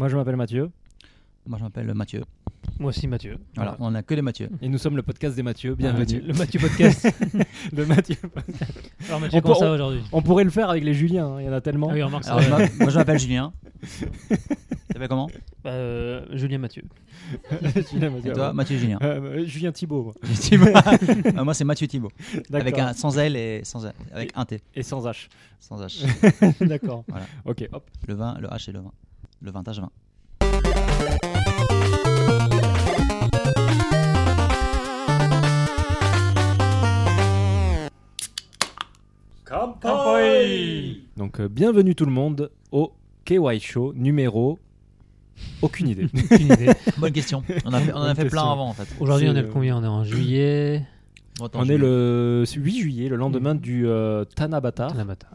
Moi, je m'appelle Mathieu. Moi, je m'appelle Mathieu. Moi aussi, Mathieu. Voilà, on n'a que des Mathieu. Et nous sommes le podcast des Mathieu. Ah, Bienvenue. Mathieu- Le Mathieu Podcast. le Mathieu. Alors, Mathieu, On comment ça va aujourd'hui On pourrait le faire avec les Juliens. hein, Il y en a tellement. Ah oui, remarque. Alors, moi, je m'appelle Julien. Tu t'appelles comment Bah, euh, Julien Mathieu. Julien Et Mathieu, toi, ouais. Mathieu Julien. Euh, euh, Julien Thibault. moi. Thibaut. Moi, c'est Mathieu Thibault. Avec un sans L et sans. Avec un T. Et sans H. Sans H. D'accord. Voilà. Ok, hop. Le vin, le H et le vin. Le vintage vin. Donc, euh, bienvenue tout le monde au KY Show numéro. Aucune idée. Aucune idée. Bonne question. On, a fait, on en a Bonne fait plein avant en fait. Aujourd'hui, on est le combien? On est en juillet. Bon, attends, On je est le 8 juillet, le lendemain du euh, Tanabata, La matin.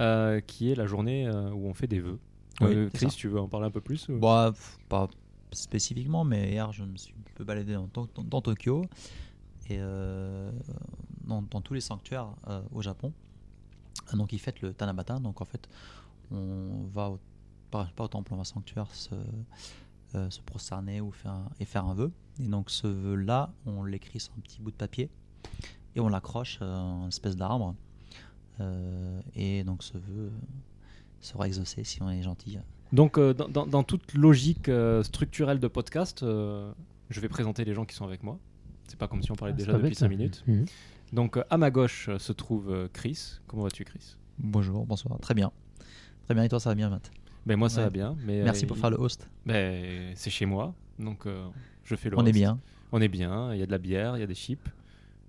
euh, qui est la journée euh, où on fait des vœux. Oui, Euh, Chris, ça. tu veux en parler un peu plus ou- Bah, pff, pas spécifiquement, mais hier je me suis un peu baladé dans, To- dans Tokyo et euh, dans, dans tous les sanctuaires euh, au Japon. Donc ils fêtent le Tanabata, donc en fait on va au, pas, pas au temple, on va au sanctuaire se, euh, se prosterner ou faire un- et faire un vœu. Et donc ce vœu-là, on l'écrit sur un petit bout de papier et on l'accroche à une espèce d'arbre. Euh, et donc ce vœu sera exaucé si on est gentil. Donc, euh, dans, dans- dans toute logique euh, structurelle de podcast, euh, je vais présenter les gens qui sont avec moi. C'est pas comme si on parlait Ah, déjà depuis bête, 5 ça. minutes. Mhm. Donc, euh, à ma gauche euh, se trouve euh, Chris. Comment vas-tu, Chris? Bonjour, bonsoir, très bien. Très bien, et toi ça va bien Matt? Ben moi, ça Ouais. va bien. Mais, Merci euh, pour il- faire le host. Ben, c'est chez moi, donc euh, je fais le. On est host. bien. On est bien. Il y a de la bière, il y a des chips,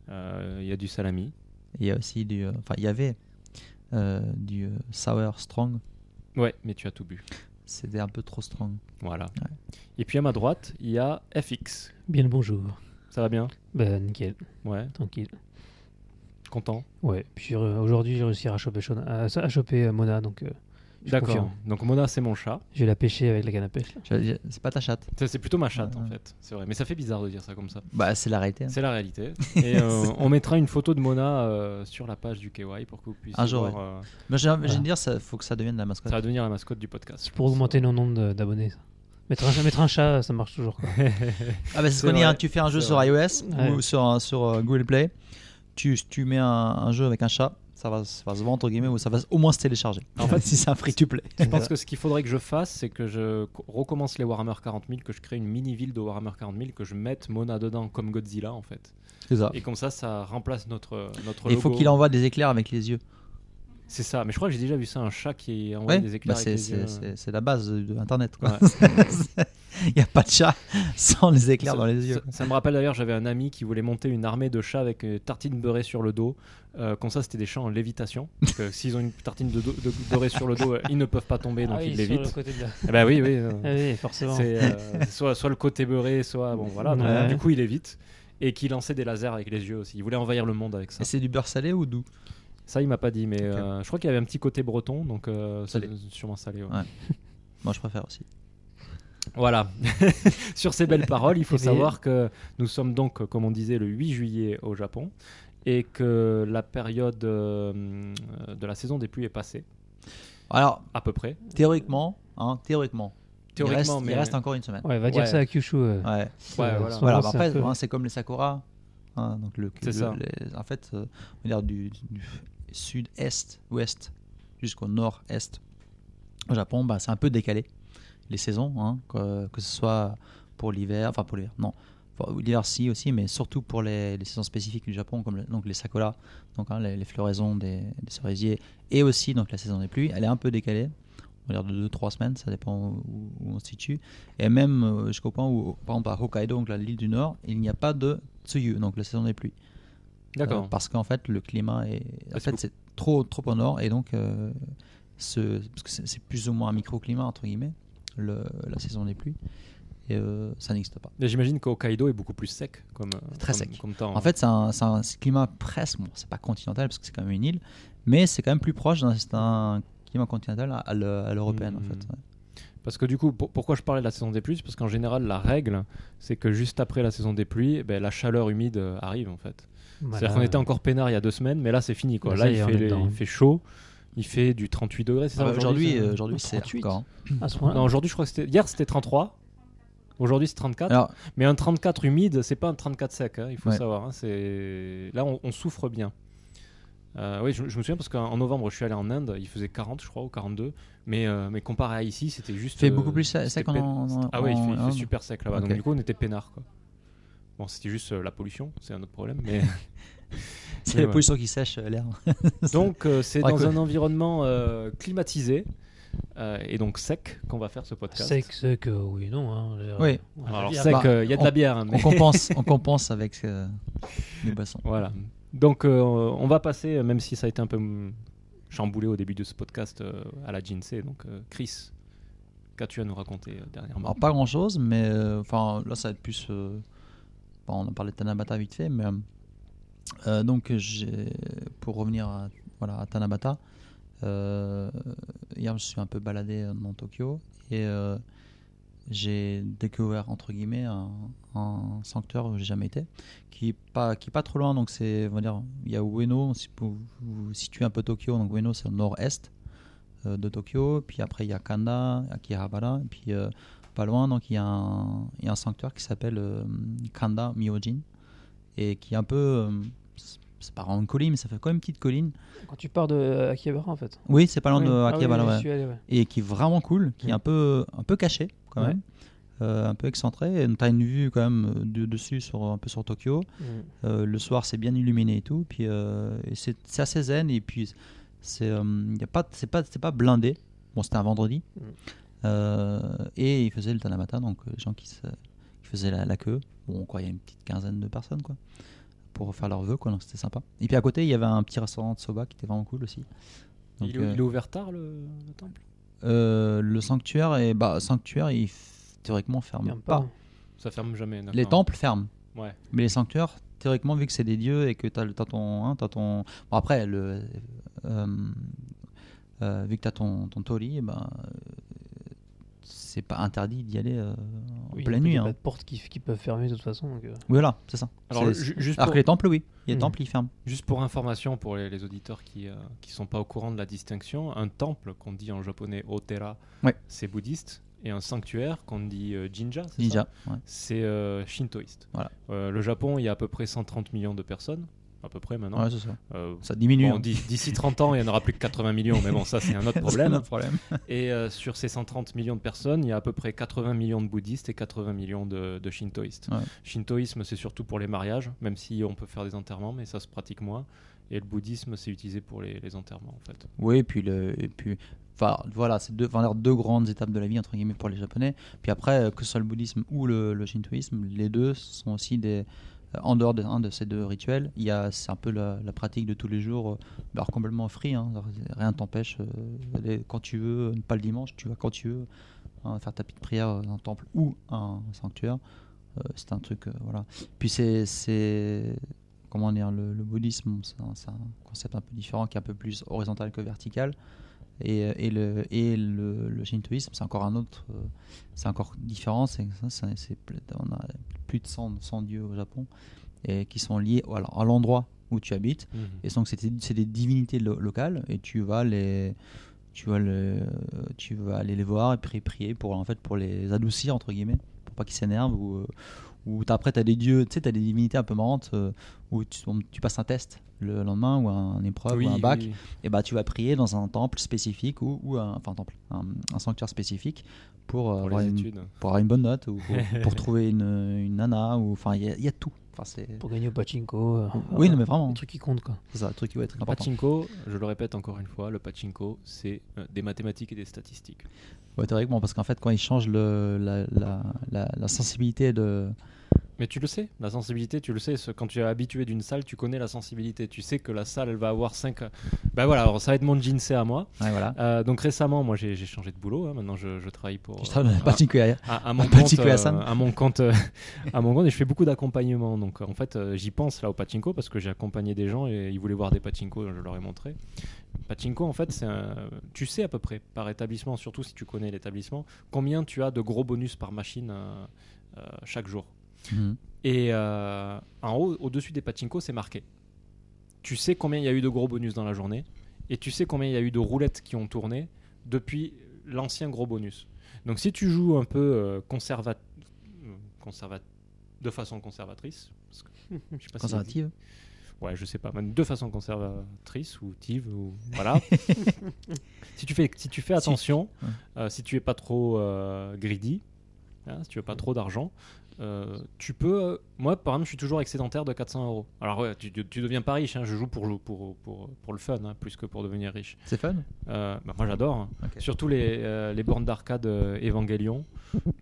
euh, il y a du salami. Il y a aussi du. Enfin, il y avait du euh, sour strong. Ouais, mais tu as tout bu. C'était un peu trop strong. Voilà. Ouais. Et puis à ma droite, il y a FX. Bien le bonjour. Ça va bien? Bah, nickel. Ouais. Tranquille. Content? Ouais. Puis re- aujourd'hui, j'ai réussi à choper, Shona- à, à choper euh, Mona, donc euh, D'accord. Donc Mona, c'est mon chat. Je vais la pêcher avec la canne à pêche. C'est pas ta chatte. Ça, C'est plutôt ma chatte en Ouais. fait. C'est vrai. Mais ça fait bizarre de dire ça comme ça. Bah, c'est la réalité. hein. C'est la réalité. Et euh, on mettra une photo de Mona euh, sur la page du KY pour que vous puissiez Un jour, voir. euh, Mais j'ai envie Voilà. de dire, ça faut que ça devienne la mascotte. ça va devenir la mascotte du podcast. C'est pour augmenter nos nombres de- d'abonnés. ça. Mettre un, mettre un chat, ça marche toujours. quoi. Ah, bah, c'est ce C'est qu'on dit, vrai. hein, tu fais un jeu C'est sur vrai. iOS Ouais. ou sur, euh, Google Play, tu, tu mets un, un jeu avec un chat, ça va, ça va se vendre, entre guillemets, ou ça va au moins se télécharger. En fait, si c'est un free to play. Je pense que ce qu'il faudrait que je fasse, c'est que je co- recommence les Warhammer 40 000, que je crée une mini-ville de Warhammer 40 000, que je mette Mona dedans comme Godzilla en fait. C'est ça. Et comme ça, ça remplace notre, notre Et il faut qu'il envoie des éclairs avec les yeux. C'est ça, mais je crois que j'ai déjà vu ça, un chat qui envoie Ouais, des éclairs bah, avec c'est les c'est- yeux. c'est- c'est la base de Internet. quoi. Ouais. Il n'y a pas de chat sans les éclairs Ça- dans les yeux. Ça, ça me rappelle d'ailleurs, j'avais un ami qui voulait monter une armée de chats avec une tartine beurrée sur le dos. Euh, comme ça, c'était des chats en lévitation. Donc, euh, s'ils ont une tartine de, do- de beurrée sur le dos, euh, ils ne peuvent pas tomber, donc Ah ils oui, lévitent. côté de Eh ben oui, oui. euh, Ah oui, forcément. c'est euh, soit, soit le côté beurré, soit bon voilà. donc, Ouais. Du coup, il évite et qui lançait des lasers avec les yeux aussi. Il voulait envahir le monde avec ça. Et c'est du beurre salé ou doux? Ça, il m'a pas dit, mais euh, je crois qu'il y avait un petit côté breton, donc euh, Salé. c'est sûrement salé. ouais. Ouais. Moi, je préfère aussi. Voilà. Sur ces belles paroles, il faut savoir que nous sommes donc, comme on disait, le 8 juillet au Japon et que la période euh, de la saison des pluies est passée, Alors, à peu près. théoriquement, hein, théoriquement, Théoriquement, il reste, mais il reste encore une semaine. Ouais, va dire Ouais. ça à Kyushu. euh. Ouais. Euh, Ouais, voilà. bah c'est après, peu- hein, c'est comme les sakura. hein, donc le, C'est le- ça. les- en fait, euh, on va dire du, du sud-est, ouest jusqu'au nord-est. Au Japon, bah, c'est un peu décalé les saisons, hein, que, que ce soit pour l'hiver, enfin pour l'hiver, non, l'hiver si aussi, mais surtout pour les, les saisons spécifiques du Japon, comme le- donc les sakura, donc hein, les, les floraisons des, des cerisiers, et aussi donc la saison des pluies, elle est un peu décalée. On va dire de 2-3 semaines, ça dépend où, où on se situe. Et même euh, jusqu'au point où, par exemple, à Hokkaido, donc l'île du Nord, il n'y a pas de tsuyu, donc la saison des pluies. D'accord. Euh, parce qu'en fait, le climat est. En fait, c'est trop, trop au nord, et donc, euh, ce, parce que c'est plus ou moins un microclimat, entre guillemets, le, la saison des pluies. Et euh, ça n'existe pas. Mais J'imagine qu'Hokkaido est beaucoup plus sec comme, Très comme- sec. comme temps. En fait, c'est un, climat presque. Bon, c'est pas continental parce que c'est quand même une île, mais c'est quand même plus proche d'un c'est un climat continental à, à l'e- à l'européenne, en fait. ouais. Parce que du coup, pour- pourquoi je parlais de la saison des pluies? C'est Parce qu'en général, la règle, c'est que juste après la saison des pluies, ben, la chaleur humide euh, arrive en fait. Voilà. C'est-à-dire qu'on était encore peinard il y a deux semaines, mais là c'est fini quoi. Là, fait il fait chaud, Il fait du 38 degrés, c'est ça Ah bah, Aujourd'hui, c'est- euh, aujourd'hui, Oh, c'est 38. hardcore, hein. À ce point Non, aujourd'hui, je crois que c'était. Hier, c'était 33. Aujourd'hui, c'est 34. Alors, Mais un 34 humide, c'est pas un 34 sec, hein, il faut Ouais. savoir. hein. Là, on, on souffre bien. Euh, oui, je, je me souviens parce qu'en novembre, je suis allé en Inde, il faisait 40, je crois, ou 42. Mais, euh, mais comparé à ici, c'était juste. il fait euh, beaucoup plus sec en, en- Ah oui, il fait, il fait en Inde. super sec là-bas. Donc, du coup, on était peinard. Quoi. Bon, c'était juste euh, la pollution, c'est un autre problème. Mais... C'est la ouais. pollution qui sèche euh, l'air. donc, euh, c'est dans un environnement euh, climatisé euh, et donc sec qu'on va faire ce podcast. Sec, sec, euh, oui, non. Hein, Oui. on Alors, sec, Bah, euh, il y a de la on- bière. hein, on mais- compense, on compense avec euh, les boissons. Voilà. Donc euh, on va passer, même si ça a été un peu chamboulé au début de ce podcast, euh, à la Jinsei. Donc euh, Chris, qu'as-tu à nous raconter euh, dernièrement? Alors pas grand chose, mais euh, enfin là ça va être plus. euh, bon, on a parlé de Tanabata vite fait, mais euh, donc pour revenir à, Tanabata, euh, hier je suis un peu baladé dans Tokyo et euh, j'ai découvert entre guillemets un, sanctuaire où j'ai jamais été, qui est pas trop loin. Donc c'est il y a Ueno, si vous situez un peu Tokyo, donc Ueno c'est au nord-est de Tokyo, puis après il y a Kanda, Akihabara, et puis pas loin, donc il y, y a un sanctuaire qui s'appelle Kanda Myojin, et qui est un peu. euh, c'est- pas vraiment une colline, mais ça fait quand même une petite colline. Quand tu pars de Akihabara, en fait. Oui, c'est pas loin Oui. de Ah oui, Akihabara, oui, ouais. allé, ouais. Et qui est vraiment cool, qui est un peu, un peu caché quand même, euh, un peu excentré. Tu as une vue quand même de- dessus, sur, un peu sur Tokyo. Mm. Euh, le soir, c'est bien illuminé et tout. Puis euh, c'est assez zen, et puis c'est pas, c'est pas, c'est pas blindé. Bon, c'était un vendredi. Mm. Et il faisait le Tanabata, donc les gens qui, se, qui faisaient la, la queue. Bon, quoi, il y a une petite quinzaine de personnes, quoi, pour faire leurs vœux, quoi, donc c'était sympa. Et puis à côté, il y avait un petit restaurant de soba qui était vraiment cool aussi. Donc, il, est, euh, il est ouvert tard le, le temple? Euh, le sanctuaire, est, bah, sanctuaire, il théoriquement ferme pas. pas. Ça ferme jamais. Les temples ferment. Ouais. Mais les sanctuaires, théoriquement, vu que c'est des dieux et que tu as, ton. hein, t'as ton... Bon, après, le, euh, euh, vu que tu as ton, ton tori, eh ben, c'est pas interdit d'y aller euh, en Oui, pleine Il nuit. n'y a hein. pas de porte qui, qui peuvent fermer de toute façon. donc, euh, Voilà, c'est ça. Alors, C'est- ju- juste, Alors pour, que les temples, oui. Les Mhm. temples, ils ferment. juste pour information pour les, les auditeurs qui ne sont pas au courant de la distinction, un temple qu'on dit en japonais otera, Ouais. c'est bouddhiste, et un sanctuaire qu'on dit euh, jinja, c'est ça? Ninja. ouais. c'est euh, shintoïste. Voilà. Euh, le Japon, il y a à peu près 130 millions de personnes, à peu près maintenant. Ouais, c'est ça. Euh, Ça diminue. bon, hein. d'i- D'ici 30 ans, il n'y en aura plus que 80 millions, mais bon, ça c'est un autre problème. Et euh, sur ces 130 millions de personnes, il y a à peu près 80 millions de bouddhistes et 80 millions de, de shintoïstes. Ouais. Shintoïsme, c'est surtout pour les mariages, même si on peut faire des enterrements, mais ça se pratique moins. Et le bouddhisme, c'est utilisé pour les, les enterrements, en fait. Oui, et puis, le, et puis enfin, voilà, c'est deux, enfin, deux grandes étapes de la vie, entre guillemets, pour les Japonais. Puis après, euh, que ce soit le bouddhisme ou le, le shintoïsme, les deux sont aussi des. Euh, En dehors de, un de ces deux rituels, il y a, c'est un peu la, pratique de tous les jours, euh, alors complètement free, hein, rien t'empêche, euh, quand tu veux, pas le dimanche, tu vas quand tu veux, hein, faire ta petite prière dans un temple ou un sanctuaire. C'est un truc, voilà. Puis c'est, comment dire, le, bouddhisme, c'est un concept un peu différent, qui est un peu plus horizontal que vertical. Et, euh, et le, et le, le shintoïsme, c'est encore un autre, euh, c'est encore différent. C'est, on a plus de 100, 100 dieux au Japon et qui sont liés à, à l'endroit où tu habites. Et donc c'est, c'est des divinités lo- locales et tu vas les, tu vas le, tu vas aller les voir et prier, prier pour en fait pour les adoucir entre guillemets, pour pas qu'ils s'énervent ou ou t'as- après tu as des dieux, tu sais, tu as des divinités un peu marrantes euh, où tu, tu passes un test le lendemain ou un épreuve Oui, ou un bac oui. et bah tu vas prier dans un temple spécifique ou, ou un, enfin un temple, un, un sanctuaire spécifique pour, euh, Pour avoir une, études. pour avoir une bonne note ou pour, pour trouver une, une nana ou enfin il y, a- il y a tout. Enfin Pour gagner au pachinko. euh, oui euh, non mais vraiment Les trucs qui comptent, quoi. c'est ça, un truc qui va être Le important. pachinko, je le répète encore une fois, le pachinko, c'est euh, des mathématiques et des statistiques. Ouais, théoriquement parce qu'en fait quand ils changent le, la, la, la, la sensibilité de Mais tu le sais, la sensibilité, tu le sais, quand tu es habitué d'une salle, tu connais la sensibilité. Tu sais que la salle, elle va avoir 5. Ben voilà, alors ça va être mon jinsei à moi. ouais, voilà. Euh, donc récemment, moi j'ai changé de boulot. hein. Maintenant, je, je travaille pour. Je travaille dans la euh, à, à mon Pachinko compte, euh, à mon compte, à mon compte, et je fais beaucoup d'accompagnement. Donc en fait, euh, j'y pense là au pachinko parce que j'ai accompagné des gens et ils voulaient voir des pachinko, je leur ai montré. Pachinko, en fait, un- tu sais à peu près par établissement, surtout si tu connais l'établissement, combien tu as de gros bonus par machine euh, euh, chaque jour. Mhm. Et euh, en haut, au-dessus des pachinko, c'est marqué. Tu sais combien il y a eu de gros bonus dans la journée. et tu sais combien il y a eu de roulettes qui ont tourné depuis l'ancien gros bonus. Donc si tu joues un peu conserva- conserva- de façon conservatrice, parce que- je sais pas si. Conservative. Ouais, je sais pas, même de façon conservatrice ou tive ou voilà. si tu fais si tu fais attention, euh, si tu es pas trop euh, greedy, hein, si tu veux pas trop d'argent, euh, tu peux. euh, moi, par exemple, je suis toujours excédentaire de 400 euros. Alors ouais, tu, tu, tu deviens pas riche. hein, je joue pour pour pour pour le fun, hein, plus que pour devenir riche. C'est fun? Euh, bah, moi, j'adore. hein. Ok. Surtout les, euh, les bornes d'arcade euh, Evangelion.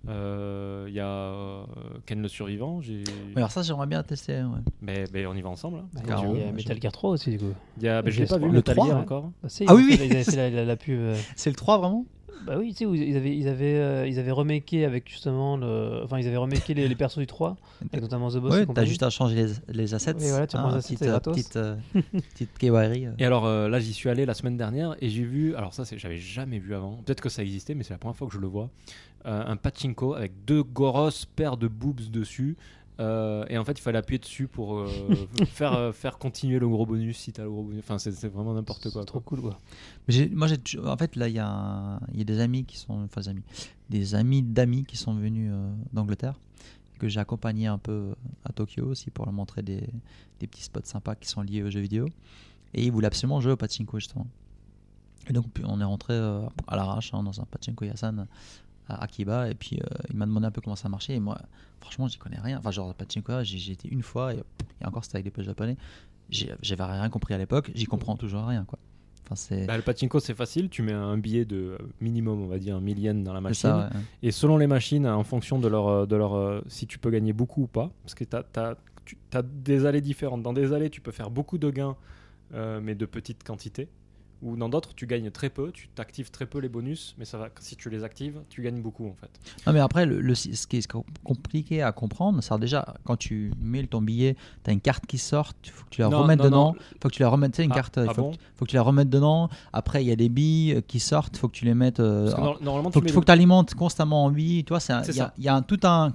Euh, Il y a euh, Ken le survivant. J'ai... Ouais, alors ça, j'aimerais bien tester. ouais. Mais, mais on y va ensemble. hein, quand tu il y a ouais, Metal Gear 3 aussi, du coup. Il y a, bah, je l'ai PS3. pas vu Le Metal 3, Gear ouais. encore. Bah, Ah ils oui, oui. fait la, la- la pub. euh, C'est le 3 vraiment? Bah oui, tu sais, où ils avaient, ils avaient, euh, ils avaient remaké avec justement le. Enfin, ils avaient remaké les, les persos du 3, avec notamment The Boss. et Ouais, t'as juste à changer les, les assets. Oui, voilà, tu hein, reprends les assets, petite, c'est euh, petite, euh, petite KYRI, euh. Et alors euh, là, j'y suis allé la semaine dernière et j'ai vu. Alors ça, c'est, j'avais jamais vu avant. Peut-être que ça existait, mais c'est la première fois que je le vois. Euh, un pachinko avec deux grosses paires de boobs dessus. Euh, et en fait, il fallait appuyer dessus pour euh, faire, euh, faire continuer le gros bonus si t'as le gros bonus. Enfin, c'est, vraiment n'importe quoi. Trop quoi. cool, quoi. Mais moi, en fait, là, il y, a y a des amis qui sont, enfin, des amis, des amis d'amis qui sont venus d'Angleterre que j'ai accompagné un peu à Tokyo aussi pour leur montrer des, des petits spots sympas qui sont liés aux jeux vidéo. Et ils voulaient absolument jouer au pachinko justement. Et donc, on est rentré à l'arrache hein, dans un pachinko Yasan à Akiba et puis euh, il m'a demandé un peu comment ça marchait et moi franchement j'y connais rien enfin genre pachinko j'ai été une fois et, et encore c'était avec des potes japonais j'avais rien compris à l'époque j'y comprends toujours rien quoi enfin c'est Bah, le pachinko, c'est facile. Tu mais un billet de minimum, on va dire, un million dans la machine. ça ouais. Et selon les machines, en fonction de leur, de leur euh, si tu peux gagner beaucoup ou pas, parce que tu as, des allées différentes. Dans des allées, tu peux faire beaucoup de gains, euh, mais de petites quantités. Ou dans d'autres, tu gagnes très peu, tu t'actives très peu les bonus, mais ça va, si tu les actives, tu gagnes beaucoup en fait. Non, mais après, le, le- ce qui est compliqué à comprendre, c'est déjà quand tu mets ton billet, tu as une carte qui sort, il faut que tu la Non, remettes non, dedans. non. Il faut que tu la remettes, une Ah, carte, ah faut, bon que, faut que tu la remettes dedans. Après, il y a des billes euh, qui sortent, il faut que tu les mettes. euh, Parce que nor- normalement, faut, tu que- faut tu alimentes constamment en billes. Tu vois, il y a, ça. il y a un- tout un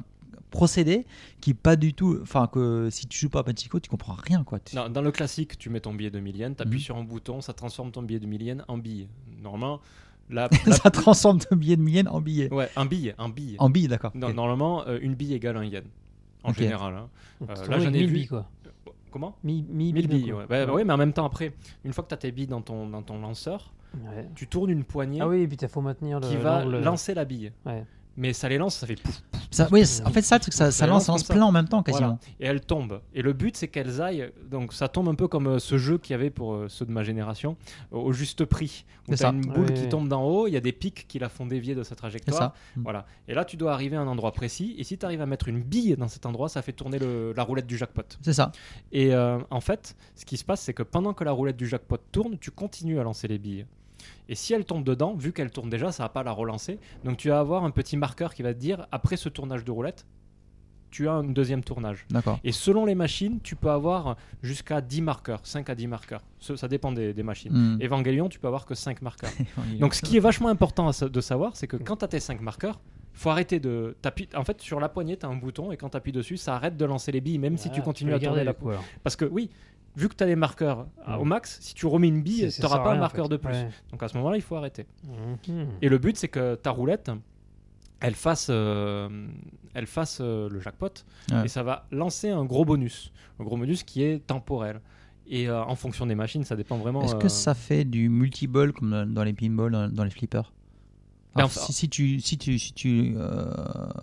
procédé qui est pas du tout. Enfin, que si tu joues pas à Pachinko, tu comprends rien, quoi. Tu- Non, dans le classique, tu mets ton billet de millienne, tu appuies Mhm. sur un bouton, ça transforme ton billet de millienne en bille. Normalement, la, ça transforme ton billet de millienne en billet. ouais, un billet, un billet. En billet, d'accord. Normalement, euh, une bille égale un yen. En général. hein. Euh, là, j'en ai 1000 vu- billes, quoi. Comment Mi, mi, 1000 billes, ouais. Bah, bah ouais, mais en même temps, après, une fois que tu as tes billes dans ton, dans ton lanceur, Ouais. tu tournes une poignée Ah oui, et puis faut maintenir le. qui va lancer la bille. Mais ça les lance, ça fait pouf. Ça, oui, en fait, ça, le truc, ça, ça Ça lance, plein en même temps, quasiment. Voilà. Et elles tombent. Et le but, c'est qu'elles aillent. Donc, ça tombe un peu comme euh, ce jeu qu'il y avait pour euh, ceux de ma génération, au- au juste prix. Où C'est tu as ça. une boule qui tombe d'en haut, il y a des pics qui la font dévier de sa C'est trajectoire. ça. Mm. Voilà. Et là, tu dois arriver à un endroit précis. Et si tu arrives à mettre une bille dans cet endroit, ça fait tourner le- la roulette du jackpot. C'est ça. Et euh, en fait, ce qui se passe, c'est que pendant que la roulette du jackpot tourne, tu continues à lancer les billes. Et si elle tombe dedans, vu qu'elle tourne déjà, ça va pas la relancer. Donc tu vas avoir un petit marqueur qui va te dire, après ce tournage de roulette, tu as un deuxième tournage. D'accord. Et selon les machines, tu peux avoir jusqu'à 10 marqueurs, 5 à 10 marqueurs. Ça dépend des, des machines. Mm. Evangelion, tu peux avoir que 5 marqueurs. Donc, ce qui est vachement important à de savoir, c'est que quand tu as tes 5 marqueurs, faut arrêter de t'appuyer. En fait, sur la poignée, tu as un bouton et quand tu appuies dessus, ça arrête de lancer les billes, même si Ah, tu continues à tourner la alors. Parce que oui, vu que tu as les marqueurs à- Ouais. au max, si tu remets une bille, tu n'auras pas un en marqueur fait. de plus. Ouais. Donc à ce moment-là, il faut arrêter. Mhm. Et le but, c'est que ta roulette, elle fasse, euh, elle fasse euh, le jackpot Ouais. et ça va lancer un gros bonus. Un gros bonus qui est temporel. Et euh, en fonction des machines, ça dépend vraiment. Est-ce euh, que ça fait du multi-ball comme dans, dans les pinballs, dans, dans les flippers? Ben, Alors, si, si tu, si tu, si tu euh,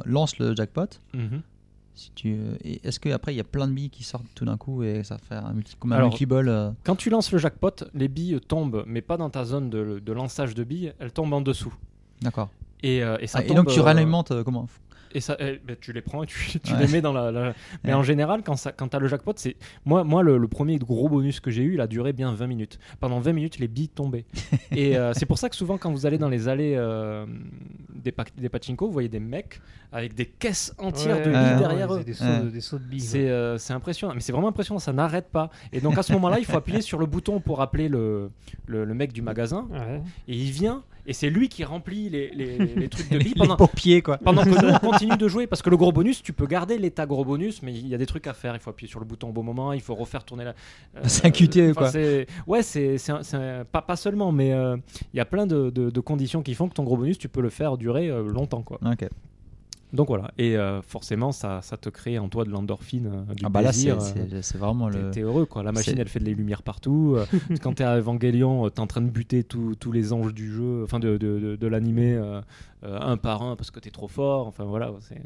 lances le jackpot, mhm. Si tu, et est-ce qu'après il y a plein de billes qui sortent tout d'un coup et ça fait un multi, comme un Alors, multi-ball euh, Quand tu lances le jackpot, les billes tombent, mais pas dans ta zone de, de lançage de billes, elles tombent en dessous. D'accord. Et, euh, et ça Ah, et donc tu euh, réalimentes euh, comment? Et ça, eh, ben, tu les prends et tu, tu Ouais. les mets dans la. la- Mais Ouais. en général, quand, ça, quand tu as le jackpot, c'est. Moi, moi le, le premier gros bonus que j'ai eu, il a duré bien 20 minutes. Pendant 20 minutes, les billes tombaient. et euh, c'est pour ça que souvent, quand vous allez dans les allées euh, des, pa- des pachinko, vous voyez des mecs avec des caisses entières Ouais, de billes ouais, derrière ouais, eux. Des sauts, Ouais. de, des sauts de billes. C'est euh, c'est impressionnant, mais c'est vraiment impressionnant, ça n'arrête pas. Et donc à ce moment-là, il faut appuyer sur le bouton pour appeler le, le, le mec du magasin, Ouais. et il vient, et c'est lui qui remplit les, les- les trucs de les, billes les pendant, paupiers, quoi. pendant que nous on continue de jouer parce que le gros bonus tu peux garder l'état gros bonus mais il y a des trucs à faire il faut appuyer sur le bouton au bon moment il faut refaire tourner la euh, C'est un QTE, quoi. ouais c'est pas, pas seulement mais euh, il y a plein de, de- de conditions qui font que ton gros bonus tu peux le faire durer euh, longtemps quoi Ok. Donc voilà et euh, forcément ça, ça te crée en toi de l'endorphine euh, du Ah bah plaisir euh, c'est- c'est vraiment T'es- le. T'es heureux quoi. La machine c'est- elle fait des lumières partout. Euh, quand t'es à Evangelion, t'es en train de buter tous les anges du jeu, enfin de, de, de, de l'animé euh, un par un parce que t'es trop fort. Enfin voilà. c'est-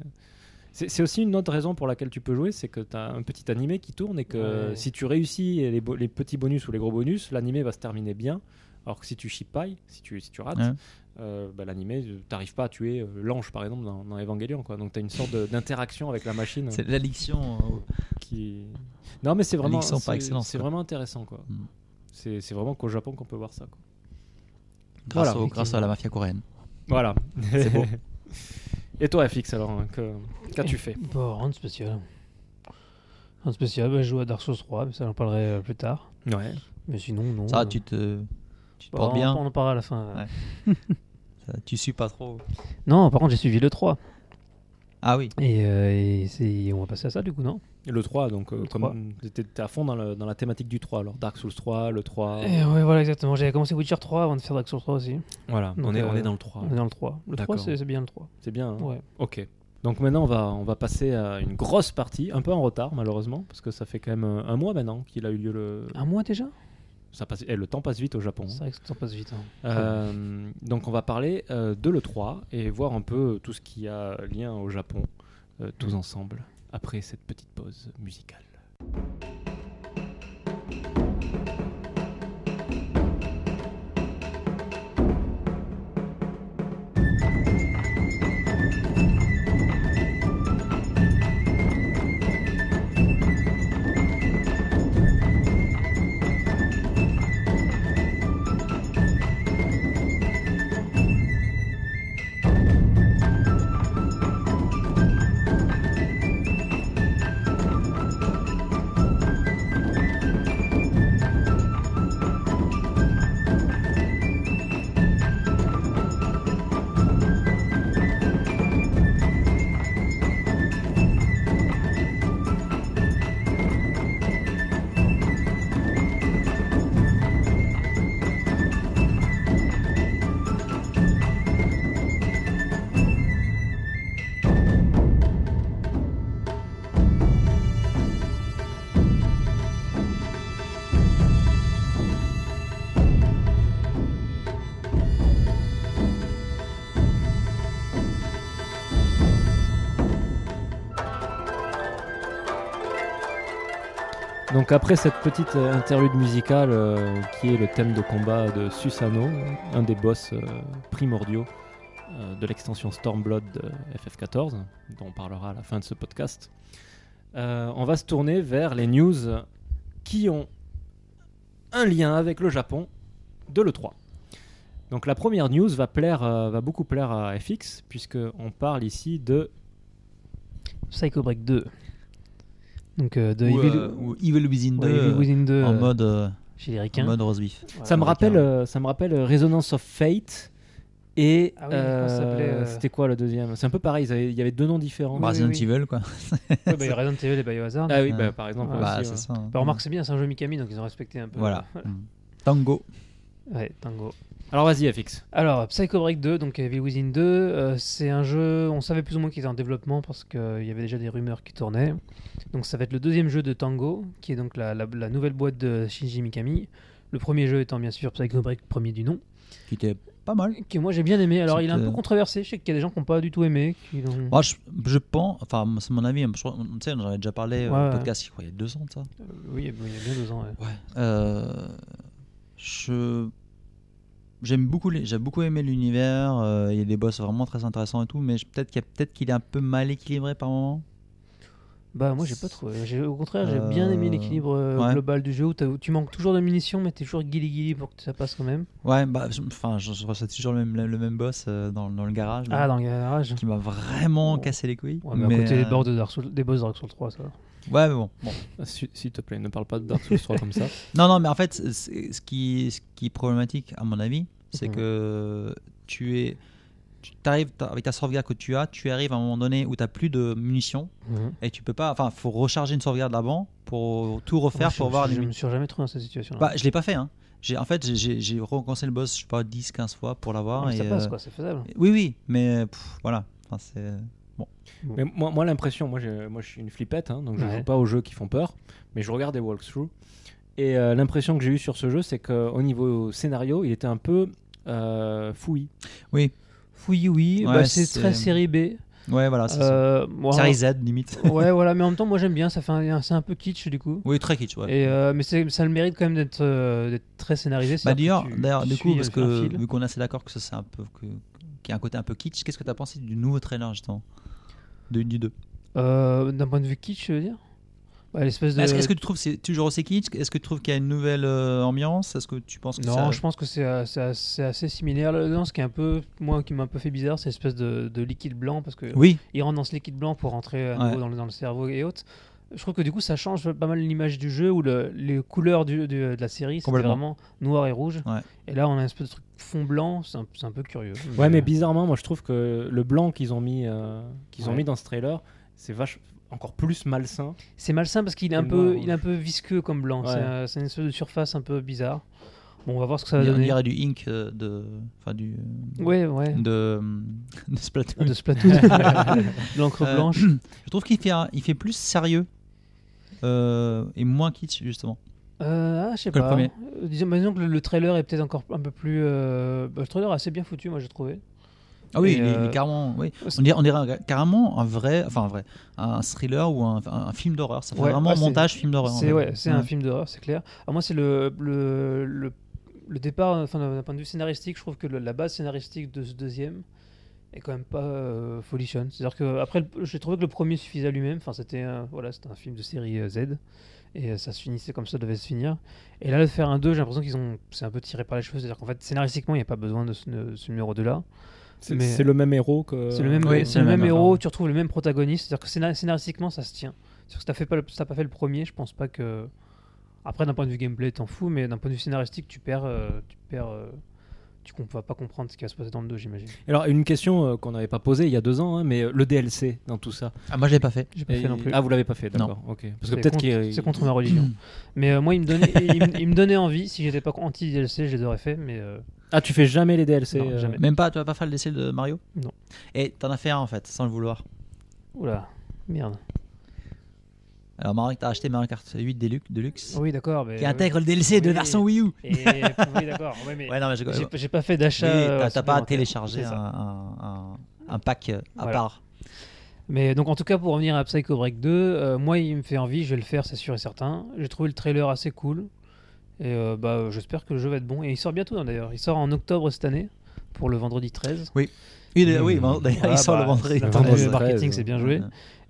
C'est c'est aussi une autre raison pour laquelle tu peux jouer, c'est que tu as un petit animé qui tourne et que Ouais. si tu réussis les, bo- les petits bonus ou les gros bonus, l'animé va se terminer bien. Alors que si tu chipailles, si tu, si tu rates, Ouais. euh, bah, l'animé, euh, t'arrives pas à tuer euh, l'ange par exemple dans, dans Evangelion. Quoi. Donc t'as une sorte d'interaction avec la machine C'est l'addiction. euh, qui non mais c'est vraiment c'est- vraiment intéressant quoi Mm. c'est c'est vraiment qu'au Japon qu'on peut voir ça quoi. grâce, Voilà. au- grâce à la mafia coréenne. voilà C'est beau. et toi FX alors hein, qu'as-tu fait? Bon, rien de spécial. Rien de spécial, bah, je joue à Dark Souls 3, mais ça j'en parlerai euh, plus tard. ouais Mais sinon, non. Ça, euh, tu te, tu te bon, portes on- bien. On en parlera à la fin. Ouais. Ça, tu suis pas trop. Non, par contre, j'ai suivi le 3. Ah oui. Et, euh, et on va passer à ça du coup, non? Et le 3 donc euh, Le comme 3. t'étais à fond dans, le- dans la thématique du 3 alors Dark Souls 3 le 3 Et Ouais, voilà, exactement. J'avais commencé Witcher 3 avant de faire Dark Souls 3 aussi. voilà Donc, on est on euh, est dans le 3 On est dans le 3. Le 3, D'accord. c'est c'est bien le 3. c'est bien hein? Ouais. ok donc maintenant on va on va passer à une grosse partie un peu en retard malheureusement parce que ça fait quand même euh, un mois maintenant qu'il a eu lieu le Un mois déjà? Ça passe eh, le temps passe vite au Japon hein. C'est vrai que ça passe vite. hein. Euh, donc on va parler euh, de l'E3 et voir un peu tout ce qui a lien au Japon, euh, tous ensemble, après cette petite pause musicale. Après cette petite euh, interlude musicale euh, qui est le thème de combat de Susano, un des boss euh, primordiaux de l'extension Stormblood de FF14, dont on parlera à la fin de ce podcast, on va se tourner vers les news qui ont un lien avec le Japon de l'E3. Donc la première news va, plaire, va beaucoup plaire à FX, puisqu'on parle ici de Psycho Break 2. Donc euh, de Ou, Evil, euh, ou Evil Within 2 ouais, Evil Within 2 en euh, mode, euh, chez les en mode rose. Ouais, ça me rappelle, euh, ça me rappelle Resonance of Fate et Ah oui, c'était quoi le deuxième? C'est un peu pareil, il y avait deux noms différents. Bah, Resident oui. Evil, quoi. Ouais, bah, il y a Resident Evil et Biohazard. Ah oui, bah, par exemple. Bah, aussi, c'est ouais. ça. hein. Bah, remarque, c'est bien, c'est un jeu Mikami, donc ils ont respecté un peu. Voilà. Tango. Ouais, Tango. Alors vas-y, FX. Alors, Psycho Break 2, donc Evil Within 2, euh, c'est un jeu, on savait plus ou moins qu'il était en développement parce qu'il y avait déjà des rumeurs qui tournaient. Donc ça va être le deuxième jeu de Tango, qui est donc la, la- la nouvelle boîte de Shinji Mikami. Le premier jeu étant bien sûr Psycho Break, premier du nom, Qui était pas mal. que moi j'ai bien aimé. Alors il est un peu controversé, je sais qu'il y a des gens qui n'ont pas du tout aimé. Qui Moi, je, je pense, enfin, c'est mon avis, hein, je crois- tu sais, on en avait déjà parlé euh, Ouais, au ouais. podcast, crois, il y a deux ans de ça. Euh, oui, il y a il y a bien deux ans. ouais. Ouais. Euh, je j'aime beaucoup les- j'ai beaucoup aimé l'univers euh, il y a des boss vraiment très intéressants et tout mais je- peut-être qu'il y a- peut-être qu'il est un peu mal équilibré par moment Bah moi j'ai pas trouvé. J'ai- Au contraire, j'ai bien aimé Euh, l'équilibre euh, ouais. global du jeu où, tu manques toujours de munitions, mais t'es toujours guili guili pour que ça passe quand même. ouais bah je- enfin je, je ressens toujours le même, le même boss euh, dans, dans le garage là, Ah, dans le garage. qui m'a vraiment Oh. cassé les couilles Ouais, mais, à côté euh, des, bords de Dark Souls, des boss de Dark Souls 3, ça. Ouais mais bon, bon. S'il te plaît, ne parle pas de Dark Souls 3 comme ça. non non mais en fait ce qui ce qui est problématique à mon avis c'est Mhm. que tu es. Tu arrives avec ta sauvegarde que tu as, tu arrives à un moment donné où tu n'as plus de munitions Mhm. et tu peux pas. Enfin, faut recharger une sauvegarde d'avant pour tout refaire pour voir je, les je me suis jamais trouvé dans cette situation. Bah, je l'ai pas fait. Hein. J'ai, en fait, j'ai- recommencé le boss, je sais pas, 10-15 fois pour l'avoir. ça passe euh, quoi, c'est faisable. Oui, oui, mais pff, voilà. Enfin, c'est... Mais moi, moi l'impression, moi, j'ai- moi je suis une flippette, hein, donc je Ouais. joue pas aux jeux qui font peur, mais je regarde des walkthroughs. Et euh, l'impression que j'ai eue sur ce jeu, c'est qu'au niveau scénario, il était un peu euh, fouillis. Oui, Oui, oui, Ouais, bah, c'est très série B. ouais, voilà, c'est ça. Euh, Série Z, limite. ouais, voilà, mais en même temps, moi j'aime bien, ça fait un- c'est un peu kitsch du coup. oui, très kitsch, ouais. Et, euh, mais ça a le mérite quand même d'être euh, très scénarisé. Bah d'ailleurs, du suis coup, parce que vu qu'on est assez d'accord que ça c'est un peu que qu'il y a un côté un peu kitsch, qu'est-ce que tu as pensé du nouveau trailer justement? De, du 2 Euh, D'un point de vue kitsch, je veux dire? Bah, L'espèce de. Est-ce que tu trouves que c'est toujours aussi kitsch? Est-ce que tu trouves qu'il y a une nouvelle euh, ambiance? Est-ce que tu penses que Non, ça... je pense que c'est euh, c'est assez, assez similaire. Là-dedans, ce qui est un peu, moi, qui m'a un peu fait bizarre, c'est l'espèce de, de liquide blanc parce que Oui, il rentre dans ce liquide blanc pour rentrer à Ouais. nouveau dans, le, dans le cerveau et autres. Je trouve que du coup, ça change pas mal l'image du jeu où le- les couleurs du- du- de la série, c'était vraiment noir et rouge. Ouais. Et là, on a un espèce de truc fond blanc, c'est un, peu curieux. Ouais, mais bizarrement, moi je trouve que le blanc qu'ils ont mis, euh, qu'ils ont Ouais. mis dans ce trailer, c'est vache encore plus malsain. C'est malsain parce qu'il est un peu, noir, il est un peu visqueux comme blanc. Ouais. C'est un- C'est une espèce de surface un peu bizarre. Bon, on va voir ce que ça on va dirait- on donner. dirait du ink euh, de, enfin du, Ouais, ouais. de, de Splatoon. De Splatoon, de l'encre Euh, blanche. Je trouve qu'il fait, il fait plus sérieux euh, et moins kitsch justement. Euh, ah, je sais le pas. premier. Euh, disons, disons que le, le trailer est peut-être encore un peu plus. euh, bah, le trailer est assez bien foutu, moi j'ai trouvé. Ah oui, il, est, il est euh, carrément. Oui. On dirait, on dirait carrément un vrai, enfin un vrai, un thriller ou un, un film d'horreur. Ça fait Ouais, vraiment c'est- montage film d'horreur. C'est ouais, c'est un film d'horreur, c'est clair. Alors moi, c'est le, le, le, le départ, enfin, d'un point de vue scénaristique, je trouve que le- la base scénaristique de ce deuxième est quand même pas euh, folichonne. C'est-à-dire que après, j'ai trouvé que le premier suffisait à lui-même. Enfin, c'était un- voilà, c'était un film de série euh, Z. Et euh, ça se finissait comme ça devait se finir. Et là, de faire un 2, j'ai l'impression qu'ils ont. C'est un peu tiré par les cheveux. C'est-à-dire qu'en fait, scénaristiquement, il n'y a pas besoin de ce, de ce numéro 2 là. C'est Mais- c'est le même héros que. C'est le même, oui, c'est le même héros, tu retrouves le même protagoniste. C'est-à-dire que scénar- scénaristiquement, ça se tient. C'est-à-dire que t'as fait pas, le- pas fait le premier, je pense pas que. Après, d'un point de vue gameplay, t'en fous, mais d'un point de vue scénaristique, tu perds. euh, tu perds. Tu comp- vas pas comprendre ce qui va se passer dans le 2, j'imagine. Alors, une question euh, qu'on n'avait pas posée il y a deux ans, hein, mais euh, le DLC dans tout ça. Ah, moi je l'ai pas fait. J'ai pas Et- fait non plus. Ah, vous l'avez pas fait, d'accord. Ok. Parce que C'est peut-être qu'il. C'est contre ma religion. mais euh, moi, il me, donnait, il, me- il me donnait envie. Si j'étais pas anti-DLC, je les aurais fait, mais. euh, Ah, tu fais jamais les DLC Non, euh, jamais. Même pas, tu vas pas faire le décès de Mario? Non. Et t'en as fait un en fait, sans le vouloir. Oula, merde. Alors Mario, t'as acheté Mario Kart 8 Deluxe, Deluxe Oui, d'accord. Mais, qui intègre le DLC de version Wii U. Et, oui, d'accord. ouais, mais Ouais, non, mais je- j'ai, j'ai pas fait d'achat. Oui, euh, t'as- t'as pas téléchargé un, un, pack euh, à Voilà. part. Mais donc en tout cas pour revenir à Psycho Break 2, euh, moi il me fait envie, je vais le faire c'est sûr et certain. J'ai trouvé le trailer assez cool et euh, bah, j'espère que le jeu va être bon. Et il sort bientôt hein, d'ailleurs, il sort en octobre cette année pour le vendredi 13. Oui, Mmh. oui, d'ailleurs, il sort bah, le vendredi. c'est- Le vendredi marketing 13, c'est bien joué.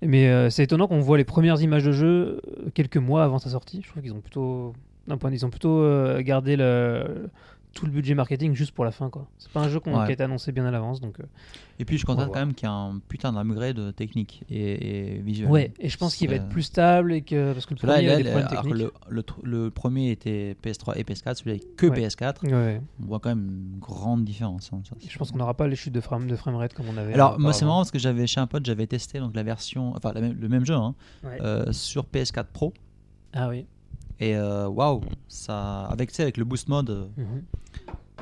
Mais euh, c'est étonnant qu'on voit les premières images de jeu euh, quelques mois avant sa sortie. Je trouve qu'ils ont plutôt, d'un point, ils ont plutôt euh, gardé le, tout le budget marketing juste pour la fin quoi. C'est pas un jeu qu'on- Ouais. qui a été annoncé bien à l'avance donc. euh, Et puis je constate quand même qu'il y a un putain d'upgrade technique et, et visuel. Ouais, et je pense qu'il va être plus stable et que parce que le premier là, des problèmes techniques. le, le, premier était PS3 et PS4, celui-là est que Ouais. PS4. Ouais. On voit quand même une grande différence. hein, ça, Je pense qu'on n'aura pas les chutes de, frame, de framerate comme on avait. Alors euh, moi c'est marrant parce que j'avais chez un pote j'avais testé donc la version enfin la même- le même jeu hein, euh, sur PS4 Pro Ah oui. Et euh, waouh ça avec tu sais avec le boost mode euh, Mhm.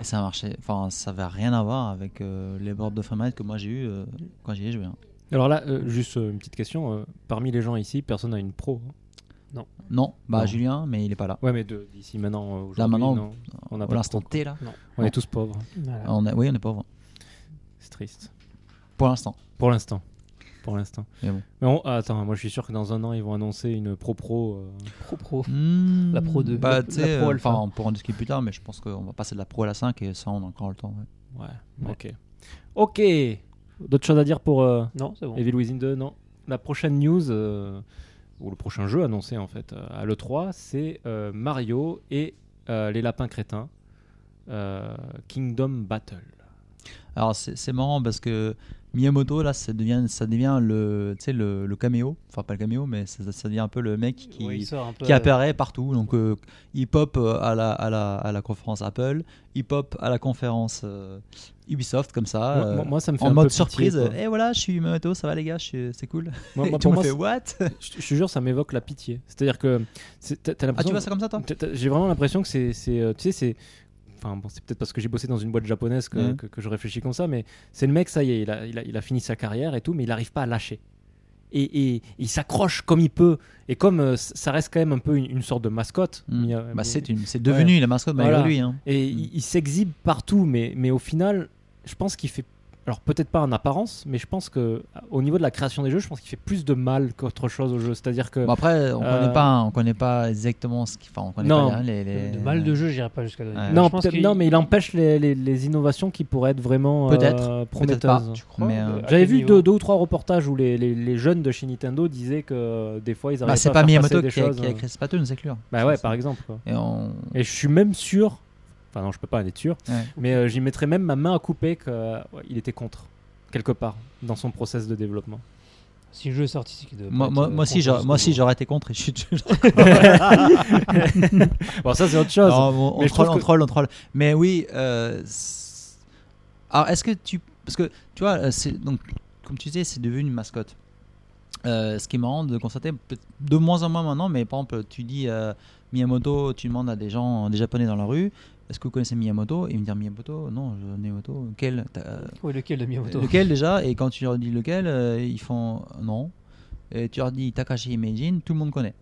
et ça marchait enfin ça avait rien à voir avec euh, les bords de framerate que moi j'ai eu euh, quand j'y ai joué. hein. Alors là, euh, juste une petite question. euh, parmi les gens ici, personne n'a une pro. hein? Non bah Non. Julien mais il est pas là. Ouais, mais de- d'ici maintenant. aujourd'hui, Là, maintenant, non. on n'a Pour pas de l'instant. T là. On non. est tous pauvres. Voilà. On est- oui on est pauvre C'est triste. pour l'instant. Pour l'instant. Pour l'instant. Mais bon. Mais on- ah, attends, moi je suis sûr que dans un an, ils vont annoncer une pro pro. euh, Pro pro. Hmm, La Pro 2, Bah, la- Pro euh, Alpha. enfin, on pourra en discuter plus tard, mais je pense qu'on va passer de la Pro à la 5 et ça, on a encore le temps. ouais. Ouais, Ouais. ok. Ok D'autres choses à dire pour euh, Non, c'est bon. Evil Within 2 Non. La prochaine news, euh, ou le prochain jeu annoncé en fait à l'E3, c'est euh, Mario et euh, les lapins crétins. euh, Kingdom Battle. Alors, c'est marrant parce que Miyamoto, là, ça devient, ça devient le, tu sais, le, le caméo. Enfin, pas le caméo, mais ça, ça devient un peu le mec qui, peu, euh, apparaît partout. Donc, euh, il pop euh, à la, à, la, à la conférence Apple, il pop à la conférence euh, Ubisoft, comme ça. Moi, euh, moi- moi, ça me fait en un peu mode pitié, surprise, et voilà, je suis Miyamoto, ça va les gars, c'est cool. Moi- et moi, pour moi, monde fait what je, je te jure, ça m'évoque la pitié. C'est-à-dire que c'est- t'as t'as Ah, l'impression. tu vois ça comme ça, toi? J'ai vraiment l'impression que c'est, tu sais, c'est. Enfin, bon, c'est peut-être parce que j'ai bossé dans une boîte japonaise que, Mhm. que- que je réfléchis comme ça, mais c'est le mec, ça y est, il a, il a, il a fini sa carrière et tout, mais il n'arrive pas à lâcher. Et, et il s'accroche comme il peut. Et comme euh, ça reste quand même un peu une, une sorte de mascotte. Mia- Bah, c'est une- c'est devenu la mascotte malgré Voilà. lui. Hein. Et il, il s'exhibe partout, mais, mais au final, je pense qu'il fait. Alors peut-être pas en apparence, mais je pense que au niveau de la création des jeux, je pense qu'il fait plus de mal qu'autre chose au jeu. C'est-à-dire que Bon, après, on Euh, connaît pas, on connaît pas exactement ce qu'il enfin, on connaît Non. pas les, les- De mal de jeu, j'irai pas jusqu'à. Ouais. non, Je pense non, mais il empêche les, les- les innovations qui pourraient être vraiment euh, Peut-être, pas. prometteuses. Tu crois Mais, euh, Euh, J'avais vu deux, deux ou trois reportages où les, les- les jeunes de chez Nintendo disaient que euh, des fois ils arrivaient Bah, c'est pas, pas à faire Miyamoto passer des qui a, choses. qui a écrit Splatoon, c'est clair. Bah ouais, par exemple. quoi. Et on... Et je suis même sûr, enfin non, je peux pas en être sûr, ouais. mais euh, j'y mettrais même ma main à couper qu'il était contre, quelque part, dans son process de développement. Si le jeu est sorti, c'est Moi, moi, euh, moi aussi, contre j'aurais- ce moi aussi, niveau. j'aurais été contre et je suis toujours. bon, ça c'est autre chose. Non, on, on Mais troll, on que- troll, on troll. Mais oui. euh, Alors, est-ce que tu. Parce que, tu vois, c'est donc, comme tu disais, c'est devenu une mascotte. Euh, ce qui est marrant de constater, de moins en moins maintenant, mais par exemple, tu dis euh, Miyamoto, tu demandes à des gens, des japonais dans la rue, est-ce que vous connaissez Miyamoto? Ils me disent Miyamoto, non, je, Miyamoto, quel Oui, lequel de Miyamoto? Lequel déjà? Et quand tu leur dis lequel, euh, ils font non. Et tu leur dis Takashi Imagine, tout le monde connaît.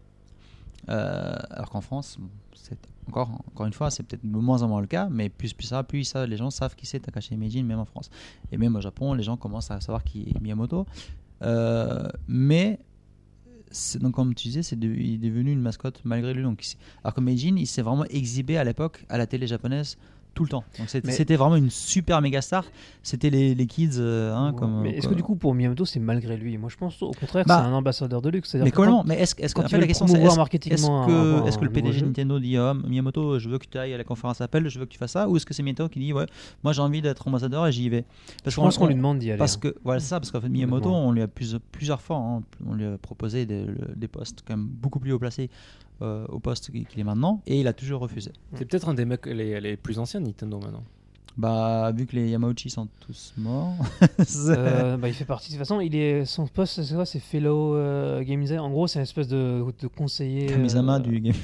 Euh, alors qu'en France, c'est encore, encore une fois, c'est peut-être de moins en moins le cas, mais plus, plus ça, plus ça, les gens savent qui c'est Takashi Imagine, même en France. Et même au Japon, les gens commencent à savoir qui est Miyamoto. Euh, mais, donc comme tu disais, c'est il est devenu une mascotte malgré lui. Donc, alors que Meijin, il s'est vraiment exhibé à l'époque à la télé japonaise tout le temps. Donc c'était vraiment une super méga star. C'était les, les kids, euh, hein, Ouais. comme. mais est-ce que du coup pour Miyamoto c'est malgré lui? Moi je pense au contraire Bah, c'est un ambassadeur de luxe. Mais comment Mais est-ce est-ce que la question c'est est-ce marketingement est-ce que, un- est-ce que le PDG jeu? Nintendo dit ah, Miyamoto, je veux que tu ailles à la conférence Apple, je veux que tu fasses ça, ou est-ce que c'est Miyamoto qui dit ouais, moi j'ai envie d'être ambassadeur et j'y vais? Parce Je pense qu'on on- lui demande d'y aller. Parce hein. que voilà, ça, parce qu'en fait Miyamoto, on lui a plus- plusieurs fois, hein, on lui a proposé des postes quand même beaucoup plus haut placés euh, au poste qu'il est maintenant, et il a toujours refusé. C'est peut-être un des mecs les, les plus anciens de Nintendo maintenant. Bah vu que les Yamauchi sont tous morts, Euh, bah, il fait partie de toute façon. Il est son poste, c'est quoi? C'est fellow euh, game design. En gros, c'est une espèce de, de conseiller. Kamisama euh, du game.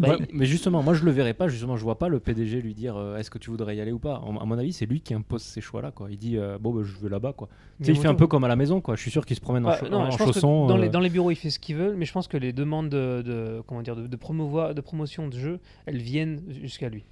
bah, Ouais, il- mais justement, moi je le verrais pas. Justement, je vois pas le PDG lui dire euh, est-ce que tu voudrais y aller ou pas? En- à mon avis, c'est lui qui impose ces choix-là. Quoi. Il dit euh, bon, bah, je vais là-bas. Quoi. Tu sais, il fait un peu comme à la maison. Quoi. Je suis sûr qu'il se promène en, non, en je pense que chaussons. dans, les, dans les bureaux, il fait ce qu'il veut, mais je pense que les demandes de, de- comment dire, de, de promouvoir, de promotion de jeu, elles viennent jusqu'à lui.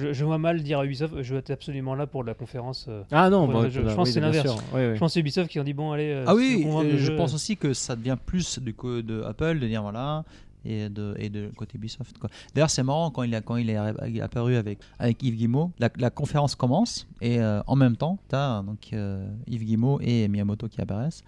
Je, je vois mal dire à Ubisoft, je veux être absolument là pour la conférence. euh. Ah non, bah, je- je pense oui, que c'est l'inverse. sûr. Oui, oui. Je pense que c'est Ubisoft qui ont dit bon, allez. euh, Ah oui, euh, je jeu, pense aussi que ça devient plus du coup de Apple de dire voilà et de et de côté Ubisoft. D'ailleurs c'est marrant quand il a quand il est apparu avec avec Yves Guillemot, la, la conférence commence et euh, en même temps tu as donc euh, Yves Guillemot et Miyamoto qui apparaissent.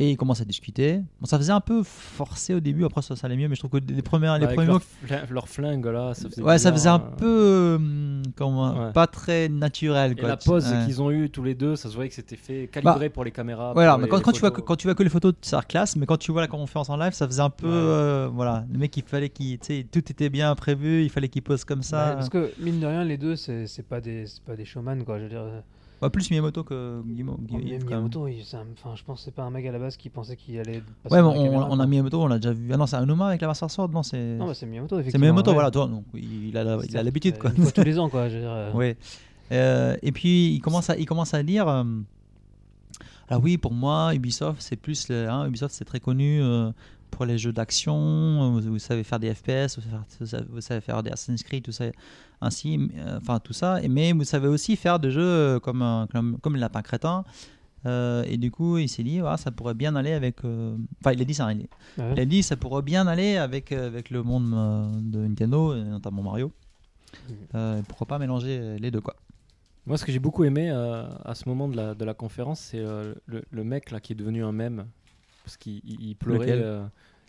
Et ils commencent à discuter. Bon, ça faisait un peu forcé au début, après ça, ça allait mieux, mais je trouve que les premières, les Avec premiers leur, mots flingue, leur flingue là, ça faisait Ouais, ça faisait un bizarre, peu euh, comment, Ouais. pas très naturel. Et Quoi. la pose Ouais. qu'ils ont eue tous les deux, ça se voyait que c'était fait calibré pour les caméras. Voilà, mais les- quand, les quand tu vois que, quand tu vois que les photos, ça classe, mais quand tu vois la conférence en live, ça faisait un peu. Ouais. euh, voilà, le mec, il fallait qu'il. Tu sais, tout était bien prévu, il fallait qu'il pose comme Ouais, ça. parce que mine de rien, les deux, c'est c'est pas des, c'est pas des showman quoi. Je veux dire, Ouais, plus Miyamoto que Guillemot. oh. Miyamoto, c'est un- enfin, je pense que c'est pas un mec à la base qui pensait qu'il allait. passer Ouais, on, caméra, on a Miyamoto, on l'a déjà vu. Ah non, c'est Anuma avec la Master Sword Non, c'est. Non, bah, c'est Miyamoto, C'est effectivement. Miyamoto, ouais. voilà, toi, donc il a la- il a l'habitude, Euh, quoi. Une fois tous les ans, quoi. Je veux dire, euh, Ouais. Euh, et puis il commence à, il commence à dire. euh, alors oui, pour moi, Ubisoft, c'est plus le, hein, Ubisoft, c'est très connu pour les jeux d'action. Vous, vous savez faire des FPS, savez- vous savez faire des Assassin's Creed, tout ça, ainsi, euh, enfin tout ça. Mais vous savez aussi faire des jeux euh, comme un- comme, comme le lapin crétin. Euh, et du coup, il s'est dit, ah, ça pourrait bien aller avec. euh, Enfin, il a dit ça. Il, ouais. il a dit, ça pourrait bien aller avec euh, avec le monde euh, de Nintendo, et notamment Mario. Mhm. Euh, pourquoi pas mélanger les deux, quoi. Moi, ce que j'ai beaucoup aimé euh, à ce moment de la, de la conférence, c'est euh, le, le mec là qui est devenu un mème. Parce qu'il il- il pleurait.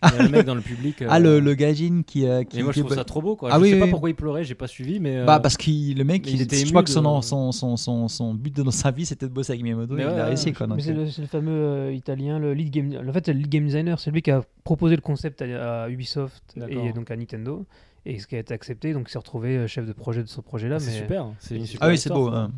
Euh, Il y a le mec dans le public. Ah, euh, le, le gaijin qui. euh, qui Et moi, je trouve ça trop beau, quoi. Ah je oui, sais oui, pas oui. pourquoi il pleurait, j'ai pas suivi, mais. euh, Bah, parce que le mec, il il était je crois que son, de- son, son, son, son but de dans sa vie, c'était de bosser avec Miyamoto. Mais et il ouais, a ouais, réussi, quoi. C'est euh, le, c'est le fameux euh, italien, le lead game. En fait, c'est le lead game designer, c'est lui qui a proposé le concept à, à Ubisoft et donc à Nintendo. Et ce qui a été accepté, donc il s'est retrouvé euh, chef de projet de ce projet-là. c'est mais... super. C'est une super Ah oui, c'est beau. hein.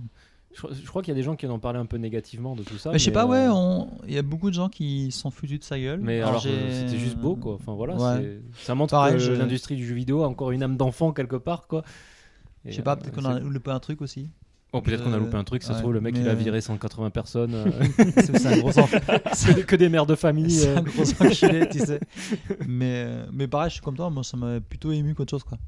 Je, je crois qu'il y a des gens qui en ont parlé un peu négativement de tout ça. Mais je sais pas, ouais, euh, on- il y a beaucoup de gens qui sont foutus de sa gueule. Mais alors, c'était juste beau, quoi. Enfin voilà, Ouais. c'est- ça montre Pareil, que je- l'industrie du jeu vidéo a encore une âme d'enfant quelque part, quoi. Je sais pas, euh, peut-être qu'on c'est- a loupé un truc aussi. Oh, peut-être qu'on a Euh, loupé un truc. Ça se ouais, trouve, le mec mais, il a viré 180 personnes. euh, c'est c'est un gros enfant. que, des- que des mères de famille. C'est euh. un gros enculé, tu sais. Mais, mais pareil, je suis comme toi, moi ça m'a plutôt ému qu'autre chose, quoi.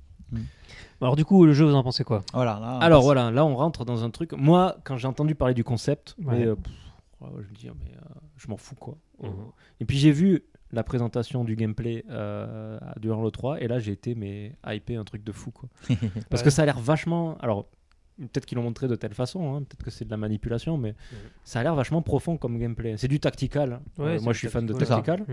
Alors, du coup, le jeu, vous en pensez quoi Voilà, là. Alors passe- voilà, là on rentre dans un truc. Moi, quand j'ai entendu parler du concept, Ouais. mais, euh, pff, je me dis, ah, mais euh, je m'en fous quoi. Mhm. Et puis j'ai vu la présentation du gameplay euh, durant le 3 et là j'ai été mais hypé un truc de fou quoi. Parce Ouais. que ça a l'air vachement. Alors peut-être qu'ils l'ont montré de telle façon, hein, peut-être que c'est de la manipulation, mais ça a l'air vachement profond comme gameplay. C'est du tactical. Ouais, Euh, moi du je suis fan de tactical.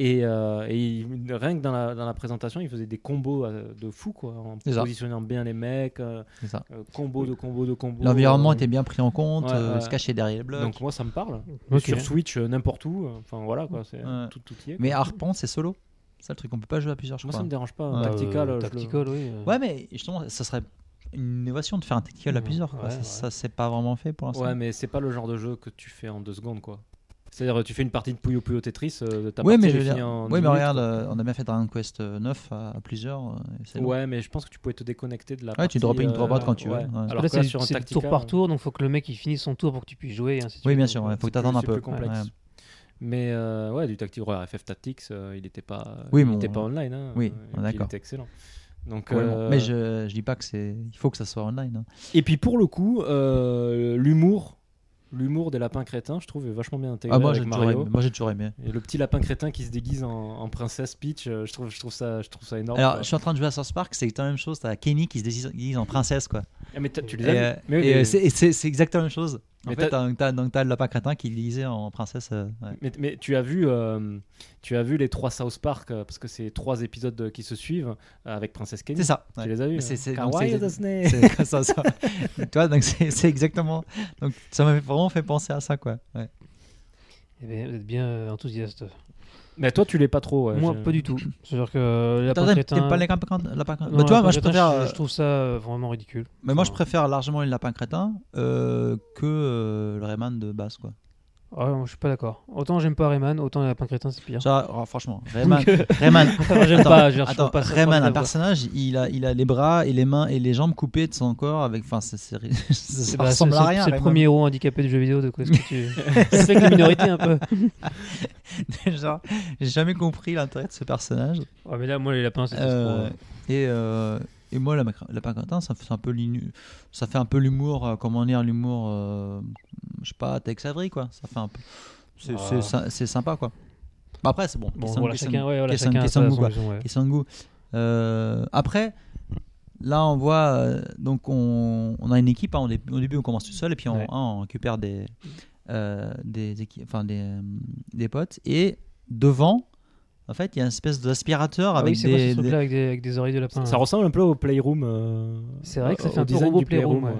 Et, euh, et il- rien que dans la, dans la présentation, il faisait des combos euh, de fou quoi, en positionnant bien les mecs, euh, euh, combo de combo de combo. L'environnement euh, était bien pris en compte, Ouais, euh, se cacher derrière les blocs. Donc moi ça me parle. Sur Switch, euh, n'importe où. euh, Enfin voilà quoi, c'est Ouais. tout, tout y est. Mais. Harpon, c'est solo. C'est ça le truc, on peut pas jouer à plusieurs, je moi crois. ça me dérange pas. Tactical, le- oui. euh. Ouais, mais justement, ça serait une innovation de faire un tactical à plusieurs. quoi. ouais, ça, ouais. ça, c'est pas vraiment fait pour l'instant. Ouais, mais c'est pas le genre de jeu que tu fais en deux secondes, quoi. C'est-à-dire, tu fais une partie de Puyo Puyo Tetris, euh, ta Ouais, partie mais, je dire- en ouais, 10 mais regarde, euh, on a bien fait Dragon Quest 9 à, à plusieurs. euh, et. Ouais, mais je pense que tu pouvais te déconnecter de la Ouais, partie. tu drop in, drop out euh, quand tu veux. Alors Là, c'est sur un tactical, tour par euh, tour, donc faut que le mec il finisse son tour pour que tu puisses jouer. Ainsi Oui, suite. bien sûr, euh, ouais, faut que t'attendes un peu. c'est plus complexe. Ouais. Mais euh, ouais, du tactique, ouais, FF Tactics, euh, il était pas, Oui, il mais était pas online. hein, oui, et on Il d'accord. était excellent. Donc, Ouais, bon. euh, Mais je, je dis pas que c'est. Il faut que ça soit online. hein. Et puis pour le coup, euh, l'humour, l'humour des lapins crétins, je trouve est vachement bien intégré Ah, moi, j'ai avec toujours Mario. aimé. Moi, j'ai toujours aimé. Et le petit lapin crétin qui se déguise en, en princesse Peach, euh, je trouve, je trouve ça, je trouve ça énorme. Alors, quoi. je suis en train de jouer à South Park, c'est la même chose. T'as Kenny qui se déguise en princesse, quoi. Ah, mais tu les as vus euh, Mais oui, et, mais- euh, c'est exactement la même chose. En Mais fait, t'as- donc t'as le lapin crétin qui déguisé en princesse. euh, ouais. Mais, mais tu as vu, euh, tu as vu les trois South Park euh, parce que c'est trois épisodes qui se suivent euh, avec Princesse Kenny. C'est ça. Tu ouais. les as vus c'est- hein c'est- donc c'est-. C'est ça, ça. tu vois, donc c'est exactement. Donc ça m'a vraiment fait penser à ça, quoi. Ouais. eh bien, vous êtes bien enthousiaste. Mais toi, tu l'es pas trop. ouais, Moi, pas du tout. C'est-à-dire que euh, lapin T'aimes crétin. t'aimes pas les lapins crétins Non, Bah, toi, lapin moi je préfère. Je, euh, je trouve ça euh, vraiment ridicule. Mais moi je préfère largement les lapins crétins euh, que euh, le Rayman de base, quoi. Ah, moi, je suis pas d'accord. Autant j'aime pas Rayman, autant les lapins crétins c'est pire. Ça, oh, franchement, Rayman. Rayman. j'aime Attends, pas, je veux dire, je Attends, trouve pas ça Rayman, un personnage, il a, il a les bras et les mains et les jambes coupées de son corps avec. Enfin, ça, bah, ressemble c'est- à rien. C'est le premier héros handicapé du jeu vidéo, de quoi est-ce que tu. c'est avec les minorités un peu. Déjà, j'ai jamais compris l'intérêt de ce personnage. Ouais, mais là, moi, les lapins, c'est Euh, et, euh, et moi, la lapin crétin, ça fait un peu l'inu- ça fait un peu l'humour, euh, comment dire, l'humour, euh, je sais pas, Tex Avery, quoi. Ça fait un peu, c'est Ah. sympa, quoi. Bah après, c'est bon. Bon, voilà, chacun, ouais, voilà, question- chacun a sa- goût, son quoi. vision, ouais. question de goût. Euh, après, là, on voit, euh, donc on, on a une équipe. hein, au, dé- au début, on commence tout seul et puis on, Ouais. hein, on récupère des, euh, des, équipes, enfin des, des potes. Et devant, en fait, il y a une espèce d'aspirateur Ah avec oui, c'est quoi des, ce des- truc-là avec des, avec des oreilles de lapin Ça hein. ressemble un peu au Playroom. euh, C'est vrai que ça au fait un peu robot du Playroom, ouais.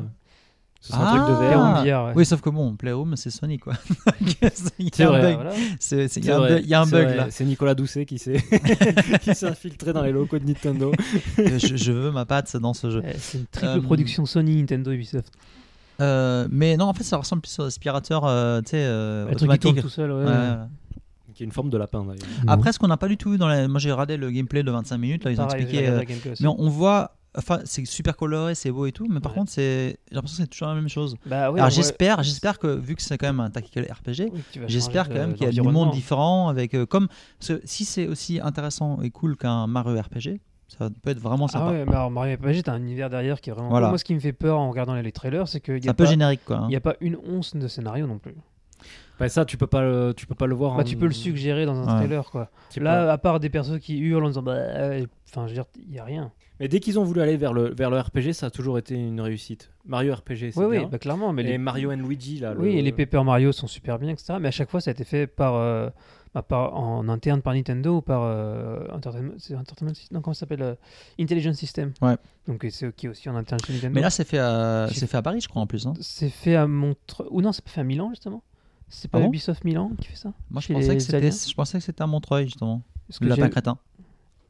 Ce sera un truc de Ah. VR. Playroom VR, ouais. Oui, sauf que bon, Playroom, c'est Sony, quoi. Il y a C'est un vrai, bug. C'est- c'est- Il y C'est a un bug, c'est là. C'est Nicolas Doucet qui s'est infiltré dans les locaux de Nintendo. je, je veux ma patte dans ce jeu. Eh, C'est une triple Euh, production Sony, Nintendo, Ubisoft. Euh, mais non, en fait, ça ressemble plus à aspirateur, euh, tu sais, euh, Le truc qui tourne automatique. tout seul, ouais. Qui est une forme de lapin d'ailleurs. Après, ce qu'on n'a pas du tout vu dans la. Moi, j'ai regardé le gameplay de 25 minutes. Là, ils ont expliqué. euh. Mais on, on voit. Enfin, c'est super coloré, c'est beau et tout. Mais par Ouais. contre, c'est. J'ai l'impression que c'est toujours la même chose. Bah oui, Alors, j'espère, j'espère que vu que c'est quand même un tactical RPG, oui, J'espère quand même qu'il y a du monde différent avec euh, comme parce que si c'est aussi intéressant et cool qu'un Mario RPG, ça peut être vraiment sympa. Ah ouais, mais alors Mario RPG, t'as un univers derrière qui est vraiment. Voilà. Moi, ce qui me fait peur en regardant les trailers, c'est qu'il c'est n'y a, un peu générique quoi. hein. il y a pas une once de scénario non plus. Bah, ça, tu peux pas le, tu peux pas le voir. Bah, en- tu peux le suggérer dans un Ouais. trailer, quoi. Là, pas. à part des personnes qui hurlent en disant bah. euh, Enfin, je veux dire, il n'y a rien. Mais dès qu'ils ont voulu aller vers le vers le RPG, ça a toujours été une réussite. Mario RPG, c'est Oui, oui, bah, clairement. Mais Et les... Mario and Luigi là. Oui, le- et les Paper Mario sont super bien, etc. Mais à chaque fois, ça a été fait par, euh, bah, par, en interne par Nintendo ou par euh, Entertainment, c'est Entertainment Sys- non, comment ça s'appelle euh, Intelligent System. Ouais. Donc c'est qui aussi en interne chez Nintendo. Mais là, c'est fait, à... C'est fait à Paris, je crois, en plus. hein. c'est fait à Montreux. Ou non, c'est pas fait à Milan justement. C'est pas Ah bon Ubisoft Milan qui fait ça Moi, je pensais, les que c'était... Je pensais que c'était à Montreuil, justement. Que Le lapin crétin.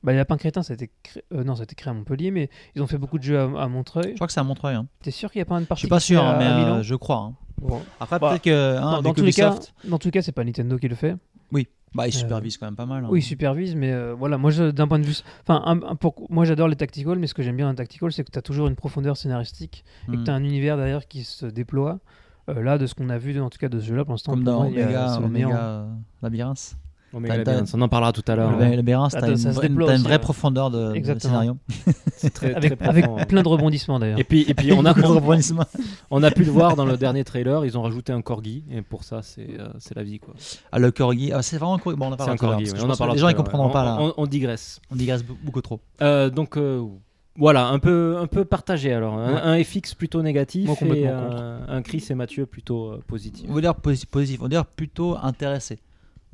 Bah, les lapins crétins, ça a été créé... euh, non, ça a été créé à Montpellier, mais ils ont fait beaucoup de jeux à, à Montreuil. Je crois que c'est à Montreuil. Hein. T'es sûr qu'il n'y a pas une Je partie suis pas sûr, à, mais à euh, je crois. hein. Bon. Après, Bah, peut-être que. hein, dans, tous les cas, Ubisoft- dans tous les cas, c'est pas Nintendo qui le fait. Bah, il Euh, supervise quand même pas mal. hein. Oui, il supervise, mais euh, voilà, moi, je- d'un point de vue. Enfin, un- un- pour- moi, j'adore les tactical, mais ce que j'aime bien dans un tactical, c'est que tu as toujours une profondeur scénaristique et que Hmm. tu as un univers derrière qui se déploie. Euh, là, de ce qu'on a vu, en tout cas de ce jeu-là, pour l'instant, Comme dans Omega, Omega Labyrinthe. Omega T'as- Labyrinthe, on en parlera tout à l'heure. Ouais. Ba- Labyrinthe, Ah, t'as une, une vraie ouais. profondeur de, scénario. Très, Avec, très avec profond. plein de rebondissements d'ailleurs. Et puis, et puis on, a, on a pu le voir dans le dernier trailer, ils ont rajouté un corgi, et pour ça, c'est euh, c'est la vie. quoi. Ah, le corgi, ah, c'est vraiment un corgi. Bon, on en parlera tout à l'heure, Les gens, l'heure, comprendront pas là. On, digresse. On digresse be- beaucoup trop. Euh, donc euh, voilà, un peu, un peu partagé alors. Un, Ouais. un FX plutôt négatif Moi, et un, un Chris et Mathieu plutôt euh, positif. On va dire posi- positif, on va dire plutôt intéressé.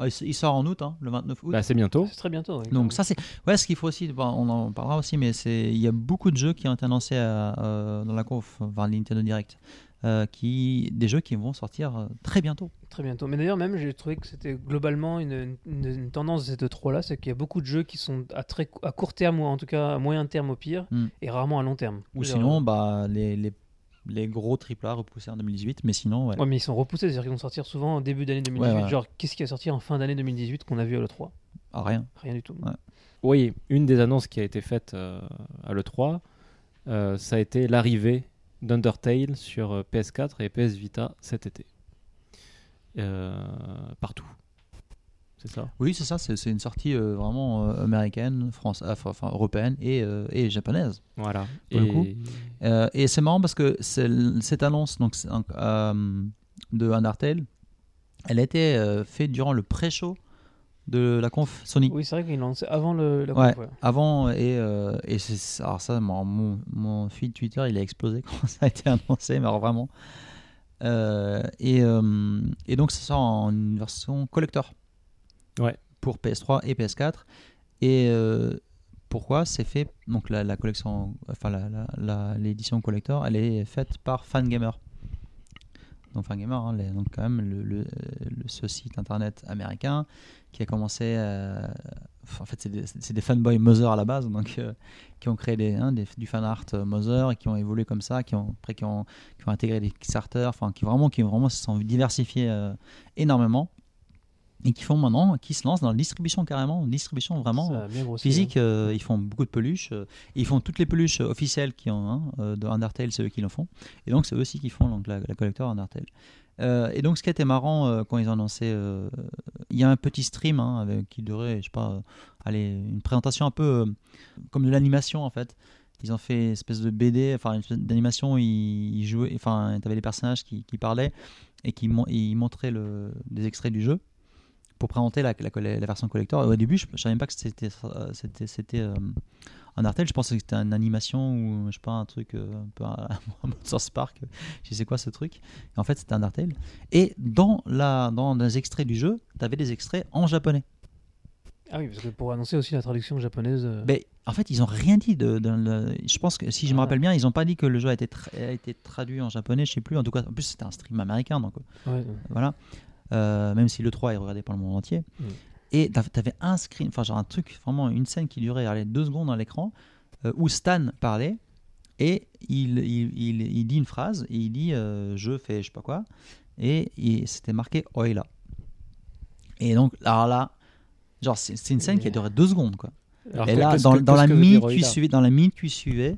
Ah, il sort en août, hein, le 29 août. Bah, c'est bientôt. C'est très bientôt. oui. Donc ça c'est ouais ce qu'il faut aussi bon, on en parlera aussi mais c'est il y a beaucoup de jeux qui ont été annoncés à, euh, dans la conf enfin Nintendo Direct euh, qui des jeux qui vont sortir euh, très bientôt. Très bientôt. Mais d'ailleurs, même, j'ai trouvé que c'était globalement une, une- une tendance de cette 3 là, c'est qu'il y a beaucoup de jeux qui sont à, très, à court terme ou en tout cas à moyen terme au pire, Hmm. et rarement à long terme. Ou sinon bah les, les, les gros AAA repoussés en 2018 mais sinon ouais. Ouais, mais ils sont repoussés, c'est-à-dire qu'ils vont sortir souvent au début d'année 2018. Ouais, ouais. Genre, qu'est-ce qui a sorti en fin d'année 2018 qu'on a vu à l'E3 Ah, rien. Rien du tout. Ouais. Oui, une des annonces qui a été faite euh, à l'E3, euh, ça a été l'arrivée d'Undertale sur euh, PS4 et PS Vita cet été. Euh, partout. C'est ça? Oui, c'est ça, c'est une sortie euh, vraiment euh, américaine, France, enfin, européenne et, et japonaise. Voilà. Pour le et coup. Et c'est marrant parce que cette annonce donc, de Undertale, elle a été faite durant le pré-show de la conf Sony. Oui, c'est vrai qu'ils l'ont lancé avant le, la Ouais. conf, ouais. Avant, et, euh, et c'est alors ça, mon, mon, mon feed Twitter, il a explosé quand ça a été annoncé, mais alors vraiment. Euh, et, euh, et donc, ça sort en une version collector. Ouais. Pour PS3 et PS4. Et euh, pourquoi C'est fait, donc la, la collection, enfin la- la- la- l'édition collector, elle est faite par Fangamer. Donc Fangamer, hein, les- donc quand même ce site internet américain qui a commencé à en fait, c'est des, des fanboys Mother à la base, donc euh, qui ont créé des, hein, du fan art euh, Mother et qui ont évolué comme ça, qui ont après qui ont, qui ont intégré des Kickstarter, enfin qui vraiment qui vraiment se sont diversifiés euh, énormément et qui font maintenant, qui se lancent dans la distribution carrément, une distribution vraiment grossi, physique. hein. euh, ils font beaucoup de peluches, euh, ils font toutes les peluches euh, officielles qui ont hein, euh, de Undertale, c'est eux qui le font, et donc c'est eux aussi qui font donc la, la collector Undertale. Euh, et donc ce qui était marrant euh, quand ils ont annoncé, euh, il y a un petit stream hein, avec, qui durait, je sais pas, euh, allez, une présentation un peu euh, comme de l'animation en fait. Ils ont fait une espèce de BD, enfin une espèce d'animation, ils, ils jouaient, enfin tu avais des personnages qui, qui parlaient et qui ils montraient le, des extraits du jeu pour présenter la, la, la version collector. Au début, je ne savais même pas que c'était euh, c'était c'était euh, un Artel. Je pensais que c'était une animation ou je sais pas un truc euh, un peu mode South Park. Je sais quoi ce truc? Et en fait, c'était un Artel. Et dans la dans les extraits du jeu, tu avais des extraits en japonais. Ah oui, parce que pour annoncer aussi la traduction japonaise. Mais en fait, ils ont rien dit de, de- le- je pense que si je me Ah. rappelle bien, ils ont pas dit que le jeu a été, tra- a été traduit en japonais. Je sais plus. En tout cas, en plus c'était un stream américain, donc ouais, voilà. Euh, même si le 3 est regardé par le monde entier. Mm. Et tu avais un screen, enfin genre un truc, vraiment une scène qui durait allez, deux secondes à l'écran, euh, où Stan parlait et il, il, il, il dit une phrase, et il dit euh, je fais je sais pas quoi, et, c'était marqué Oila. Et donc, alors là, genre c'est une scène qui a duré deux secondes quoi. Alors, et là, dans, que- dans la que minute Oida suivait, dans la minute qui suivait,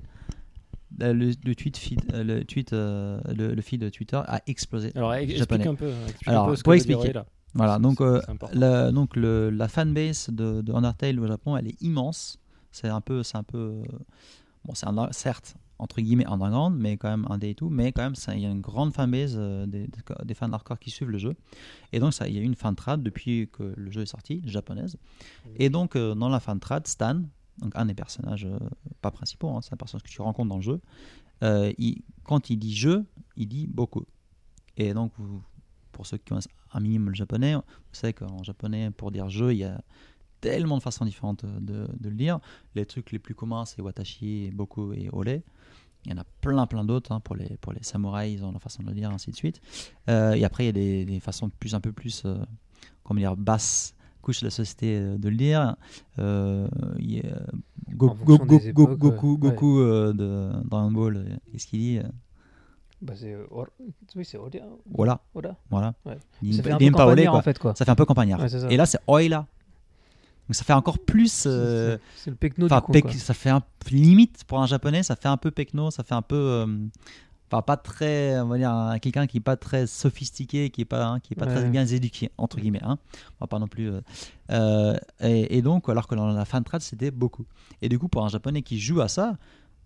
le, le tweet feed, euh, le tweet, euh, le, le feed de Twitter a explosé. Alors, explique japonais. un peu. explique Alors, un peu ce que expliquer. Voilà, donc, euh. La, donc le, la fanbase de, de Undertale au Japon, elle est immense. C'est un peu, c'est un peu, euh, bon, c'est certes entre guillemets underground, mais quand même indé et tout, mais quand même, il y a une grande fanbase euh, des, fans hardcore qui suivent le jeu. Et donc, ça, il y a eu une fan trad depuis que le jeu est sorti, japonaise. Et donc, euh, dans la fan trad, Stan, donc un des personnages, euh, pas principaux, hein, c'est un personnage que tu rencontres dans le jeu. euh, quand il dit jeu, il dit beaucoup. Et donc, pour ceux qui connaissent un minimum le japonais, vous savez qu'en japonais, pour dire jeu, il y a tellement de façons différentes de, le dire. Les trucs les plus communs, c'est watashi, boku et ole. Il y en a plein, plein d'autres. hein, pour, les, pour les samouraïs, ils ont leur façon de le dire, ainsi de suite. Euh, et après, il y a des, des façons plus, un peu plus, comment dire, basses couches de la société euh, de le dire. Euh, il y a Go- En Go- fonction Go- des Go- époques, Goku, ouais. Euh, de Dragon Ball, euh, qu'est-ce qu'il dit Bah, c'est Or- oui, c'est Oda. Voilà, Oda. voilà. Ouais. Il Ça fait il un peu pas olé, quoi. en fait quoi. Ça fait un peu campagnard. Ouais. Et là, c'est Oila. Donc ça fait encore plus. euh, C'est le pecno du Enfin, coup. pec- quoi. ça fait un limite pour un japonais, ça fait un peu pecno, ça fait un peu, enfin pas très, on va dire un- quelqu'un qui est pas très sophistiqué, qui est pas, hein, qui est pas Ouais. très bien éduqué entre guillemets. Hein. On va pas non plus. euh, euh, et, et donc, alors que dans la fan trad, c'était beaucoup. Et du coup, pour un japonais qui joue à ça,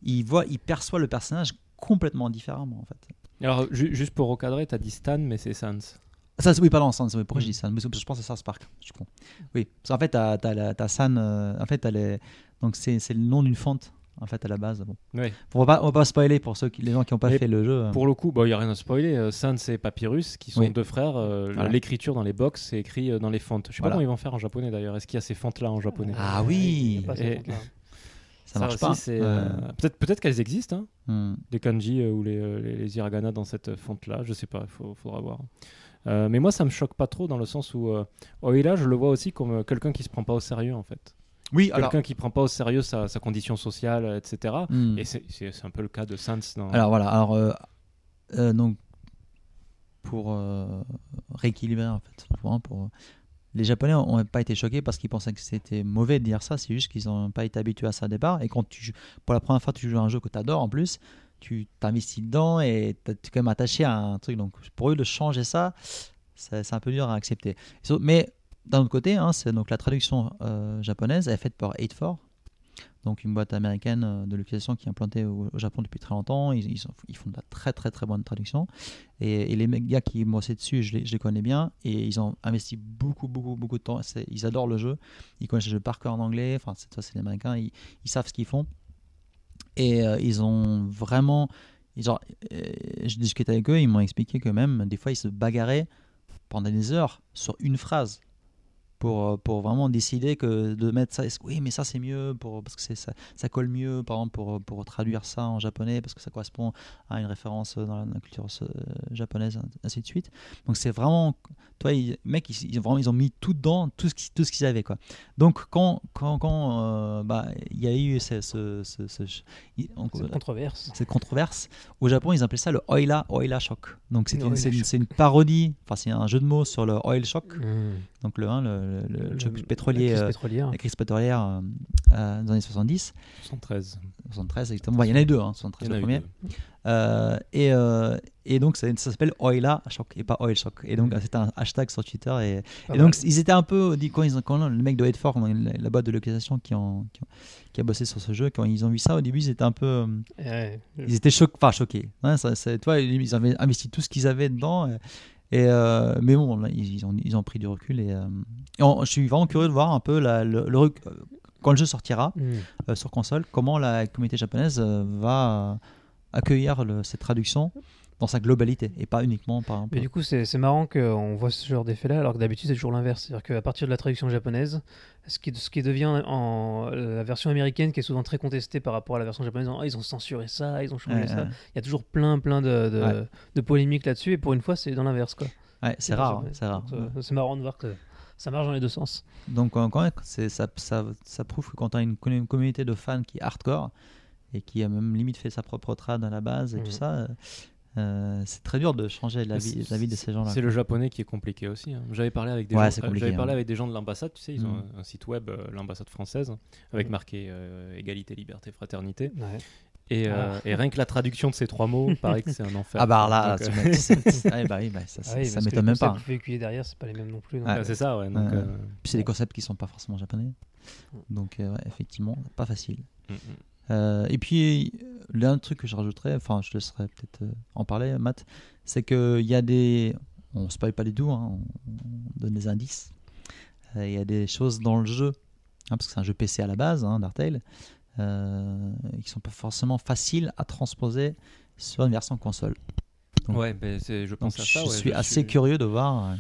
il voit, il perçoit le personnage complètement différemment en fait. Alors, ju- juste pour recadrer, t'as dit Stan, mais c'est Sans. Ça, oui, pardon, Sans, oui, pourquoi Mm. je dis San Je pense à South Park, je suis con. Oui, parce qu'en fait, la- t'as San, euh, en fait, les- donc c'est, le nom d'une fonte, en fait, à la base. Bon. Ouais. On va pas, on va pas spoiler pour ceux qui, les gens qui n'ont pas Mais fait le jeu. euh. Pour le coup, il n'y a rien à spoiler. euh, Sans et Papyrus, qui sont Oui. deux frères, euh, Voilà. l'écriture dans les box, c'est écrit euh, dans les fontes. Je sais Voilà. pas comment ils vont faire en japonais d'ailleurs. Est-ce qu'il y a ces fontes-là en japonais? Ah oui. Et- ça marche aussi, pas. euh, Peut-être, peut-être qu'elles existent, hein, Hmm. les kanji euh, ou les, les, les hiragana dans cette fonte-là. Je sais pas, il faudra voir. Euh, mais moi, ça me choque pas trop dans le sens où euh, Oila, je le vois aussi comme euh, quelqu'un qui se prend pas au sérieux en fait. Oui, alors. Quelqu'un qui prend pas au sérieux sa, sa condition sociale, euh, etc. hmm. Et c'est, c'est- un peu le cas de Sans dans. Alors voilà, alors euh, euh, donc pour euh, rééquilibrer en fait, simplement pour les Japonais n'ont pas été choqués parce qu'ils pensaient que c'était mauvais de dire ça, c'est juste qu'ils n'ont pas été habitués à ça au départ. Et quand tu pour la première fois tu joues à un jeu que tu adores en plus, tu t'investis dedans et tu es quand même attaché à un truc. Donc pour eux de changer ça, c'est un peu dur à accepter. Mais d'un autre côté, hein, c'est donc la traduction euh, japonaise est faite par 84 donc une boîte américaine euh, de localisation qui est implantée au, Japon depuis très longtemps. Ils, font de la très très très bonne traduction. Et, et les gars qui bossaient dessus, je les, je les connais bien. Et ils ont investi beaucoup beaucoup beaucoup de temps. Ils adorent le jeu. Ils connaissent le jeu par cœur en anglais. Enfin, c'est ça, c'est les Américains. Ils, savent ce qu'ils font. Et euh, ils ont vraiment... ils- euh, je discutais avec eux, ils m'ont expliqué que même des fois ils se bagarraient pendant des heures sur une phrase pour, euh, pour vraiment décider que de mettre ça. Oui, mais ça c'est mieux pour, parce que ça, ça colle mieux, par exemple, pour, pour traduire ça en japonais, parce que ça correspond à une référence dans la, dans la culture euh, japonaise, ainsi de suite. Donc c'est vraiment. Toi, ils, mec, ils, ils ont vraiment, ils ont mis tout dedans, tout ce, qui- tout ce qu'ils avaient. Quoi. Donc quand quand, quand euh, bah, il y a eu ce. ce, ce, ce- on- C'est controverse. cette controverse. Au Japon, ils appelaient ça le Oila Oila Shock. Donc c'est une, une- une parodie, enfin c'est un jeu de mots sur le oil shock, Mmh. donc le, hein, le, le- le Le- choc la pétrolier, crise euh, pétrolière. la crise pétrolière euh, euh, dans les années 70, 113. 73 exactement. Bah, il y en a eu deux, hein, 73 Il y en a le premier. deux. Euh, et, euh, et donc ça, ça s'appelle Oila Shock et pas Oil Shock. Et donc c'était un hashtag sur Twitter et, donc ils étaient un peu quand, ils quand le mec de Headfort, la, la boîte de localisation qui, ont- qui, ont- qui a bossé sur ce jeu, quand ils ont vu ça au début, ils étaient un peu euh, ils étaient choqués, enfin choqués. Hein, ça, c'est- toi, ils avaient investi tout ce qu'ils avaient dedans. Et, et, euh, mais bon, là, ils, ils ont, ils ont pris du recul. Et, euh, et on- je suis vraiment curieux de voir un peu la- le, euh, quand le jeu sortira Mmh. euh, sur console, comment la communauté japonaise euh, va euh, accueillir le- cette traduction dans sa globalité et pas uniquement par exemple. Mais du coup, c'est marrant qu'on voit ce genre d'effet-là, alors que d'habitude, c'est toujours l'inverse. C'est-à-dire qu'à partir de la traduction japonaise, ce qui, ce qui devient en, la version américaine, qui est souvent très contestée par rapport à la version japonaise, en, Ah, ils ont censuré ça, ils ont changé Ouais, ça. ouais. Il y a toujours plein, plein de, de, Ouais. de polémiques là-dessus, et pour une fois, c'est dans l'inverse. quoi. Ouais, c'est rare, c'est rare. Euh, C'est marrant de voir que ça marche dans les deux sens. Donc quand même, ça, ça, ça prouve que quand tu as une, une communauté de fans qui est hardcore et qui a même limite fait sa propre trad à la base et Mhm. tout ça, euh, euh, c'est très dur de changer la vie, la vie de ces gens-là. C'est le japonais qui est compliqué aussi. hein. J'avais parlé avec des Ouais, gens, euh, compliqué, j'avais parlé hein. avec des gens de l'ambassade. Tu sais, ils ont Mm. un, un site web, euh, l'ambassade française, avec Mm. marqué euh, égalité, liberté, fraternité. Ouais. Et, euh, et rien que la traduction de ces trois mots, paraît que c'est un enfer. Ah bah là, Donc, là, euh, ouais, bah oui, bah, ça, Ah oui, ça m'étonne les même pas. concepts véhiculés derrière, c'est pas les mêmes non plus. donc, ah, c'est ça, ouais. Donc, euh, Puis c'est des concepts qui sont pas forcément japonais. Donc euh, ouais, effectivement, pas facile. Euh, et puis, l'un truc que je rajouterais, enfin, je laisserai peut-être euh, en parler, Matt, c'est qu'il y a des. On ne spoil pas du tout, hein, on, on donne des indices. Euh, Il y a des choses dans le jeu, hein, parce que c'est un jeu PC à la base, hein, d'Artale, euh, qui sont pas forcément faciles à transposer sur une version console. Donc- Ouais, ben, je Donc, pense à ça. je ouais, suis assez curieux de voir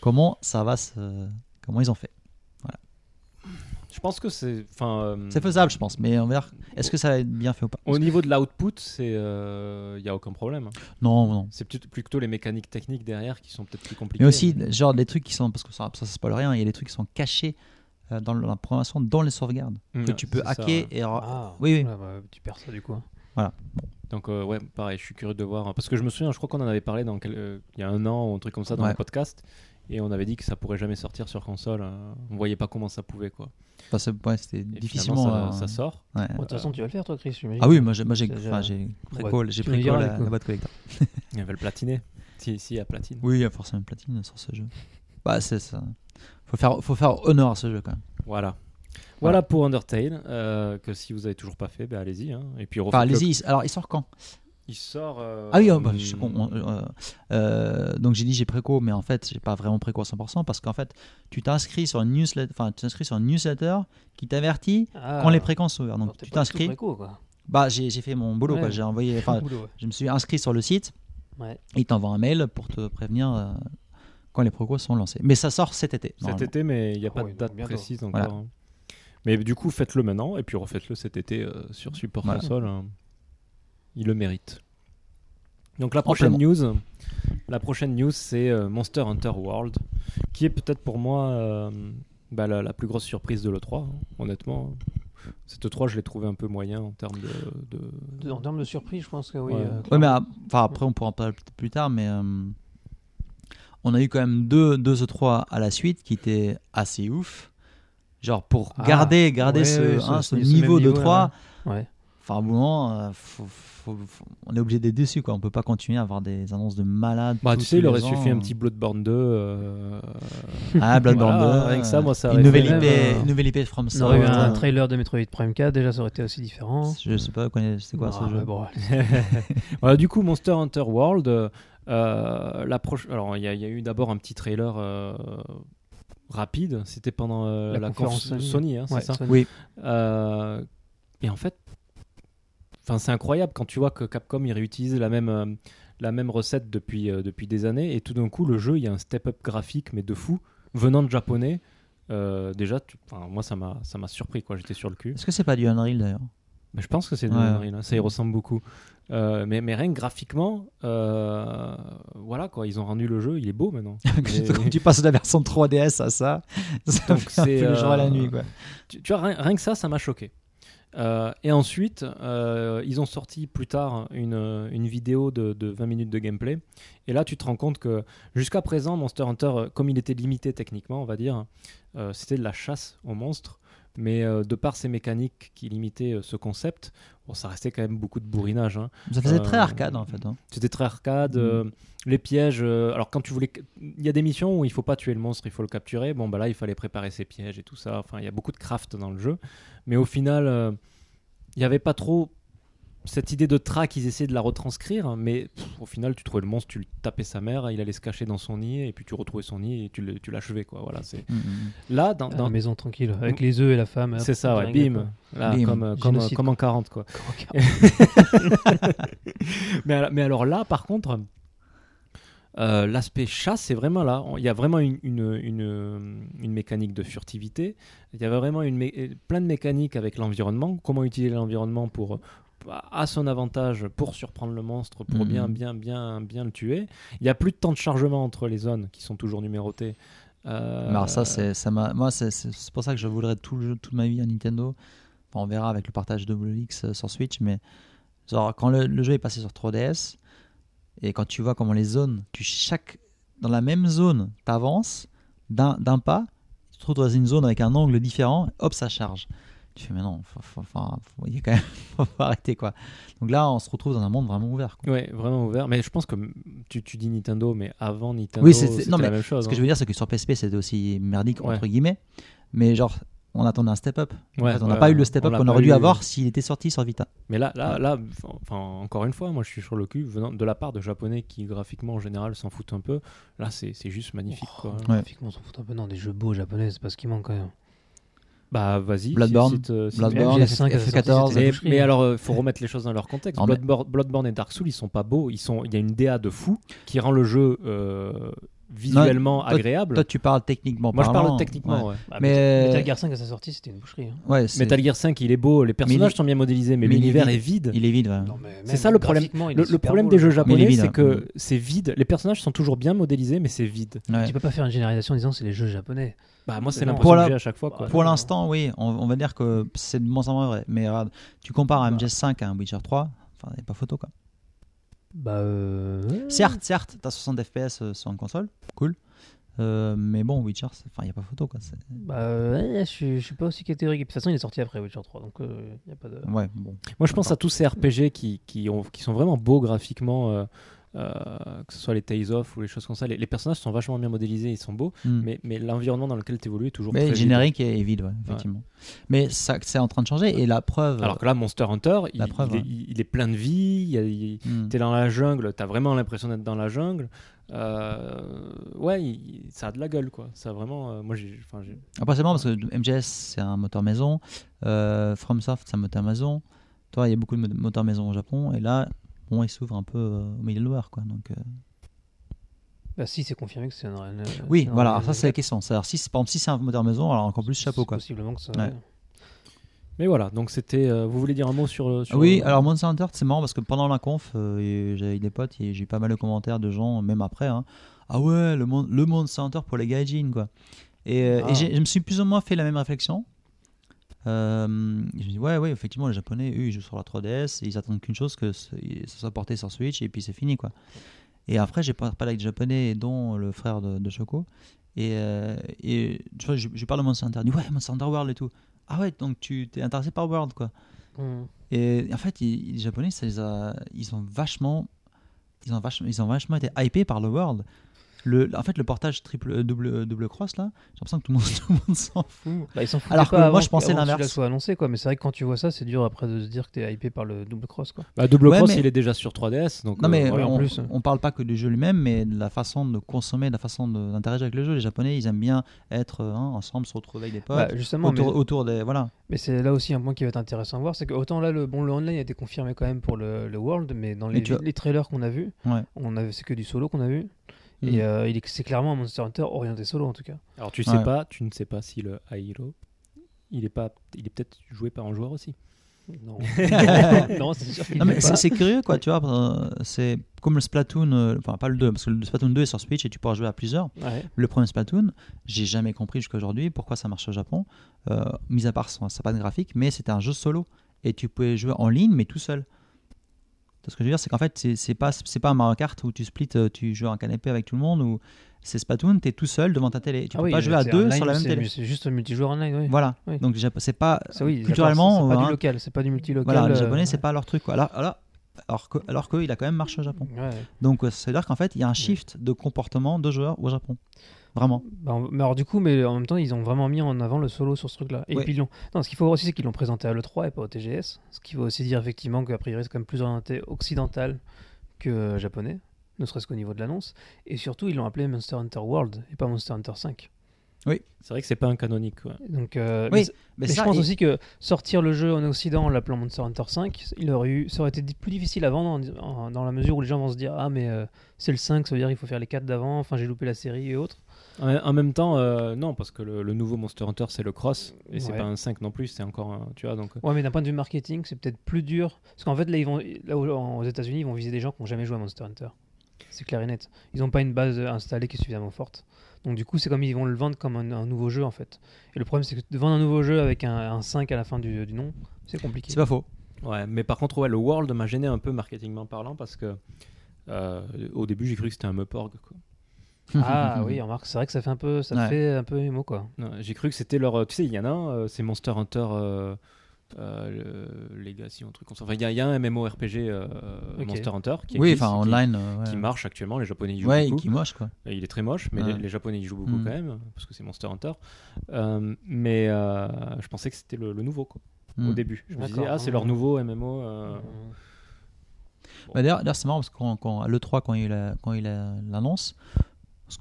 comment ça va se... comment ils ont fait. Je pense que c'est. Enfin, euh, C'est faisable, je pense, mais on verra. Est-ce que ça va être bien fait ou pas? Au niveau de l'output, c'est, il n'y a aucun problème. Non, non. C'est plutôt, plutôt les mécaniques techniques derrière qui sont peut-être plus compliquées. Mais aussi, genre des trucs qui sont, parce que ça, ça, ça spoil rien, il y a des trucs qui sont cachés euh, dans la programmation, dans les sauvegardes, Mm, que tu peux ça, hacker ouais. et. Ah, oui, oui. bah, tu perds ça du coup. Donc euh, ouais, pareil, je suis curieux de voir. Parce que je me souviens, je crois qu'on en avait parlé dans quel- euh, il y a un an ou un truc comme ça dans Ouais. le podcast. Et on avait dit que ça pourrait jamais sortir sur console. euh, on voyait pas comment ça pouvait quoi. Enfin, c'est- ouais, c'était difficilement. ça, euh, ça sort. ouais. Bon, De toute façon, tu vas le faire toi, Chris. Ah oui, moi j'ai, j'ai, déjà- j'ai diras, la, la boîte collector. Ils veulent platiner. Si, si, il y a platine. Oui, il y a forcément une platine sur ce jeu. Bah, c'est ça. Faut faire, faut faire honneur à ce jeu quand même. Voilà. Voilà pour Undertale. euh, que si vous avez toujours pas fait, ben allez-y. hein. Et puis Enfin, allez-y. Alors, il sort quand? Il sort. euh, Ah oui, oh, bah, je suis con. euh, euh, donc j'ai dit j'ai préco, mais en fait, j'ai pas vraiment préco à 100% parce qu'en fait, tu t'inscris sur une newsletter, enfin, tu t'inscris sur une newsletter qui t'avertit Ah. quand les précons sont ouverts. Alors, Donc tu pas t'inscris. Bah, j'ai, j'ai fait mon boulot, Ouais. quoi. J'ai envoyé, enfin, Boulot, ouais. je me suis inscrit sur le site. Ouais. Il t'envoie un mail pour te prévenir euh, quand les précos sont lancés. Mais ça sort cet été. Cet été, mais il n'y a pas Oh, de date bientôt. précise encore. Voilà. hein. Mais du coup, faites-le maintenant et puis refaites-le cet été euh, sur support Voilà. console. hein. Il le mérite. Donc la prochaine Amplement. news, la prochaine news, c'est euh, Monster Hunter World, qui est peut-être pour moi euh, bah, la, la plus grosse surprise de l'E3, hein, honnêtement. Cette E3, je l'ai trouvé un peu moyen en termes de. de- De- En termes de surprise, je pense que oui. Ouais. euh, Ouais, mais ah, enfin, après, on pourra en parler peut-être plus tard, mais euh, on a eu quand même deux, deux E3 à la suite qui étaient assez ouf. Genre pour Ah, garder, garder ouais, ce, ouais, hein, ce- ce ce niveau même de niveau, 3, Ouais. Enfin, à un moment, euh, faut- faut- faut- on est obligé d'être déçu. Quoi. On peut pas continuer à avoir des annonces de malades. Bah, tu sais, il aurait les suffi ans. un petit Bloodborne 2. euh, Ah, Bloodborne Voilà, 2. rien que ça, moi, ça une nouvelle, IP, même, euh, une nouvelle IP From On aurait eu Software. un trailer de Metroid Prime 4, déjà ça aurait été aussi différent. Je sais pas, c'est quoi Ah, ce jeu ouais, bon, Voilà, du coup, Monster Hunter World, euh, euh, la proche- alors il y, a- il y a eu d'abord un petit trailer euh, rapide. C'était pendant euh, La la, conférence conf- Sony. Sony, hein, c'est Ouais, ça. Sony. Oui. Euh, et en fait, enfin c'est incroyable quand tu vois que Capcom il réutilise la même euh, la même recette depuis euh, depuis des années et tout d'un coup le jeu il y a un step-up graphique mais de fou venant de japonais. Euh, déjà, tu- enfin, moi ça m'a ça m'a surpris quoi. J'étais sur le cul. Est-ce que c'est pas du Unreal d'ailleurs? Je pense que c'est Ouais. Unreal, hein, ça y ressemble beaucoup. Mais, mais rien que graphiquement, voilà quoi, ils ont rendu le jeu, il est beau maintenant. Quand tu passes de la version 3DS à ça, ça Donc fait un c'est, peu le jour à la nuit. Quoi. tu, tu vois, rien, rien que ça, ça m'a choqué. Euh, et ensuite, euh, ils ont sorti plus tard une, vidéo de, de 20 minutes de gameplay. Et là, tu te rends compte que jusqu'à présent, Monster Hunter, comme il était limité techniquement, on va dire, euh, c'était de la chasse aux monstres. Mais de par ces mécaniques qui limitaient ce concept, bon, ça restait quand même beaucoup de bourrinage. hein. Ça faisait Euh, très arcade en fait. hein. C'était très arcade. Mm. euh, les pièges. euh, alors, quand tu voulais. Il y a des missions où il faut pas tuer le monstre, il faut le capturer. Bon, bah là, il fallait préparer ses pièges et tout ça. Enfin, il y a beaucoup de craft dans le jeu. Mais au final, euh, il n'y avait pas trop cette idée de track, qu'ils essayaient de la retranscrire. Mais pff, au final, tu trouvais le monstre, tu le tapais sa mère, il allait se cacher dans son nid. Et puis tu retrouvais son nid et tu le- tu l'achevais. Quoi. Voilà, c'est... Mm, mm. Là, dans. Dans- la maison tranquille, avec les œufs et la femme. c'est ça, ouais, bim. Là, Bim. Comme, euh, comme, Génocide, comme en 40, quoi. mais, alors, mais alors là, par contre, euh, l'aspect chasse, c'est vraiment là. Il y a vraiment une, une, une, une mécanique de furtivité. Il y avait vraiment une mé- plein de mécaniques avec l'environnement. Comment utiliser l'environnement pour à son avantage pour surprendre le monstre, pour Mhm. bien, bien, bien, bien le tuer. Il y a plus de temps de chargement entre les zones qui sont toujours numérotées. Euh, Alors ça, c'est, ça m'a, moi, c'est, c'est- pour ça que je voudrais tout le jeu, toute ma vie à Nintendo. Enfin, on verra avec le partage de WX euh, sur Switch, mais genre, quand le, le jeu est passé sur 3DS et quand tu vois comment les zones, tu chaque dans la même zone, t'avances d'un, d'un pas, tu te retrouves dans une zone avec un angle différent, hop, ça charge. Tu fais mais non, il y a quand même, faut arrêter quoi. Donc là, on se retrouve dans un monde vraiment ouvert. Quoi. Ouais, vraiment ouvert. Mais je pense que tu, tu dis Nintendo, mais avant Nintendo, Oui, c'était la mais même chose. Ce que hein. je veux dire, c'est que sur PSP, c'était aussi merdique Ouais. entre guillemets, mais genre, on attendait un step-up. En Ouais, fait, on n'a ouais, pas eu le step-up qu'on aurait dû eu. avoir s'il était sorti sur Vita. Mais là, là, là, enfin, encore une fois, moi je suis sur le cul, venant de la part de japonais qui graphiquement en général s'en foutent un peu. Là, c'est c'est juste magnifique. Quoi. Ouais. Graphiquement, on s'en fout un peu. Non, des jeux beaux japonais, c'est pas ce qui manque quand même. Bah vas-y. Bloodborne. cite, euh, cite- Bloodborne, MGS5, elle est sortie, F14. c'était Mais, la boucherie, mais alors, il faut remettre les choses dans leur contexte. Non, mais- Bloodborne, Bloodborne et Dark Souls, ils sont pas beaux. Ils sont, il y a une DA de fou qui rend le jeu euh, visuellement toi- agréable. Toi, tu parles techniquement Moi, je parle techniquement. ouais. ouais. Bah, Mais- Metal Gear 5 à sa sortie, c'était une boucherie. hein. Ouais, Metal Gear 5, il est beau, les personnages il- sont bien modélisés, mais l'univers est vide. il est vide. Non, C'est ça le problème. Le, problème beau, des jeux japonais, c'est que c'est vide. Les personnages sont toujours bien modélisés, mais c'est vide. Ouais. Tu peux pas faire une généralisation en disant c'est les jeux japonais. Bah, moi, c'est l'impression que j'ai à chaque fois. Quoi. Pour l'instant, oui, on, on va dire que c'est de moins en moins vrai. Mais regarde, tu compares un Bah. MGS5 à un Witcher 3, enfin, il n'y a pas photo quoi. Bah, euh... Certes, certes, t'as 60 FPS euh, sur une console, cool. Euh, mais bon, Witcher, enfin, il n'y a pas photo quoi. Bah, ouais, je, suis, je suis pas aussi catégorique. De toute façon, il est sorti après Witcher 3, donc il y a pas de. Ouais, bon. Moi, je pense à tous ces RPG qui, qui, ont, qui sont vraiment beaux graphiquement, euh, euh, que ce soit les Tales of ou les choses comme ça. Les, les personnages sont vachement bien modélisés, ils sont beaux, Hmm. mais, mais l'environnement dans lequel tu évolues est toujours Mais très le vide. générique est vide, ouais, effectivement. Mais ça, c'est en train de changer. Et la preuve. Alors que là, Monster Hunter, il, La preuve, il est, ouais. il- il est plein de vie, Hmm. t'es dans la jungle, t'as vraiment l'impression d'être dans la jungle. Euh, ouais, il- ça a de la gueule, quoi. Ça a vraiment. euh, moi, j'ai. Après, c'est marrant parce que MGS, c'est un moteur maison. Euh, FromSoft, c'est un moteur maison. Toi, il y a beaucoup de mo- moteurs maison au Japon. Et là, bon, il s'ouvre un peu euh, au middleware, quoi. Donc, euh, Bah, si, c'est confirmé que c'est un. un- Oui, un- voilà, alors ça c'est la question. C'est- Alors, si, c'est- par exemple, si c'est un moteur maison, alors encore plus chapeau quoi. Possiblement que ça. Ouais. Mais voilà, donc c'était. euh, vous voulez dire un mot sur. sur Oui, euh, alors Monster Hunter, c'est marrant parce que pendant la conf, euh, et j'avais des potes et j'ai eu pas mal de commentaires de gens, même après. hein, ah ouais, le, mon- le Monster Hunter pour les gaijin quoi. Et, euh, Ah. et je me suis plus ou moins fait la même réflexion. Euh, je me dis ouais, ouais, effectivement, les Japonais, eux, ils jouent sur la 3DS et ils attendent qu'une chose que ça soit porté sur Switch et puis c'est fini quoi. Et après, j'ai parlé avec des Japonais, dont le frère de, de Choco. Et, euh, et tu vois, je, je parle de Monster Hunter. Il dit ouais, Monster Hunter World et tout. Ah ouais, donc tu t'es intéressé par World quoi. Hmm. Et en fait, les Japonais, ça les a- ils ont vachement, ils ont vachement, ils ont vachement été hypés par le World. Le, en fait, le portage triple euh, double euh, double cross là, j'ai l'impression que tout le monde, tout le monde s'en fout. Bah, ils s'en Alors que pas moi, avant je pensais que l'inverse. soit annoncé, quoi. Mais c'est vrai que quand tu vois ça, c'est dur après de se dire que t'es hypé par le double cross, quoi. Bah, Double Ouais, Cross, mais- il est déjà sur 3DS. Donc, Non mais euh, ouais, en on, plus. on parle pas que du jeu lui-même, mais de la façon de consommer, de la façon d'interagir avec le jeu. Les Japonais, ils aiment bien être hein, ensemble, se retrouver avec des potes. Bah, justement, autour, mais, autour des voilà. mais c'est là aussi un point qui va être intéressant à voir, c'est que autant là, le, bon, le online a été confirmé quand même pour le, le World, mais dans les, les trailers qu'on a vus, Ouais. on a, c'est que du solo qu'on a vu. Mm. Et euh, il est, c'est clairement un Monster Hunter orienté solo en tout cas. Alors, tu sais Ouais. pas, tu ne sais pas si le Halo, il est pas, il est peut-être joué par un joueur aussi. Non, non c'est sûr Non, mais c'est curieux quoi, tu vois. euh, C'est comme le Splatoon, euh, enfin pas le 2, parce que le Splatoon 2 est sur Switch et tu pourras jouer à plusieurs. Ouais. Le premier Splatoon, j'ai jamais compris jusqu'à aujourd'hui pourquoi ça marche au Japon, euh, mis à part son, sa panne graphique, mais c'était un jeu solo et tu pouvais jouer en ligne mais tout seul. Ce que je veux dire, c'est qu'en fait, c'est pas, c'est pas un Mario Kart où tu splits, euh, tu joues en canapé avec tout le monde, ou c'est Splatoon, tu es tout seul devant ta télé. Tu Ah peux oui, pas jouer à deux online, sur la même télé. C'est juste un multijoueur online, oui. Voilà. Oui. Donc c'est pas oui, culturellement, c'est pas hein, du local, c'est pas du multilocal. voilà, les euh, Japonais, c'est pas leur truc quoi. Alors, alors, alors que, alors a quand même marché au Japon. Ouais. Donc euh, ça veut dire qu'en fait, il y a un shift de comportement de joueurs au Japon. Vraiment. Bah, mais alors du coup, mais en même temps, ils ont vraiment mis en avant le solo sur ce truc-là. Et Ouais. puis ils l'ont- non, ce qu'il faut voir aussi, c'est qu'ils l'ont présenté à l'E3 et pas au TGS. Ce qui veut aussi dire effectivement qu'a priori, c'est quand même plus orienté occidental que euh, japonais, ne serait-ce qu'au niveau de l'annonce. Et surtout, ils l'ont appelé Monster Hunter World et pas Monster Hunter 5. C'est vrai que c'est pas un canonique. quoi. Donc, euh, Oui, mais, Mais, mais ça, je pense et- aussi que sortir le jeu en Occident en l'appelant Monster Hunter 5, il aurait eu, ça aurait été plus difficile à vendre en- en- dans la mesure où les gens vont se dire Ah, mais euh, c'est le 5, ça veut dire qu'il faut faire les 4 d'avant, enfin j'ai loupé la série et autres. En en même temps, euh, non, parce que le, le nouveau Monster Hunter, c'est le cross, et c'est Ouais. pas un 5 non plus, c'est encore un. Tu vois, donc. Ouais, mais d'un point de vue marketing, c'est peut-être plus dur. Parce qu'en fait, là, ils vont, là aux États-Unis, ils vont viser des gens qui n'ont jamais joué à Monster Hunter. C'est clair et net. Ils n'ont pas une base installée qui est suffisamment forte. Donc, du coup, c'est comme ils vont le vendre comme un, un nouveau jeu, en fait. Et le problème, c'est que de vendre un nouveau jeu avec un, un 5 à la fin du, du nom, c'est compliqué. c'est pas faux. Ouais, mais par contre, ouais, le World m'a gêné un peu marketingment parlant, parce que. euh, au début, j'ai cru que c'était un Meporg. Quoi. Ah oui, remarque, c'est vrai que ça fait un peu, ça Ouais. fait un peu émo, quoi. J'ai cru que c'était leur. Tu sais, il y en a un, euh, c'est Monster Hunter euh, euh, le Legacy, un truc comme ça. Enfin, il y, a- il y a un MMORPG euh. Monster Hunter qui, Oui, existe, enfin qui- online. euh, ouais. qui marche actuellement. Les Japonais y jouent Ouais, beaucoup. qui moche quoi. Et Il est très moche, mais Ouais. les, les Japonais y jouent beaucoup Mm. quand même, parce que c'est Monster Hunter. Euh, mais euh, je pensais que c'était le, le nouveau, quoi, au Mm. début. Je me disais, ah, c'est leur nouveau MMO. euh, Bah, D'ailleurs, c'est marrant parce que quand, quand- à l'E3, quand il a- quand il a l'annonce,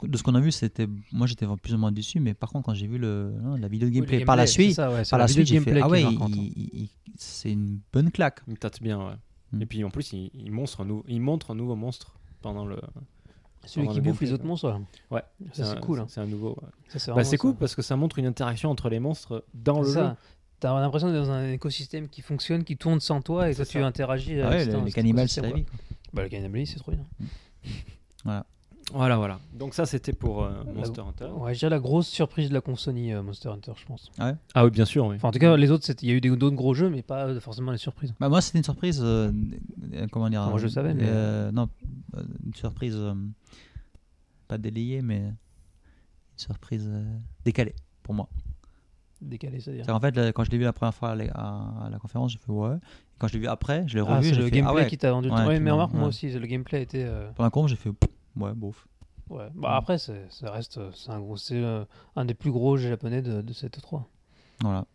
de ce qu'on a vu, c'était, moi j'étais plus ou moins déçu, mais par contre quand j'ai vu le, non, la vidéo de Oui, le gameplay, par la suite, ça, ouais, par la vidéo suite, j'ai fait, gameplay ah ouais, il- c'est une bonne claque. Il tâte bien, ouais. Mm. Et puis en plus, il, il, monstre un nou- il montre un nouveau monstre pendant le. hein. Celui pendant qui le bouffe les autres monstres. Ouais, Ça, c'est cool. hein. C'est un nouveau. ouais. Ça, c'est Bah, cool ça. parce que ça montre une interaction entre les monstres dans le C'est jeu. ça. T'as l'impression d'être dans un écosystème qui fonctionne, qui tourne sans toi, et toi C'est tu ça. interagis Ah avec ouais, cet cannibales, c'est la vie. Bah, le cannibale, c'est trop bien. Voilà, voilà. Donc ça, c'était pour euh, Monster Hunter. Ouais, je dirais la grosse surprise de la console euh, Monster Hunter, je pense. Ah oui, bien sûr. Oui. Enfin, en tout cas, les autres, il y a eu des- d'autres gros jeux, mais pas forcément les surprises. Bah, moi, c'était une surprise. euh, euh, comment dire Moi, je le savais, mais- euh, non, une surprise. euh, pas délayée, mais une surprise euh, décalée pour moi. Décalé, c'est-à-dire. En fait, là, quand je l'ai vu la première fois à la, à- à la conférence, j'ai fait ouais. Quand je l'ai vu après, je l'ai Ah, revu. c'est le fait, gameplay ah ouais. qui t'a vendu le Ouais, qui mais m'a- remarque, moi aussi, le gameplay était. euh, Pour un con, j'ai fait pff, ouais, bof. Ouais. Bah, après, c'est- ça reste. euh, C'est un, gros, c'est, euh, un des plus gros jeux japonais de, de cette 3. Voilà.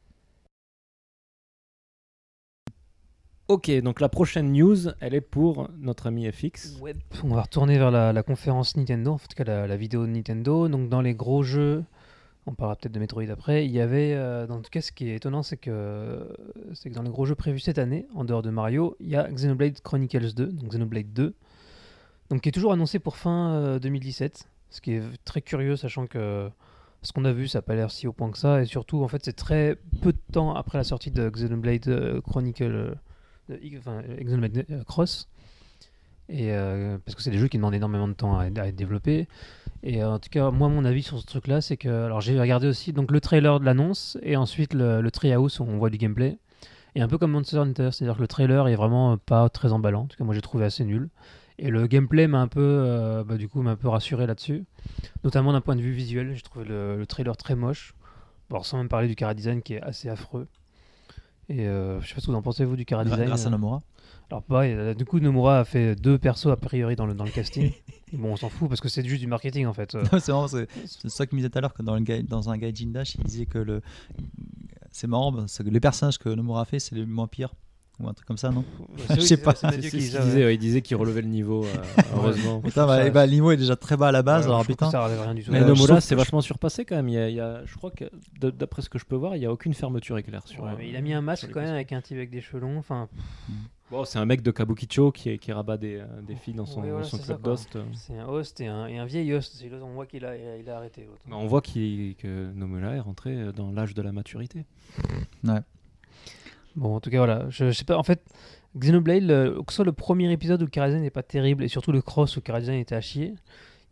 Ok, donc la prochaine news, elle est pour notre ami FX. Ouais. On va retourner vers la, la conférence Nintendo, en tout cas la, la vidéo de Nintendo. Donc dans les gros jeux, on parlera peut-être de Metroid après, il y avait, euh, en tout cas ce qui est étonnant, c'est que, c'est que dans les gros jeux prévus cette année, en dehors de Mario, il y a Xenoblade Chronicles 2, donc Xenoblade 2, donc qui est toujours annoncé pour fin euh, 2017, ce qui est très curieux, sachant que ce qu'on a vu, ça n'a pas l'air si au point que ça, et surtout, en fait, c'est très peu de temps après la sortie de Xenoblade euh, Chronicle, euh, enfin, Xenoblade euh, Cross. Et euh, parce que c'est des jeux qui demandent énormément de temps à, être développés. Et euh, en tout cas, moi, mon avis sur ce truc-là, c'est que. Alors, j'ai regardé aussi donc, le trailer de l'annonce et ensuite le, le Treehouse où on voit du gameplay. Et un peu comme Monster Hunter, c'est-à-dire que le trailer est vraiment euh, pas très emballant. En tout cas, moi, j'ai trouvé assez nul. Et le gameplay m'a un peu, euh, bah, du coup, m'a un peu rassuré là-dessus. Notamment d'un point de vue visuel, j'ai trouvé le, le trailer très moche. Bon, sans même parler du cara design qui est assez affreux. Et euh, je sais pas ce que vous en pensez, vous, du cara design. Grâce à euh. Nomura. Alors pareil, euh, du coup Nomura a fait deux persos a priori dans le, dans le casting. Et bon, on s'en fout parce que c'est juste du marketing en fait. C'est marrant, c'est c'est ça qu'il me disait tout à l'heure que dans, le dans un Gaijin Dash, il disait que le. C'est marrant, parce que les personnages que Nomura a fait, c'est les moins pires. Ou un truc comme ça, non Je sais pas. c'est ce qu'il disait, ouais. ouais, il disait qu'il relevait le niveau, euh, heureusement. Putain, bah, ça- bah, Limo est déjà très bas à la base, Ouais, alors putain. ça rien du tout. Mais Nomura, trouve- vachement surpassé quand même. Il y a, il y a- je crois que, d'après ce que je peux voir, il n'y a aucune fermeture éclair sur. Ouais, euh, mais il a mis un masque quand même avec un type avec des cheveux longs. Enfin, Bon, c'est un mec de Kabukicho qui, qui rabat des, euh, des filles dans son, Ouais, voilà, club d'host. c'est un host et un, et un vieil host. On voit qu'il a, il a arrêté. Bah, on voit qu'il- que Nomura est rentré dans l'âge de la maturité. Bon, en tout cas, voilà. Je, je sais pas. En fait, Xenoblade, le- que ce soit le premier épisode où Karadesign n'est pas terrible et surtout le cross où Karadesign était à chier,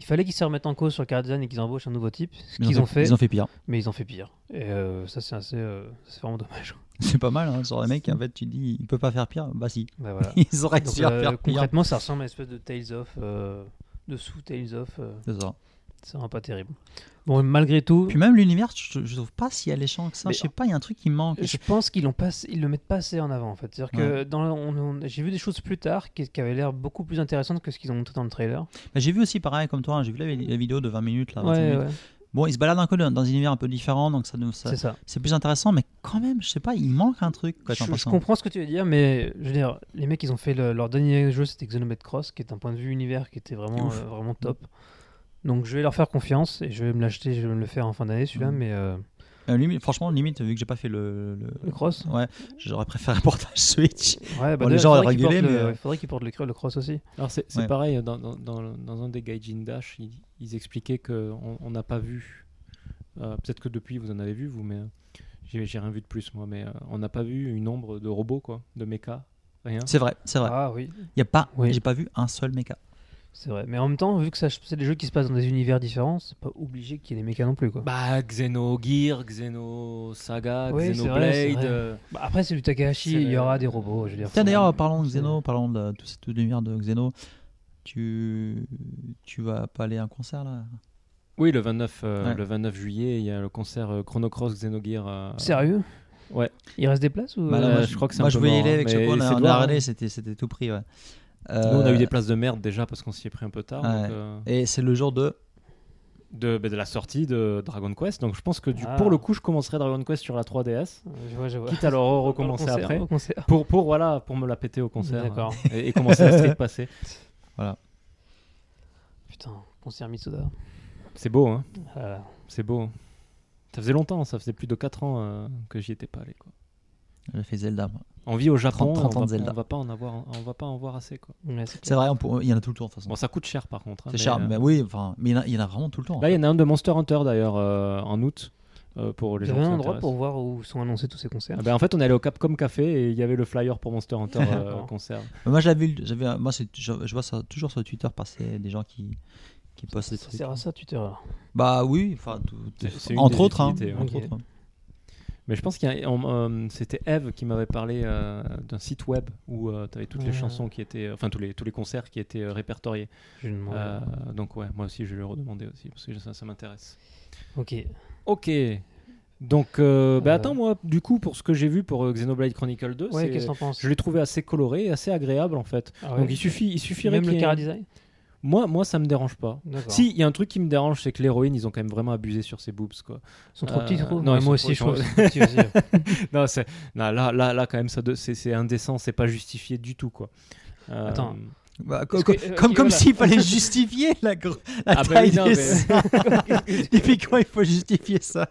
il fallait qu'ils se remettent en cause sur Karadesign et qu'ils embauchent un nouveau type. Ce qu'ils ont fait, Ils ont fait pire. mais ils ont fait pire. Et euh, ça, c'est assez. euh, c'est vraiment dommage. C'est pas mal, hein, sur les mecs, en fait, tu dis, il peut pas faire pire. Bah si. Bah, voilà. Ils auraient à euh, faire pire. concrètement, ça ressemble à une espèce de Tales of. euh, dessous Tales of. euh, C'est ça. C'est vraiment pas terrible. Bon, malgré tout. Puis même l'univers, je, trouve pas si alléchant que ça. Mais- je sais pas, il y a un truc qui manque. Je pense qu'ils l'ont pas, ils le mettent pas assez en avant en fait. C'est-à-dire que dans, on- on- j'ai vu des choses plus tard qui, qui avaient l'air beaucoup plus intéressantes que ce qu'ils ont montré dans le trailer. Bah, j'ai vu aussi pareil comme toi, hein, j'ai vu la, la vidéo de 20 minutes là. 25 Ouais, minutes. ouais, Bon, ils se baladent un peu dans un univers un peu différent, donc ça, ça- c'est ça. c'est plus intéressant, mais quand même, je sais pas, il manque un truc. Quoi, Je, comprends ce que tu veux dire, mais je veux dire, les mecs, ils ont fait le- leur dernier jeu, c'était Xenoblade Cross, qui est un point de vue univers qui était vraiment, euh, vraiment top. Donc je vais leur faire confiance et je vais me l'acheter, je vais me le faire en fin d'année celui-là, Mhm. mais euh, Euh, limite, franchement, limite, vu que j'ai pas fait le, le- le Cross. Ouais, j'aurais préféré un portage Switch. Ouais, bah, Bon, les gens auraient qu'ils portent gueulé, le- mais, euh, Il faudrait qu'ils portent le, le Cross aussi. Alors c'est Ouais. pareil, dans, dans, un des Gaijin Dash, ils, ils expliquaient qu'on on n'a pas vu, euh, peut-être que depuis vous en avez vu vous, mais euh, j'ai rien vu de plus moi, mais euh, on n'a pas vu une ombre de robots quoi, de méca, rien. C'est vrai, c'est vrai. Ah oui, Il y a pas, Oui. j'ai pas vu un seul mecha. C'est vrai. Mais en même temps, vu que ça- c'est des jeux qui se passent dans des univers différents, c'est pas obligé qu'il y ait des mécas non plus quoi. Bah Xenogear, Xenosaga, Oui, c'est vrai, c'est Xenoblade. vrai. euh, Bah, après, c'est du Takahashi, il y aura des robots. Je veux dire, Tiens, d'ailleurs, parlons de Xeno, parlons de tout, tout l'univers de Xeno. Tu, tu vas pas aller à un concert là? Oui, le 29, euh, Ouais. le 29 juillet, il y a le concert euh, Chrono Cross Xenogear. euh, Sérieux? Ouais. Il reste des places ou Bah, là, Euh, moi, je crois que c'est moi, un je peu voulais y aller hein, avec mais Choco, on a, c'était tout pris. Ouais. Nous, on a Euh, eu des places de merde déjà parce qu'on s'y est pris un peu tard. Ouais. donc, euh, Et c'est le jour de. de, bah, de la sortie de Dragon Quest. Donc je pense que du, Ah. pour le coup, je commencerai Dragon Quest sur la 3DS. Euh, Je vois, je vois. Quitte à le re- recommencer concert, après. Pour, pour, voilà, pour me la péter au concert. D'accord. euh, Et, et commencer à Street passer. Putain, concert Mitsuda. C'est beau, hein Voilà. C'est beau. Ça faisait longtemps, ça faisait plus de 4 ans euh, que j'y étais pas allé. Quoi. J'ai fait Zelda. moi. On vit au Japon, 30 on, ans va, de Zelda. on va pas en avoir, on va pas en voir assez. Quoi. Ouais, c'est vrai, on peut- il y en a tout le temps de toute façon. Bon, ça coûte cher par contre. hein, c'est cher, euh, mais oui, enfin, mais il y, en a, il y en a vraiment tout le temps. Là, il y en a un de Monster Hunter d'ailleurs euh, en août euh, pour les Il y gens avait un endroit pour voir où sont annoncés tous ces concerts. Ah ben, en fait, on est allé au Capcom Café et il y avait le flyer pour Monster Hunter euh, concert. Moi, vu, j'avais, moi, c'est, je, je vois ça toujours sur Twitter passer des gens qui, qui postent des Ça trucs. sert à ça, Twitter. Bah oui, enfin, entre des autres, hein, utilités, ouais. entre Ok. autres. Mais je pense qu'il euh, c'était Eve qui m'avait parlé euh, d'un site web où tu avais toutes les chansons qui étaient, enfin tous les tous les concerts qui étaient euh, répertoriés. Euh, donc ouais, moi aussi je vais le redemander aussi parce que ça, ça m'intéresse. Ok. Ok. Donc, euh, bah Euh. attends, moi, du coup, pour ce que j'ai vu pour euh, Xenoblade Chronicle 2, Ouais, c'est- qu'est-ce que t'en penses? je l'ai trouvé assez coloré et assez agréable en fait. Ah ouais Donc il suffit, il suffirait Même le ait- design? Moi, moi, ça me dérange pas. Si, il y a un truc qui me dérange, c'est que l'héroïne, ils ont quand même vraiment abusé sur ses boobs, quoi. Ils sont trop Euh, petits, trop. non, moi aussi, je trouve. non, c'est là, là, là, quand même, ça, c'est indécent, c'est pas justifié du tout, quoi. Euh, Attends. Bah, co- que- euh, comme comme voilà. s'il fallait justifier la, la Ah bah taille oui, non, des mais- il faut justifier ça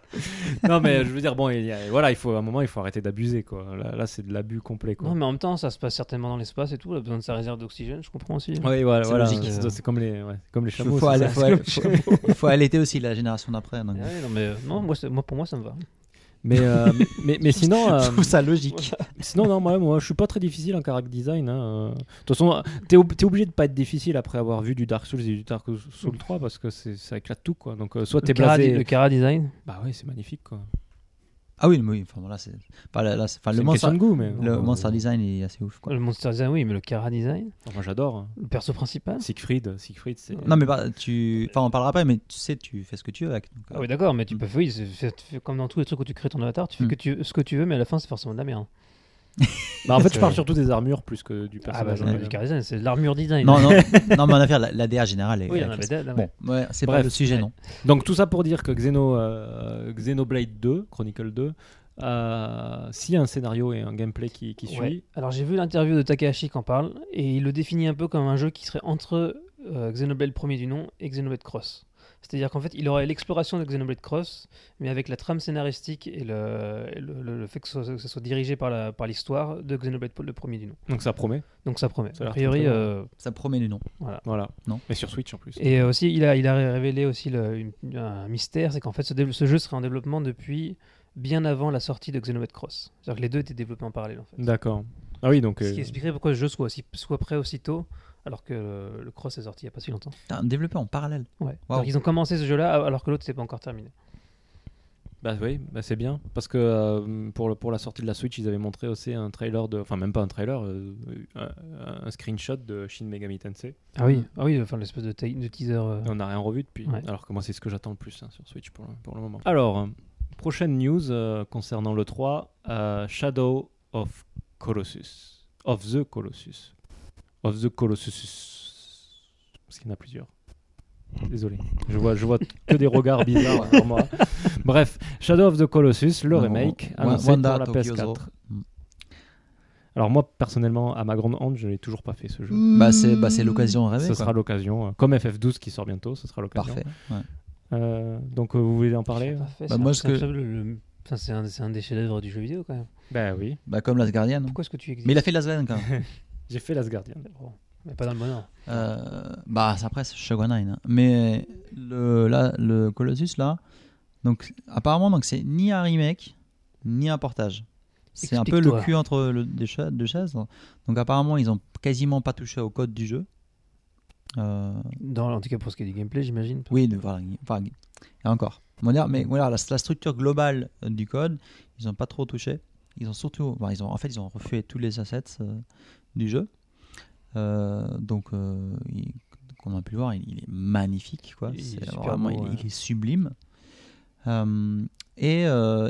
non, mais je veux dire, bon, il y a- voilà, il faut à un moment, il faut arrêter d'abuser, quoi. Là, là, c'est de l'abus complet, quoi. Non, mais en même temps, ça se passe certainement dans l'espace et tout. Il a besoin de sa réserve d'oxygène, je comprends aussi. Oui, voilà, C'est voilà. logique. C'est c'est comme les, ouais, comme les Il chameaux. faut, aller- faut faut- il faut allaiter aussi la génération d'après. Ah ouais, non, mais euh, non, moi, pour moi, ça me va. Mais, euh, mais, mais sinon, euh, Je trouve ça logique. sinon, non, moi, moi, je suis pas très difficile en character design. hein, euh. De toute façon, t'es ob- t'es obligé de pas être difficile après avoir vu du Dark Souls et du Dark Souls 3 parce que c'est- ça éclate tout, quoi. Donc, euh, soit Le t'es cara, blasé. le cara design? Bah oui, c'est magnifique, quoi. Ah oui, mais oui, enfin, là, c'est, enfin, là, là, c'est- enfin, C'est le une question monster, de goût, mais. le monster design est assez ouf. Quoi. Le monster design, oui, mais le cara design Moi, j'adore. hein. Le perso principal Siegfried, Siegfried, c'est. Non, mais bah, tu, enfin, on parlera après, mais tu sais, tu fais ce que tu veux avec. donc, euh, Ah oui, d'accord, mais tu Mm. peux, oui, c'est- comme dans tous les trucs où tu crées ton avatar, tu fais Mm. que tu, ce que tu veux, mais à la fin, c'est forcément de la merde. Bah, en fait, je parle surtout des armures plus que du Ah bah, personnage. pas lui-même. du c'est de l'armure design. Non, non, non, mais en affaire, la, la DA générale est. Oui, il y est en avait des- Bon, ouais, c'est pas Bref, le sujet, ouais. non. Donc tout ça pour dire que Xeno, euh, Xenoblade 2, Chronicle 2, euh, s'il y a un scénario et un gameplay qui, qui Ouais. suit, Alors j'ai vu l'interview de Takahashi qui en parle, et il le définit un peu comme un jeu qui serait entre euh, Xenoblade premier du nom et Xenoblade Cross. C'est-à-dire qu'en fait, il aurait l'exploration de Xenoblade Cross, mais avec la trame scénaristique et le, et le, le- le fait que ce, soit, que ce soit dirigé par la- par l'histoire de Xenoblade le premier du nom. donc ça promet. Donc ça promet. Ça a priori, euh, Ça promet du nom. voilà. Voilà. Non. Et sur Switch en plus. Et euh, aussi, il a, il a révélé aussi le- une- un mystère, c'est qu'en fait, ce, jeu serait en développement depuis bien avant la sortie de Xenoblade Cross. C'est-à-dire que les deux étaient développés en parallèle, en fait. D'accord. Ah oui, donc. Ce euh, qui expliquerait pourquoi le jeu soit, aussi, soit prêt aussitôt, alors que le, Cross est sorti il n'y a pas si longtemps. Putain, développé en parallèle. Ouais. Wow. Donc ils ont commencé ce jeu-là alors que l'autre n'était pas encore terminé. Bah oui, bah c'est bien. Parce que euh, pour, le- pour la sortie de la Switch, ils avaient montré aussi un trailer de. Enfin, même pas un trailer, euh, un, un screenshot de Shin Megami Tensei. Ah oui, ah oui enfin l'espèce de, teaser. euh, on n'a rien revu depuis. Ouais. Alors que moi, c'est ce que j'attends le plus hein, sur Switch pour le, pour le moment. Alors, euh, prochaine news euh, concernant le 3 euh, Shadow of Colossus. Of the Colossus. Of the Colossus. Parce qu'il y en a plusieurs. Désolé. Je vois, je vois que des regards bizarres pour moi. Bref, Shadow of the Colossus, le remake, annoncé Wanda pour la Tokyozo. PS4. Mm. Alors moi, personnellement, à ma grande honte, je n'ai toujours pas fait ce jeu. Bah, c'est bah, l'occasion rêvée. Ce quoi. sera l'occasion. euh, Comme FF12 qui sort bientôt, ce sera l'occasion. Parfait. ouais. Euh, donc euh, vous voulez en parler fait, Bah, moi, ce c'est un que- le- c'est un, des chefs-d'œuvre du jeu vidéo quand même. Ben oui, Bah, comme Last Guardian. Pourquoi est-ce que tu existes Mais il a fait Last Guardian quand même. j'ai fait Last Guardian. Mais pas dans le bon ordre. Euh, bah, après, c'est Shogun Nine. hein. Mais le, là, le Colossus, là, donc, apparemment, donc, c'est ni un remake, ni un portage. C'est un peu le cul entre le, des cha- deux chaises. Donc, apparemment, ils ont quasiment pas touché au code du jeu. Euh, Dans, en tout cas pour ce qui est du gameplay, j'imagine. oui, de- voilà. Enfin, et encore. Dire, mais voilà, la, la structure globale euh, du code, ils n'ont pas trop touché. Ils ont surtout, enfin, ils ont, en fait, ils ont refait tous les assets euh, du jeu. Euh, donc, euh, il- comme on a pu le voir, il, il est magnifique, quoi. Il est C'est super vraiment, beau, il, ouais. il est sublime. Euh, et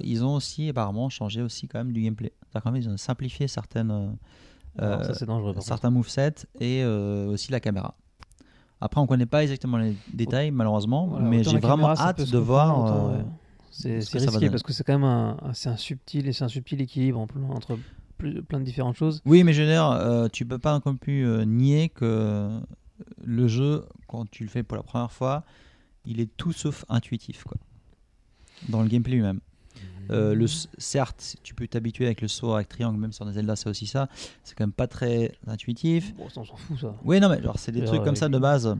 ils ont aussi apparemment changé aussi quand même du gameplay. Qu'en fait, ils ont simplifié certaines, Alors, ça dangereux. certains movesets et aussi la caméra. Après, on connaît pas exactement les détails, malheureusement, Voilà, mais j'ai vraiment caméra, hâte de voir. euh, ouais. C'est ce risqué parce que c'est quand même un, un- un subtil et c'est un subtil équilibre en entre plus- plein de différentes choses. Oui, mais je veux dire, euh, tu peux pas non plus euh, nier que le jeu, quand tu le fais pour la première fois, il est tout sauf intuitif quoi. Dans le gameplay lui-même. Euh, le, s- certes, tu peux t'habituer avec le saut avec triangle, même sur des Zelda, c'est aussi ça. C'est quand même pas très intuitif. Bon, ça, on s'en fout, ça. Oui, non, mais genre, c'est des trucs comme ça avec- de base.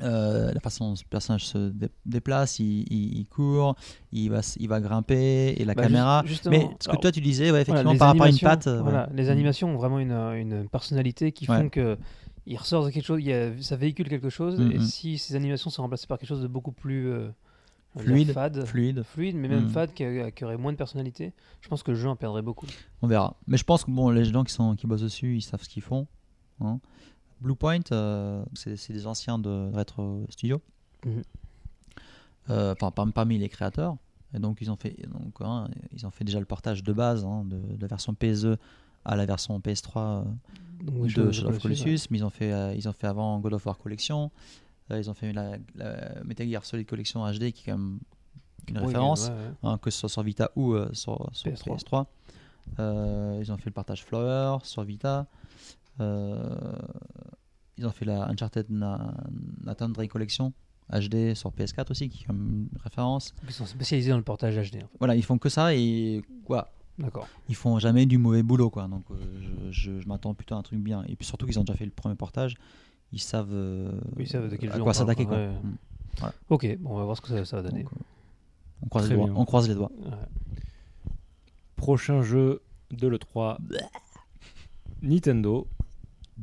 Euh, la façon dont ce personnage se dé- déplace, il, il- il court, il va, il va grimper, et la Bah, caméra. juste- mais ce que alors, toi tu disais, ouais, Voilà, effectivement, les par rapport à une animations- patte. voilà, ouais. les animations ont vraiment une, une personnalité qui Ouais. font que il ressort de quelque chose, il y a- ça véhicule quelque chose, Mhm. et si ces animations sont remplacées par quelque chose de beaucoup plus euh, Fluide, fade, Fluide, fluide, mais même fade, qui aurait moins de personnalité, je pense que le jeu en perdrait beaucoup. on verra. Mais je pense que bon, les gens qui, sont, qui bossent dessus, ils savent ce qu'ils font. hein. Bluepoint, euh, c'est des anciens de Retro Studio. Mhm. Euh, par- parmi les créateurs. Et donc, ils ont fait, donc, hein, ils ont fait déjà le portage de base hein, de, de la version PSE à la version PS3 euh, Donc, de Shadow of Colossus, mais ils ont fait, ils ont fait avant God of War Collection. Ils ont fait la, la Metal Gear Solid Collection HD qui est quand même une référence, ouais, ouais. hein, que ce soit sur Vita ou euh, sur, sur PS3. PS3. Euh, ils ont fait le partage Flower sur Vita. Euh, ils ont fait la Uncharted Na- Nathan Drake Collection HD sur PS4 aussi, qui est comme une référence. Ils sont spécialisés dans le portage HD. En fait. Voilà, ils font que ça et quoi? D'accord. ils font jamais du mauvais boulot quoi donc euh, je, je- je m'attends plutôt à un truc bien et puis surtout qu'ils ont déjà fait le premier portage ils savent, euh, Oui, ils savent de quel à quoi s'attaquer quoi. Mm. Ok, bon, on va voir ce que ça, ça va donner. Donc, euh, on, croise les doigts, bien. on croise les doigts Ouais. Prochain jeu de l'E3 Nintendo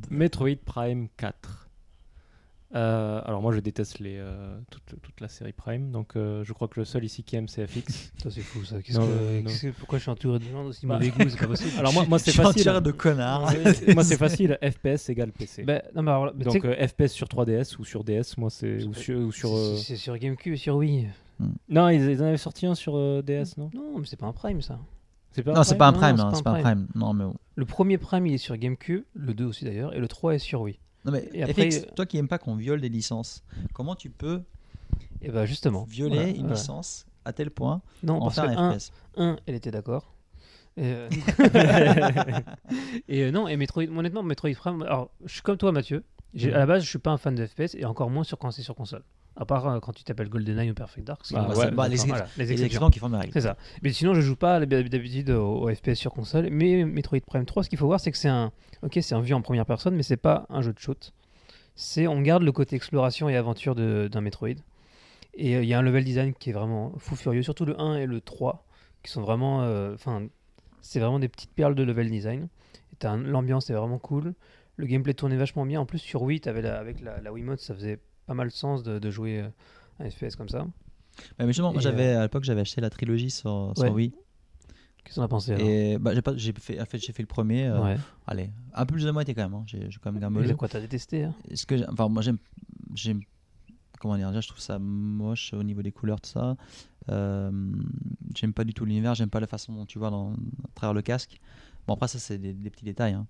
Metroid Prime 4. Euh, alors moi je déteste les, euh, toute, toute la série Prime, donc euh, je crois que le seul ici qui aime c'est FX. Ça, c'est fou, ça. Non, que- pourquoi je suis entouré de gens d'aussi Bah. mauvais goût? C'est pas possible. Alors moi, moi c'est Je suis facile. de connard moi c'est facile, FPS égale PC. Ben, non, mais alors, donc que- FPS sur 3DS ou sur DS, moi c'est ou sur, ou sur, c'est sur GameCube et sur Wii. non ils, ils en avaient sorti un sur DS non Non, mais c'est pas un Prime, ça. C'est pas non c'est pas un prime non, hein, c'est pas pas un prime non mais. Le premier Prime, il est sur GameCube, le 2 aussi d'ailleurs, et le 3 est sur Wii. non mais Et après, FX, euh, toi qui aimes pas qu'on viole des licences comment tu peux Et bah justement. violer voilà, une voilà. licence à tel point Non, en parce faire que un un, FPS un, elle était d'accord. Et, euh, et, euh, non, et Metroid, honnêtement, Metroid Prime, alors je suis comme toi Mathieu, J'ai- Mhm. à la base je suis pas un fan de FPS et encore moins sur quand c'est sur console. À part euh, quand tu t'appelles GoldenEye ou Perfect Dark. est- ouais, bah, les, voilà, les exceptions. qui font des règles C'est ça. Mais sinon, je joue pas d'habitude au, au FPS sur console. Mais Metroid Prime 3, ce qu'il faut voir, c'est que c'est un, ok, c'est un vue en première personne, mais c'est pas un jeu de shoot. C'est, on garde le côté exploration et aventure d'un Metroid. Et euh, il y a un level design qui est vraiment fou furieux, surtout le 1 et le 3, qui sont vraiment, euh, enfin, c'est vraiment des petites perles de level design. L'ambiance est vraiment cool. Le gameplay tournait vachement bien. En plus, sur Wii, avais la, avec la, la Wiimote, ça faisait pas mal de sens de, de jouer euh, un FPS comme ça. Ouais, mais justement moi Et, j'avais à l'époque j'avais acheté la trilogie sur, sur Ouais. Wii Qu'est-ce qu'on a pensé et bah, j'ai pas j'ai fait en fait j'ai fait le premier euh, Ouais. allez un peu plus de moitié quand même hein. j'ai j'ai quand même gambolé Mais quoi, t'as détesté hein? Est-ce que j'ai- enfin moi j'aime j'aime comment dire déjà je trouve ça moche au niveau des couleurs tout ça Euh, j'aime pas du tout l'univers j'aime pas la façon dont tu vois dans, à travers le casque bon après ça c'est des, des petits détails hein.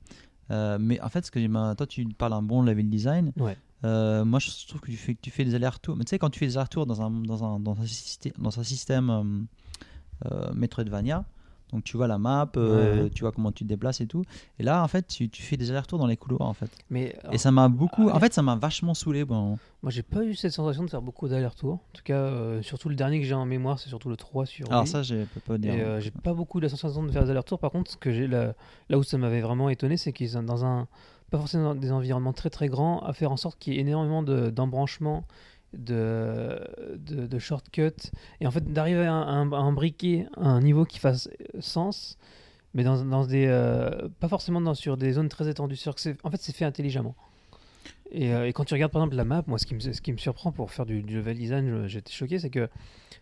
Euh, mais en fait ce que j'aime toi tu parles d'un bon level design Ouais. Euh, moi je trouve que tu fais, tu fais des allers-retours mais tu sais quand tu fais des allers-retours dans un, dans un, dans un, système, dans un système euh, euh, Metroidvania donc tu vois la map, euh, Ouais. tu vois comment tu te déplaces et tout. Et là, en fait, tu, tu fais des allers-retours dans les couloirs, en fait. Mais Et ça m'a beaucoup. ah, En fait, ça m'a vachement saoulé. Bon. moi, j'ai pas eu cette sensation de faire beaucoup d'allers-retours. En tout cas, euh, surtout le dernier que j'ai en mémoire, c'est surtout le 3 sur. Alors Wii. ça, je peux pas dire. Euh, j'ai pas beaucoup la sensation de faire des allers-retours. Par contre, ce que j'ai là, là où ça m'avait vraiment étonné, c'est qu'ils sont dans un pas forcément dans des environnements très très grands, à faire en sorte qu'il y ait énormément de- d'embranchements, de, de, de shortcuts, et en fait d'arriver à, un- à imbriquer un niveau qui fasse sens, mais dans, dans des euh, pas forcément dans, sur des zones très étendues. Que en fait, c'est fait intelligemment. Et, euh, et quand tu regardes par exemple la map, moi ce qui me, ce qui me surprend pour faire du, du level design, j'étais choqué, c'est que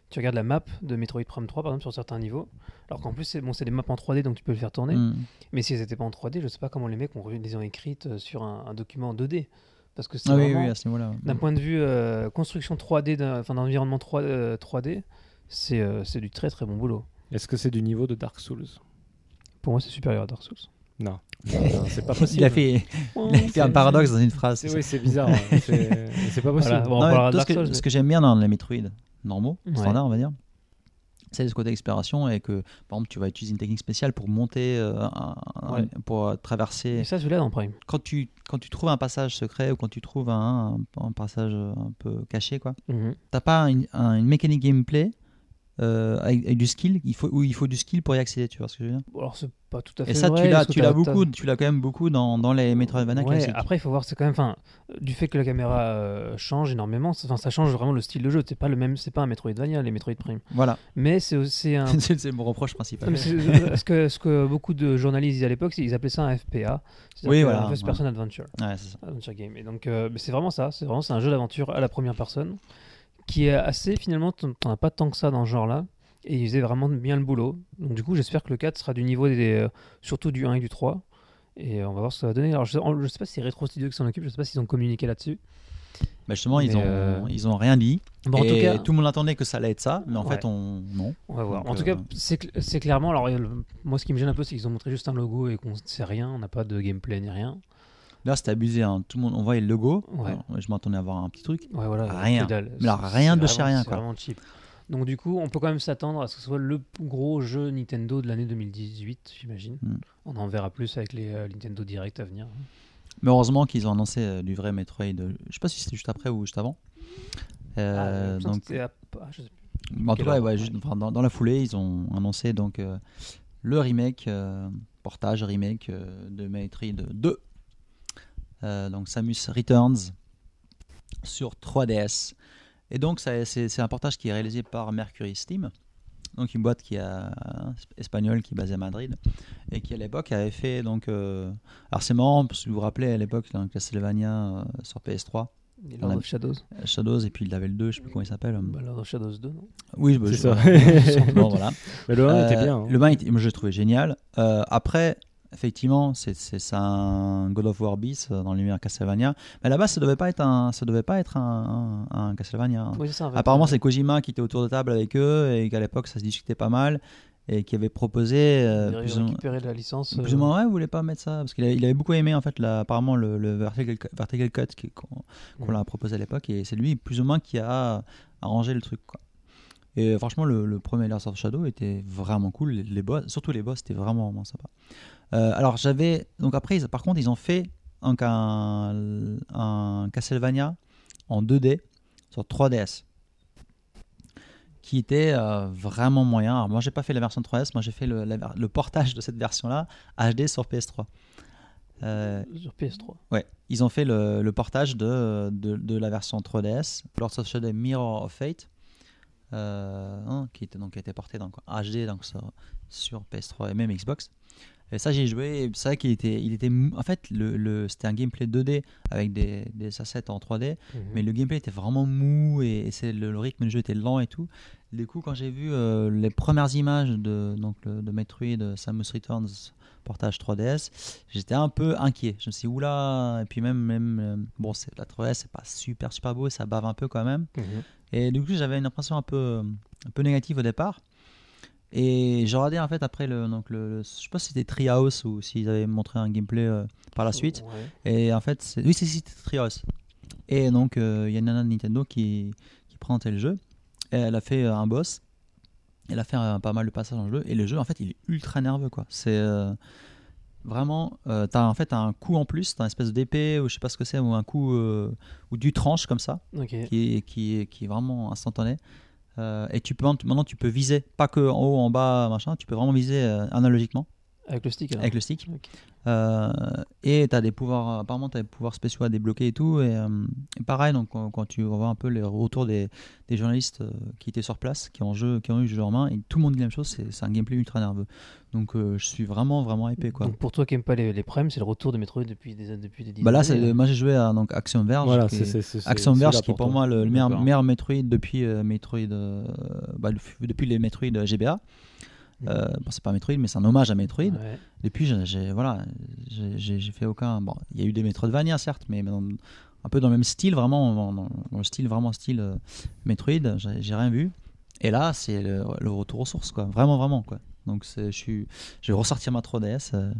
tu regardes la map de Metroid Prime 3 par exemple sur certains niveaux, alors qu'en plus c'est bon, c'est des maps en 3D donc tu peux le faire tourner, Hmm. mais si elles n'étaient pas en 3D, je sais pas comment les mecs ont, les ont écrites euh, sur un, un document en 2D. Parce que c'est Ah oui, vraiment, oui, à ce niveau-là. d'un point de vue euh, construction 3D, d'un- enfin d'environnement 3, euh, 3D, c'est euh, c'est du très très bon boulot. Est-ce que c'est du niveau de Dark Souls? Pour moi, c'est supérieur à Dark Souls. Non, c'est pas possible. Il a fait, il a fait un paradoxe dans une phrase. Oui, c'est bizarre. hein. C'est pas possible. Voilà, bon, Non, Dark ce, que, mais- j'aime bien dans les Metroid normaux, Ouais. standards, on va dire, c'est ce côté exploration et que par exemple tu vas utiliser une technique spéciale pour monter euh, un- un- Ouais. pour euh, traverser Et ça, celui-là dans Prime. quand tu quand tu trouves un passage secret ou quand tu trouves un, passage un peu caché quoi Mhm. t'as pas une, un- une mécanique gameplay euh, avec, avec du skill il faut où il faut du skill pour y accéder tu vois ce que je veux dire? Alors, c'est pas tout à fait et ça vrai, tu l'as tu l'as beaucoup tu l'as quand même beaucoup dans, dans les Metroidvania Ouais, classiques après, il faut voir, c'est quand même, enfin, du fait que la caméra euh, change énormément, ça, enfin, ça change vraiment le style de jeu. C'est pas le même, c'est pas un Metroidvania, les Metroid Prime. voilà Mais c'est aussi un. c'est mon reproche principal Non, ce, que, ce que beaucoup de journalistes disaient à l'époque, qu'ils appelaient ça un FPA. Oui, voilà, un First ouais. Person Adventure. ouais c'est ça Adventure Game. Et donc, euh, mais c'est vraiment ça. C'est vraiment c'est un jeu d'aventure à la première personne qui est assez finalement. T'en as pas tant que ça dans ce genre-là. Et ils faisaient vraiment bien le boulot. Donc, du coup, j'espère que le 4 sera du niveau des, euh, surtout du 1 et du 3. Et on va voir ce que ça va donner. Alors, je sais, je sais pas si c'est Retro Studio qui s'en occupe. Je sais pas s'ils ont communiqué là-dessus. Bah, justement ils ont euh, ils ont rien dit Bon, en et tout cas, tout le monde attendait que ça allait être ça mais en Ouais. fait on non on va voir. donc, en tout euh, cas, c'est cl- c'est clairement. Alors, moi, ce qui me gêne un peu, c'est qu'ils ont montré juste un logo et qu'on ne sait rien. On n'a pas de gameplay ni rien. Là c'était abusé hein. tout le monde on voyait le logo Ouais. Alors, je m'attendais à voir un petit truc Ouais, voilà. Rien. Mais alors, rien de chez rien, C'est quoi. vraiment cheap. Donc du coup, on peut quand même s'attendre à ce que ce soit le gros jeu Nintendo de l'année 2018, j'imagine. Hmm. On en verra plus avec les euh, Nintendo Direct à venir. Mais heureusement qu'ils ont annoncé euh, du vrai Metroid. euh, je sais pas si c'était juste après ou juste avant. Euh, Ah, donc, à- ah, je sais plus. en tout cas, heure, ouais, ouais. juste, enfin, dans, dans la foulée, ils ont annoncé donc euh, le remake, euh, portage remake euh, de Metroid 2. Euh, donc Samus Returns sur 3DS. Et donc c'est un portage qui est réalisé par Mercury Steam. Donc une boîte qui a espagnole qui est basée à Madrid et qui à l'époque avait fait donc euh, alors c'est marrant parce que vous vous rappelez à l'époque dans Castlevania euh, sur PS3 Et Lord of Shadows. euh, Shadows et puis il avait le 2 je sais plus comment il s'appelle Bah, Lord of Shadows 2, non? Oui bah, C'est je- ça. bon, voilà Mais le 1 était Euh, bien. hein. le 1 était- moi je l'ai trouvé génial Euh, après effectivement c'est un God of War bis euh, dans l'univers Castlevania mais là-bas ça devait pas être un ça devait pas être un, un- un Castlevania hein. Oui, ça. Apparemment, c'est Kojima qui était autour de table avec eux et qu'à l'époque, ça se discutait pas mal et qui avait proposé euh, plus, ou, la licence. plus ou euh, moins, ouais, vous voulez pas mettre ça parce qu'il avait, il avait beaucoup aimé en fait, la- apparemment le, le vertical, vertical cut qu'on Mhm. l'a proposé à l'époque et c'est lui plus ou moins qui a arrangé le truc. Quoi. Et euh, franchement, le, le premier Last of Shadow était vraiment cool. Les, les boss, surtout les boss, c'était vraiment vraiment sympa. Euh, alors j'avais donc après, ils- par contre, ils ont fait un, un Castlevania en 2D sur 3DS qui était euh, vraiment moyen. Alors moi j'ai pas fait la version 3DS, moi j'ai fait le, la ver- le portage de cette version-là HD sur PS3. Euh, Sur PS3. ouais, ils ont fait le, le portage de, de, de la version 3DS, Lords of Shadow Mirror of Fate, euh, hein, qui était donc qui a été porté donc en HD donc sur, sur PS3 et même Xbox. Et ça j'ai joué, c'est vrai qu'il était, il était, mou- en fait le, le- c'était un gameplay 2D avec des, des assets en 3D, mais le gameplay était vraiment mou et, et c'est le, le rythme du jeu était lent et tout. Du coup, quand j'ai vu euh, les premières images de, donc, le- de Metroid euh, Samus Returns portage 3DS, j'étais un peu inquiet. Je me suis dit, oula, et puis même, même euh, bon, c'est, la 3DS, c'est pas super super beau et ça bave un peu quand même. Mhm. Et du coup, j'avais une impression un peu, un peu négative au départ. Et j'ai regardé en fait après le, donc le, le- je sais pas si c'était Treehouse ou s'ils avaient montré un gameplay euh, par la suite. Ouais. Et en fait, oui, c'était Treehouse. Et donc, euh, il y a une nana de Nintendo qui, qui présentait le jeu. Et elle a fait euh, un boss. Elle a fait euh, pas mal de passages dans le jeu. Et le jeu, en fait, il est ultra nerveux, quoi. C'est euh, vraiment. T'as en fait un coup en plus. T'as une espèce d'épée, ou je sais pas ce que c'est, ou un coup. ou du tranche comme ça, qui est, qui est, qui est vraiment instantané. Euh, et tu peux maintenant tu peux viser. Pas que en haut en bas machin. Tu peux vraiment viser euh, analogiquement Avec le stick alors. avec le stick Ok. euh, et tu as des pouvoirs, apparemment, tu as des pouvoirs spéciaux à débloquer et tout. Et, euh, et pareil, donc, quand, quand tu revois un peu les retours des, des journalistes euh, qui étaient sur place, qui ont, jeu, qui ont eu le jeu en main, et tout le monde dit la même chose c'est un gameplay ultra nerveux. Donc euh, je suis vraiment, vraiment épais. Quoi. Donc pour toi qui n'aimes pas les, les c'est le retour de Metroid depuis des, depuis des Bah là, hein. moi j'ai joué à donc, Action Verge. Voilà, qui c'est est- c'est- c'est- Action Verge qui est pour toi. moi le meilleur, Metroid depuis euh, Metroid euh, bah, depuis les Metroid GBA. Mhm. Euh, bon, c'est pas Metroid, mais c'est un hommage à Metroid. Ouais. Depuis, j'ai- j'ai voilà, j'ai- fait aucun. Bon, il y a eu des Metroidvania certes, mais dans- un peu dans le même style, vraiment, dans, le style vraiment style euh, Metroid. J'ai rien vu. Et là, c'est le, le retour aux sources, quoi. Vraiment, vraiment, quoi. Donc, je suis, je vais ressortir ma 3DS euh,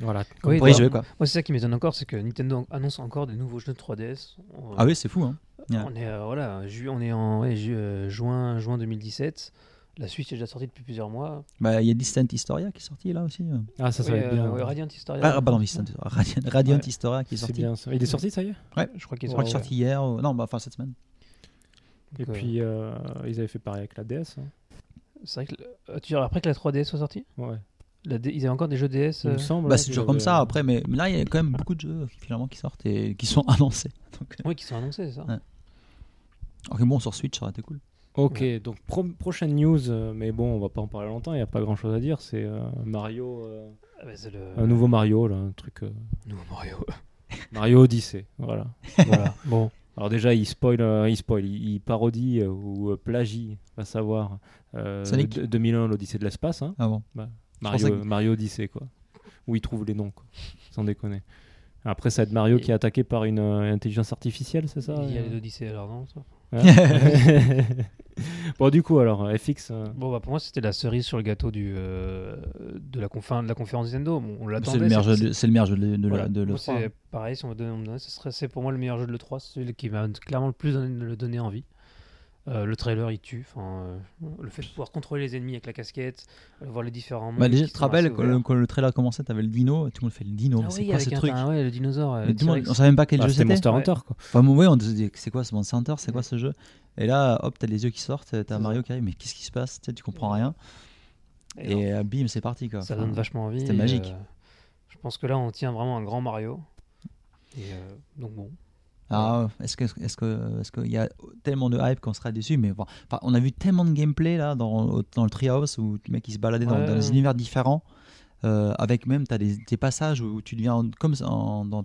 Voilà. Oui, pour y jouer, quoi. Moi, c'est ça qui m'étonne encore, c'est que Nintendo annonce encore des nouveaux jeux de 3DS. On- Ah oui, c'est fou, hein. On est, voilà, ju- on est en ouais, ju- juin, juin 2017. La Switch est déjà sortie depuis plusieurs mois. Bah, il y a Distant Historia qui est sorti là aussi. euh. Ah, ça, ça Oui, va être euh, bien. ouais, Radiant Historia. Ah, pardon, Distant Radiant, Radiant Ouais. Historia qui est C'est sorti. bien ça. Il est sorti, ça y est? Je crois qu'ils Je crois qu'il est sorti hier. ou- Non, bah, enfin cette semaine. Et Donc, euh, puis, euh, ils avaient fait pareil avec la DS. hein. C'est vrai que euh, tu dirais après que la 3DS soit sortie? Ouais. la D- Ils avaient encore des jeux DS Il me euh, semble. Bah, c'est toujours comme ça après, mais, mais là il y a quand même beaucoup de jeux finalement qui sortent et qui sont annoncés. Donc, Oui, qui sont annoncés, c'est ça. Ouais. ok, bon, sur Switch ça aurait été cool. Ok, donc pro- prochaine news, euh, mais bon, on va pas en parler longtemps, il n'y a pas grand chose à dire. C'est euh, Mario, euh, Ah, bah, le un nouveau Mario, là, un truc. nouveau Mario. Mario Odyssey, voilà. voilà. Bon, Alors déjà, il spoil, il, spoil il, il parodie ou plagie, à savoir euh, Sonic. de- 2001, l'Odyssée de l'espace, hein. Ah bon. Mario, que- Mario Odyssey, quoi. Où il trouve les noms, quoi. Sans déconner. Après, ça va être Mario Et- qui est attaqué par une intelligence artificielle, c'est ça il y a les Odyssey alors, non ça. bon, du coup, alors, FX. euh, Bon, bah, pour moi, c'était la cerise sur le gâteau du, euh, de, la confin- de la conférence Nintendo. Bon, on l'attendait. C'est le meilleur jeu, de- c'est le meilleur jeu de, de, Voilà. la- de Moi, l'E3. c'est pareil, si on me donne, on me donne, ce serait c'est pour moi le meilleur jeu de l'E3, c'est celui qui m'a clairement le plus donné, le donné envie. Euh, le trailer il tue, enfin, euh, le fait de pouvoir contrôler les ennemis avec la casquette, euh, voir les différents. Bah, déjà, tu te rappelles quand le, quand le trailer commençait, t'avais le dino, tout le monde fait le dino, Ah c'est oui, quoi ce un- truc un- ouais, le dinosaure. le monde- T-Rex. On savait même pas quel bah, jeu c'était. Monster Ouais. Hunter, quoi. Enfin, ouais, on se dit c'est quoi ce Monster Hunter, c'est quoi ce jeu Et là, hop, t'as les yeux qui sortent, t'as. Mario qui arrive, mais qu'est-ce qui se passe Tu comprends Ouais. rien. Et bim, c'est parti quoi. ça Enfin, donne vachement envie. c'était magique. euh, je pense que là, on tient vraiment un grand Mario. Et euh, donc bon. Ah, est-ce que est-ce que est-ce qu'il y a tellement de hype qu'on sera déçu Mais bon, enfin, on a vu tellement de gameplay là dans, dans le Treehouse où le mec il se baladait dans, Ouais. dans des univers différents. euh, avec même t'as des, des passages où tu deviens en- comme en, dans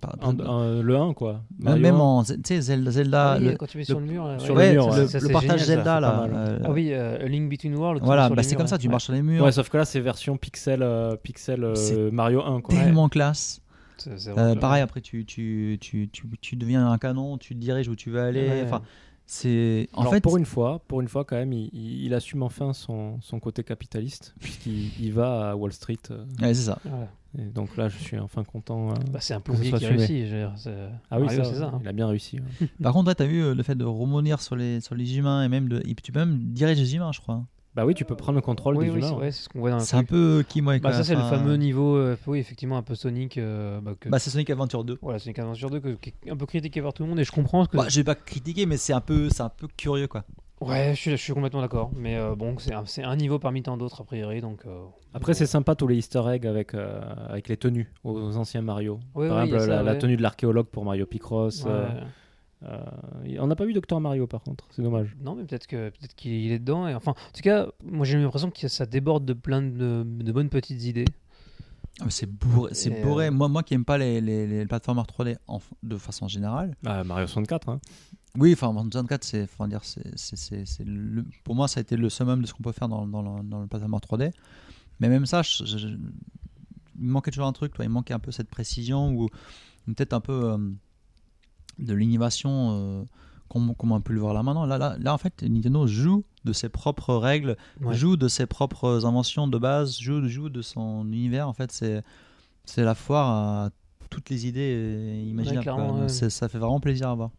le 1, quoi. même, Mario même 1. en tu sais Zelda, Zelda Ah oui, le, quand tu mets sur le mur. là, sur ouais, le mur, ouais. le- ça, le c'est partage génial. Zelda là. euh, Ah oui, euh, A Link Between Worlds. voilà, bah c'est murs, comme ça, tu marches sur les murs. Ouais, sauf que là, c'est version pixel, euh, pixel euh, C'est Mario 1, quoi. tellement classe. Euh, vraiment pareil, après, tu, tu, tu, tu, tu deviens un canon, tu te diriges où tu veux aller. Ouais. Enfin, c'est. En Alors, fait, pour une fois, pour une fois quand même, il, il- il assume enfin son, son côté capitaliste, puisqu'il il va à Wall Street. euh, ouais, c'est ça. Voilà. et donc là, je suis enfin content. euh. Bah, c'est un plombier qui réussit. je veux dire, c'est- ah oui, c'est ça. hein. il a bien réussi. ouais. Par contre, tu as vu euh, le fait de remonir sur les, sur les humains et même de. tu peux même diriger les humains, je crois. Bah oui, tu peux prendre le contrôle Oui, des oui, humains. c'est ouais. ouais, c'est ce qu'on voit dans C'est un peu qui moi Bah, ça, c'est le fameux niveau, euh, oui, effectivement, un peu Sonic. euh, bah, que- Bah, c'est Sonic Adventure 2. Voilà, Sonic Adventure 2, que- qui est un peu critiqué par tout le monde, et je comprends ce que. Bah, je vais pas critiquer, mais c'est un peu, c'est un peu curieux, quoi. Ouais, je suis, je suis complètement d'accord. Mais euh, bon, c'est un, c'est un niveau parmi tant d'autres, a priori. Donc, euh, Après, c'est sympa tous les easter eggs avec, euh, avec les tenues aux anciens Mario. Ouais, Par exemple, ça, la, la ouais. tenue de l'archéologue pour Mario Picross. ouais. Euh, on n'a pas vu Docteur Mario par contre, c'est dommage. Non, mais peut-être que peut-être qu'il est dedans. Et enfin, en tout cas, moi j'ai l'impression que ça déborde de plein de, de bonnes petites idées. Ah, C'est bourré. C'est bourré. euh, Moi, moi qui aime pas les, les, les plateformers 3D en- de façon générale. Ah, Mario 64, hein. Oui, enfin, Mario 64, c'est, dire, pour moi, ça a été le summum de ce qu'on peut faire dans, dans, le, dans le platformer 3D. Mais même ça, je- je- il me manquait toujours un truc, toi. il manquait un peu cette précision ou ou peut-être un peu euh, de l'innovation euh, qu'on, qu'on a pu le voir là maintenant. Là, là, là, en fait, Nintendo joue de ses propres règles, Ouais. joue de ses propres inventions de base, joue, joue de son univers. En fait, c'est, c'est la foire à toutes les idées euh, imaginables. ouais. Ça fait vraiment plaisir à voir.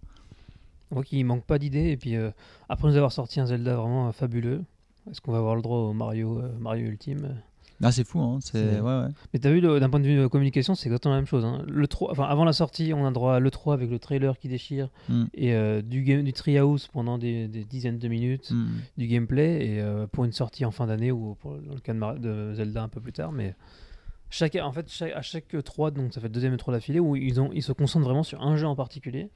On voit qu'il manque pas d'idées. Et puis, euh, après nous avoir sorti un Zelda vraiment fabuleux, est-ce qu'on va avoir le droit au Mario, euh, Mario Ultime? Ah, c'est fou, hein. C'est, ouais, ouais. Mais t'as vu, le- d'un point de vue euh, communication, c'est exactement la même chose. hein. Le 3, enfin, avant la sortie, on a droit à l'E3 avec le trailer qui déchire Mm. et euh, du, game, du Treehouse pendant des, des dizaines de minutes, Mm. du gameplay, et euh, pour une sortie en fin d'année ou pour, dans le cas de, Mar- de Zelda un peu plus tard. Mais chaque, en fait, chaque- à chaque E3, donc ça fait le deuxième E3 d'affilée, où ils, ont, ils se concentrent vraiment sur un jeu en particulier.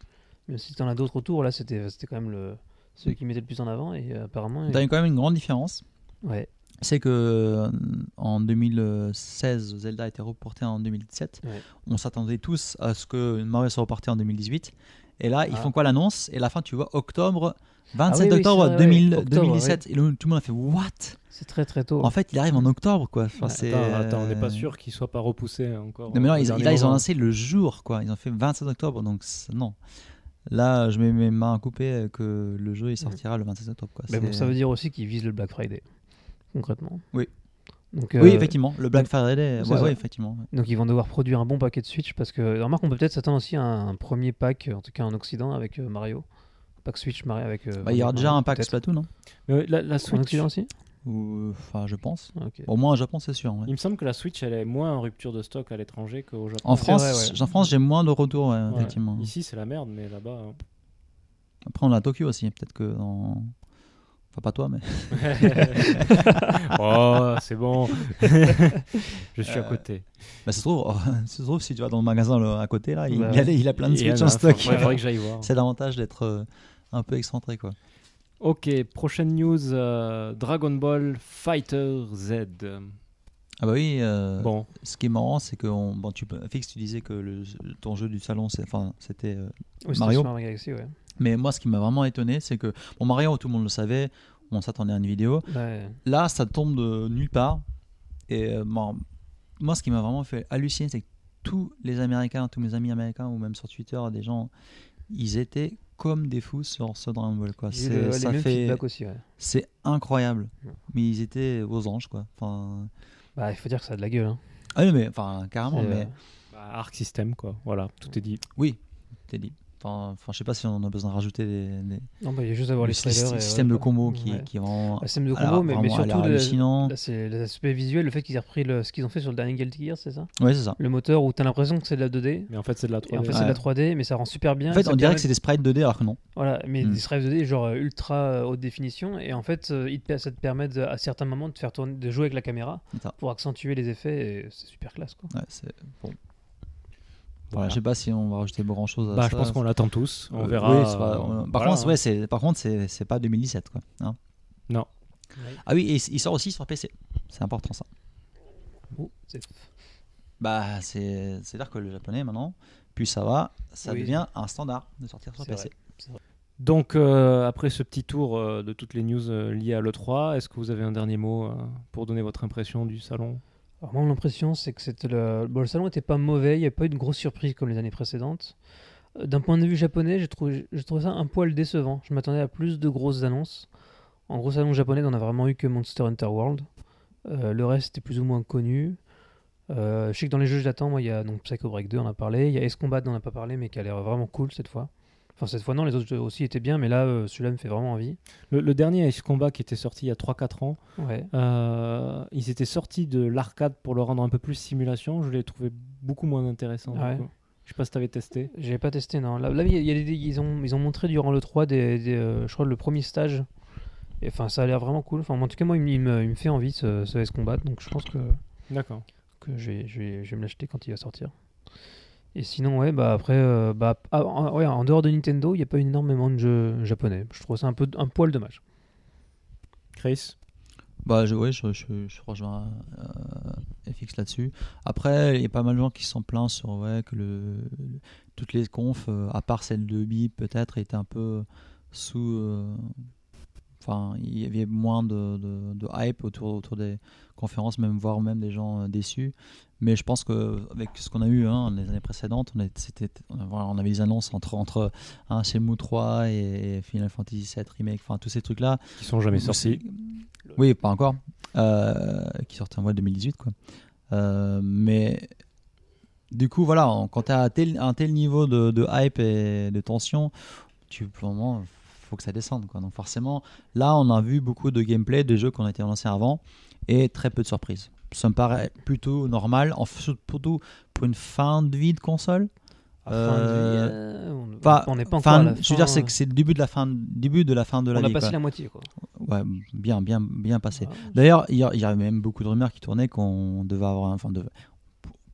Même si t'en as d'autres autour, là c'était c'était quand même le, celui qui mettait le plus en avant, et euh, apparemment. T'as quand même une grande différence. Ouais, C'est que euh, en 2016, Zelda a été reporté en 2017. Ouais. On s'attendait tous à ce que Mario soit reporté en 2018. Et là, ils Ah. font quoi l'annonce? Et à la fin, tu vois octobre, 27 Ah oui, octobre c'est vrai, 2000 ouais. Octobre, 2017. Et tout le monde a fait What? C'est très très tôt. En fait, il arrive en octobre, quoi. Enfin, Ouais, c'est, Attends, attends, on n'est pas euh, sûr qu'il soit pas repoussé encore. Non, mais non, ils, là, ils ont lancé le jour, quoi. Ils ont fait 27 octobre, donc non. Là, je mets mes mains coupées que le jeu il sortira le 27 octobre, quoi. Mais bon, C'est- ça veut dire aussi qu'ils visent le Black Friday, concrètement. Oui. Donc, Oui, euh, effectivement, le Black Friday, ouais, ouais, effectivement. Donc ils vont devoir produire un bon paquet de Switch parce que remarque on peut peut-être s'attendre aussi à un premier pack en tout cas en Occident avec euh, Mario. Pack Switch Mario avec. euh, Bah, il y aura déjà un pack. Splatoon, non Mais ouais, la, la En Switch, Occident aussi. Ou, Enfin, je pense. Au moins, au Japon, c'est sûr. ouais. Il me semble que la Switch, elle est moins en rupture de stock à l'étranger qu'au Japon. En France, en France, j'ai moins de retours, ouais, Ouais. effectivement. Ici, c'est la merde, mais là-bas. hein. Après, on a Tokyo aussi. Peut-être que. dans- Enfin, pas toi, mais. oh, c'est bon. Je suis à Euh, côté. Bah, ça se trouve, ça se trouve, si tu vas dans le magasin là, à côté, là, il, Bah, il a, il a plein de Switch a, en stock. ouais, faudrait que j'aille voir. C'est l'avantage d'être euh, un peu excentré, quoi. Ok, prochaine news euh, Dragon Ball Fighter Z. Ah bah oui, euh, Bon, ce qui est marrant, c'est que on, bon, tu, peux- Fix, tu disais que le, ton jeu du salon, enfin, c'était euh, Mario. Mario Galaxy, ouais. Mais moi, ce qui m'a vraiment étonné, c'est que bon, Mario, tout le monde le savait, on s'attendait à une vidéo. Ouais. Là, ça tombe de nulle part. Et euh, bon, moi, ce qui m'a vraiment fait halluciner, c'est que tous les Américains, tous mes amis américains, ou même sur Twitter, des gens, ils étaient comme des fous sur ce Dragon Ball. Quoi. C'est- le- ça fait, feedbacks aussi, ouais. c'est incroyable. Ouais. Mais ils étaient aux anges, quoi. Enfin, Bah, il faut dire que ça a de la gueule. Hein. ah oui, mais enfin, carrément. Mais euh, bah, Arc System, quoi. Voilà, tout est dit. oui, t'es dit. Enfin, enfin, je sais pas si on a besoin de rajouter des, des- Non, bah, il y a juste à voir le les trailers. système de combo qui, Ouais. qui est vraiment. Le système de combo, mais, surtout le- hallucinant. c'est l'aspect visuel, le fait qu'ils aient repris le- ce qu'ils ont fait sur le dernier Guilty Gear, c'est ça? Ouais, c'est ça. Le moteur où t'as l'impression que c'est de la 2D. Mais en fait, c'est de la 3D. Et en fait, c'est de la 3D, mais ça rend super bien. En fait, on dirait permet- que c'est des sprites 2D alors que non. Voilà, mais Hmm. des sprites 2D genre euh, ultra euh, haute définition. Et en fait, euh, ça te permet de- à certains moments de faire tourner, de jouer avec la caméra pour accentuer les effets. Et c'est super classe, quoi. Ouais, c'est bon. Voilà. Voilà, je sais pas si on va rajouter grand chose à Bah, ça. je pense qu'on l'attend tous. On Euh, verra. oui, c'est pas- on- Par voilà. contre, ouais, c'est par contre c'est pas 2017 quoi. hein. Non. ah oui, et il sort aussi sur PC. C'est important ça. Oh, c'est- Bah c'est dire que le japonais maintenant, plus ça va, ça Oui. devient un standard de sortir sur PC. vrai. Donc, euh, après ce petit tour euh, de toutes les news euh, liées à l'E3, est-ce que vous avez un dernier mot euh, pour donner votre impression du salon? Moi, mon impression, c'est que le... Salon était pas mauvais, il n'y avait pas eu de grosse surprise comme les années précédentes. Euh, D'un point de vue japonais, j'ai trouvé... ça un poil décevant. Je m'attendais à plus de grosses annonces. En gros salon japonais, on a vraiment eu que Monster Hunter World. Euh, le reste était plus ou moins connu. Euh, je sais que dans les jeux j'attends, il y a donc Psycho Break 2, on en a parlé. Il y a Ace Combat, on n'en a pas parlé, mais qui a l'air vraiment cool cette fois. Enfin, cette fois, non, les autres aussi étaient bien, mais là, euh, celui-là me fait vraiment envie. le, le dernier Ace Combat qui était sorti il y a 3-4 ans, Ouais. euh, ils étaient sortis de l'arcade pour le rendre un peu plus simulation. Je l'ai trouvé beaucoup moins intéressant. Ouais. Je sais pas si tu avais testé. J'ai pas testé, non. Là, là, y a- il y a des- ils, ont, ils ont montré durant le 3 des, des, euh, je crois, le premier stage. Et, Enfin, ça a l'air vraiment cool. Enfin, en tout cas, moi, il, me- il me, il me fait envie ce, ce S Combat. Donc, je pense que, D'accord. que je, vais, je, vais, je vais me l'acheter quand il va sortir. Et sinon, ouais, bah après, euh, bah, ah, en, ouais, en dehors de Nintendo, il n'y a pas énormément de jeux japonais. Je trouve ça un, peu, un poil dommage. Chris? Bah je, ouais, je, je, je rejoins euh, FX là-dessus. Après, il y a pas mal de gens qui se sont plaints sur ouais, que le, le- toutes les confs, euh, à part celle de Bi peut-être, étaient un peu sous. Enfin, il y avait moins de, de, de hype autour, autour des conférences, même voire même des gens euh, déçus. Mais je pense que avec ce qu'on a eu hein, les années précédentes, on, avait des annonces entre, entre hein, Shenmue 3 et, Final Fantasy 7 Remake, enfin tous ces trucs-là. qui sont jamais sortis. Oui, pas encore. Euh, qui sortait en mois 2018, quoi. Euh, mais du coup, voilà, quand tu as un tel, un tel niveau de, de hype et de tension, tu vraiment faut que ça descende, quoi. Donc forcément, là, on a vu beaucoup de gameplay de jeux qu'on a été lancés avant et très peu de surprises. Ça me paraît plutôt normal, en, surtout pour une fin de vie de console. À fin de vie, Euh, euh, on- Pas- on n'est pas encore fin- à la je veux dire, c'est que c'est le début de la fin, début de la fin de On la a passé quoi. la moitié, quoi. Ouais, bien, bien, bien passé. Ah, D'ailleurs, il y, y avait même beaucoup de rumeurs qui tournaient qu'on devait avoir, enfin,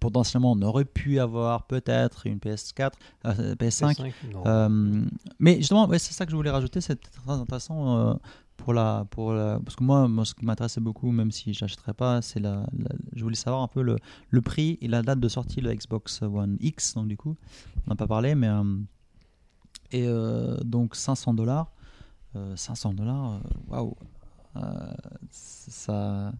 potentiellement, on aurait pu avoir peut-être une PS4, euh, PS5. PS5, non. Euh, mais justement, ouais, c'est ça que je voulais rajouter, c'est très intéressant euh, pour la, pour la, parce que moi, moi ce qui m'intéressait beaucoup, même si je n'achèterais pas, c'est la, la- je voulais savoir un peu le, le prix et la date de sortie de la Xbox One X, donc du coup, on n'a pas parlé, mais et donc 500 dollars, 500 dollars, waouh, ça,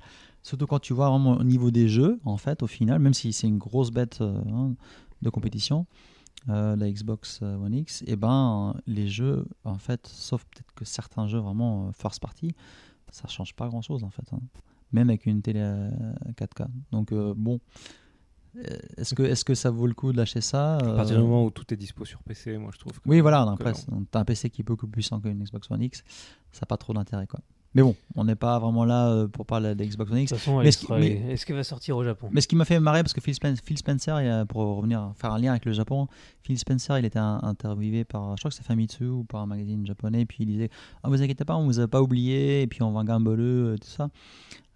surtout quand tu vois vraiment au niveau des jeux, en fait, au final, même si c'est une grosse bête euh, hein, de compétition euh, la Xbox euh, One X, et ben les jeux, en fait, sauf peut-être que certains jeux vraiment first party, ça change pas grand chose en fait, hein. même avec une télé euh, 4K. Donc euh, bon, est-ce que est-ce que ça vaut le coup de lâcher ça À partir du moment où tout est dispo sur PC, moi je trouve que. Oui, voilà. Après, t'as un PC qui est beaucoup plus puissant qu'une Xbox One X, ça n'a pas trop d'intérêt quoi. Mais bon, on n'est pas vraiment là euh, pour parler de Xbox One De X. toute façon, Mais est-ce qu'elle va sortir au Japon? Mais ce qui m'a fait marrer, parce que Phil Spencer, Phil pour revenir faire un lien avec le Japon, Phil Spencer, il était interviewé par, je crois que c'est Famitsu ou par un magazine japonais, et puis il disait Ah, vous inquiétez pas, on vous a pas oublié, et puis on va gamboleux, tout ça.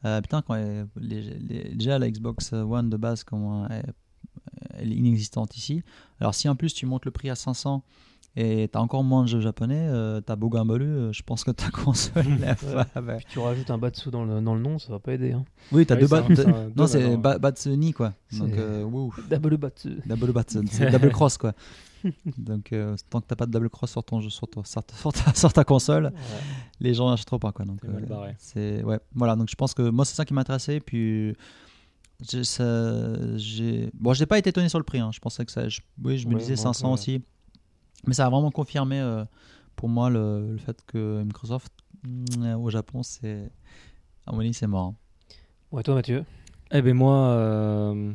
Euh, putain, quand elle- les- les- déjà la Xbox One de base, comment elle, elle est inexistante ici. Alors si en plus tu montes le prix à 500 et t'as encore moins de jeux japonais, euh, t'as beau gamboleux, euh, je pense que ta console. va- Puis tu rajoutes un Batsu dans le, dans le nom, ça va pas aider. Hein. Oui, t'as Oui, deux deux Non, c'est ba- Batsuni quoi. Donc, euh, wouh. Double Batsu. Double bat, c'est double cross quoi. Donc euh, tant que t'as pas de double cross sur ton jeu, sur, ton- sur ta, sur ta- sur ta console, les gens n'achèteront pas quoi. Donc C'est barré. c'est ouais, voilà. Donc je pense que moi c'est ça qui m'intéressait. Puis j'ai ça- j'ai bon, j'ai pas été étonné sur le prix. hein. Je pensais que ça, je- oui, je me Ouais, disais moi, 500 ouais. aussi, mais ça a vraiment confirmé euh, pour moi le, le fait que Microsoft mm, au Japon c'est à mon avis c'est mort. hein. Ouais, toi, Mathieu? Eh ben moi, euh,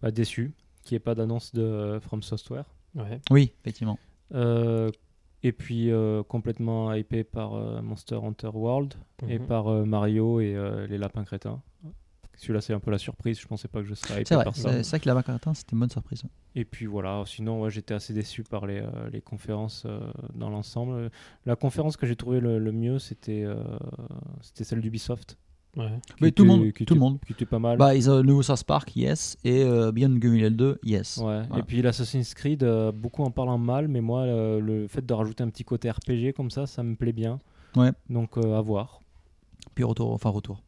bah, déçu qu'il n'y ait pas d'annonce de euh, From Software. Ouais. Oui, effectivement. Euh, et puis euh, complètement hypé par euh, Monster Hunter World et Mhm. par euh, Mario et euh, les lapins crétins. Celui-là, c'est un peu la surprise. Je pensais pas que je serais hypé C'est vrai. par C'est ça. c'est vrai que la Baccatin c'était une bonne surprise. Et puis voilà, sinon, ouais, j'étais assez déçu par les, euh, les conférences euh, dans l'ensemble. La conférence que j'ai trouvé le, le mieux, c'était euh, c'était celle d'Ubisoft. Ouais. Mais tout le monde, qui tout le était- monde. Qui était pas mal. Bah, ils ont le nouveau South Park, yes, et euh, Beyond Good and Evil 2, yes. Ouais. Voilà. Et puis l'Assassin's Creed, euh, beaucoup en parlant mal, mais moi, euh, le fait de rajouter un petit côté RPG comme ça, ça me plaît bien. Ouais. Donc euh, à voir. Puis retour, enfin retour.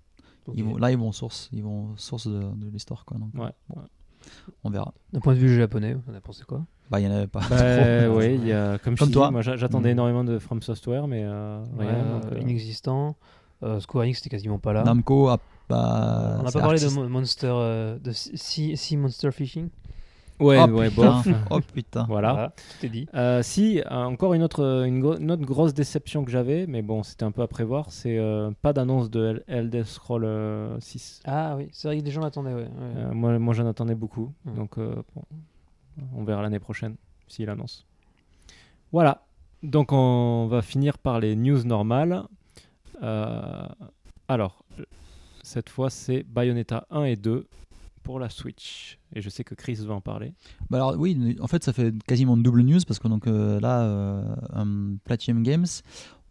Ok. Ils vont, là, ils vont source, ils vont source de, de l'histoire, quoi. Donc, Ouais. bon, ouais. on verra. D'un point de vue japonais, on a pensé quoi? Bah, il y en avait pas. Bah, trop. ouais, y a, comme, toi. dis, moi j'a- j'attendais Mm. énormément de From Software, mais euh, Ouais, rien. donc, euh, Inexistant. Euh, Square Enix, c'était quasiment pas là. Namco a pas. on n'a pas parlé de artiste. Monster, euh, de Sea, Sea Monster Fishing? Ouais, oh, ouais, putain. bof. oh putain. Voilà. tout est dit. Euh, si, euh, encore une autre, une, gro- une autre grosse déception que j'avais, mais bon, c'était un peu à prévoir, c'est euh, pas d'annonce de El- Elder Scroll euh, 6. Ah oui, c'est vrai que les gens l'attendaient, ouais. ouais. Euh, moi, moi j'en attendais beaucoup, Mm. donc euh, bon, on verra l'année prochaine s'il annonce. Voilà, donc on va finir par les news normales. Euh, alors, cette fois c'est Bayonetta 1 et 2 pour la Switch, et je sais que Chris va en parler. Bah alors oui, en fait ça fait quasiment une double news parce que donc euh, là, euh, euh, Platinum Games,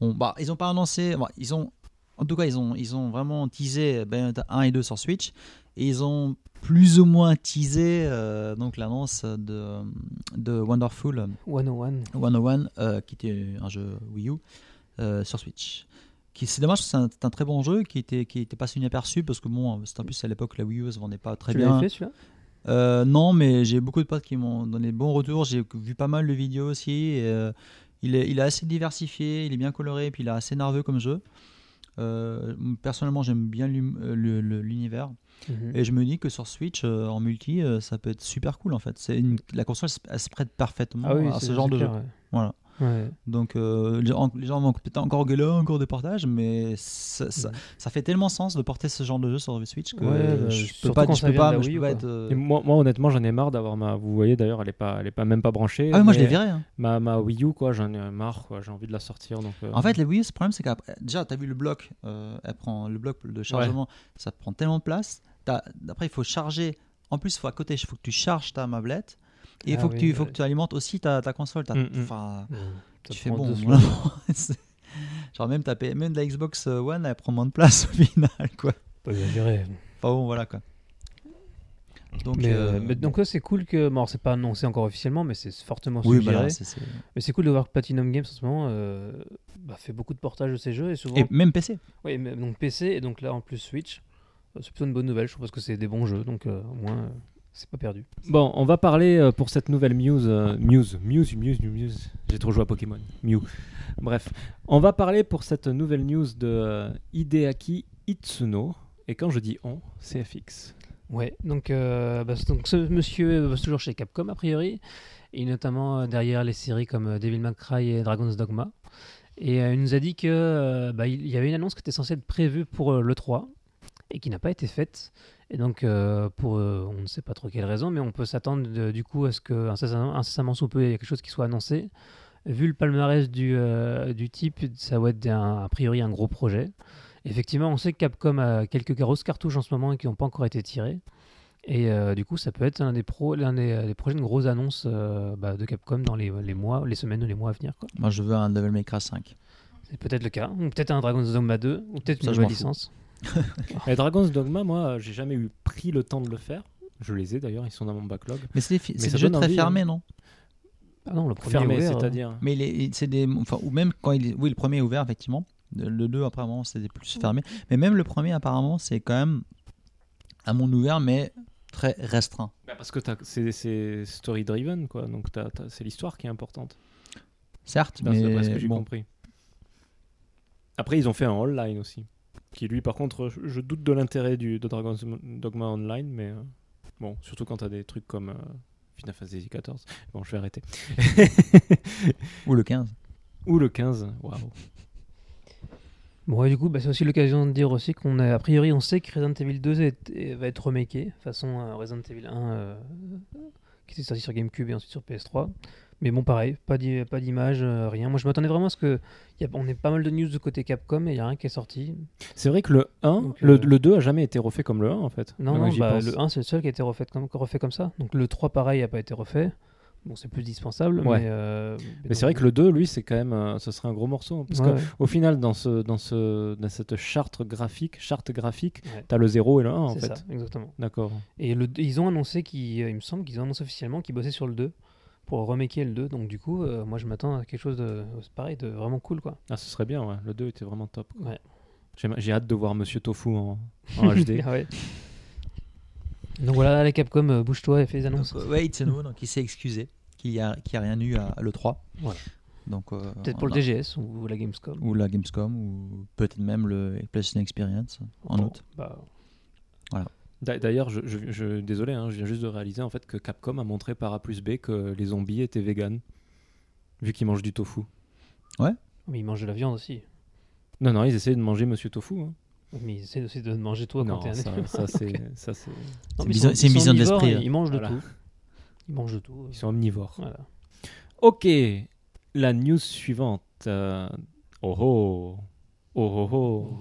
on, bah, ils ont pas annoncé, bah, ils ont, en tout cas ils ont, ils ont vraiment teasé Bayonetta 1 et 2 sur Switch et ils ont plus ou moins teasé euh, donc l'annonce de, de Wonderful 101. 101 euh, qui était un jeu Wii U euh, sur Switch. C'est dommage, c'est un, c'est un très bon jeu qui était, qui était passé inaperçu parce que bon, c'était en plus à l'époque la Wii U se vendait pas très tu bien. fait celui-là? Euh, non, mais j'ai beaucoup de potes qui m'ont donné de bons retours. J'ai vu pas mal de vidéos aussi. et, euh, il, est, il est assez diversifié, il est bien coloré, puis il est assez nerveux comme jeu. Euh, personnellement, j'aime bien l'univers. Mhm. Et je me dis que sur Switch, euh, en multi, euh, ça peut être super cool en fait. C'est une- la console, elle se prête parfaitement Ah oui, à c'est- ce genre c'est de clair, jeu. ouais. Voilà. Ouais. Donc euh, les gens vont peut-être encore gueuler, encore des portages, mais ça, ça, ça fait tellement sens de porter ce genre de jeu sur Switch que Ouais, bah, je peux pas, je peux pas, de la je Wii peux U, pas quoi. être. euh, moi, moi, honnêtement, j'en ai marre d'avoir ma. Vous voyez d'ailleurs, elle est pas, elle est pas même pas branchée. Ah oui, moi je mais l'ai viré. hein. Ma, ma Wii U, quoi, j'en ai marre. J'ai envie de la sortir, donc. euh, En fait, les Wii U, ce problème, c'est que déjà, tu as vu le bloc, euh, elle prend le bloc de chargement, ça prend tellement de place. T'as- Après, il faut charger. En plus, il faut à côté, il faut que tu charges ta mablette. Et il Ah faut, que oui, tu, faut ouais. que tu alimentes aussi ta, ta console. ta- Mm, mm. Enfin. Ça tu fais bon. Genre, même, ta, même la Xbox One, elle prend moins de place au final. Quoi. Pas exagéré. Enfin bon, voilà quoi. Donc, mais, euh, mais donc là, c'est cool que. Bon, alors, c'est pas annoncé encore officiellement, mais c'est fortement oui, suggéré. c'est- Mais c'est cool de voir que Platinum Games en ce moment euh, bah, fait beaucoup de portages de ces jeux et souvent. Et même PC. Oui, mais donc PC et donc là en plus Switch. Euh, C'est plutôt une bonne nouvelle, je trouve, parce que c'est des bons jeux, donc euh, au moins euh, c'est pas perdu. Bon, on va parler euh, pour cette nouvelle Muse. euh, Muse, Muse, Muse, Muse. J'ai trop joué à Pokémon. Mew. Bref, on va parler pour cette nouvelle news de euh, Hideaki Itsuno. Et quand je dis on, c'est FX. Ouais, donc, euh, bah, donc ce monsieur bosse toujours chez Capcom a priori, et notamment euh, derrière les séries comme euh, Devil May Cry et Dragon's Dogma. Et euh, il nous a dit que euh, bah, il y avait une annonce qui était censée être prévue pour euh, le 3 et qui n'a pas été faite. Et donc, euh, pour euh, on ne sait pas trop quelle raison, mais on peut s'attendre de- du coup à ce que incessamment, incessamment sous peu il y ait quelque chose qui soit annoncé. Vu le palmarès du, euh, du type, ça va être un- a priori un gros projet. Effectivement, on sait que Capcom a quelques grosses cartouches en ce moment et qui n'ont pas encore été tirées. Et euh, du coup, ça peut être l'un des, pro, l'un des, des prochaines grosses annonces euh, bah, de Capcom dans les, les mois, les semaines ou les mois à venir. Quoi. Moi, je veux un Devil May Cry 5. C'est peut-être le cas. Ou peut-être un Dragon's Dogma 2. Ou peut-être Ça, une nouvelle fous. Et Dragon's Dogma, moi, j'ai jamais eu pris le temps de le faire. Je les ai d'ailleurs, ils sont dans mon backlog. Mais c'est des, Mais jeux très envie, fermés, non? Ah non, le premier Fermé, est ouvert, c'est-à-dire. Mais est- il- c'est des. Enfin, ou même quand il est. Oui, le premier est ouvert, effectivement. Le le 2, apparemment, c'était plus fermé. Mais même le premier, apparemment, c'est quand même un monde ouvert, mais très restreint. Bah, parce que c'est, c'est story-driven, quoi. Donc c'est l'histoire qui est importante. Certes, D'après mais ce que j'ai bon. compris. Après, ils ont fait un online aussi. Qui lui, par contre, je, doute de l'intérêt du, de Dragon's Dogma Online, mais euh, bon, surtout quand t'as des trucs comme euh, Final Fantasy XIV. Bon, je vais arrêter. Ou le 15. Ou le 15. Waouh. Bon, et du coup, bah, c'est aussi l'occasion de dire aussi qu'on a, a priori, on sait que Resident Evil 2 est- est- va être remaké, façon euh, Resident Evil 1, euh, qui était sorti sur GameCube et ensuite sur PS3. Mais bon, pareil, pas d'i- pas d'image, euh, rien. Moi, je m'attendais vraiment à ce que. y a- on ait pas mal de news de côté Capcom et il n'y a rien qui est sorti. C'est vrai que le 1, Donc, le, euh, le 2 a jamais été refait comme le 1, en fait. Non, non, bah, le 1, c'est le seul qui a été refait comme, refait comme ça. Donc le 3, pareil, n'a pas été refait. Bon, c'est plus dispensable, Ouais. mais. euh, Mais c'est vrai que le 2, lui, c'est quand même. euh, ce serait un gros morceau. Parce Ouais, que ouais. au final, dans, ce, dans, ce, dans cette charte graphique, charte graphique, t'as le 0 et le 1, en C'est fait. ça, exactement. D'accord. Et le, ils ont annoncé, qu'ils, euh, il me semble qu'ils ont annoncé officiellement qu'ils bossaient sur le 2 pour remaker le 2. Donc du coup, euh, moi je m'attends à quelque chose de pareil, de vraiment cool quoi. Ah, ce serait bien, ouais. Le 2 était vraiment top. quoi. Ouais. J'ai, j'ai hâte de voir Monsieur Tofu en, en HD. Ah ouais. Donc voilà, les Capcom, euh, bouge-toi et fais des annonces. Donc, euh, ouais, Itsuno, donc il s'est excusé qu'il n'y a, qu'il y a rien eu à, à l'E3. Voilà. Donc, euh, Peut-être pour le DGS ou la Gamescom. Ou la Gamescom, ou peut-être même le PlayStation Experience en Bon, août. bah, D'a- D'ailleurs, je, je, je- désolé, hein, je viens juste de réaliser en fait que Capcom a montré par A plus B que les zombies étaient véganes, vu qu'ils mangent du tofu. mais ils mangent de la viande aussi. Non, non, ils essayaient de manger Monsieur Tofu. hein. Mais ils essaient aussi de manger toi non, quand t'es un ça, ça, c'est, ça, c'est- une ils vision- ils de l'esprit, là. Ils mangent de Voilà. tout. Ils mangent de tout. ils sont omnivores. Voilà. Ok, la news suivante. euh, Oh oh, oh oh oh.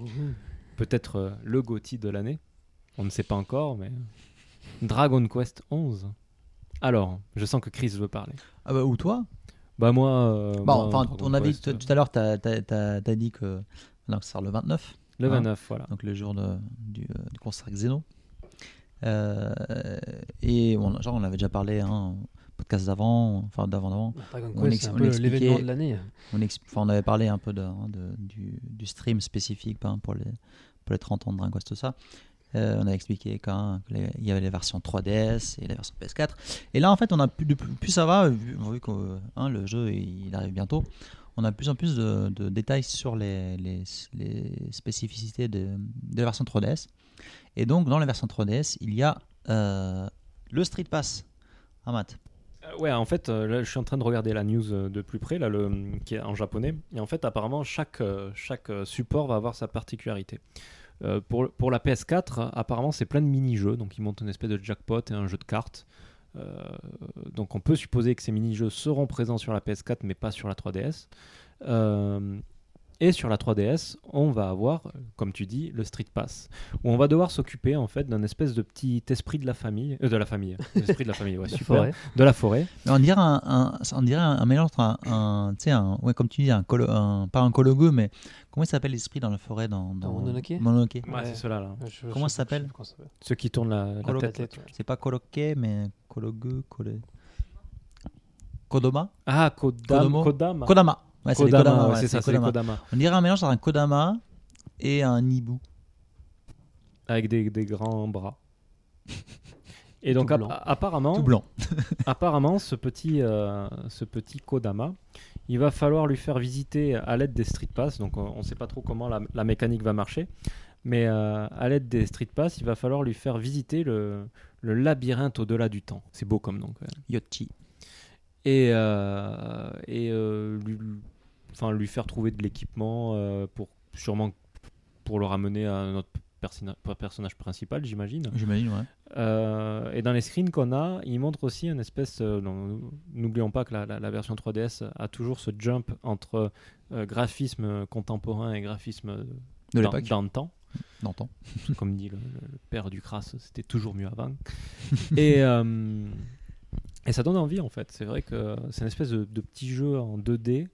Peut-être euh, le GOTY de l'année. On ne sait pas encore, mais Dragon Quest 11. Alors, je sens que Chris veut parler. Ah bah, ou toi? Bah moi. euh, Bon, moi, enfin, Dragon on avait Quest, tout euh, tout à l'heure, tu as, dit que non, ça sort le 29, le hein. 29, voilà. donc le jour de- du, euh, du concert Xeno. Euh, et on, genre, on avait déjà parlé, hein, podcast d'avant, enfin d'avant d'avant. Bah, Dragon On c'est un peu l'événement de l'année. On, enfin, on avait parlé un peu de, hein, de- du, du stream spécifique hein, pour, les, pour les 30 ans de Dragon Quest, tout ça. Euh, on a expliqué quand il y avait les versions 3DS et la version PS4. Et là, en fait, on a pu, de plus, plus ça va, vu, vu que hein, le jeu il arrive bientôt. On a plus en plus de, détails sur les, spécificités de, de la version 3DS. Et donc, dans la version 3DS, il y a euh, le Street Pass. Ah, Matt. Euh, ouais, en fait, euh, je suis en train de regarder la news de plus près, là, qui est en japonais. Et en fait, apparemment, chaque, chaque support va avoir sa particularité. Euh, pour, la PS4, apparemment, c'est plein de mini-jeux. Donc, ils montent une espèce de jackpot et un jeu de cartes. Euh, donc, on peut supposer que ces mini-jeux seront présents sur la PS4, mais pas sur la 3DS. Euh, et sur la 3DS, on va avoir, comme tu dis, le Street Pass, où on va devoir s'occuper en fait d'un espèce de petit esprit de la famille, euh, de la famille, l'esprit de la famille, ouais, La super, forêt. de la forêt. Mais on dirait un, un- on dirait un, mélange entre un, un- tu sais, un, ouais, comme tu dis, un, colo- un- pas un cologo, mais comment il s'appelle l'esprit dans la forêt dans, Dans Mononoke? Mononoke. Ouais, Ouais. c'est cela là. Je- Comment ça s'appelle. Ceux qui tournent la, Colo- tête. tête, ouais. C'est pas coloqué, mais cologue, colo- Kodoma? Ah, Kodam, Kodomo Kodama. Kodama. Ouais, c'est des Kodama, Kodama, ouais, ouais, c'est c'est ça, c'est Kodama. Kodama. On dirait un mélange entre un Kodama et un hibou. Avec des, des grands bras. Et donc, Tout apparemment, Tout blanc. apparemment, ce petit, euh, ce petit Kodama, il va falloir lui faire visiter à l'aide des Street Pass. Donc, on ne sait pas trop comment la, la mécanique va marcher. Mais euh, à l'aide des Street Pass, il va falloir lui faire visiter le, le labyrinthe au-delà du temps. C'est beau comme nom. quand même. Yotti. Et, euh, et lui, enfin, lui faire trouver de l'équipement euh, pour sûrement pour le ramener à notre personnage principal, j'imagine. J'imagine, ouais. Euh, et dans les screens qu'on a, il montre aussi une espèce. euh, N'oublions pas que la, la- la version 3DS a toujours ce jump entre euh, graphisme contemporain et graphisme De dans, le temps. D'antan. Comme dit le, père du crasse, c'était toujours mieux avant. et, et ça donne envie en fait. C'est vrai que c'est une espèce de, de petit jeu en 2D.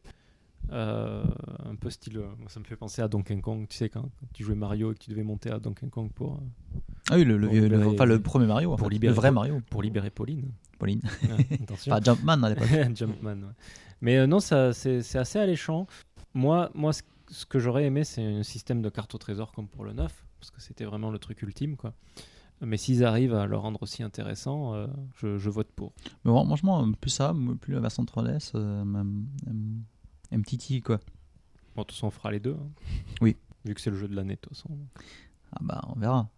Euh, un peu style, euh, ça me fait penser à Donkey Kong. Tu sais, quand, quand tu jouais Mario et que tu devais monter à Donkey Kong pour, euh, Ah oui, le, le, vieux- le- libérer- enfin, le premier Mario. en pour fait. libérer- le vrai Mario. pour libérer Pauline. Pauline. Ouais, attention. Enfin, Jumpman à l'époque. Jumpman. ouais. Mais euh, non, ça, c'est c'est assez alléchant. Moi, moi ce, ce que j'aurais aimé, c'est un système de carte au trésor comme pour le 9, parce que c'était vraiment le truc ultime. quoi. Mais s'ils arrivent à le rendre aussi intéressant, euh, je, je vote pour. Mais bon, franchement, plus ça, plus la version 3DS, euh, petit quoi. Bon, de toute façon, on fera les deux. hein. Oui. Vu que c'est le jeu de l'année, de toute façon. Ah bah, on verra.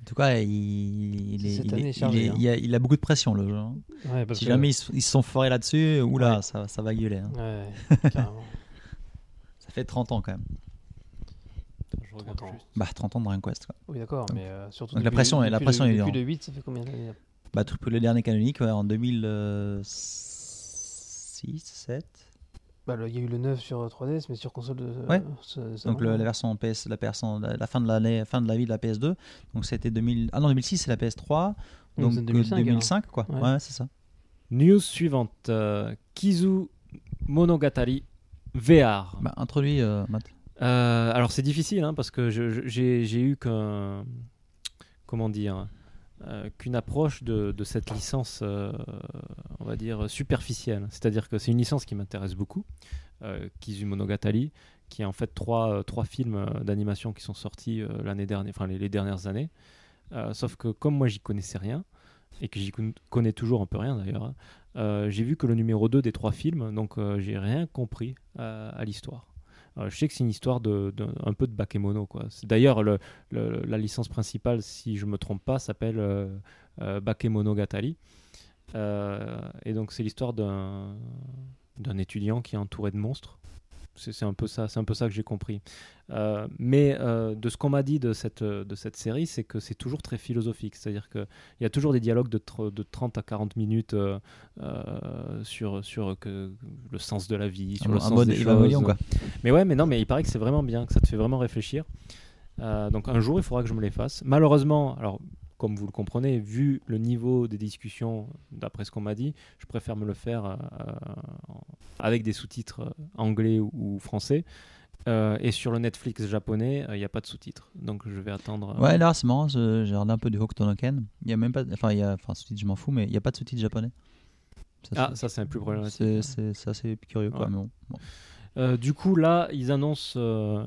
En tout cas, il, il est- Cette il année est- est chargée, il est- hein. il a, il a beaucoup de pression, le jeu. hein. Ouais, parce Si que- jamais ils, se- sont forés là-dessus, oula, Ouais. ça, ça va gueuler. hein. Ouais, carrément. Ça fait 30 ans quand même. Je regarde 30 ans. juste. Bah, 30 ans de Dragon Quest. Quoi. Oui, d'accord, mais euh, surtout. Donc la pression est- la pression le, est Depuis le 8, ça fait combien d'années Bah, tout le dernier canonique, ouais, en 2006, 7. Bah, Il y a eu le 9 sur 3DS, mais sur console de. Ouais. ça- ça Donc le- la version PS, la, version- la, la fin de l'année, fin de la vie de la PS2. Donc c'était 2000. Ah non, 2006 c'est la PS3. Donc Donc c'est euh, 2005, 2005, quoi. Ouais. Ouais, c'est ça. News suivante euh, Kizu Monogatari VR. Bah, introduit, euh, Matt. Euh, alors c'est difficile hein, parce que j'ai eu qu'un comment dire euh, qu'une approche de, cette licence, euh, on va dire superficielle. C'est-à-dire que c'est une licence qui m'intéresse beaucoup, euh, qui est en fait trois, euh, films d'animation qui sont sortis l'année dernière, enfin les, dernières années. Sauf que comme moi j'y connaissais rien et que j'y con- connais toujours un peu rien d'ailleurs, hein, j'ai vu que le numéro 2 des trois films, donc j'ai rien compris à l'histoire. Euh, je sais que c'est une histoire de, un peu de bakemono. quoi. D'ailleurs, le- le- la licence principale, si je me trompe pas, s'appelle euh, euh, Bakemonogatari. Euh, et donc, c'est l'histoire d'un étudiant qui est entouré de monstres. C'est c'est un peu ça, c'est un peu ça que j'ai compris. Euh, mais euh, de ce qu'on m'a dit de cette de cette série, c'est que c'est toujours très philosophique. C'est-à-dire que il y a toujours des dialogues de, de 30 à 40 minutes euh, sur sur que le sens de la vie, sur Un, le un sens des choses. Quoi. Mais ouais, mais non, mais il paraît que c'est vraiment bien, que ça te fait vraiment réfléchir. Donc un jour, il faudra que je me les fasse. Malheureusement, alors comme vous le comprenez, vu le niveau des discussions, d'après ce qu'on m'a dit, je préfère me le faire euh, avec des sous-titres euh, anglais ou, français. Euh, et sur le Netflix japonais, euh, il n'y a pas de sous-titres. Donc je vais attendre. euh, Ouais, là, c'est marrant, j'ai regardé un peu du Hokuto no Ken. Il y a même pas, enfin, il y a, enfin, sous-titres, je m'en fous, mais il n'y a pas de sous-titres japonais. Ça, Ah, ça c'est un plus problématique. c'est, assez curieux, quoi. Ouais. Mais bon, bon. Du coup, là, ils annoncent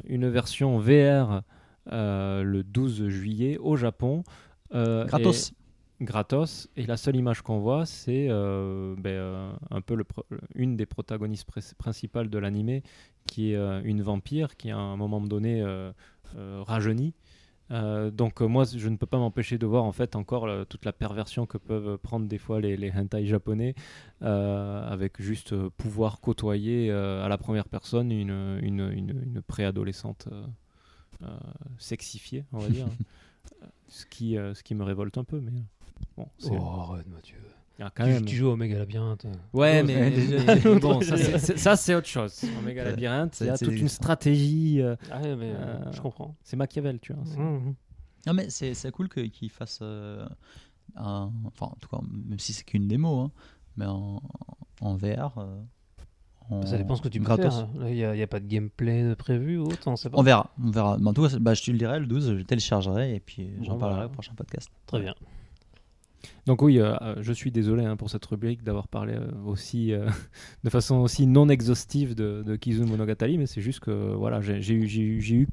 une version VR le 12 juillet au Japon. Euh, Gratos. et- gratos. Et la seule image qu'on voit, c'est euh, ben, euh, un peu le une des protagonistes pr- principales de l'animé, qui est euh, une vampire qui, à un moment donné, rajeunit. Donc moi je ne peux pas m'empêcher de voir en fait encore toute la perversion que peuvent prendre des fois les, les hentai japonais avec juste pouvoir côtoyer à la première personne une, une, une, une préadolescente sexifiée on va dire ce qui, euh, ce qui me révolte un peu mais bon c'est Oh, arrête, Mathieu. il y a quand Tu, même tu joues au Omega Labyrinthe. Ouais, Oh, mais, bon, ça c'est- autre chose. Omega C'est- Labyrinthe, il y a toute une stratégie. euh, Ah ouais, mais euh, je comprends. c'est Machiavel, tu vois. c'est- Mhm. Non, mais c'est, c'est cool euh, un. Enfin, en tout cas, même si c'est qu'une démo, hein, mais en, en VR. Euh, Ça dépend ce que tu peux gratos. faire. Là, il n'y a, il y a pas de gameplay de prévu ou autre, on sait pas. On verra, on verra. Mais en tout cas, bah, je te le dirai le 12, je téléchargerai et puis j'en Bon, parlerai bah. au prochain podcast. Très bien. Donc oui, euh, euh, je suis désolé hein, pour cette rubrique d'avoir parlé euh, aussi euh, de façon aussi non exhaustive de, de Kizu Monogatari, mais c'est juste que voilà, j'ai eu, eu,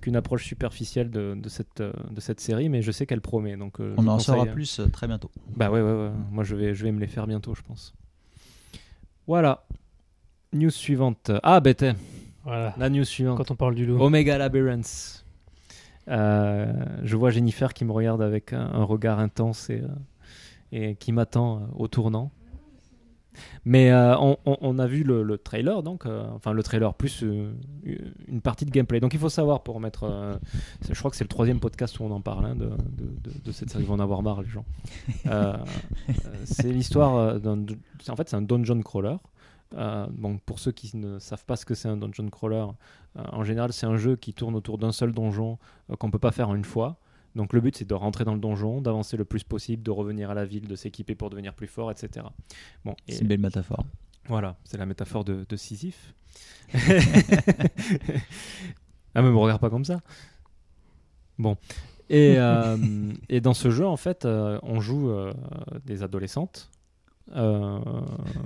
qu'une approche superficielle de, de cette, euh, de cette série, mais je sais qu'elle promet. Donc euh, On en saura euh, plus euh, très bientôt. Bah ouais, ouais, ouais. Moi, je vais, je vais me les faire bientôt, je pense. Voilà. News suivante. Ah, bête. Voilà. La news suivante. Quand on parle du loup. Omega Labyrinth. Euh, je vois Jennifer qui me regarde avec un, un regard intense et, euh, et qui m'attend euh, au tournant. Mais euh, on, on- on a vu le, le trailer, donc, enfin le trailer plus une partie de gameplay. Donc il faut savoir pour mettre. je crois que c'est le troisième podcast où on en parle hein, de, de- de- de cette série. Ils vont en avoir marre, les gens. C'est l'histoire d'un. En fait, c'est un dungeon crawler Euh, bon, pour ceux qui ne savent pas ce que c'est un dungeon crawler, euh, en général, c'est un jeu qui tourne autour d'un seul donjon euh, qu'on peut pas faire en une fois. Donc le but, c'est de rentrer dans le donjon, d'avancer le plus possible, de revenir à la ville, de s'équiper pour devenir plus fort, etc. Bon, et C'est une belle métaphore. voilà, c'est la métaphore de, de Sisyphe. ah, mais me regarde pas comme ça. Bon. Et, euh, et dans ce jeu, en fait, on joue des adolescentes. Euh,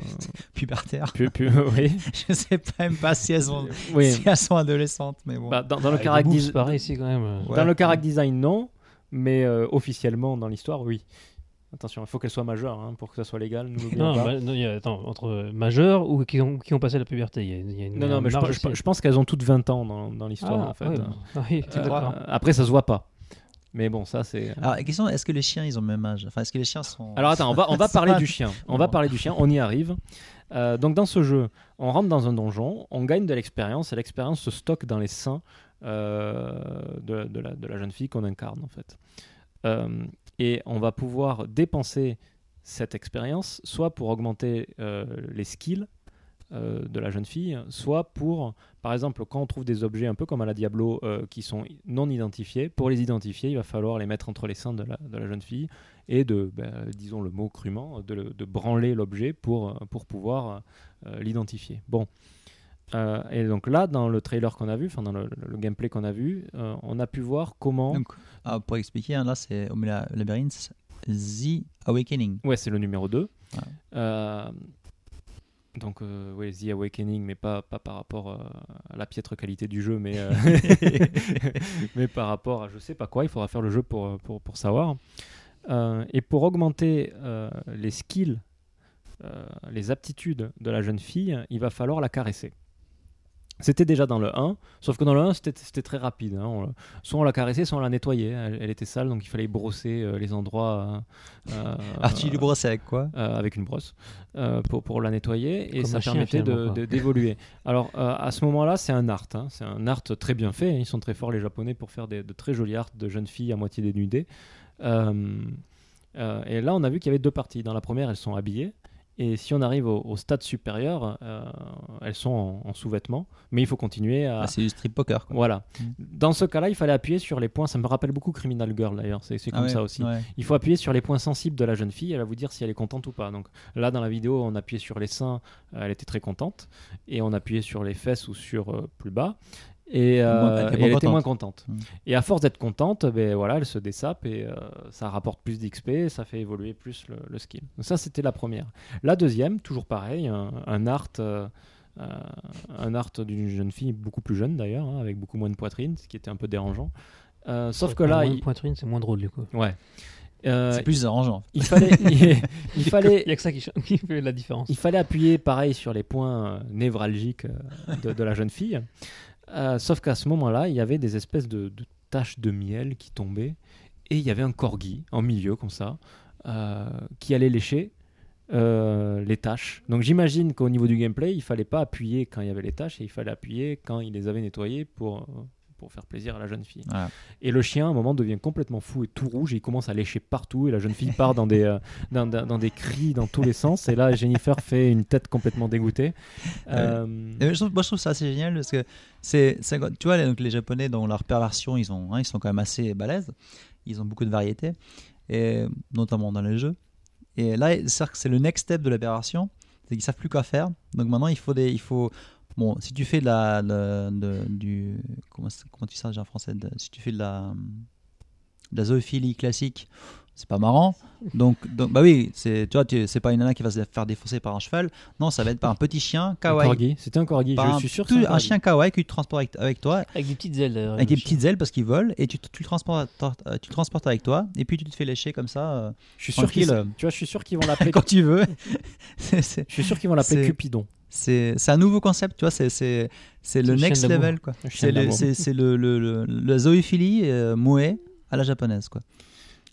Pubertaire. puis- puis- oui. Je sais pas même pas si elles sont, oui. si elles sont adolescentes, mais bon. Bah, dans, dans le boobs, design- pareil ici quand même. Ouais. dans le character design, non. Mais euh, officiellement, dans l'histoire, oui. Attention, il faut qu'elle soit majeure hein, pour que ça soit légal. Non, pas. bah, non, il y a- attends, entre majeurs ou qui ont, qui ont passé la puberté, il y a, y a une non, non, mais je, pense- je- aussi. je pense qu'elles ont toutes 20 ans dans, dans l'histoire, Ah, en fait. ouais, Euh, bah, ah oui, Euh, après, ça se voit pas. Mais bon, ça, c'est. Alors, la question, est-ce que les chiens, ils ont le même âge? Enfin, est-ce que les chiens sont. Alors attends, on va, on va parler du chien. On va parler du chien, on y arrive. Euh, donc dans ce jeu, on rentre dans un donjon, on gagne de l'expérience et l'expérience se stocke dans les seins euh, de, de la, de la jeune fille qu'on incarne en fait. Euh, et on va pouvoir dépenser cette expérience soit pour augmenter euh, les skills euh, de la jeune fille, soit pour, par exemple, quand on trouve des objets un peu comme à la Diablo euh, qui sont non identifiés, pour les identifier, il va falloir les mettre entre les seins de la, de la jeune fille et de, ben, disons le mot crûment, de, de branler l'objet pour, pour pouvoir euh, l'identifier. Bon. Euh, et donc là, dans le trailer qu'on a vu, enfin dans le, le gameplay qu'on a vu, euh, on a pu voir comment. Donc, ah, pour expliquer, hein, là, c'est au milieu de la labyrinthe, The Awakening. Ouais, c'est le numéro 2. Ouais. Euh, donc, euh, The Awakening, mais pas, pas par rapport euh, à la piètre qualité du jeu, mais, euh, mais par rapport à je sais pas quoi. Il faudra faire le jeu pour, euh, pour, pour savoir. Et pour augmenter les skills, les aptitudes de la jeune fille, il va falloir la caresser. C'était déjà dans le 1, sauf que dans le 1, c'était très rapide. hein. On- soit on la caressait, soit on la nettoyait. Elle, elle était sale, donc il fallait brosser euh, les endroits. euh, euh, Ah, tu lui avec quoi? euh, avec une brosse euh, pour, pour la nettoyer et Comme ça permettait d'évoluer. Alors euh, à ce moment-là, c'est un art, hein. c'est un art très bien fait. Ils sont très forts les Japonais pour faire des, de très jolis arts de jeunes filles à moitié dénudées. Euh, euh, et là, on a vu qu'il y avait deux parties. Dans la première, elles sont habillées. Et si on arrive au, au stade supérieur, euh, elles sont en, en sous-vêtements. Mais il faut continuer à, Ah, C'est du strip poker. Quoi. voilà. Mm. Dans ce cas-là, il fallait appuyer sur les points. Ça me rappelle beaucoup Criminal Girl d'ailleurs. C'est Ah comme ouais, ça aussi. ouais. Il faut appuyer sur les points sensibles de la jeune fille. Elle va vous dire si elle est contente ou pas. Donc là, dans la vidéo, on appuyait sur les seins. euh, Elle était très contente. Et on appuyait sur les fesses ou sur euh, plus bas. Et, euh, Moins- elle était et moins elle était contente. moins contente. Et à force d'être contente, ben voilà, elle se dessape et euh, ça rapporte plus d'XP, ça fait évoluer plus le, le skill. Donc ça, c'était la première. La deuxième, toujours pareil, un, un art, euh, un art d'une jeune fille beaucoup plus jeune d'ailleurs, hein, avec beaucoup moins de poitrine, ce qui était un peu dérangeant. Euh, sauf que là, moins il, de poitrine, c'est moins drôle du coup. ouais. Euh, C'est plus arrangeant. il fallait, il, il fallait, Il y a que ça qui, fait la différence. il fallait appuyer pareil sur les points névralgiques de, de la jeune fille. Euh, sauf qu'à ce moment-là, il y avait des espèces de, taches de miel qui tombaient. Et il y avait un corgi en milieu, comme ça, euh, qui allait lécher euh, les taches. Donc j'imagine qu'au niveau du gameplay, il fallait pas appuyer quand il y avait les taches et il fallait appuyer quand il les avait nettoyées pour, pour faire plaisir à la jeune fille. Voilà. Et le chien, à un moment, devient complètement fou et tout rouge. Et il commence à lécher partout. Et la jeune fille part dans des, euh, dans, dans- dans des cris dans tous les sens. Et là, Jennifer fait une tête complètement dégoûtée. Euh, Et je trouve, moi, je trouve ça assez génial parce que c'est, tu vois, les, donc, les Japonais, dans leur perversion, ils, ont, hein, ils sont quand même assez balèzes. Ils ont beaucoup de variétés, et, notamment dans les jeux. Et là, c'est le next step de la perversion, c'est qu'ils savent plus quoi faire. Donc maintenant, il faut des, il faut, bon, si tu fais de la, de- de- du, comment, tu déjà en français, si tu fais de la, de la zoophilie classique, c'est pas marrant. Donc, donc bah oui, c'est, tu vois, tu- c'est pas une nana qui va se faire défausser par un cheval. Non, ça va être par un petit chien un kawaii. corgi. C'était un corgi. Par Je un, suis sûr un chien kawaii que tu transportes avec, toi, Avec des petites ailes d'ailleurs. avec des petites ailes parce qu'il vole, et tu, tu le transportes, euh, tu le transportes avec toi, et puis tu te fais lécher comme ça euh, Je suis sûr qu'ils, tu vois, je suis sûr qu'ils vont l'appeler. quand tu veux. C'est- c'est- je suis sûr qu'ils vont l'appeler Cupidon. C'est c'est un nouveau concept, tu vois, c'est c'est- c'est le next level. quoi. C'est le, l'amour. c'est- c'est le, le, le, la zoophilie euh, mouée à la japonaise. Quoi.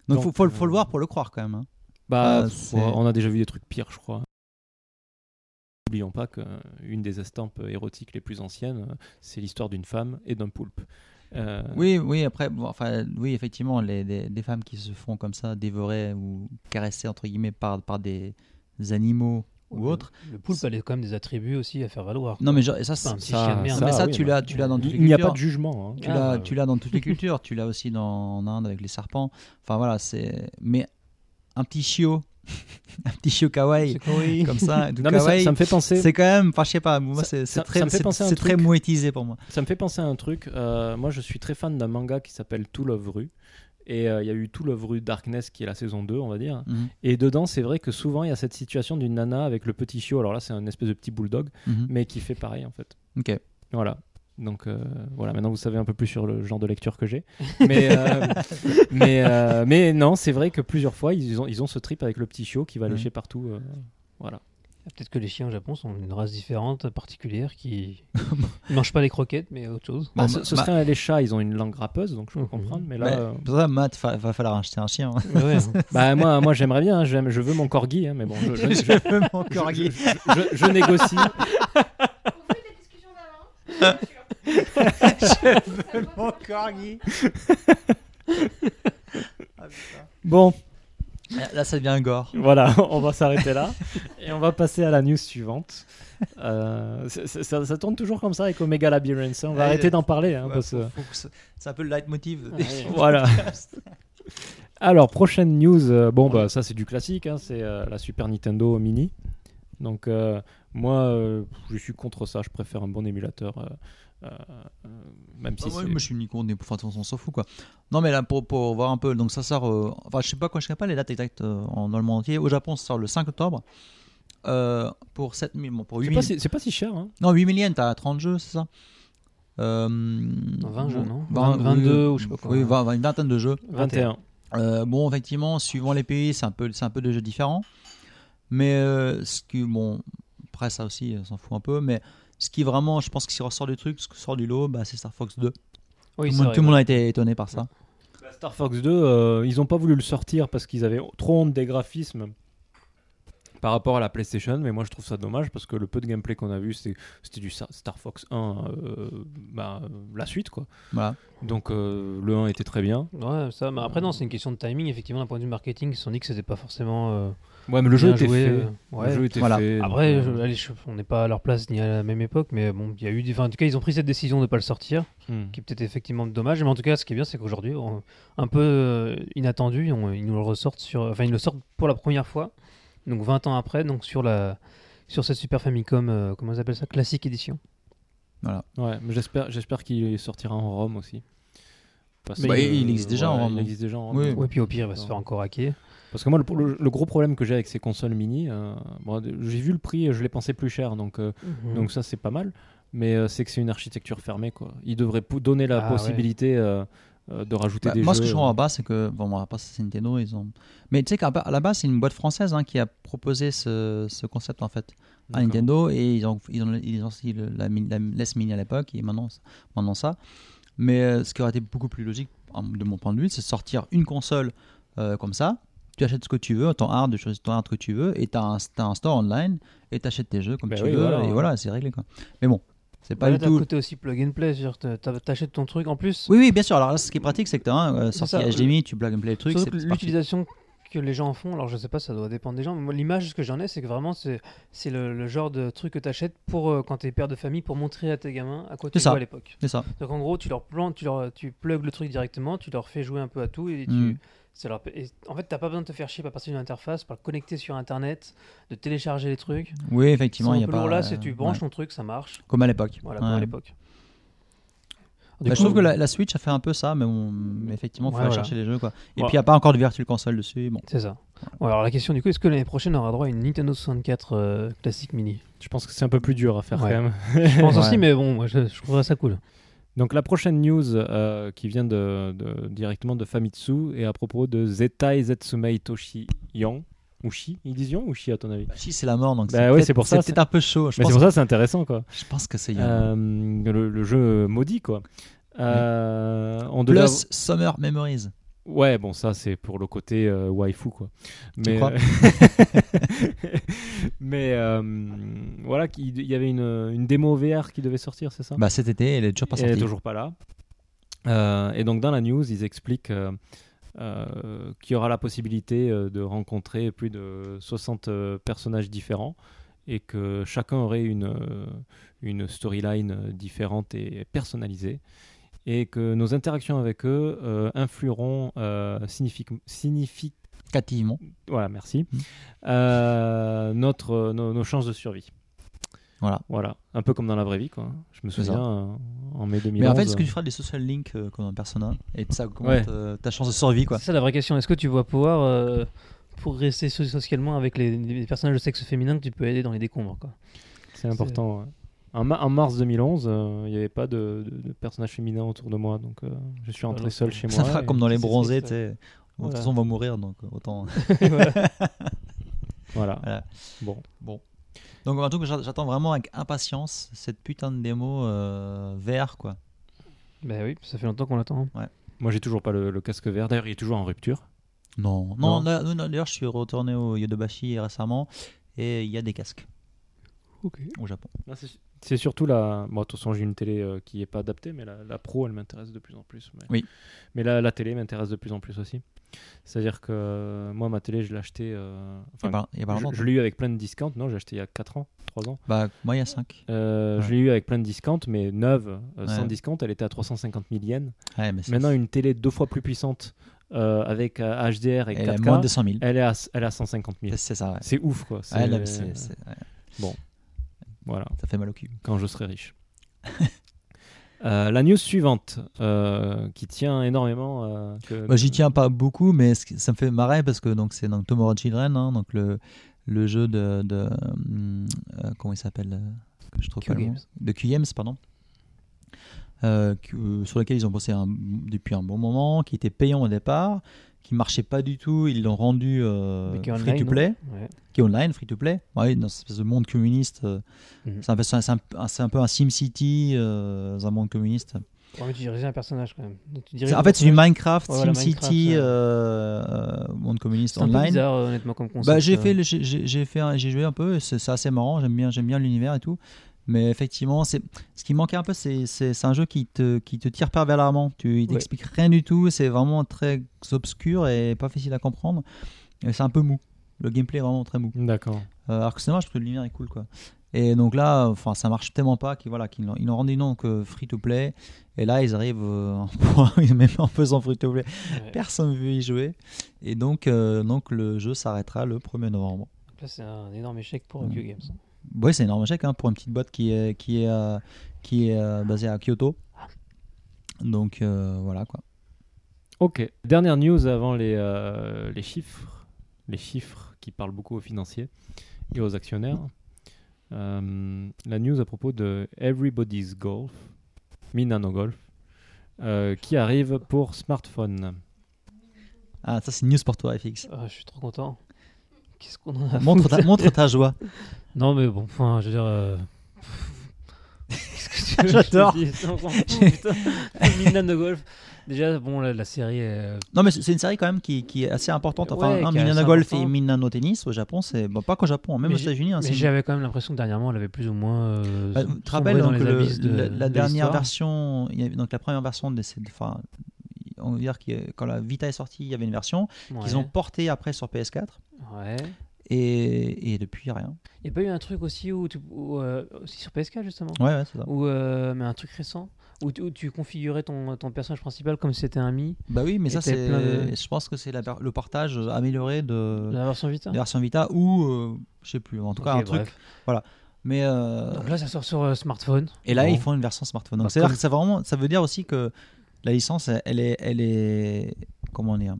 Donc il faut, faut, faut le euh, voir pour le croire quand même. hein. Bah, Ah, on a déjà vu des trucs pires, je crois. N'oublions pas qu'une des estampes érotiques les plus anciennes, euh, c'est l'histoire d'une femme et d'un poulpe. Euh, Oui, oui, après, bon, enfin, oui, effectivement, les, femmes qui se font comme ça dévorer ou caresser entre guillemets par, par des animaux ou autre. Le poulpe, a quand même des attributs aussi à faire valoir. Non, mais genre, ça, C'est pas un c'est- petit chien de merde. mais ça, oui, tu l'as, tu l'as dans toutes les Il n'y a pas cultures. de jugement. hein. Tu Ah, l'as, Euh, tu l'as dans toutes les cultures. Tu l'as aussi dans, en Inde avec les serpents. Enfin voilà, c'est. Mais un petit chiot, un petit chiot kawaii C'est kawaii. comme ça, tout Non, mais ça, kawaii, ça me fait penser. c'est quand même. Enfin, je sais pas. Moi, Ça- c'est, ça- très, ça me fait c'est, penser à un c'est très truc. monétisé pour moi. Ça me fait penser à un truc. euh, moi, je suis très fan d'un manga qui s'appelle To Love Ru. Et euh, il y a eu To Love Darkness qui est la saison 2, on va dire. Mhm. Et dedans, c'est vrai que souvent, il y a cette situation d'une nana avec le petit chiot. Alors là, c'est un espèce de petit bulldog, Mhm. mais qui fait pareil, en fait. Ok. Voilà. Donc euh, voilà, maintenant vous savez un peu plus sur le genre de lecture que j'ai. Mais, euh, mais, euh, mais non, c'est vrai que plusieurs fois, ils ont, ils ont ce trip avec le petit chiot qui va Mhm. lécher partout. voilà. Peut-être que les chiens au Japon sont une race différente, particulière, qui ne mangent pas les croquettes, mais autre chose. Bah, Bon, ce, serait les chats, ils ont une langue râpeuse, donc je peux Mhm. comprendre. Mais là, Ouais, euh, Pour ça, Matt, va, va falloir acheter un chien. hein. Ouais, bah, moi, moi j'aimerais bien, hein, je veux mon corgi, hein, mais bon, je, je- je- Je veux mon corgi. je- je négocie. Je veux mon corgi. Ah. Bon, Là, ça devient gore. voilà, on va s'arrêter là et on va passer à la news suivante. Euh, ça, ça tourne toujours comme ça avec Omega Labyrinth. On va Ouais, arrêter d'en parler. hein, parce ça- c'est un peu le leitmotiv. Ouais. Voilà. Alors, prochaine news. euh, bon, bah, ça, c'est du classique. hein, c'est euh, la Super Nintendo Mini. Donc, euh, moi, euh, je suis contre ça. Je préfère un bon émulateur. Euh, même si Ah ouais, c'est. moi je suis ni pour, enfin, on s'en fout quoi. Non mais là pour, pour voir un peu, donc ça sort, euh, enfin je sais pas quoi, je sais pas les dates exactes euh, en, dans le monde entier. Au Japon ça sort le 5 octobre euh, pour 7000, bon, pour C'est 8000. pas, si, c'est pas si cher. Hein. Non 8 000 yens, t'as 30 jeux, c'est ça? Euh, 20 jeux, non vingt- 22 oui, ou je sais pas quoi. Oui, une vingtaine de jeux. 21. Euh, bon, effectivement, suivant les pays, c'est un peu, c'est un peu de jeux différents. Mais euh, ce qui, bon, après ça aussi, on s'en fout un peu. Mais ce qui vraiment, je pense que s'il ressort du truc, ce qui sort du lot, bah, c'est Star Fox 2. Oui, tout, le monde, a été étonné par ça. Bah, Star Fox 2, euh, ils ont pas voulu le sortir parce qu'ils avaient trop honte des graphismes par rapport à la PlayStation, mais moi je trouve ça dommage parce que le peu de gameplay qu'on a vu, c'était du Star Fox 1, euh, bah, la suite quoi. Voilà. Donc euh, le 1 était très bien. Ouais, ça, mais après, non, c'est une question de timing. Effectivement, d'un point de vue marketing, ils se sont dit que c'était pas forcément. Ouais, mais le jeu était joué, fait. euh, ouais. Le jeu était Voilà. fait. Après, donc, je- allez, je- on n'est pas à leur place ni à la même époque, mais bon, il y a eu des. enfin, en tout cas, ils ont pris cette décision de ne pas le sortir, hmm. qui est peut-être effectivement dommage. Mais en tout cas, ce qui est bien, c'est qu'aujourd'hui, un peu euh, inattendu, on- ils nous le ressortent sur. Enfin, ils le sortent pour la première fois, donc 20 ans après, donc sur la. Sur cette Super Famicom, euh, comment ils appellent ça? Classique Edition. Ouais, mais j'espère, j'espère qu'il sortira en ROM aussi. Parce Bah, il existe déjà en ROM. Il existe déjà en ROM. Oui. Ouais, puis au pire, il va se faire encore hacker. Parce que moi, le, le- le gros problème que j'ai avec ces consoles mini, euh, bon, j'ai vu le prix, je l'ai pensé plus cher, donc, euh, Mhm. donc ça c'est pas mal. Mais euh, c'est que c'est une architecture fermée, quoi. Ils devraient donner la Ah, possibilité de rajouter Bah, des moi, jeux. ce que je comprends pas, c'est que, bon, moi, pas c'est Nintendo, ils ont. Mais tu sais qu'à la base, c'est une boîte française hein, qui a proposé ce, ce concept en fait à. Nintendo et ils ont, ils ont, ils ont le- la, mini- la NES Mini à l'époque et maintenant, maintenant ça. Mais ce qui aurait été beaucoup plus logique, de mon point de vue, c'est sortir une console comme ça. Tu achètes ce que tu veux, ton hard, tu choisis ton hard que tu veux, et tu as, un store online, et tu achètes tes jeux comme Ben tu oui, veux, voilà. et voilà, c'est réglé. Quoi. Mais bon, c'est pas là, du tout. côté aussi plug and play, c'est-à-dire que t'a- t'achètes ton truc en plus. Oui, oui, bien sûr. Alors là, ce qui est pratique, c'est que tu as un euh, C'est sorti ça, HDMI, tu plug and play le truc. L'utilisation que les gens en font, alors je sais pas, ça doit dépendre des gens, mais moi l'image que j'en ai, c'est que vraiment c'est c'est le, le genre de truc que tu achètes pour euh, quand tu es père de famille pour montrer à tes gamins à quoi tu à l'époque. C'est ça. Donc en gros, tu leur plantes, tu leur tu plugs le truc directement, tu leur fais jouer un peu à tout et tu Mm. Ça leur et en fait, t'as pas besoin de te faire chier à partir d'une interface, par le connecter sur internet, de télécharger les trucs. Oui, effectivement, il y a pas. là, c'est tu branches ouais. ton truc, ça marche. Comme à l'époque. Voilà, Ouais. comme à l'époque. Bah, je trouve que la, la Switch a fait un peu ça, mais, effectivement, il faut Ouais, aller voilà. chercher les jeux. Quoi. Et puis, il n'y a pas encore de Virtual Console dessus. Bon. C'est ça. Bon, alors la question du coup, est-ce que l'année prochaine on aura droit à une Nintendo 64 euh, classique mini? Je pense que c'est un peu plus dur à faire Ouais. quand même. Je pense Ouais. aussi, mais bon, moi, je, je trouverais ça cool. Donc la prochaine news euh, qui vient de, de- directement de Famitsu est à propos de Zetai Zetsumei Toshi Yang. Ou Shi Ils disent Yang ou Shi à ton avis? Bah, si, c'est la mort, donc Bah c'est ouais, peut-être- c'est pour ça, C'est un peu chaud. Je Mais c'est pour ça que c'est intéressant quoi. je pense que c'est Young. Euh, le, le jeu maudit quoi. Euh, on Plus Summer Memories. Ouais, bon, ça c'est pour le côté euh, waifu quoi. Mais, euh, mais euh, voilà, il y avait une, une démo VR qui devait sortir, c'est ça? Bah, cet été, elle est toujours pas Et Elle est sortie. toujours pas là. Et donc dans la news, ils expliquent qu'il y aura la possibilité de rencontrer plus de 60 euh, personnages différents et que chacun aurait une, une storyline différente et personnalisée et que nos interactions avec eux euh, influeront euh, signific- signifi- Cativement. voilà, merci, Mm. euh, notre, nos, nos chances de survie. Voilà. Voilà, un peu comme dans la vraie vie, quoi. Je me souviens, euh, en mai 2011. Mais en fait, est-ce que tu feras des social links euh, comme un personnage et ça augmente Ouais. euh, ta chance de survie quoi C'est ça la vraie question. Est-ce que tu vas pouvoir euh, progresser so- socialement avec les, les personnages de sexe féminin que tu peux aider dans les décombres quoi? C'est important. Ouais. En, ma- en mars 2011, euh, il n'y avait pas de, de, de personnage féminin autour de moi, donc euh, je suis rentré Alors, seul chez moi. Ça fera comme dans les bronzés, tu sais. De toute Voilà. façon, on va mourir, donc autant. Voilà. Voilà. Voilà. Bon. Donc, en tout cas, j'a- j'attends vraiment avec impatience cette putain de démo euh, vert, quoi. bah oui, ça fait longtemps qu'on l'attend. Moi, j'ai toujours pas le, le casque vert. D'ailleurs, il est toujours en rupture. Non, Non. non, là- non, non, d'ailleurs, je suis retourné au Yodobashi récemment et il y a des casques Ok. au Japon. Là, c'est- surtout la. Bon, de toute façon, j'ai une télé euh, qui est pas adaptée, mais la, la pro, elle m'intéresse de plus en plus. Mais, Oui. Mais la, la télé m'intéresse de plus en plus aussi. C'est-à-dire que euh, moi, ma télé, je l'ai achetée. euh, Il y a enfin, pas- il y a pas je, longtemps. je l'ai eu avec plein de discounts. Non, j'ai acheté il y a 4 ans, 3 ans. Bah, moi, il y a 5. Euh, Ouais. Je l'ai eu avec plein de discounts, mais neuve, euh, sans Ouais. discount, elle était à 350 000 yens. Ouais, mais Maintenant, une télé deux fois plus puissante euh, avec euh, HDR et elle est 4K, moins de 200 000. elle est à, elle est à 150 000. C'est- ça, ouais. C'est ouf, quoi. Ouais, là, mais c'est- c'est- ouais, Voilà, ça fait mal au cul. quand je serai riche. Euh, la news suivante, euh, qui tient énormément. euh, que- Moi, j'y tiens pas beaucoup, mais ça me fait marrer parce que donc c'est donc Tomorrow Children, hein, donc le, le jeu de, de hum, euh, comment il s'appelle euh, je trouve pas le Q-Games. nom. de Q-Games, pardon. Euh, sur lequel ils ont bossé un- depuis un bon moment, qui était payant au départ, qui marchait pas du tout, ils l'ont rendu euh, free online, to play, Ouais. qui est online, free to play. Ouais, dans cette espèce de monde communiste, euh, Mhm. c'est un, peu- c'est un, c'est un peu un SimCity euh, dans un monde communiste. Ouais, mais tu dirigeais un personnage quand même. Tu C'est- En fait, c'est du. Minecraft, Ouais, SimCity, monde communiste C'est online. bizarre euh, honnêtement comme concept. Bah, j'ai fait, le- j'ai- fait, j'ai joué un peu. C'est c'est assez marrant. J'aime bien, j'aime bien l'univers et tout. Mais effectivement, c'est ce qui manquait un peu, c'est un jeu qui te qui te tire l'avant. Tu, il t'explique rien du tout. C'est vraiment très obscur et pas facile à comprendre. Et c'est un peu mou. Le gameplay est vraiment très mou. D'accord. Euh, alors que c'est dommage parce que l'univers est cool quoi. Et donc là, enfin, ça marche tellement pas qu'ils voilà, qu'ils ils l'ont rendu donc free to play. Et là, ils arrivent euh, en même faisant free to play, Ouais. personne ne veut y jouer. Et donc, euh, donc le jeu s'arrêtera le 1er novembre. Donc là, c'est un énorme échec pour. Q Games. Oui, c'est un énorme chèque hein, pour une petite boîte qui est, qui est, euh, qui est euh, basée à Kyoto. Donc euh, voilà quoi. Ok. Dernière news avant les, euh, les chiffres. Les chiffres qui parlent beaucoup aux financiers et aux actionnaires. Euh, la news à propos de Everybody's Golf, Minano Golf, euh, qui arrive pour smartphone. Ah, ça c'est une news pour toi, FX. Ah, je suis trop content. Qu'est-ce qu'on en a Montre ta, montre ta joie. Non, mais bon, enfin, je veux dire. euh, Qu'est-ce que tu J'adore. Milan de golf. Déjà, bon, la, la série. est- Non, mais c'est une série quand même qui, qui est assez importante. Enfin, Ouais, assez Golf et important. Minano Tennis au Japon, c'est bon, pas qu'au Japon, même Mais aux États-Unis. hein, Mais j'avais quand même l'impression que dernièrement, elle avait plus ou moins. euh, Bah, tu te rappelles donc, le- de- la, la de dernière version, il y avait- donc la première version de ces, enfin, on va dire que quand la Vita est sortie, il y avait une version Ouais. qu'ils ont portée après sur PS4 Ouais. et, et depuis rien. Il n'y a pas eu un truc aussi où tu, où, euh, aussi sur PSK justement? Ouais, ouais, c'est ça. Euh, mais un truc récent? Où, tu- où tu configurais ton, ton personnage principal comme si c'était un Mi Bah oui, mais ça c'est, de- je pense que c'est le portage amélioré de la version Vita? la version Vita ou euh, je sais plus, en tout cas un truc. bref. Mais euh, Donc là, ça sort sur smartphone. et là Bon. ils font une version smartphone. Donc Bah, c'est comme- ça vraiment, ça veut dire aussi que la licence, elle est, elle est, comment dire,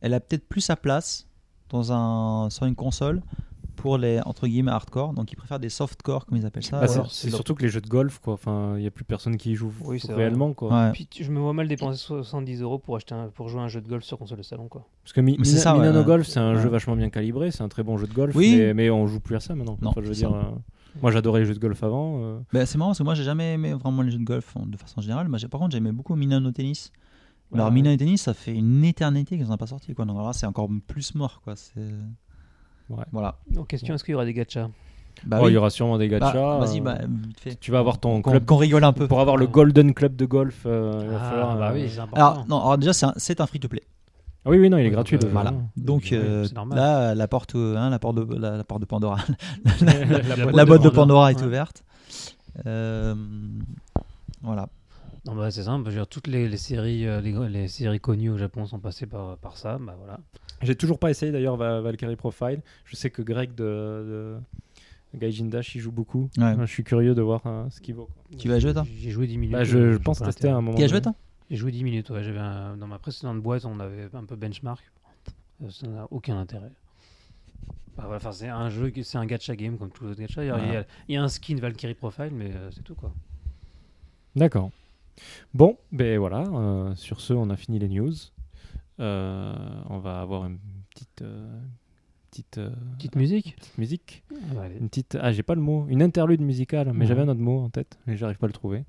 elle a peut-être plus sa place dans un sur une console pour les entre guillemets hardcore. Donc ils préfèrent des softcore comme ils appellent ça. Bah, c'est- leur- surtout que les jeux de golf, quoi. Enfin, il n'y a plus personne qui y joue Oui, réellement, quoi. Ouais. Puis je me vois mal dépenser 70 euros pour acheter un- pour jouer un jeu de golf sur console de salon quoi. Parce que Mi- Mina- ça, Minano ouais. Golf, c'est un Ouais. jeu vachement bien calibré, c'est un très bon jeu de golf, Oui. mais, mais on joue plus à ça maintenant. Non, Enfin, je veux dire, ça. euh, moi j'adorais les jeux de golf avant. euh, Bah, c'est marrant parce que moi j'ai jamais aimé vraiment les jeux de golf de façon générale. Mais par contre j'aimais beaucoup Minano Tennis. Mais Alors Ouais. Minano Tennis ça fait une éternité qu'ils n'ont pas sorti quoi. Donc là c'est encore plus mort quoi. C'est Ouais. voilà. Question, est-ce qu'il y aura des gachas? Bah oh, oui. Il y aura sûrement des Bah, gachas. Vas-y euh, bah fait. Tu vas avoir ton Qu'on club qu'on rigole un peu. pour avoir le Ouais. Golden Club de golf. euh, il va Ah, falloir, bah euh, oui, c'est important. Alors non alors déjà c'est un, c'est un free to play. Ah oui, oui, non, il est gratuit. euh, Voilà. hein. Donc Oui, euh, là, la porte, euh, hein, la porte de la, la porte de Pandora, La la boîte de Pandora, Pandora est ouais. ouverte. Euh, voilà. Non, bah, c'est simple. je veux dire, toutes les, les séries, les, les séries connues au Japon sont passées par, par ça. Bah voilà. J'ai toujours pas essayé d'ailleurs Va- Valkyrie Profile. Je sais que Greg de, de Gaijin Dash il joue beaucoup. Ouais. Je suis curieux de voir euh, ce qu'il vaut. Tu vas jouer, toi? J'ai joué 10 minutes. Bah, je, je pense tester à un moment. Qui a joué, toi? J'ai joué 10 minutes. Ouais. J'avais un- Dans ma précédente boîte, on avait un peu benchmark. Euh, Ça n'a aucun intérêt. Bah, voilà, c'est un jeu, c'est un gacha game comme tous les autres gacha. Il y a- il y, a- il y a un skin Valkyrie Profile, mais euh, c'est tout quoi. D'accord. Bon, ben voilà. euh, sur ce, on a fini les news. Euh, on va avoir une petite, petite, Petite musique petite musique. Ah, bah. Une petite. Ah, j'ai pas le mot. Une interlude musicale. Mais j'avais un autre mot en tête, mais j'arrive pas à le trouver.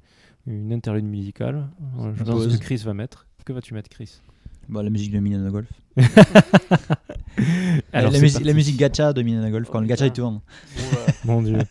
Une interlude musicale. Euh, Je pense que Chris va mettre. Que vas-tu mettre, Chris? Bah, La musique de Minana Golf. Alors, la, musique, parti. la musique gacha de Minana Golf, quand Oh, le gacha il putain. tourne. Mon Dieu.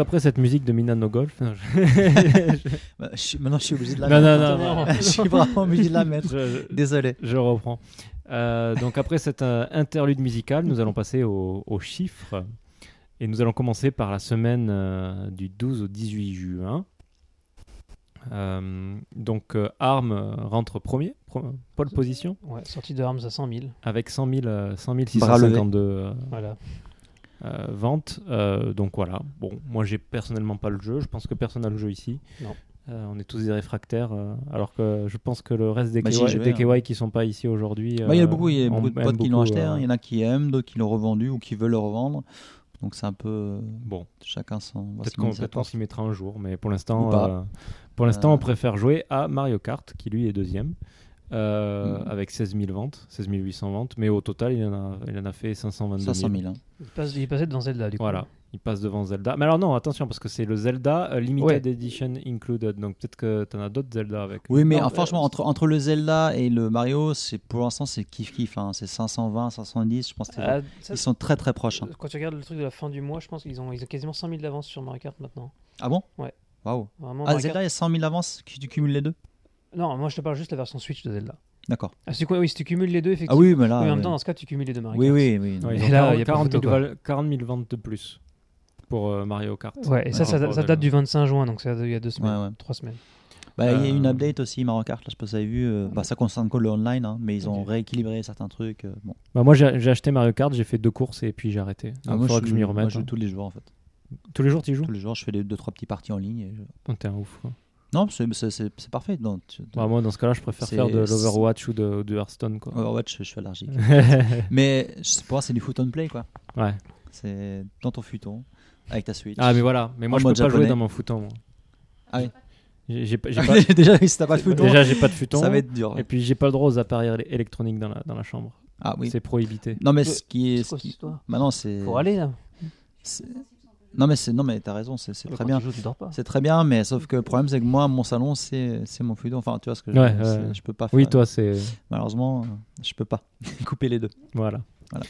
après cette musique de Minano Golf, non, je- Bah, je suis- maintenant, je suis obligé de la Non, mettre. non, non, non. je suis vraiment obligé de la mettre. je- Désolé. je reprends. Euh, donc après cette euh, interlude musicale, nous allons passer aux, aux chiffres. Et nous allons commencer par la semaine euh, du 12 au 18 juin. Euh, donc euh, Arm rentre premier, pro- pole position, Ouais, sortie de Arms à 100 000. avec 100, 000, euh, 100 Bras levés. 652 euh, Voilà. Euh, ventes. Euh, donc voilà. Bon, moi j'ai personnellement pas le jeu. Je pense que personne n'a le jeu ici. Non. Euh, on est tous des réfractaires, euh, alors que je pense que le reste des, Bah, KY, des hein. KY qui sont pas ici aujourd'hui. Bah, il y a beaucoup, il y a beaucoup de potes qui l'ont acheté. euh, hein. Il y en a qui aiment, d'autres qui l'ont revendu ou qui veulent le revendre. Donc c'est un peu Bon, chacun son. peut-être qu'on sa peut-être qu'on porte. s'y mettra un jour, mais pour l'instant, euh, pour l'instant, Euh. on préfère jouer à Mario Kart, qui lui est deuxième, euh, Mm. avec 16 000 ventes, 16 800 ventes, mais au total, il en a, il en a fait 522 000. 500 000. hein. Il, passe, il est passé devant Zelda du coup. Voilà, il passe devant Zelda. Mais alors non, attention, parce que c'est le Zelda euh, Limited Ouais. Edition Included, donc peut-être que tu en as d'autres Zelda avec. Oui, mais Non, euh, euh, franchement, entre, entre le Zelda et le Mario, c'est pour l'instant, c'est kiff-kiff. hein. C'est 520, 510. Je pense que c'est- Ah, ça, ils sont très très proches. hein. Quand tu regardes le truc de la fin du mois, je pense qu'ils ont, ils ont quasiment 100 000 d'avance sur Mario Kart maintenant. Ah bon? Ouais. Waouh. Ah, Zelda, il y a 100 000 d'avance, tu cumules les deux? Non, moi je te parle juste de la version Switch de Zelda. D'accord. Ah, si, tu- oui, si tu cumules les deux, Ah effectivement. oui, mais là. Oui, en même temps, dans ce cas, tu cumules les deux Mario oui, Kart. oui, oui. Ouais, Et là, 40, il y a pas 40 000 photo, quoi. val- 40 000 ventes de plus pour euh, Mario Kart. Ouais, et ça, ça, date Zelda. du 25 juin, donc c'est il y a deux semaines, Ouais, ouais. trois semaines. Bah, il y a une Euh, update aussi, Mario Kart, là, je sais pas si vous avez vu. euh, bah, ça concerne que le online, hein, mais ils ont rééquilibré certains trucs. euh, bon. Bah, moi, j'ai acheté Mario Kart, j'ai fait deux courses et puis j'ai arrêté. Donc, Ah, il moi, faudra que je m'y moi, remette. je joue hein. tous les jours en fait. Tous les jours, tu y joues? Tous les jours, je fais des deux trois petits parties en ligne. et je- Oh, T'es un ouf. quoi. Non, c'est- parfait. Non, tu- Bah, moi, dans ce cas-là, je préfère faire de l'Overwatch ou de, de Hearthstone. Quoi. Overwatch, je suis allergique. mais pour moi, c'est du foot on play quoi. ouais. C'est dans ton futon avec ta Switch. Ah, mais voilà. Mais moi, En je peux mode pas jouer japonais. dans mon fouton. moi. Ah oui. J'ai pas- Déjà, si t'as pas de futon, Déjà, j'ai pas de futon. ça va être dur. Et puis, j'ai pas le droit aux appareils éle- électroniques dans la, dans la chambre. Ah oui. C'est prohibité. Non, mais Euh, ce qui est. c'est ce qui- histoire? Maintenant, c'est. Faut aller là. Non, mais c'est non, mais t'as raison, c'est très bien. C'est très bien, mais sauf que le problème, c'est que moi, mon salon, c'est c'est mon futon. Enfin, tu vois ce que je Ouais, dire, ouais. Je peux pas Oui, faire- toi, c'est. Malheureusement, je peux pas couper les deux. Voilà. Voilà.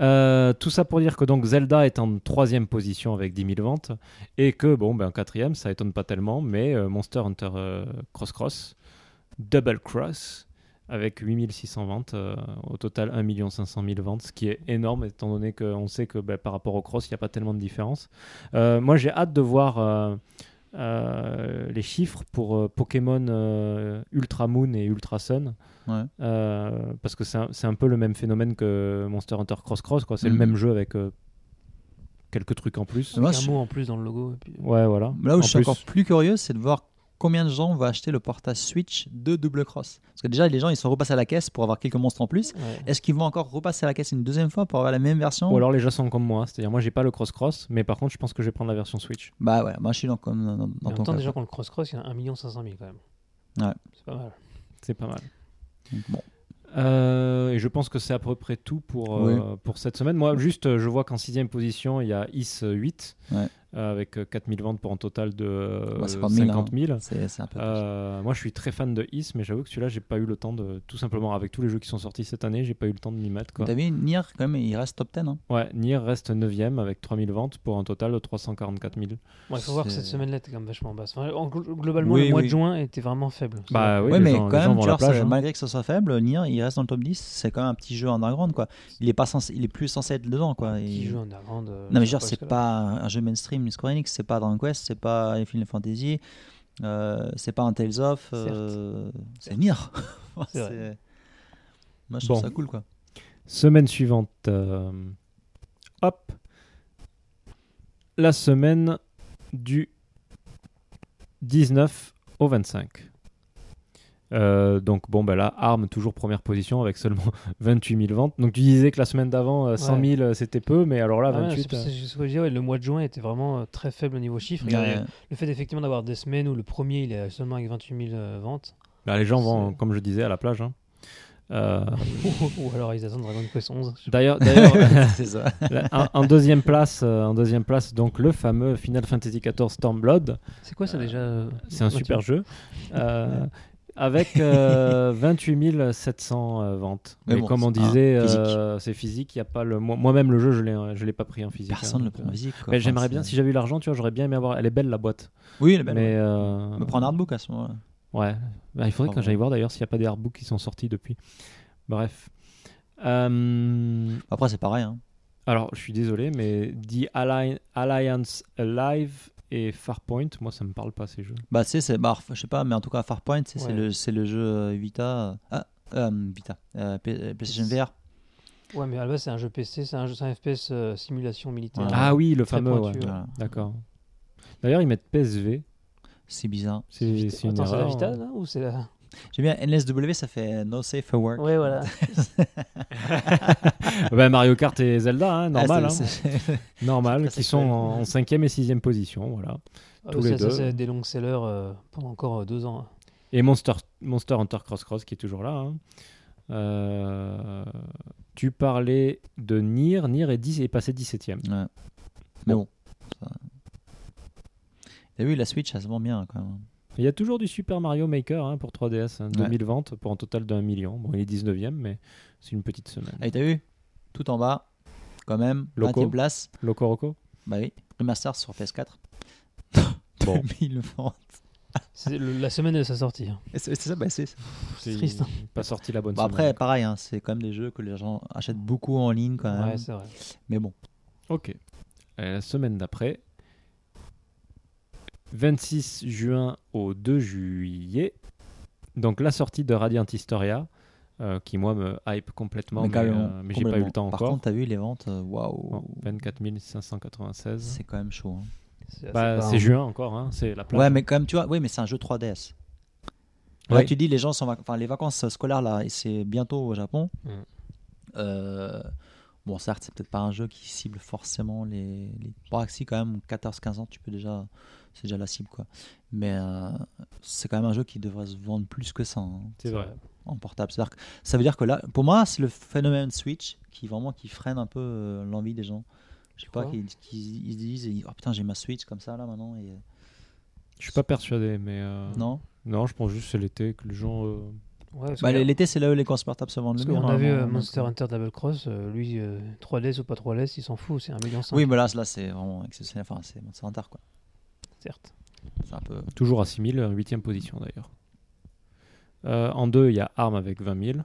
Euh, tout ça pour dire que donc Zelda est en troisième position avec 10 000 ventes et que bon ben en quatrième ça étonne pas tellement mais euh, Monster Hunter euh, Cross Cross Double Cross avec 8600 ventes euh, au total 1 500 000 ventes ce qui est énorme étant donné qu'on sait que ben, par rapport au Cross il n'y a pas tellement de différence. Euh, moi j'ai hâte de voir euh, euh, les chiffres pour euh, Pokémon euh, Ultra Moon et Ultra Sun. Ouais. euh, parce que c'est un, c'est un peu le même phénomène que Monster Hunter Cross Cross quoi. C'est le même jeu avec euh, quelques trucs en plus. Moi, un je- mot en plus dans le logo. Et puis... ouais voilà. Là où En je suis plus, encore plus curieux, c'est de voir combien de gens vont acheter le portage Switch de Double Cross? Parce que déjà, les gens, ils sont repassés à la caisse pour avoir quelques monstres en plus. Ouais. Est-ce qu'ils vont encore repasser à la caisse une deuxième fois pour avoir la même version? Ou alors les gens sont comme moi, c'est-à-dire moi j'ai pas le cross-cross, mais par contre je pense que je vais prendre la version Switch. Bah ouais, moi je suis dans, comme dans, dans En même temps, cas, déjà, quand le cross-cross, il y a 1 500 000 quand même. Ouais. C'est pas mal. C'est pas mal. Donc, Bon. Euh, et je pense que c'est à peu près tout pour, euh, pour cette semaine. Moi, juste, euh, je vois qu'en sixième position, il y a IS 8 Ouais. Euh, avec euh, 4000 ventes pour un total de euh, Ouais, c'est pas 1000, 50 000. C'est c'est un peu. Euh, moi, je suis très fan de IS, mais j'avoue que celui-là, j'ai pas eu le temps de. Tout simplement, avec tous les jeux qui sont sortis cette année, j'ai pas eu le temps de m'y mettre. T'as vu, Nier, quand même, il reste top 10. Hein. Ouais, Nier reste 9ème avec 3000 ventes pour un total de 344 000. Il faut voir que cette semaine-là était quand même vachement basse. Enfin, globalement, Oui, le mois oui. de juin était vraiment faible. Bah oui, ouais, mais gens, quand même, plage. hein. malgré que ce soit faible, Nier, il reste dans le top 10. C'est quand même un petit jeu underground, quoi. Il est, pas censé, il est plus censé être dedans, quoi. Qui Et- joue underground euh, Non, mais genre, c'est pas un jeu mainstream Square Enix, c'est pas Dragon Quest, c'est pas Final Fantasy, euh, c'est pas un Tales of, euh, c'est. C'est- Moi, je trouve Bon. ça cool, quoi. Semaine suivante. euh, hop. La semaine du 19 au 25. Euh, donc bon ben là Arm toujours première position avec seulement 28 000 ventes donc tu disais que la semaine d'avant euh, 100 000 euh, c'était peu mais alors là Ah ouais, 28 c'est- euh, c'est ce que je disais, ouais, le mois de juin était vraiment très faible au niveau chiffre. Ouais. Le fait effectivement d'avoir des semaines où le premier il est seulement avec 28 000 euh, ventes, bah, les gens vont comme je disais à la plage hein. Euh, ou alors ils attendent Dragon Quest 11. je sais d'ailleurs d'ailleurs c'est ça. la- en, en deuxième place en deuxième place donc le fameux Final Fantasy XIV Stormblood. C'est quoi ça déjà euh, C'est un super jeu. Euh, avec euh, 28 700 euh, ventes. Mais Mais bon, comme on disait, physique. euh, c'est physique. Il a pas le. moi- Moi-même le jeu, je l'ai, je l'ai pas pris en physique. Personne hein, ne le prend en euh, physique. quoi. mais Enfin, j'aimerais bien, si j'avais eu l'argent, tu vois, j'aurais bien aimé avoir. Elle est belle la boîte. Oui, le belle. mais ouais. euh, Me prendre un artbook à ce moment-là. Ouais. Bah, il faudrait que j'aille voir d'ailleurs s'il n'y a pas des artbooks qui sont sortis depuis. Bref. Euh, Après, c'est pareil. Hein. alors, je suis désolé, mais The Alli- Alliance Alive et Farpoint, moi, ça me parle pas ces jeux. Bah, tu sais, c'est. Bah, je sais pas, mais en tout cas, Farpoint, c'est c'est Ouais. le, c'est le jeu euh, Vita. euh, Ah, euh, Vita. euh, P- euh, PlayStation VR. Ouais, mais à la base c'est un jeu PC, c'est un, jeu, c'est un FPS euh, simulation militaire. Ouais. Ah oui, le fameux. pointu, ouais. ouais. Voilà. D'accord. D'ailleurs, ils mettent PSV. C'est bizarre. C'est Vita- c'est c'est la. Vita là, ou c'est la. J'aime bien NSW, ça fait No Safe for Work. Ouais, voilà. Ben, Mario Kart et Zelda, hein, Ah, normal. hein. normal, qui sont en, en cinquième et sixième position. Voilà. Ah Tous oui, les ça, ça, c'est des longs sellers euh, pendant encore euh, deux ans. hein. Et Monster, Monster Hunter Cross Cross qui est toujours là. hein. Euh, tu parlais de Nier. Nier est, 10, est passé 17ème. Ouais. Mais bon. ça- T'as vu, la Switch, ça se vend bien quand même. Il y a toujours du Super Mario Maker hein, pour 3DS. hein, Ouais. 2000 ventes pour un total d'un million. Bon, il est 19ème, mais c'est une petite semaine. Allez, t'as vu? Tout en bas, quand même, Loco. 20 place. Loco Roco? Bah oui, remaster sur PS4. Bon. 2000 ventes. C'est le- la semaine de sa sortie. hein. Et C'est c'est ça, bah c'est ça. C'est triste. hein. Pas sorti la bonne Bon, semaine. après, pareil, hein, c'est quand même des jeux que les gens achètent beaucoup en ligne quand même. Ouais, c'est vrai. Mais bon, Ok. Euh, la semaine d'après, 26 juin au 2 juillet, donc la sortie de Radiant Historia, euh, qui moi me hype complètement, mais, carrément, euh, mais j'ai pas eu le temps Par encore. contre, t'as vu les ventes, euh, waouh, Bon, 24 596. c'est quand même chaud. hein. C'est Bah, juin encore, hein, c'est la plage. Ouais, mais quand même, tu vois, oui, mais c'est un jeu 3DS. Là, tu dis les gens sont, enfin, les vacances scolaires là, et c'est bientôt au Japon. Mm. Euh, bon, certes, c'est peut-être pas un jeu qui cible forcément les. les... Bon, si quand même 14-15 ans, tu peux déjà, c'est déjà la cible quoi. Mais euh, c'est quand même un jeu qui devrait se vendre plus que ça hein, c'est vrai. en portable. C'est-à-dire que- ça veut dire que là, pour moi, c'est le phénomène Switch qui vraiment qui freine un peu euh, l'envie des gens. Je sais pas, crois qui, qui ils se disent, oh putain, j'ai ma Switch comme ça là maintenant et euh, Je suis pas persuadé, mais euh, non. non, je pense juste que c'est l'été que les gens. euh, Ouais, Bah, l'été, c'est là où les consoles portables se vendent le mieux. qu'on a vu euh, Monster Hunter Double Cross, euh, lui, euh, 3DS ou pas 3DS, il s'en fout, c'est 1,5 million. Oui, mais là, là c'est vraiment exceptionnel. Enfin, c'est Monster Hunter, quoi. Certes. C'est un peu. Toujours à 6000, 8 position d'ailleurs. Euh, en 2, il y a Arm avec 20 000.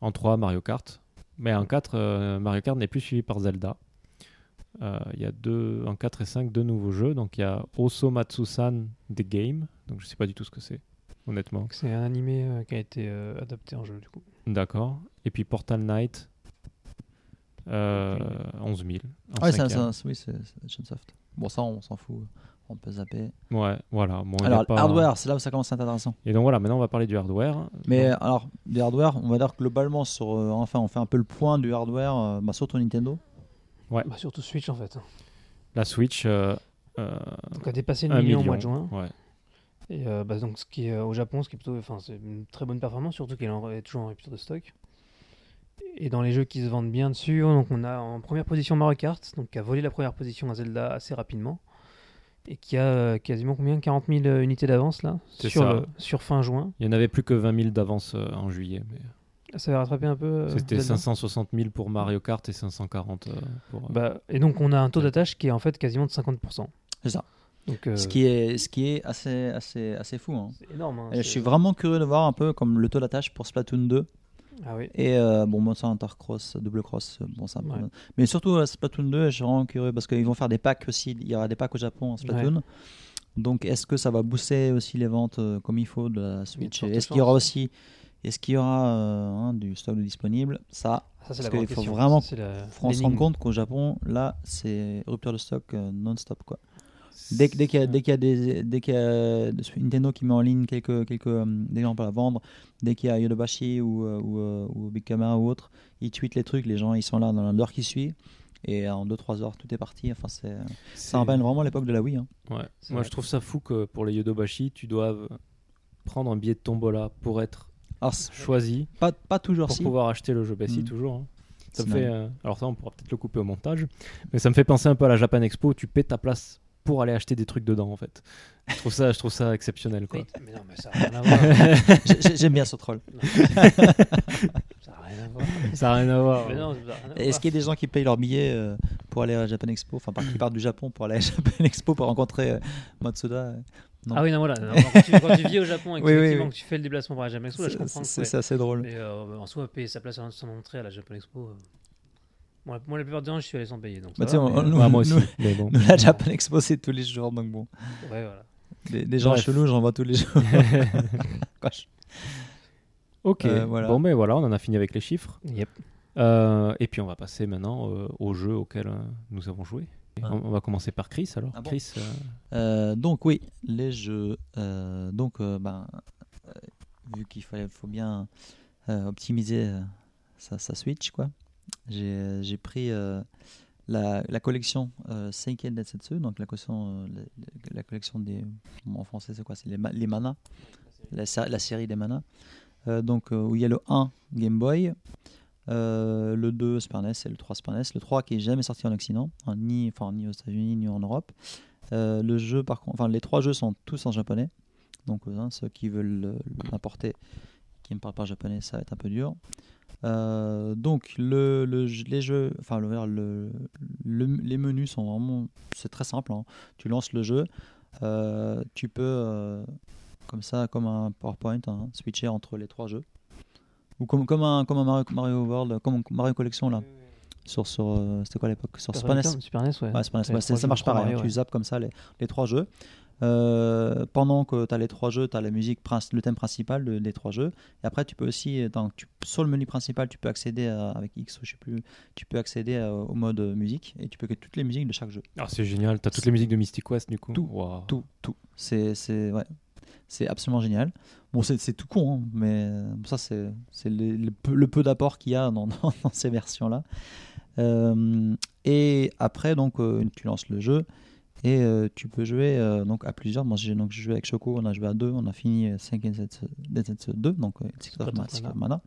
En 3, Mario Kart. Mais en 4, euh, Mario Kart n'est plus suivi par Zelda. Euh, Il y a deux, en 4 et 5 deux nouveaux jeux. Donc il y a Oso Matsusan The Game. Donc je sais pas du tout ce que c'est, honnêtement. C'est un animé euh, qui a été euh, adapté en jeu, du coup. D'accord. Et puis Portal Knight. Euh, 11 000. en Ouais, ça, cinquième. ça- oui, c'est c'est. Bon, ça, on s'en fout. On peut zapper. Ouais, voilà. Bon, Alors, pas- hardware, c'est là où ça commence à être intéressant. Et donc voilà, maintenant on va parler du hardware. Mais Donc, alors, des hardware, on va dire que globalement, sur, euh, enfin, on fait un peu le point du hardware, euh, bah, surtout Nintendo. Bah, surtout Switch en fait. la Switch. euh, euh, Donc a dépassé le million, million au mois de juin. Ouais. Et euh, bah, donc ce qui est euh, au Japon, ce qui est plutôt, enfin c'est une très bonne performance, surtout qu'elle est toujours en rupture de stock. Et dans les jeux qui se vendent bien dessus, donc on a en première position Mario Kart, donc qui a volé la première position à Zelda assez rapidement et qui a euh, quasiment combien? 40 000 unités d'avance là? C'est sur, le- sur fin juin. Il y en avait plus que 20 000 d'avance euh, en juillet. mais Ça va rattraper un peu. euh, C'était Zelda 560 000 pour Mario Kart et 540 euh, pour. euh, Bah, et donc on a un taux d'attache qui est en fait quasiment de 50%. C'est ça. Donc euh, Ce qui est, ce qui est assez, assez, assez fou. hein. c'est énorme. hein, Et je suis vraiment curieux de voir un peu comme le taux d'attache pour Splatoon 2 Ah oui. et euh, bon Monster Hunter Cross, Double Cross, euh, bon ça. Ouais. Mais surtout euh, Splatoon 2, je suis vraiment curieux parce qu'ils vont faire des packs aussi. Il y aura des packs au Japon en Splatoon. Donc est-ce que ça va booster aussi les ventes euh, comme il faut de la Switch? Est-ce qu'il y aura aussi, est-ce qu'il y aura hein, du stock disponible? Ça, Ça, c'est Parce la qu'il faut question. vraiment Ça, la- faut se rendre compte qu'au Japon, là, c'est rupture de stock non-stop quoi. Dès, dès qu'il y a, dès qu'il y a des, dès qu'il y a Nintendo qui met en ligne quelques quelques euh, exemples à vendre, dès qu'il y a Yodobashi ou euh, ou, euh, ou Big Camera ou autre, ils tweetent les trucs, les gens ils sont là dans l'heure qui suit et en 2-3 heures tout est parti. Enfin c'est C'est- ça rappelle vraiment l'époque de la Wii. hein. Ouais. Moi, vrai. je trouve ça fou que pour les Yodobashi, tu doives prendre un billet de tombola pour être Alors choisi pas pas toujours pour si. pouvoir acheter le jeu. Si, Mm. toujours. hein. Ça me fait, euh, alors ça, on pourra peut-être le couper au montage, mais ça me fait penser un peu à la Japan Expo où tu paies ta place pour aller acheter des trucs dedans, en fait. Je trouve ça, je trouve ça exceptionnel, quoi. Oui, mais non, mais ça n'a rien à voir. J'ai- j'ai- J'aime bien ce troll. ça n'a rien à voir. Ça n'a rien à Est-ce qu'il y a des gens qui payent leur billet euh, pour aller à Japan Expo, enfin par- qui partent du Japon pour aller à Japan Expo pour rencontrer euh, Matsuda euh, non? Ah oui, non, voilà. Non, quand, tu, quand tu vis au Japon et que, Oui, oui, effectivement, oui. que tu fais le déplacement pour la Japan Expo, là, je C'est- comprends. C'est assez drôle. Mais euh, en soi, payer sa place à son entrée à la Japan Expo. Moi, la- moi, la plupart du temps, je suis allé sans payer. Donc Bah, va, on- mais, nous- Ouais, moi aussi. nous- mais bon. Nous, la Japan Expo, c'est tous les jours, donc bon. ouais, voilà. Des, des gens Bref. chelous, j'en vois tous les jours. Ok. Euh, voilà. Bon, mais voilà, on en a fini avec les chiffres. Yep. Euh, et puis on va passer maintenant euh, aux jeux auxquels euh, nous avons joué. Ah. On, on va commencer par Chris alors. Ah bon Chris, euh, Euh, donc oui, les jeux. euh, donc, euh, ben, euh, vu qu'il fallait, faut bien euh, optimiser euh, sa, sa Switch, quoi. J'ai j'ai pris euh, la, la collection euh, Seiken Densetsu, donc la collection, euh, la, collection des, en français c'est quoi? C'est les, les manas, la, sé- la série des manas. Euh, donc euh, où il y a le 1 Game Boy, euh, le 2 Super NES et le 3 Super NES, le 3 qui est jamais sorti en Occident, hein, ni, ni aux États-Unis ni en Europe. Euh, le jeu, par contre, enfin, les trois jeux sont tous en japonais. Donc, euh, hein, ceux qui veulent le- l'importer, qui ne parlent pas japonais, ça va être un peu dur. Euh, donc, le, le jeu- les jeux, enfin, le, le- le- les menus sont vraiment, c'est très simple. hein. Tu lances le jeu, euh, tu peux, euh, comme ça, comme un PowerPoint, hein, switcher entre les trois jeux. Ou comme, comme un, comme un Mario, Mario World, comme Mario Collection là, sur, sur c'était quoi à l'époque? Sur Super NES. Super NES, ouais. Ouais, Super NES, ouais, les c'est- trois ça marche pareil. hein, Mario, Tu zappes comme ça les, les trois jeux. Euh, pendant que tu as les trois jeux, tu as la musique, le thème principal de- des trois jeux. Et après, tu peux aussi, dans, tu- sur le menu principal, tu peux accéder à- avec X, je sais plus, tu peux accéder à- au mode musique et tu peux que toutes les musiques de chaque jeu. Ah, c'est génial. T'as toutes les musiques de Mystic West du coup. Tout. Tout, tout. C'est, c'est, ouais. c'est absolument génial. Bon, c'est, c'est tout con, hein, mais euh, ça, c'est, c'est le, le peu, d'apport qu'il y a dans, dans- dans ces versions-là. Euh, et après, donc, euh, tu lances le jeu et euh, tu peux jouer euh, donc à plusieurs. Moi, j'ai donc joué avec Choco, on a joué à deux, on a fini 5 Densetsu 2, donc euh, Secret of Secret Ma- of Secret of Mana.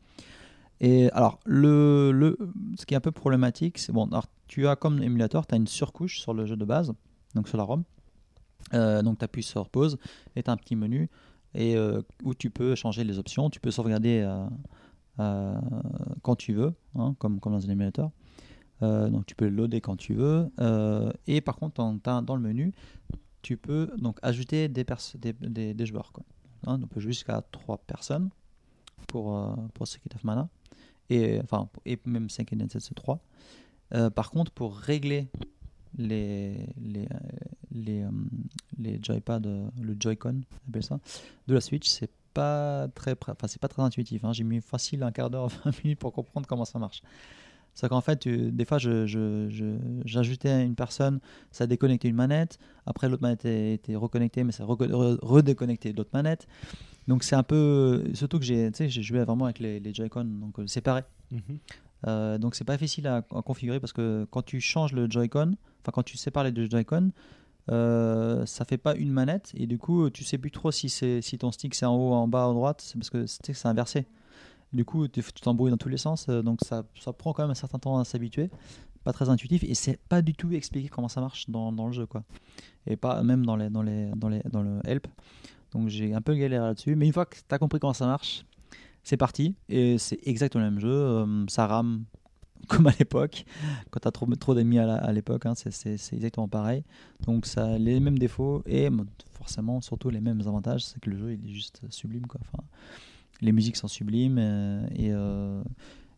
Et alors, le, le, ce qui est un peu problématique, c'est bon, alors, tu as comme émulateur, tu as une surcouche sur le jeu de base, donc sur la ROM. Euh, donc tu appuies sur pause et tu as un petit menu et, euh, où tu peux changer les options. Tu peux sauvegarder euh, euh, quand tu veux, hein, comme, comme dans un émulateur. Euh, donc tu peux le loader quand tu veux. Euh, et par contre, dans, dans- le menu, tu peux donc ajouter des, des, des- des joueurs. Quoi. Hein, on peut jusqu'à 3 personnes pour, euh, pour Secret of Mana. Et, enfin, et même 5 Densetsu 3. Euh, par contre, pour régler les, les, les, les joypads, euh, le Joy-Con, on appelle ça, de la Switch, c'est pas très, enfin, c'est pas très intuitif. hein. J'ai mis facile un quart d'heure, 20 minutes pour comprendre comment ça marche. C'est qu'en fait, tu- des fois, je- je- je- j'ajoutais une personne, ça déconnectait une manette. Après, l'autre manette était, reconnectée, mais ça redéconnectait l'autre manette. Donc, c'est un peu. Surtout que j'ai joué vraiment avec les, les Joy-Con donc, euh, séparés. Mhm. Euh, donc c'est pas facile à, à configurer parce que quand tu changes le Joy-Con, enfin quand tu sépares les deux Joy-Con, euh, ça fait pas une manette et du coup tu sais plus trop si si ton stick c'est en haut, en bas, à droite, parce que c'est inversé. Du coup tu t'embrouilles dans tous les sens, euh, donc ça, prend quand même un certain temps à s'habituer. Pas très intuitif et c'est pas du tout expliqué comment ça marche dans, le jeu quoi. Et pas même dans le help. Donc j'ai un peu galéré là-dessus, mais une fois que tu as compris comment ça marche, c'est parti et c'est exactement le même jeu. euh, ça rame comme à l'époque, quand tu as trop, trop d'ennemis à l'époque, hein, c'est- exactement pareil. Donc ça a les mêmes défauts et forcément surtout les mêmes avantages, c'est que le jeu il est juste sublime. Quoi. Enfin, les musiques sont sublimes euh, et, euh,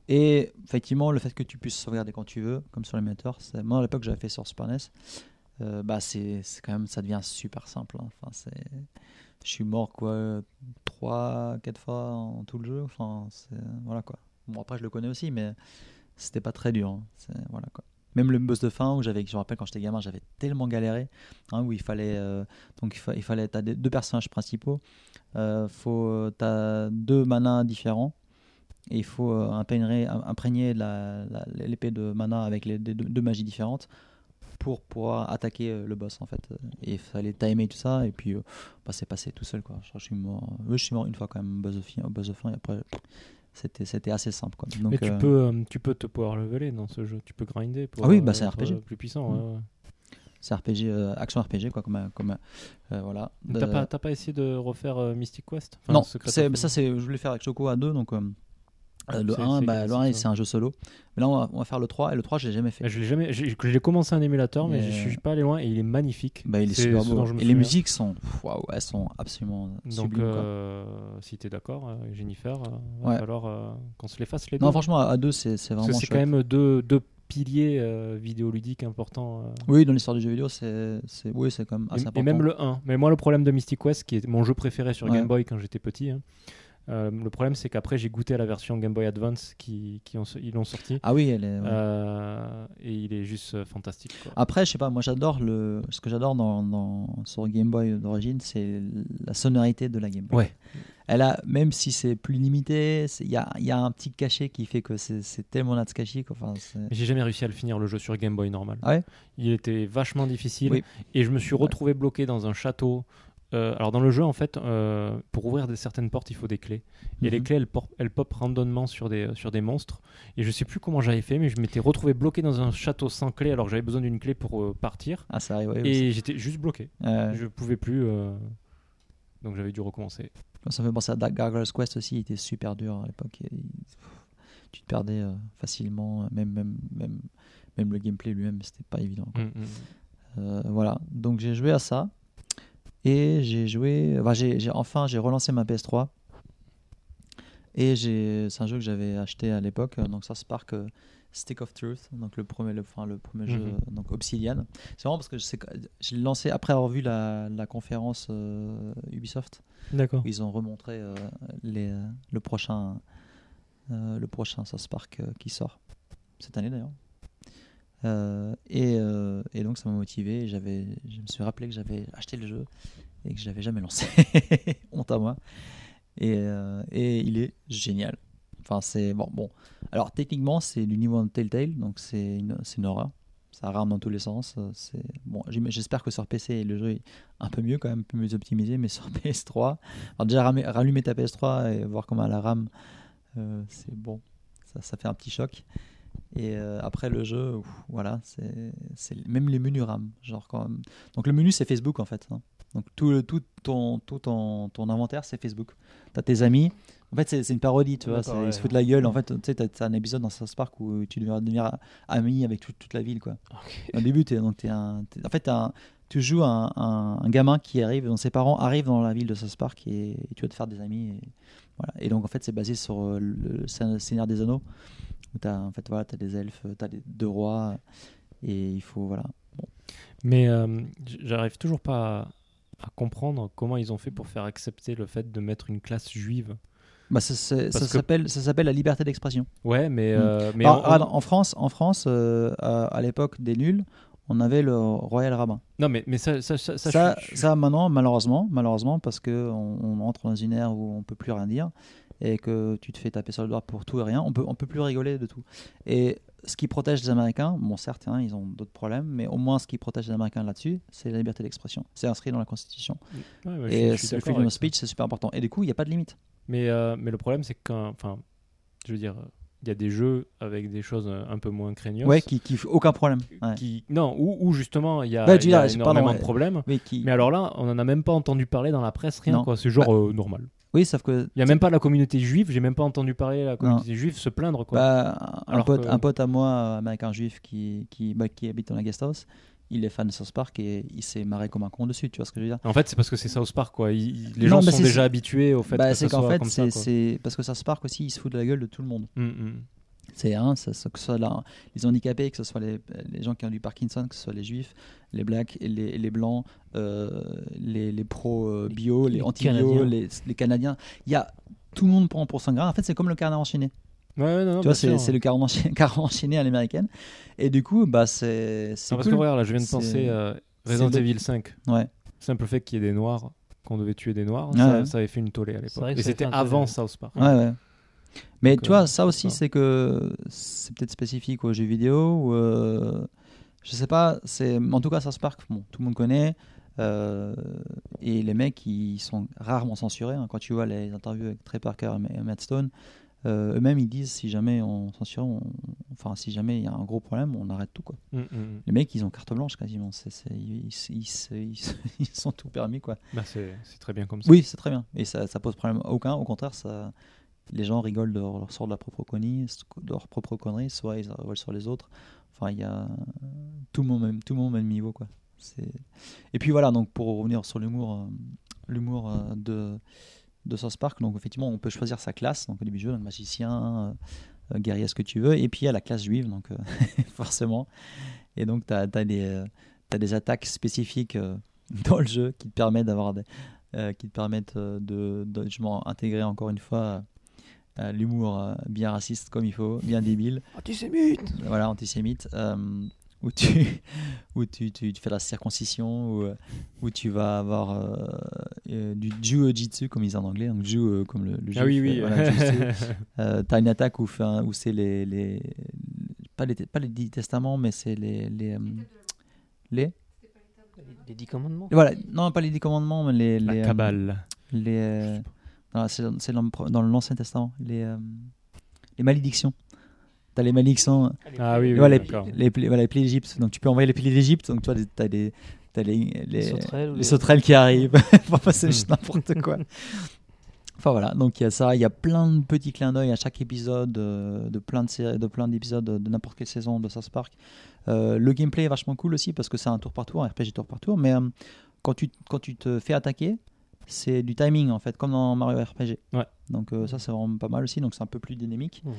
et effectivement le fait que tu puisses sauvegarder quand tu veux, comme sur c'est- moi à l'époque j'avais fait sur Super NES, euh, bah c'est quand même ça devient super simple. hein. Enfin, c'est je suis mort quoi 3 4 fois en tout le jeu enfin voilà quoi bon après je le connais aussi mais c'était pas très dur hein. Voilà quoi même le boss de fin où j'avais je me rappelle quand j'étais gamin j'avais tellement galéré hein, où il fallait donc il, il fallait t'as deux personnages principaux euh, faut t'as deux manas différents et il faut euh, imprégner, l'épée de mana avec les deux, deux magies différentes pour pouvoir attaquer euh, le boss en fait et il fallait timer tout ça et puis bah, c'est passé tout seul quoi je, suis mort je suis mort une fois quand même au boss de fin, au boss de fin et après c'était c'était assez simple quoi donc Mais tu, euh, peux, tu peux te power leveler dans ce jeu. Tu peux grinder pour Ah oui, bah, c'est RPG. plus puissant. Mm. ouais, ouais. C'est RPG euh, action RPG quoi comme comme euh, voilà T'as Euh, pas, t'as pas essayé de refaire Mystic Quest? Enfin, non c'est ça c'est je voulais faire avec Choco à deux donc euh, le C'est- 1 c'est bah, le classique, 1 ça. c'est un jeu solo mais là on va, on va faire le 3 et le 3 je l'ai jamais fait Je l'ai jamais. J'ai commencé un émulateur, mais Mais- je suis pas allé loin et il est magnifique. bah, il est super beau et les musiques sont waouh elles sont absolument Donc, sublimes euh, si t'es d'accord, euh, Jennifer, Ouais. falloir euh, qu'on se les fasse les deux. non franchement à à deux c'est c'est Parce vraiment que c'est quand même deux, deux piliers euh, vidéoludiques importants. euh. oui dans l'histoire du jeu vidéo c'est c'est oui c'est quand même Et- assez et, important même le 1. Mais moi, le problème de Mystic Quest, qui est mon jeu préféré sur Ouais. Game Boy quand j'étais petit, hein, euh, le problème c'est qu'après j'ai goûté à la version Game Boy Advance qui, qui ont, ils l'ont sorti. ah oui elle est ouais. Euh, et il est juste euh, fantastique. quoi. Après, je sais pas, moi j'adore le. Ce que j'adore dans, dans- sur Game Boy d'origine, c'est la sonorité de la Game Boy. Ouais. Elle a, même si c'est plus limité, il y a, y a un petit cachet qui fait que c'est tellement Natsukashi. Enfin, J'ai jamais réussi à le finir le jeu sur Game Boy normal. Ah ouais? Il était vachement difficile Oui. et je me suis retrouvé bloqué dans un château. Euh, alors dans le jeu en fait, euh, pour ouvrir des, certaines portes, il faut des clés. Et les Mhm. clés, elles, elles pop randomement sur des, sur des monstres. Et je sais plus comment j'avais fait, mais je m'étais retrouvé bloqué dans un château sans clé alors que j'avais besoin d'une clé pour euh, partir. Ah, ça arrive, ouais, Et j'étais juste bloqué. Je pouvais plus. Donc j'avais dû recommencer. Ça me fait penser à Dark Gargoyle's Quest aussi, il était super dur à l'époque. Tu te perdais facilement, même, même, même, même le gameplay lui-même, c'était pas évident. quoi. Mm, mm. Euh, voilà, donc j'ai joué à ça. Et j'ai joué. Enfin, j'ai, j'ai- enfin, j'ai relancé ma PS3. Et j'ai, c'est un jeu que j'avais acheté à l'époque. Donc, ça Spark euh, Stick of Truth. Donc, le premier, le, enfin, le premier jeu, Mhm. donc Obsidian. C'est vraiment parce que je sais lancé après avoir vu la, la conférence euh, Ubisoft D'accord. où ils ont remontré euh, les, euh, le prochain, le prochain euh, qui sort cette année d'ailleurs. Euh, et, euh, et donc ça m'a motivé. J'avais, je me suis rappelé que j'avais acheté le jeu et que je l'avais jamais lancé. Honte à moi. Et, euh, et il est génial. Enfin c'est bon. Alors techniquement c'est du niveau de Telltale donc c'est une, une. Ça rame dans tous les sens. C'est bon. J'espère que sur PC le jeu est un peu mieux quand même, un peu mieux optimisé, mais sur PS3, alors déjà rallumer, ta PS3 et voir comment elle rame, euh, c'est bon. Ça fait un petit choc. Et euh, après le jeu, ouf, voilà, c'est même les menus RAM. Genre quand, donc le menu c'est Facebook en fait. hein. Donc tout, le- tout ton tout ton, ton inventaire c'est Facebook. T'as tes amis. En fait c'est une parodie, tu vois. Ils se foutent de la gueule. En fait, tu sais, t'as un épisode dans South Park où tu devrais devenir ami avec toute- toute la ville, quoi. Au début, donc, un, en fait, un- tu joues un, un- un gamin qui arrive, dont ses parents arrivent dans la ville de South Park et, et tu vas te faire des amis. Et, voilà. et donc, en fait, c'est basé sur euh, le Seigneur des Anneaux, où t'as, en fait, voilà, t'as des elfes, t'as des deux rois, et il faut, voilà. Mais euh, j'arrive toujours pas à, à comprendre comment ils ont fait pour faire accepter le fait de mettre une classe juive Bah, ça, que- s'appelle ça s'appelle la liberté d'expression. Ouais, mais. Mm. euh, mais on- en France, en France euh, à, à l'époque des nuls, on avait le Royal Rabbin. Non, mais, mais ça, ça, ça, ça, Ça, je suis- ça, maintenant, malheureusement, malheureusement, parce que on, on entre dans une ère où on peut plus rien dire et que tu te fais taper sur le doigt pour tout et rien, on peut, on peut plus rigoler de tout. Et ce qui protège les Américains, bon certes, hein, ils ont d'autres problèmes, mais au moins ce qui protège les Américains là-dessus, c'est la liberté d'expression. C'est inscrit dans la Constitution. Ouais, ouais, et je le freedom of speech, c'est super important. Et du coup, il n'y a pas de limite. Mais, euh, mais le problème, c'est. Enfin, je veux dire, il y a des jeux avec des choses euh, un peu moins craignos. Ouais, qui, qui aucun problème. Ouais. qui- Non, où justement, il y a, y c'est- énormément pardon, de problèmes. Mais qui, Mais alors là, on en a même pas entendu parler dans la presse, rien Non. quoi. C'est genre euh, normal. Oui, sauf que Il y a même pas la communauté juive, j'ai même pas entendu parler la communauté juive se plaindre quoi. Bah, un, pote, que- un pote à moi, américain juif, qui, qui, bah, qui habite dans la guest house, il est fan de South Park et il s'est marré comme un con dessus, tu vois ce que je veux dire? En fait, c'est parce que c'est South Park quoi. Il- les Non, gens bah, sont déjà habitués au fait bah, que C'est ça soit fait, comme ça. quoi. parce que South Park aussi, il se fout de la gueule de tout le monde. Mm, mm. C'est hein, ça, que ce soit là, les handicapés, que ce soit les, les gens qui ont du Parkinson, que ce soit les juifs, les blacks, et les, les blancs, euh, les, les pro-bio, les, Les anti-bio, les, les Canadiens. Il y a tout le monde prend pour son grain. En fait, c'est comme le carnet enchaîné. Ouais, ouais, non, non, tu vois, c'est le carnet enchaîné, carnet enchaîné à l'américaine. Et du coup, bah, c'est Non, parce cool. que regarde, là, je viens de penser euh, Resident Evil 5. Ouais. Simple fait qu'il y ait des noirs, qu'on devait tuer des noirs, ça, ouais. ça avait fait une tollée à l'époque. Et c'était un avant. South Park. Ouais, ouais. Mais Donc, tu vois, ça aussi, ça. c'est que c'est peut-être spécifique aux jeux vidéo. Ou, euh, je sais pas, c'est en tout cas, South Park, bon, tout le monde connaît. euh, et les mecs, ils sont rarement censurés. hein. Quand tu vois les interviews avec Trey Parker et Matt Stone, euh, eux-mêmes, ils disent si jamais on censure, on- enfin, si jamais il y a un gros problème, on arrête tout. Quoi. Mm, mm. Les mecs, ils ont carte blanche quasiment. Ils, ils- ils- ils- ils sont tout permis. quoi. Bah, c'est c'est très bien comme ça. Oui, c'est très bien. Et ça, ça pose problème aucun. Au contraire, ça, les gens rigolent de leur, sort de la propre connerie, de leur propre connerie, soit ils rigolent sur les autres. Enfin, il y a tout le monde même, tout le monde même niveau, quoi. Et puis voilà. Donc pour revenir sur l'humour, euh, l'humour euh, de de South Park. Donc effectivement, on peut choisir sa classe. Donc au début du jeu, donc magicien, euh, guerrier, ce que tu veux. Et puis il y a la classe juive, donc forcément. Et donc tu as, des t'as des attaques spécifiques dans le jeu qui te permettent d'avoir des qui te permettent de, de intégrer encore une fois l'humour euh, bien raciste comme il faut, bien débile, Antisémite voilà, antisémite, euh, où tu où tu, tu, tu fais la circoncision, où, euh, où tu vas avoir euh, euh, du jiu-jitsu comme ils disent en anglais, donc jiu euh, comme le, le Ah oui, oui. euh, voilà. Euh, t'as une attaque où, un- où c'est les, les pas les pas les dix testaments, mais c'est les les, euh, les Les dix commandements voilà, non pas les dix commandements, mais les La les, euh, cabale. les euh, c'est c'est dans, le- dans l'Ancien Testament les euh, les malédictions. T'as les malédictions Ah oui, oui, voilà, les, les, voilà, les plaies d'Égypte. Donc tu peux envoyer les plaies d'Égypte. Donc tu vois t'as des t'as les les, Les sauterelles les les- sauterelles qui arrivent. Enfin c'est Hmm. juste n'importe quoi. Enfin voilà. Donc il y a ça. Il y a plein de petits clins d'œil à chaque épisode euh, de plein de séries de plein d'épisodes de n'importe quelle saison de South Park. Euh, le gameplay est vachement cool aussi parce que c'est un tour par tour un RPG tour par tour. Mais euh, quand tu quand tu te fais attaquer c'est du timing en fait comme dans Mario RPG Ouais. donc euh, ça c'est vraiment pas mal aussi donc c'est un peu plus dynamique Mhm.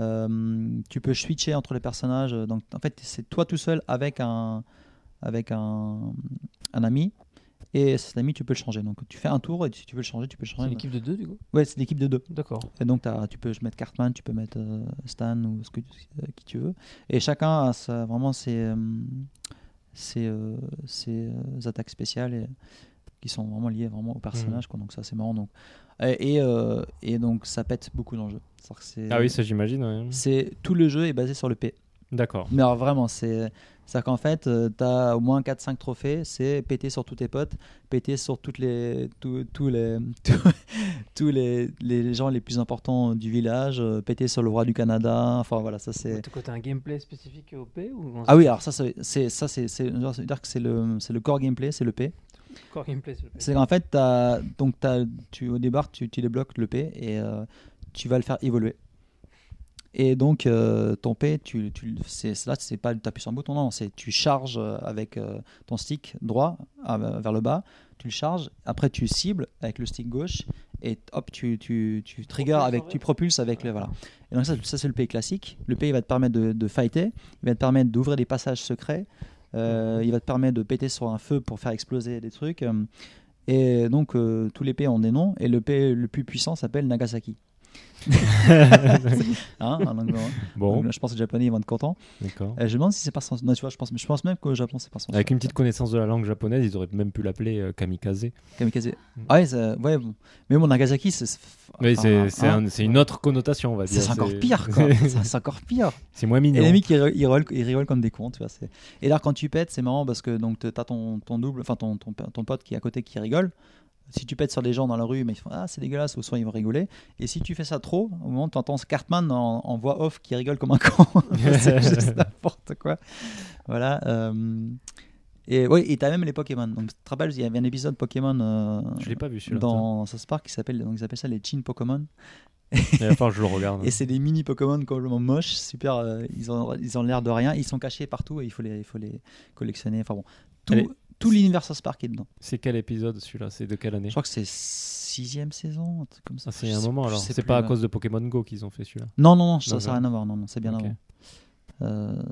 euh, tu peux switcher entre les personnages. Donc, en fait, c'est toi tout seul avec un, avec un, un ami. Et cet ami, tu peux le changer. Donc, tu fais un tour et si tu veux le changer, tu peux le C'est changer. l'équipe de deux du coup? Ouais, c'est l'équipe de deux. D'accord. Et donc, tu peux mettre Cartman, tu peux mettre euh, Stan ou ce que, qui tu veux. Et chacun a sa- vraiment ses, ses, ses, attaques spéciales et, qui sont vraiment liées vraiment au personnage. Quoi. Donc, ça, c'est marrant. Donc, et, et, euh, et donc, ça pète beaucoup dans le jeu. Ah oui, ça j'imagine. ouais. c'est tout le jeu est basé sur le P. D'accord. Mais alors vraiment, c'est c'est qu'en fait, tu as au moins 4-5 trophées, c'est péter sur tous tes potes, péter sur toutes les tous, tous les tous, les, les gens les plus importants du village, euh, péter sur le roi du Canada, enfin voilà, ça c'est Tu as un gameplay spécifique au P ou Ah oui, alors ça c'est ça c'est c'est dire que c'est le c'est le core gameplay, c'est le P. Core gameplay. C'est qu'en fait, t'as- donc t'as- tu, au départ, tu, tu débloques le P et euh, tu vas le faire évoluer. Et donc, euh, ton P, tu, tu, c'est, là, c'est pas tu appuies sur un bouton, non, c'est tu charges euh, avec euh, ton stick droit vers le bas, tu le charges, après tu cibles avec le stick gauche et hop, tu, tu, tu triggers Propulses avec, tu propulses avec le. Voilà. Et donc, ça, ça c'est le P classique. Le P, il va te permettre de, de fighter, il va te permettre d'ouvrir des passages secrets, euh, il va te permettre de péter sur un feu pour faire exploser des trucs. euh, et donc, euh, tous les P ont des noms. Et le P le plus puissant s'appelle Nagasaki. Hein, en anglais. Bon, Donc, je pense que les Japonais ils vont être contents. d'accord. Euh, je me demande si c'est. Non, tu vois, je pense, je pense même qu'au Japon c'est pas censé. Avec une petite connaissance de la langue japonaise, ils auraient même pu l'appeler euh, kamikaze. Kamikaze. Mm. Ah ouais, ça- ouais, bon. Mais bon, Nagasaki, c'est. Oui, enfin, c'est c'est hein, un- c'est une autre connotation, on va dire. C'est encore pire, quoi. C'est encore pire. c'est moins Et mignon. les mecs, ils, ri- ils rigolent, ils rigolent comme des cons, tu vois. c'est- Et là, quand tu pètes, c'est marrant parce que donc t'as ton, ton double, enfin ton, ton, ton pote qui est à côté qui rigole. Si tu pètes sur des gens dans la rue, mais ils font ah c'est dégueulasse, ou soit ils vont rigoler. Et si tu fais ça trop, au moment tu entends Cartman en, en voix off qui rigole comme un con. c'est juste n'importe quoi. Voilà. euh, Et oui, et t'as même les Pokémon. Donc tu te rappelles, il y avait un épisode Pokémon euh, Je l'ai pas vu celui-là. dans South Park qui s'appelle, donc ils appellent ça les Chin Pokémon. Falloir que je le regarde. Et c'est des mini Pokémon complètement moches, super. euh, ils ont ils ont l'air de rien. Ils sont cachés partout et il faut les il faut les collectionner. Enfin bon, tout. Tout l'univers South Park est dedans. C'est quel épisode celui-là? C'est de quelle année? Je crois que c'est sixième saison, un truc comme ça. Ah, c'est un moment alors. C'est pas à cause de Pokémon Go qu'ils ont fait celui-là? Non non non, ça n'a rien à voir. Non non, c'est bien Ok. avant. Euh,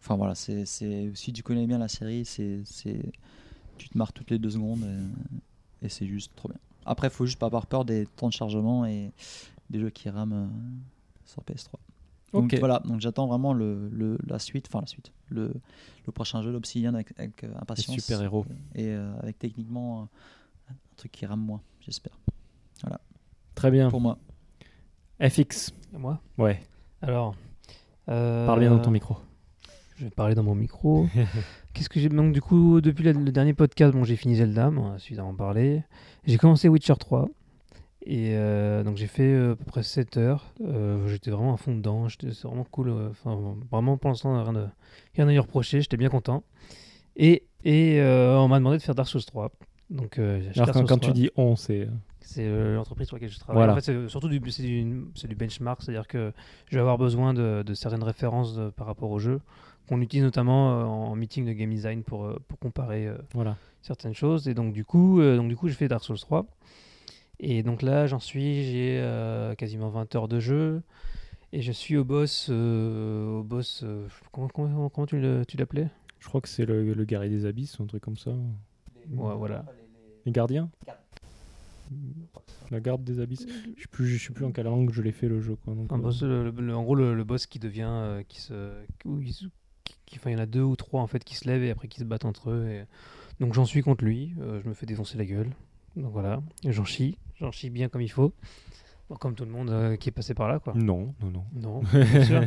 Enfin voilà, c'est si tu connais bien la série, c'est c'est tu te marres toutes les deux secondes et, et c'est juste trop bien. Après, faut juste pas avoir peur des temps de chargement et des jeux qui rament euh, sur PS3. Donc Ok. voilà, donc j'attends vraiment le, le- la suite, enfin la suite, le, le prochain jeu d'Obsidian avec, avec, euh, Les impatience. super héros. Et euh, avec techniquement euh, un truc qui rame moins, j'espère. Très bien. Pour moi. FX. Moi Ouais. Alors. euh, Parle bien dans ton micro. Je vais parler dans mon micro. Qu'est-ce que j'ai donc du coup depuis le, le dernier podcast, bon j'ai fini Zelda, a suffisamment parlé. J'ai commencé Witcher 3 et euh, donc j'ai fait euh, à peu près 7 heures. Euh, j'étais vraiment à fond dedans, c'est vraiment cool. Enfin vraiment pour l'instant rien de rien à y reprocher, j'étais bien content. Et et euh, on m'a demandé de faire Dark Souls 3. Donc Alors quand, Souls quand 3. tu dis on, c'est. C'est l'entreprise sur laquelle je travaille. Voilà. En fait, c'est surtout du, c'est du, c'est du benchmark, c'est-à-dire que je vais avoir besoin de, de certaines références de- par rapport au jeu, qu'on utilise notamment en meeting de game design pour, pour comparer Voilà. certaines choses. Et donc du coup, donc du coup, j'ai fait Dark Souls 3. Et donc là, j'en suis, j'ai euh, quasiment 20 heures de jeu. Et je suis au boss, euh, au boss, euh, comment, comment, comment tu l'appelais? Je crois que c'est le, le guerrier des abysses ou un truc comme ça. Ouais, voilà. Les gardiens? La garde des abysses. Je sais plus, je sais plus en quelle langue je l'ai fait le jeu. Quoi. Donc, boss, le- le- en gros, le, boss qui devient, qui se, qui- qui- enfin, il y en a deux ou trois en fait qui se lèvent et après qui se battent entre eux. Et... Donc j'en suis contre lui. je me fais défoncer la gueule. Donc voilà, j'en chie, j'en chie bien comme il faut, Bon, comme tout le monde euh, qui est passé par là, quoi. Non, non, non. Non, bien sûr.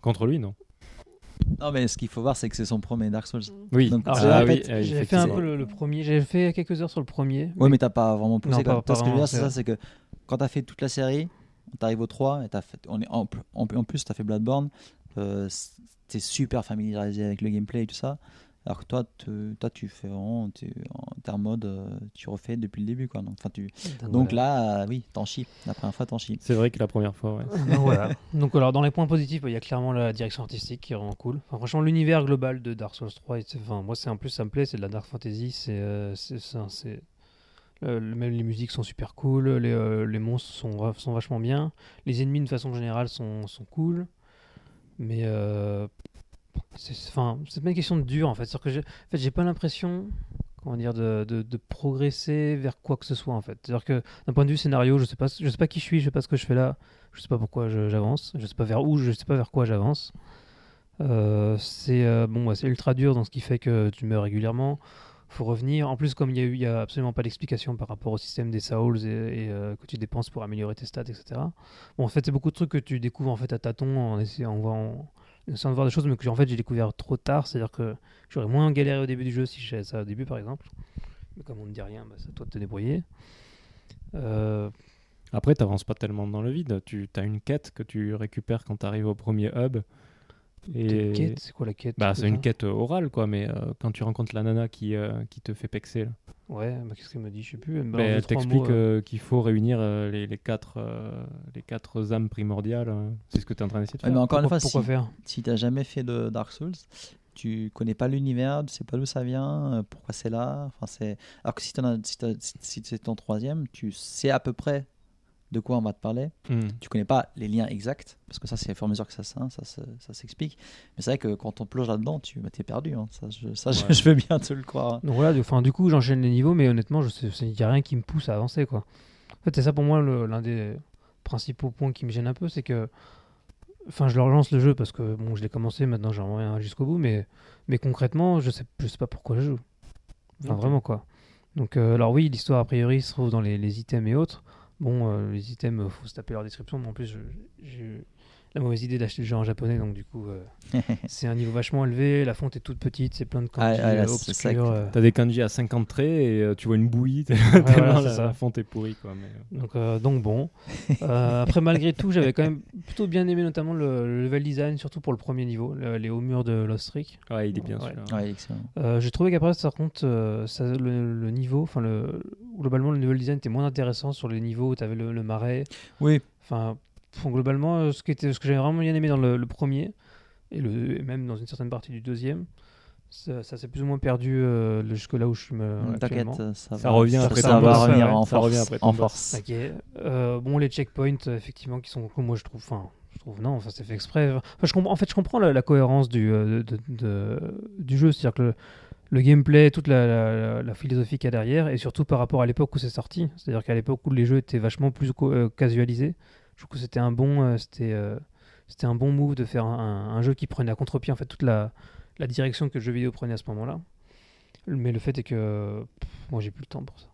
Contre lui, non. Non, mais ce qu'il faut voir, c'est que c'est son premier Dark Souls. Oui. Donc, Alors, Ah, j'avais oui, fait- euh, j'avais fait un peu le, le premier. J'avais fait quelques heures sur le premier. Ouais, mais t'as pas vraiment poussé. Non, pas- pas ce que je veux vraiment, dire, c'est ça, c'est que quand t'as fait toute la série, t'arrives au 3, et t'as fait, on est en, en, en plus, t'as fait Bloodborne, euh, t'es super familiarisé avec le gameplay et tout ça. Alors que toi, te- toi tu fais vraiment, en, t'es en mode, euh, tu refais depuis le début, quoi. Donc, tu, là, euh, oui, t'en chies. La première fois, t'en chies. C'est vrai que la première fois, ouais. Donc, voilà. Donc alors dans les points positifs, bah, il y a clairement la direction artistique qui est vraiment cool. Enfin, franchement, l'univers global de Dark Souls 3, c'est- enfin, moi c'est en plus ça me plaît, c'est de la dark fantasy, c'est euh, c'est ça, c'est euh, le- même les musiques sont super cool, les, euh, les monstres sont, sont vachement bien, les ennemis de façon générale sont, sont cool, mais euh, c'est enfin pas une question de dur en fait, c'est que j'ai en fait, pas l'impression comment dire de, de, progresser vers quoi que ce soit en fait. C'est-à-dire que d'un point de vue scénario, je sais pas je sais pas qui je suis, je sais pas ce que je fais là. Je sais pas pourquoi je- j'avance, je sais pas vers où, je sais pas vers quoi j'avance. Euh, c'est euh, bon, ultra dur dans ce qui fait que tu meurs régulièrement. Faut revenir. En plus, comme il y a absolument pas d'explication par rapport au système des souls et, euh, que tu dépenses pour améliorer tes stats, etc. Bon, en fait, c'est beaucoup de trucs que tu découvres en fait à tâtons en essayant, de voir des choses, mais que en fait j'ai découvert trop tard. C'est-à-dire que j'aurais moins galéré au début du jeu si je savais ça au début, par exemple. Mais comme on ne dit rien, bah, c'est à toi de te débrouiller. Euh, Après, t'avances pas tellement dans le vide. Tu as une quête que tu récupères quand tu arrives au premier hub. Et quête C'est quoi la quête bah, c'est une quête orale, quoi. Mais euh, quand tu rencontres la nana qui, euh, qui te fait pexer, là, Ouais, bah, qu'est-ce qu'elle me dit Je sais plus. Elle, ben, balance deux, elle t'explique euh. euh, qu'il faut réunir euh, les, les quatre, euh, les quatre âmes primordiales. hein. C'est ce que tu es en train d'essayer de Ouais, faire. mais encore une pourquoi, fois, pourquoi si, faire si t'as jamais fait de Dark Souls, tu connais pas l'univers, tu sais pas d'où ça vient, euh, pourquoi c'est là. Enfin, c'est... Alors que si, as, si- si c'est ton troisième, tu sais à peu près de quoi on va te parler. Hmm. Tu connais pas les liens exacts, parce que ça, c'est au fur et à mesure que ça, ça, ça, se- ça s'explique. Mais c'est vrai que quand on plonge là-dedans, tu bah, t'es perdu. hein. Ça, je, ça je- Ouais. je veux bien te le croire. Donc voilà, du, du coup, j'enchaîne les niveaux, mais honnêtement, il n'y a rien qui me pousse à avancer, quoi. En fait, c'est ça pour moi l'un des principaux points qui me gêne un peu, c'est que. Enfin, je leur lance le jeu parce que bon, je l'ai commencé, maintenant j'en rien jusqu'au bout, mais, mais concrètement, je sais, je sais pas pourquoi je joue. Enfin, vraiment quoi. Donc, euh, alors oui, l'histoire a priori se trouve dans les, les items et autres. Bon, euh, les items, euh, faut se taper leur description, mais en plus, je- eu la mauvaise idée d'acheter le jeu en japonais, donc du coup, euh, c'est un niveau vachement élevé, la fonte est toute petite, c'est plein de kanji Ah, ah, euh, c'est ça obscurs. que- euh, T'as des kanji à 50 traits et euh, tu vois une bouillie. voilà, tellement c'est la, ça. la fonte est pourrie. Quoi, mais, Donc, euh, donc bon. Euh, après, malgré tout, j'avais quand même plutôt bien aimé notamment le, le level design, surtout pour le premier niveau, le- les hauts murs de Lost Rick. Ouais, il est bien Ouais. celui-là. Ouais, excellent. Euh, J'ai trouvé qu'après, par contre, euh, ça, le, le niveau, enfin, le, globalement, le level design était moins intéressant sur les niveaux où tu avais le, le marais. Oui, Enfin, bon, globalement, euh, ce, qui était, ce que j'avais vraiment bien aimé dans le, le premier, et, le, et même dans une certaine partie du deuxième, ça, ça s'est plus ou moins perdu euh, jusque là où je suis me, t'inquiète, actuellement. ça, revient ça, après ça va boss, revenir ouais, en ça force. revient après ton en boss. force. Ok. Euh, bon, les checkpoints, euh, effectivement, qui sont, moi je trouve, enfin, je trouve non, enfin, c'est fait exprès. Enfin, je comprends, en fait, je comprends la, la cohérence du, euh, de- de- du jeu, c'est-à-dire que le, le gameplay, toute la, la- la philosophie qu'il y a derrière, et surtout par rapport à l'époque où c'est sorti, c'est-à-dire qu'à l'époque où les jeux étaient vachement plus euh, casualisés, je trouve que c'était un bon, euh, c'était, euh, c'était un bon move de faire un, un jeu qui prenait à contre-pied en fait toute la, la direction que le jeu vidéo prenait à ce moment-là. Mais le fait est que pff, moi j'ai plus le temps pour ça.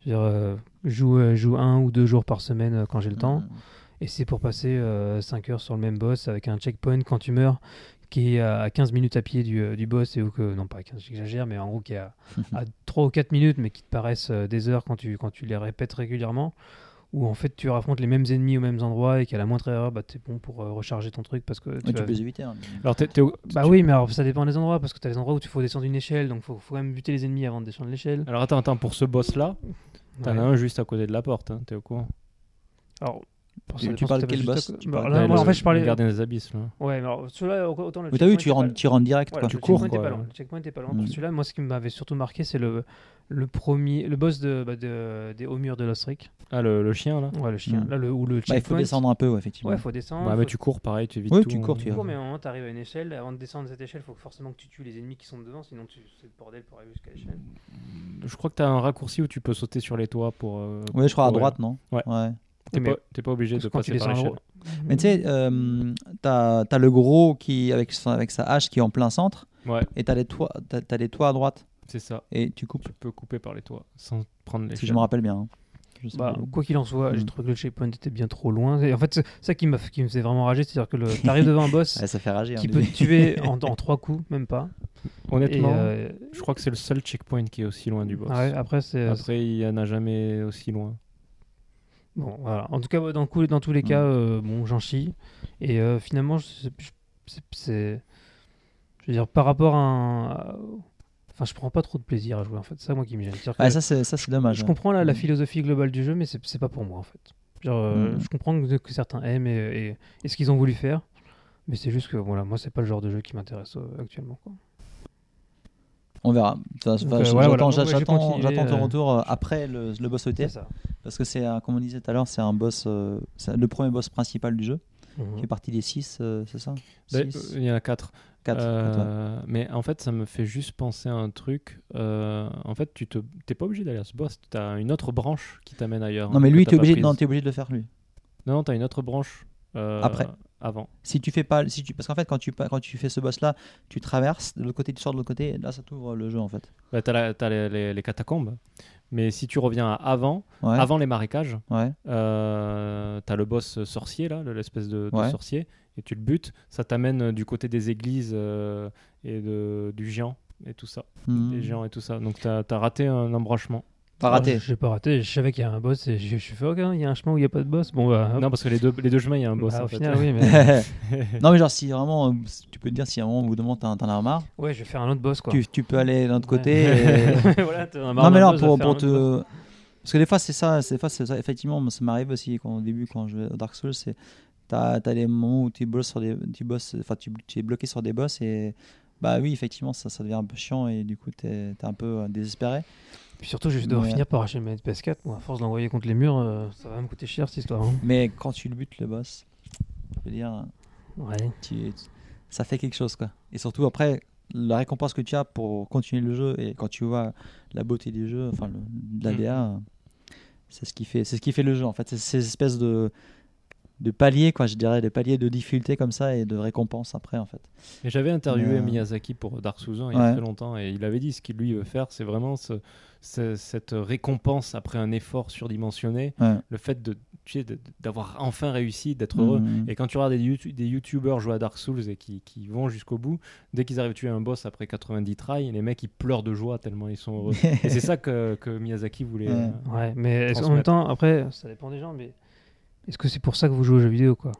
Je veux dire, euh, joue, euh, joue un ou deux jours par semaine euh, quand j'ai le temps. Et c'est pour passer 5 heures sur le même boss avec un checkpoint quand tu meurs qui est à 15 minutes à pied du, du boss et ou que non pas à 15 j'exagère mais en gros qui est à, à 3 ou 4 minutes mais qui te paraissent des heures quand tu, quand tu les répètes régulièrement où en fait tu affrontes les mêmes ennemis aux mêmes endroits et qu'à la moindre erreur bah, t'es bon pour euh, recharger ton truc parce que Ouais, tu tu vas- peux les hein. Alors, au- bah tu- oui mais alors ça dépend des endroits parce que t'as des endroits où il faut descendre une échelle donc faut, faut quand même buter les ennemis avant de descendre l'échelle Alors, attends, attends, pour ce boss-là, t'en Ouais. as un juste à côté de la porte. hein, T'es au courant alors Tu- tu parles t'as quel boss Tu bah, parles là, moi, en fait je parlais gardien des abysses, là. ouais mais alors celui-là autant le Oui, t'as vu, checkpoint, tu rentres, tu rentres direct. Voilà, quoi. le tu cours, checkpoint quoi, pas ouais. loin. Le checkpoint est pas loin. Mm. Celui-là, moi, ce qui m'avait surtout marqué, c'est le, le premier, le boss de, bah, de- des hauts murs de Lost Rick. Ah, le, le chien, là Ouais, le chien. Mm. Là, le, ou le Bah, il faut checkpoint. descendre un peu, ouais, effectivement. Ouais, faut descendre. Ouais, mais tu cours pareil, tu évites Oui, tout. tu cours, hein. tu tu cours, mais moment, t'arrives à une échelle. Avant de descendre cette échelle, il faut forcément que tu tues les ennemis qui sont devant, sinon tu... c'est le bordel pour arriver jusqu'à l'échelle. Je crois que t'as un raccourci où tu peux sauter sur les toits pour. euh, Oui, je crois à droite, non? Ouais. T'es pas, t'es pas obligé de tu passer par l'échelle. Mais tu sais, euh, t'as as le gros qui avec, son- avec sa hache qui est en plein centre, Ouais, et t'as les toits, t'as, t'as les toits à droite, c'est ça. et tu coupes. Tu peux couper par les toits sans prendre Si l'échelle. je me rappelle bien. hein. Bah, quoi qu'il en soit, j'ai Mm. trouvé que le checkpoint était bien trop loin. Et en fait, c'est ça qui, me faisait vraiment rager, c'est-à-dire que le... t'arrives devant un boss Ouais, ça fait rager. qui hein, peut te tuer en, en trois coups, même pas. Honnêtement, euh, je crois que c'est le seul checkpoint qui est aussi loin du boss. ouais, après, c'est. Après, il y en a jamais aussi loin. Bon, voilà. En tout cas, dans, dans tous les cas, euh, bon, j'en chie. Et euh, finalement, c'est, je veux dire, par rapport à, un- enfin, je prends pas trop de plaisir à jouer. En fait, c'est ça moi qui me gêne. Ouais, ça, c'est, dommage. je comprends la, la Mm. philosophie globale du jeu, mais c'est, pas pour moi en fait. Genre, euh, Mm. Je comprends que, que certains aiment et, et- et ce qu'ils ont voulu faire, mais c'est juste que voilà, moi, c'est pas le genre de jeu qui m'intéresse euh, actuellement. Quoi. On verra. Enfin, euh, j'attends, ouais, voilà. Ton euh, retour euh, après le, le boss OT. Parce que c'est, un- comme on disait tout à l'heure, c'est un boss, euh, c'est le premier boss principal du jeu. Mhm. Qui fait partie des 6, c'est ça? Bah, Six? Il y en a quatre. 4. Euh, mais en fait, ça me fait juste penser à un truc. Euh, en fait, tu te, t'es pas obligé d'aller à ce boss. Tu as une autre branche qui t'amène ailleurs. Non, mais lui, t'es pas obligé, de le faire lui. Non, non, t'as une autre branche. euh, Après. Avant. Si tu fais pas, si tu, parce qu'en fait, quand tu, quand tu fais ce boss-là, tu traverses de l'autre côté, tu sors de l'autre côté, et là, ça t'ouvre le jeu en fait. Bah, t'as les, les- les catacombes. Mais si tu reviens à avant, Ouais. avant les marécages, Ouais. euh, t'as le boss sorcier, là, le- l'espèce de, de Ouais. sorcier, et tu le butes. Ça t'amène du côté des églises euh, et de, du géant et tout ça. Mhm. Des géants et tout ça. Donc t'as as raté un embranchement. Pas raté. Ah, J'ai pas raté. Je savais qu'il y a un boss et je, je suis fait, ok, il y a un chemin où il y a pas de boss. Bon, bah, hop. Non, parce que les deux, les deux chemins, il y a un boss. Bah, en au fait. final, oui, mais. non, mais genre, si vraiment, euh, tu peux te dire, si à un moment, au bout d'un moment, t'en as marre, ouais, je vais faire un autre boss, quoi. tu, tu peux aller de l'autre Ouais. côté. et- voilà, t'en as marre non, mais d'un boss, pour, pour autre te. Parce que des fois, c'est ça, c'est- des fois, c'est ça. Effectivement, ça m'arrive aussi quand, au début, quand je vais au Dark Souls, c'est. T'as as des moments où tu bosses sur des. Tu bosses, enfin, tu, tu es bloqué sur des boss et. Bah oui, effectivement, ça, ça devient un peu chiant et du coup, t'es es un peu euh, désespéré. Puis surtout, je vais devoir Ouais. finir par acheter manette PS4. Moi, à force de l'envoyer contre les murs, euh, ça va me coûter cher cette histoire. hein. Mais quand tu le butes, le boss, je veux dire, Ouais. tu- ça fait quelque chose, quoi. Et surtout, après, la récompense que tu as pour continuer le jeu et quand tu vois la beauté du jeu, enfin, le, de la Mm. C'est ce qui fait, c'est ce qui fait le jeu en fait. C'est ces espèces de de paliers, quoi, je dirais, des paliers de difficulté comme ça et de récompense après en fait. Et j'avais interviewé Euh, Miyazaki pour Dark Souls 1 il y a Ouais. très longtemps et il avait dit ce qu'il lui veut faire, c'est vraiment ce- ce- cette récompense après un effort surdimensionné, Ouais. le fait de tu sais, de- d'avoir enfin réussi, d'être heureux. Mhm. Et quand tu regardes des, YouTube- des youtubeurs jouer à Dark Souls et qui, qui vont jusqu'au bout, dès qu'ils arrivent à tuer un boss après 90 tries, les mecs ils pleurent de joie tellement ils sont heureux. et c'est ça que, que Miyazaki voulait. Ouais. euh, Ouais, mais en même temps, après, ça dépend des gens, mais est-ce que c'est pour ça que vous jouez aux jeux vidéo, quoi?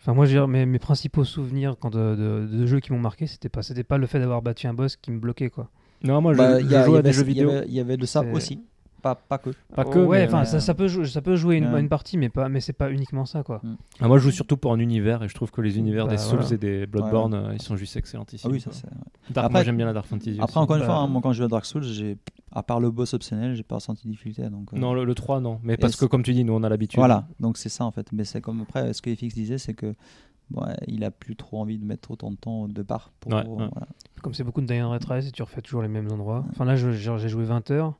Enfin, moi, je veux dire, mes, mes principaux souvenirs quand de, de- de jeux qui m'ont marqué, c'était pas, c'était pas le fait d'avoir battu un boss qui me bloquait, quoi. Non, moi je, Bah, je il y a- joue il y à des avait- jeux il y vidéo. avait- Il y avait de ça aussi, pas, pas que. Pas que. ouais, mais, enfin, ça, ça peut jouer, ça peut jouer une, Ouais. une partie, mais pas, mais c'est pas uniquement ça, quoi. Ah, moi je joue surtout pour un univers et je trouve que les univers Bah, des Souls voilà. et des Bloodborne euh, ils sont juste excellents ici. Ah oui, ça c'est. Dark, Après- moi j'aime bien la Dark Fantasy. Après, aussi. encore une Bah, fois, hein, moi quand je joue à Dark Souls, j'ai, à part le boss optionnel, j'ai pas ressenti de difficulté. Donc, euh, Non, le, le 3, non. Mais parce que, comme tu dis, nous, on a l'habitude. Voilà, donc c'est ça en fait. Mais c'est comme après, ce que FX disait, c'est que ouais, il a plus trop envie de mettre autant de temps de part. Pour, Ouais, ouais. voilà. Comme c'est beaucoup de Dying Retries et tu refais toujours les mêmes endroits. Enfin, là, j'ai joué 20 heures.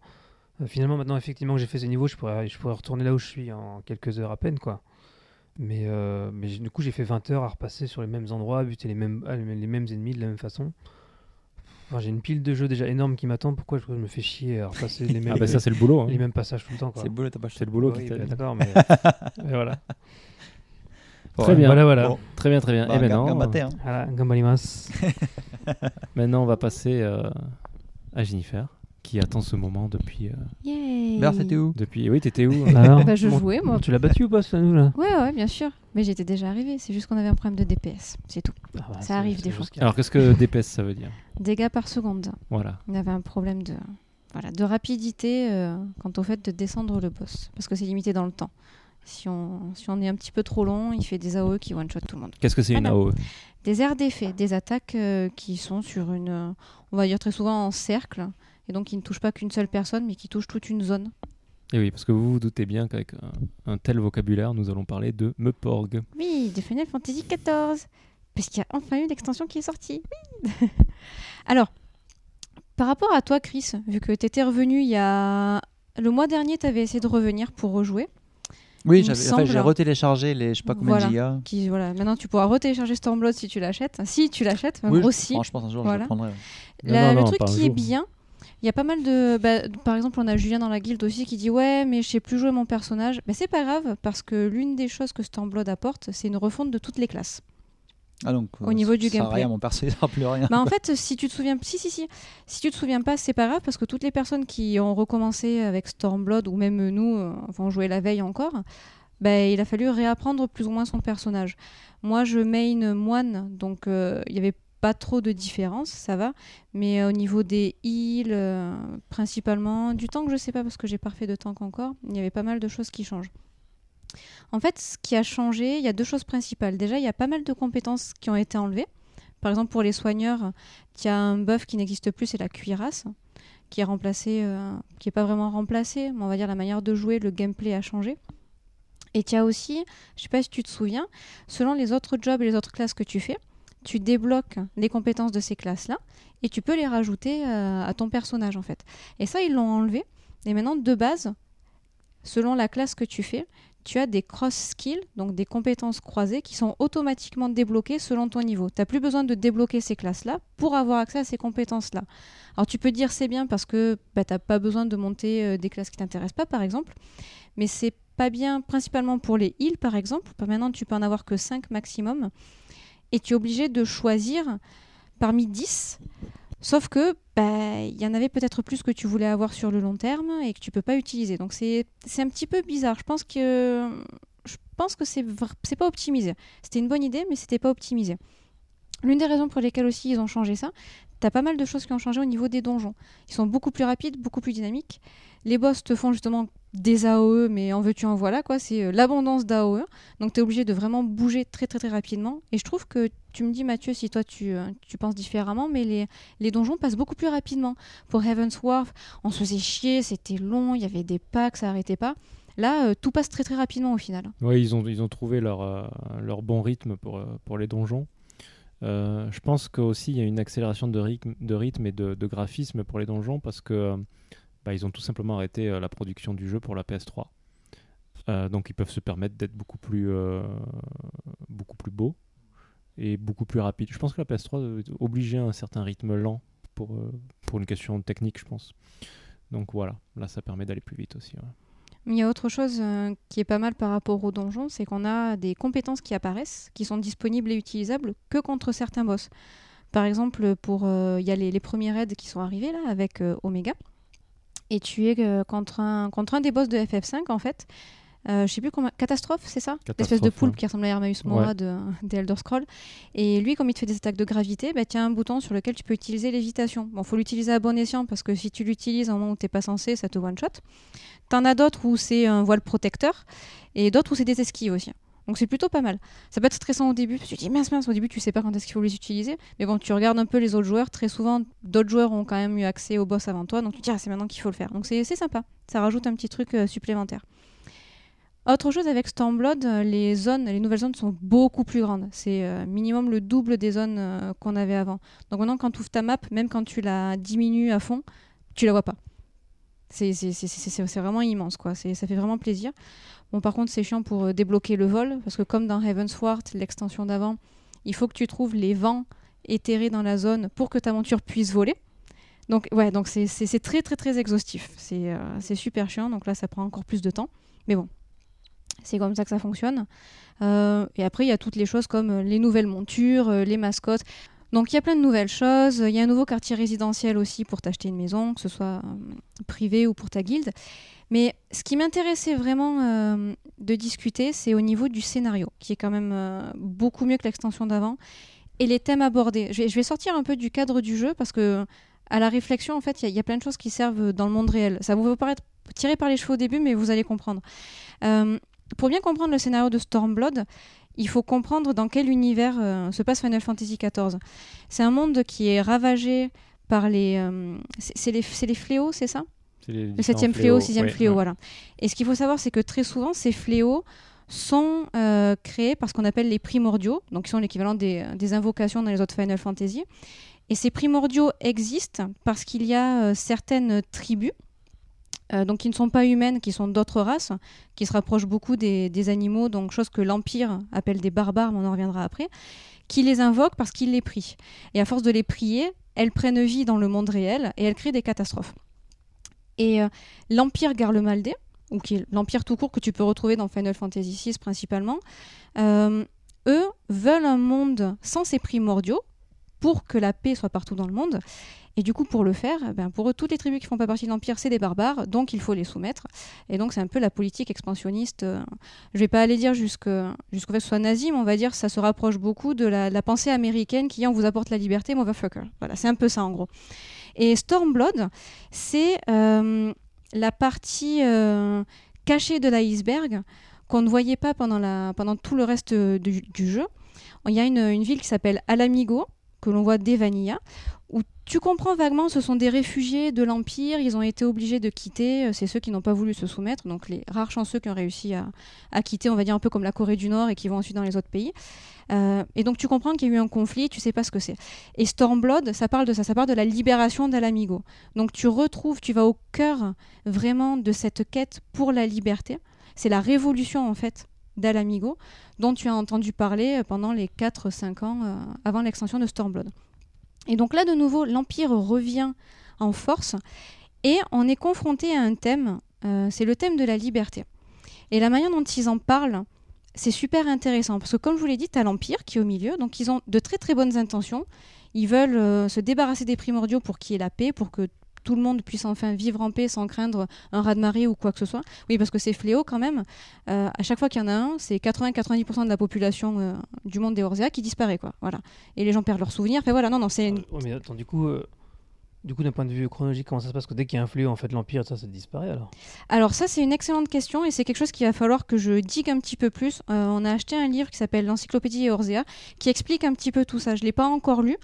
Euh, finalement, maintenant, effectivement, que j'ai fait ces niveaux, je pourrais, je pourrais retourner là où je suis en quelques heures à peine, quoi. Mais, euh, mais du coup, j'ai fait 20 heures à repasser sur les mêmes endroits, à buter les mêmes, les mêmes ennemis de la même façon. Enfin, j'ai une pile de jeux déjà énorme qui m'attend. Pourquoi je me fais chier à repasser les mêmes, Ah, bah ça, c'est le boulot. hein. les mêmes passages tout le temps, quoi. C'est beau, t'as pas C'est le boulot Oui, bah, D'accord, mais, mais voilà. Très bien. Voilà, voilà. Bon, Très bien, très bien. bah, Et maintenant, gambate, hein. Voilà, maintenant, on va passer euh, à Jennifer, qui attend ce moment depuis. euh, Yay Merde, t'étais où? depuis... Oui, t'étais où Alors, Bah, je jouais, moi. Tu l'as battu ou pas, ce nous là? Ouais, ouais, bien sûr. Mais j'étais déjà arrivé. C'est juste qu'on avait un problème de DPS. C'est tout. Ah, bah, Ça arrive des fois. Alors, qu'est-ce que DPS ça veut dire? Dégâts par seconde. Voilà. On avait un problème de, voilà, de rapidité euh, quant au fait de descendre le boss. Parce que c'est limité dans le temps. Si on, si on est un petit peu trop long, il fait des AOE qui one-shot tout le monde. Qu'est-ce que c'est une Voilà. AOE Des aires d'effet, des attaques euh, qui sont sur une, euh, on va dire très souvent en cercle, et donc qui ne touchent pas qu'une seule personne, mais qui touchent toute une zone. Et oui, parce que vous vous doutez bien qu'avec un, un tel vocabulaire, nous allons parler de Meporg. Oui, de Final Fantasy XIV. Parce qu'il y a enfin eu l'extension qui est sortie. Oui. Alors, par rapport à toi, Chris, vu que tu étais revenu il y a. Le mois dernier, tu avais essayé de revenir pour rejouer. Oui, semble. j'ai retéléchargé les je sais pas combien Voilà. de gigas. Qui, voilà. Maintenant, tu pourras retélécharger Stormblood si tu l'achètes. Si tu l'achètes, Oui, je- aussi. franchement, un jour, je Voilà. le prendrai. ouais. La- Non, non, le non, truc qui est jour. bien, il y a pas mal de. bah, par exemple, on a Julien dans la guilde aussi qui dit Ouais, mais je sais plus jouer mon personnage. Mais c'est pas grave, parce que l'une des choses que Stormblood apporte, c'est une refonte de toutes les classes. Ah, donc, Au niveau du gameplay. Rien, mon perso, plus rien. Bah en fait, si tu te souviens, si si si, si tu te souviens pas, c'est pas grave parce que toutes les personnes qui ont recommencé avec Stormblood ou même nous, euh, on jouait la veille encore, bah, il a fallu réapprendre plus ou moins son personnage. Moi, je main moine, donc euh, il y avait pas trop de différence, ça va. Mais euh, au niveau des heals, euh, principalement, du tank, je sais pas parce que j'ai pas de tank encore, il y avait pas mal de choses qui changent. En fait, ce qui a changé, il y a deux choses principales. Déjà, il y a pas mal de compétences qui ont été enlevées. Par exemple, pour les soigneurs, il y a un buff qui n'existe plus, c'est la cuirasse, qui est remplacé, euh, qui est pas vraiment remplacé, mais on va dire la manière de jouer, le gameplay a changé. Et tu as aussi, je sais pas si tu te souviens, selon les autres jobs et les autres classes que tu fais, tu débloques les compétences de ces classes-là et tu peux les rajouter euh, à ton personnage en fait. Et ça, ils l'ont enlevé. Et maintenant, de base, selon la classe que tu fais, tu as des cross skills, donc des compétences croisées qui sont automatiquement débloquées selon ton niveau. Tu n'as plus besoin de débloquer ces classes-là pour avoir accès à ces compétences-là. Alors tu peux dire c'est bien parce que bah, tu n'as pas besoin de monter euh, des classes qui t'intéressent pas, par exemple, mais c'est pas bien principalement pour les heals, par exemple. Maintenant, tu peux en avoir que 5 maximum. Et tu es obligé de choisir parmi 10 Sauf que bah, il y en avait peut-être plus que tu voulais avoir sur le long terme et que tu peux pas utiliser. Donc c'est un petit peu bizarre. Je pense que je pense que c'est c'est pas optimisé. C'était une bonne idée, mais c'était pas optimisé. L'une des raisons pour lesquelles aussi ils ont changé ça, t'as pas mal de choses qui ont changé au niveau des donjons. Ils sont beaucoup plus rapides, beaucoup plus dynamiques. Les boss te font justement des AOE, mais en veux-tu en voilà quoi. C'est euh, l'abondance d'AOE. Donc tu es obligé de vraiment bouger très très très rapidement. Et je trouve que tu me dis Mathieu si toi tu, euh, tu penses différemment, mais les, les donjons passent beaucoup plus rapidement. Pour Heaven's Wharf, on se faisait chier, c'était long, il y avait des packs, ça arrêtait pas. Là, euh, tout passe très très rapidement au final. Oui, ils ont, ils ont trouvé leur, leur bon rythme pour, pour les donjons. Je pense qu'aussi il y a une accélération de rythme, de rythme et de, graphisme pour les donjons parce que bah, ils ont tout simplement arrêté euh, la production du jeu pour la PS3. Euh, donc ils peuvent se permettre d'être beaucoup plus euh, beaucoup plus beau et beaucoup plus rapide. Je pense que la PS3 est obligée à un certain rythme lent pour, pour une question technique, je pense. Donc voilà, là ça permet d'aller plus vite aussi. ouais. Il y a autre chose qui est pas mal par rapport au donjon, c'est qu'on a des compétences qui apparaissent, qui sont disponibles et utilisables que contre certains boss. Par exemple, pour il y a les, les premiers raids qui sont arrivés là avec Omega, et tu es euh, contre un contre un des boss de FF5 en fait. Euh, je sais plus comment catastrophe c'est ça? L'espèce de poulpe ouais. qui ressemble à Hermaeus Mora Ouais. de, des Elder Scrolls et lui comme il te fait des attaques de gravité bah, tu as un bouton sur lequel tu peux utiliser lévitation bon faut l'utiliser à bon escient parce que si tu l'utilises au moment où t'es pas censé ça te one shot T'en as d'autres où c'est un voile protecteur et d'autres où c'est des esquives aussi. Donc c'est plutôt pas mal. Ça peut être stressant au début, parce que tu te dis mince mince, au début tu sais pas quand est-ce qu'il faut les utiliser. Mais bon, tu regardes un peu les autres joueurs, très souvent d'autres joueurs ont quand même eu accès au boss avant toi, donc tu te dis ah, c'est maintenant qu'il faut le faire. Donc c'est sympa, ça rajoute un petit truc euh, supplémentaire. Autre chose avec Stormblood, euh, les zones, les nouvelles zones sont beaucoup plus grandes. C'est euh, minimum le double des zones qu'on avait avant. Donc maintenant quand tu ouvres ta map, même quand tu la diminues à fond, tu la vois pas. C'est vraiment immense, quoi. Ça fait vraiment plaisir. Bon, par contre, c'est chiant pour euh, débloquer le vol, parce que comme dans Heavensward, l'extension d'avant, il faut que tu trouves les vents éthérés dans la zone pour que ta monture puisse voler. Donc, ouais, donc c'est- très, très, très exhaustif. C'est euh, c'est super chiant, donc là, ça prend encore plus de temps. Mais bon, c'est comme ça que ça fonctionne. Euh, et après, il y a toutes les choses comme les nouvelles montures, les mascottes. Donc il y a plein de nouvelles choses. Il y a un nouveau quartier résidentiel aussi pour t'acheter une maison, que ce soit privé ou pour ta guilde. Mais ce qui m'intéressait vraiment euh, de discuter, c'est au niveau du scénario, qui est quand même euh, beaucoup mieux que l'extension d'avant, et les thèmes abordés. Je vais, sortir un peu du cadre du jeu parce que à la réflexion, en fait, il y a- plein de choses qui servent dans le monde réel. Ça vous peut paraître tiré par les cheveux au début, mais vous allez comprendre. Euh, pour bien comprendre le scénario de Stormblood, il faut comprendre dans quel univers se passe Final Fantasy XIV. C'est un monde qui est ravagé par les... c'est les, les fléaux, c'est ça? Le septième fléau, sixième ouais, fléau, ouais. voilà. Et ce qu'il faut savoir, c'est que très souvent, ces fléaux sont euh, créés par ce qu'on appelle les primordiaux, donc qui sont l'équivalent des, des invocations dans les autres Final Fantasy. Et ces primordiaux existent parce qu'il y a euh, certaines tribus, euh, donc qui ne sont pas humaines, qui sont d'autres races, qui se rapprochent beaucoup des, des animaux, donc chose que l'Empire appelle des barbares, mais on en reviendra après, qui les invoquent parce qu'ils les prient. Et à force de les prier, elles prennent vie dans le monde réel et elles créent des catastrophes. Et euh, l'Empire Garlemaldé, ou qui est l'Empire tout court que tu peux retrouver dans Final Fantasy VI principalement, euh, eux veulent un monde sans ces primordiaux pour que la paix soit partout dans le monde. Et du coup, pour le faire, eh ben, pour eux, toutes les tribus qui font pas partie de l'Empire, c'est des barbares, donc il faut les soumettre. Et donc, c'est un peu la politique expansionniste. euh, je vais pas aller dire jusqu'au fait que ce soit nazi, mais on va dire ça se rapproche beaucoup de la, pensée américaine qui on vous apporte la liberté, motherfucker. Voilà, c'est un peu ça en gros. Et Stormblood, c'est euh, la partie euh, cachée de l'iceberg qu'on ne voyait pas pendant, tout le reste du, jeu. Il y a une, ville qui s'appelle Alamigo, que l'on voit dès Vanilla, où tu comprends vaguement ce sont des réfugiés de l'Empire, ils ont été obligés de quitter, euh, c'est ceux qui n'ont pas voulu se soumettre, donc les rares chanceux qui ont réussi à quitter, on va dire un peu comme la Corée du Nord et qui vont ensuite dans les autres pays. Euh, et donc tu comprends qu'il y a eu un conflit, tu sais pas ce que c'est. Et Stormblood, ça parle de ça, ça parle de la libération d'Alamigo. Donc tu retrouves, tu vas au cœur vraiment de cette quête pour la liberté. C'est la révolution en fait d'Alamigo dont tu as entendu parler pendant les 4-5 ans euh, avant l'extension de Stormblood. Et donc là de nouveau, l'Empire revient en force et on est confronté à un thème, euh, c'est le thème de la liberté. Et la manière dont ils en parlent, c'est super intéressant parce que comme je vous l'ai dit, tu as l'Empire qui est au milieu, donc ils ont de très très bonnes intentions. Ils veulent euh, se débarrasser des primordiaux pour qu'il y ait la paix, pour que tout le monde puisse enfin vivre en paix sans craindre un raz-de-marée ou quoi que ce soit. Oui, parce que ces fléaux, quand même, euh, à chaque fois qu'il y en a un, c'est 80-90% de la population euh, du monde des Orzea qui disparaît, quoi. Voilà. Et les gens perdent leurs souvenirs. Enfin voilà, non, non, c'est une... Mais attends, du coup, du coup, d'un point de vue chronologique, comment ça se passe? Que dès qu'il y a un fléau, en fait, l'Empire, ça, ça disparaît alors Alors ça, c'est une excellente question et c'est quelque chose qu'il va falloir que je digue un petit peu plus. Euh, on a acheté un livre qui s'appelle l'Encyclopédie Eorzea qui explique un petit peu tout ça. Je l'ai pas encore lu,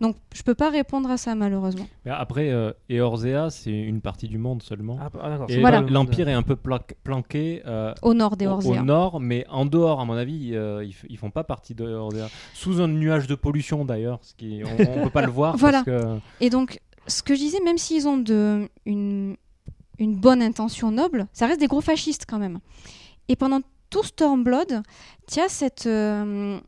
donc je peux pas répondre à ça malheureusement. Mais après, euh, Eorzea, c'est une partie du monde seulement. Ah, ah. Et Voilà. l'Empire est un peu pla- planqué euh, Au nord des au, Orzea. au nord, mais en dehors, à mon avis, euh, ils, ils font pas partie de Eorzea. Sous un nuage de pollution d'ailleurs, ce qui on, on peut pas le voir Voilà. parce que Et donc, ce que je disais, même s'ils ont une, bonne intention noble, ça reste des gros fascistes quand même. Et pendant tout Stormblood, tu as cette, euh,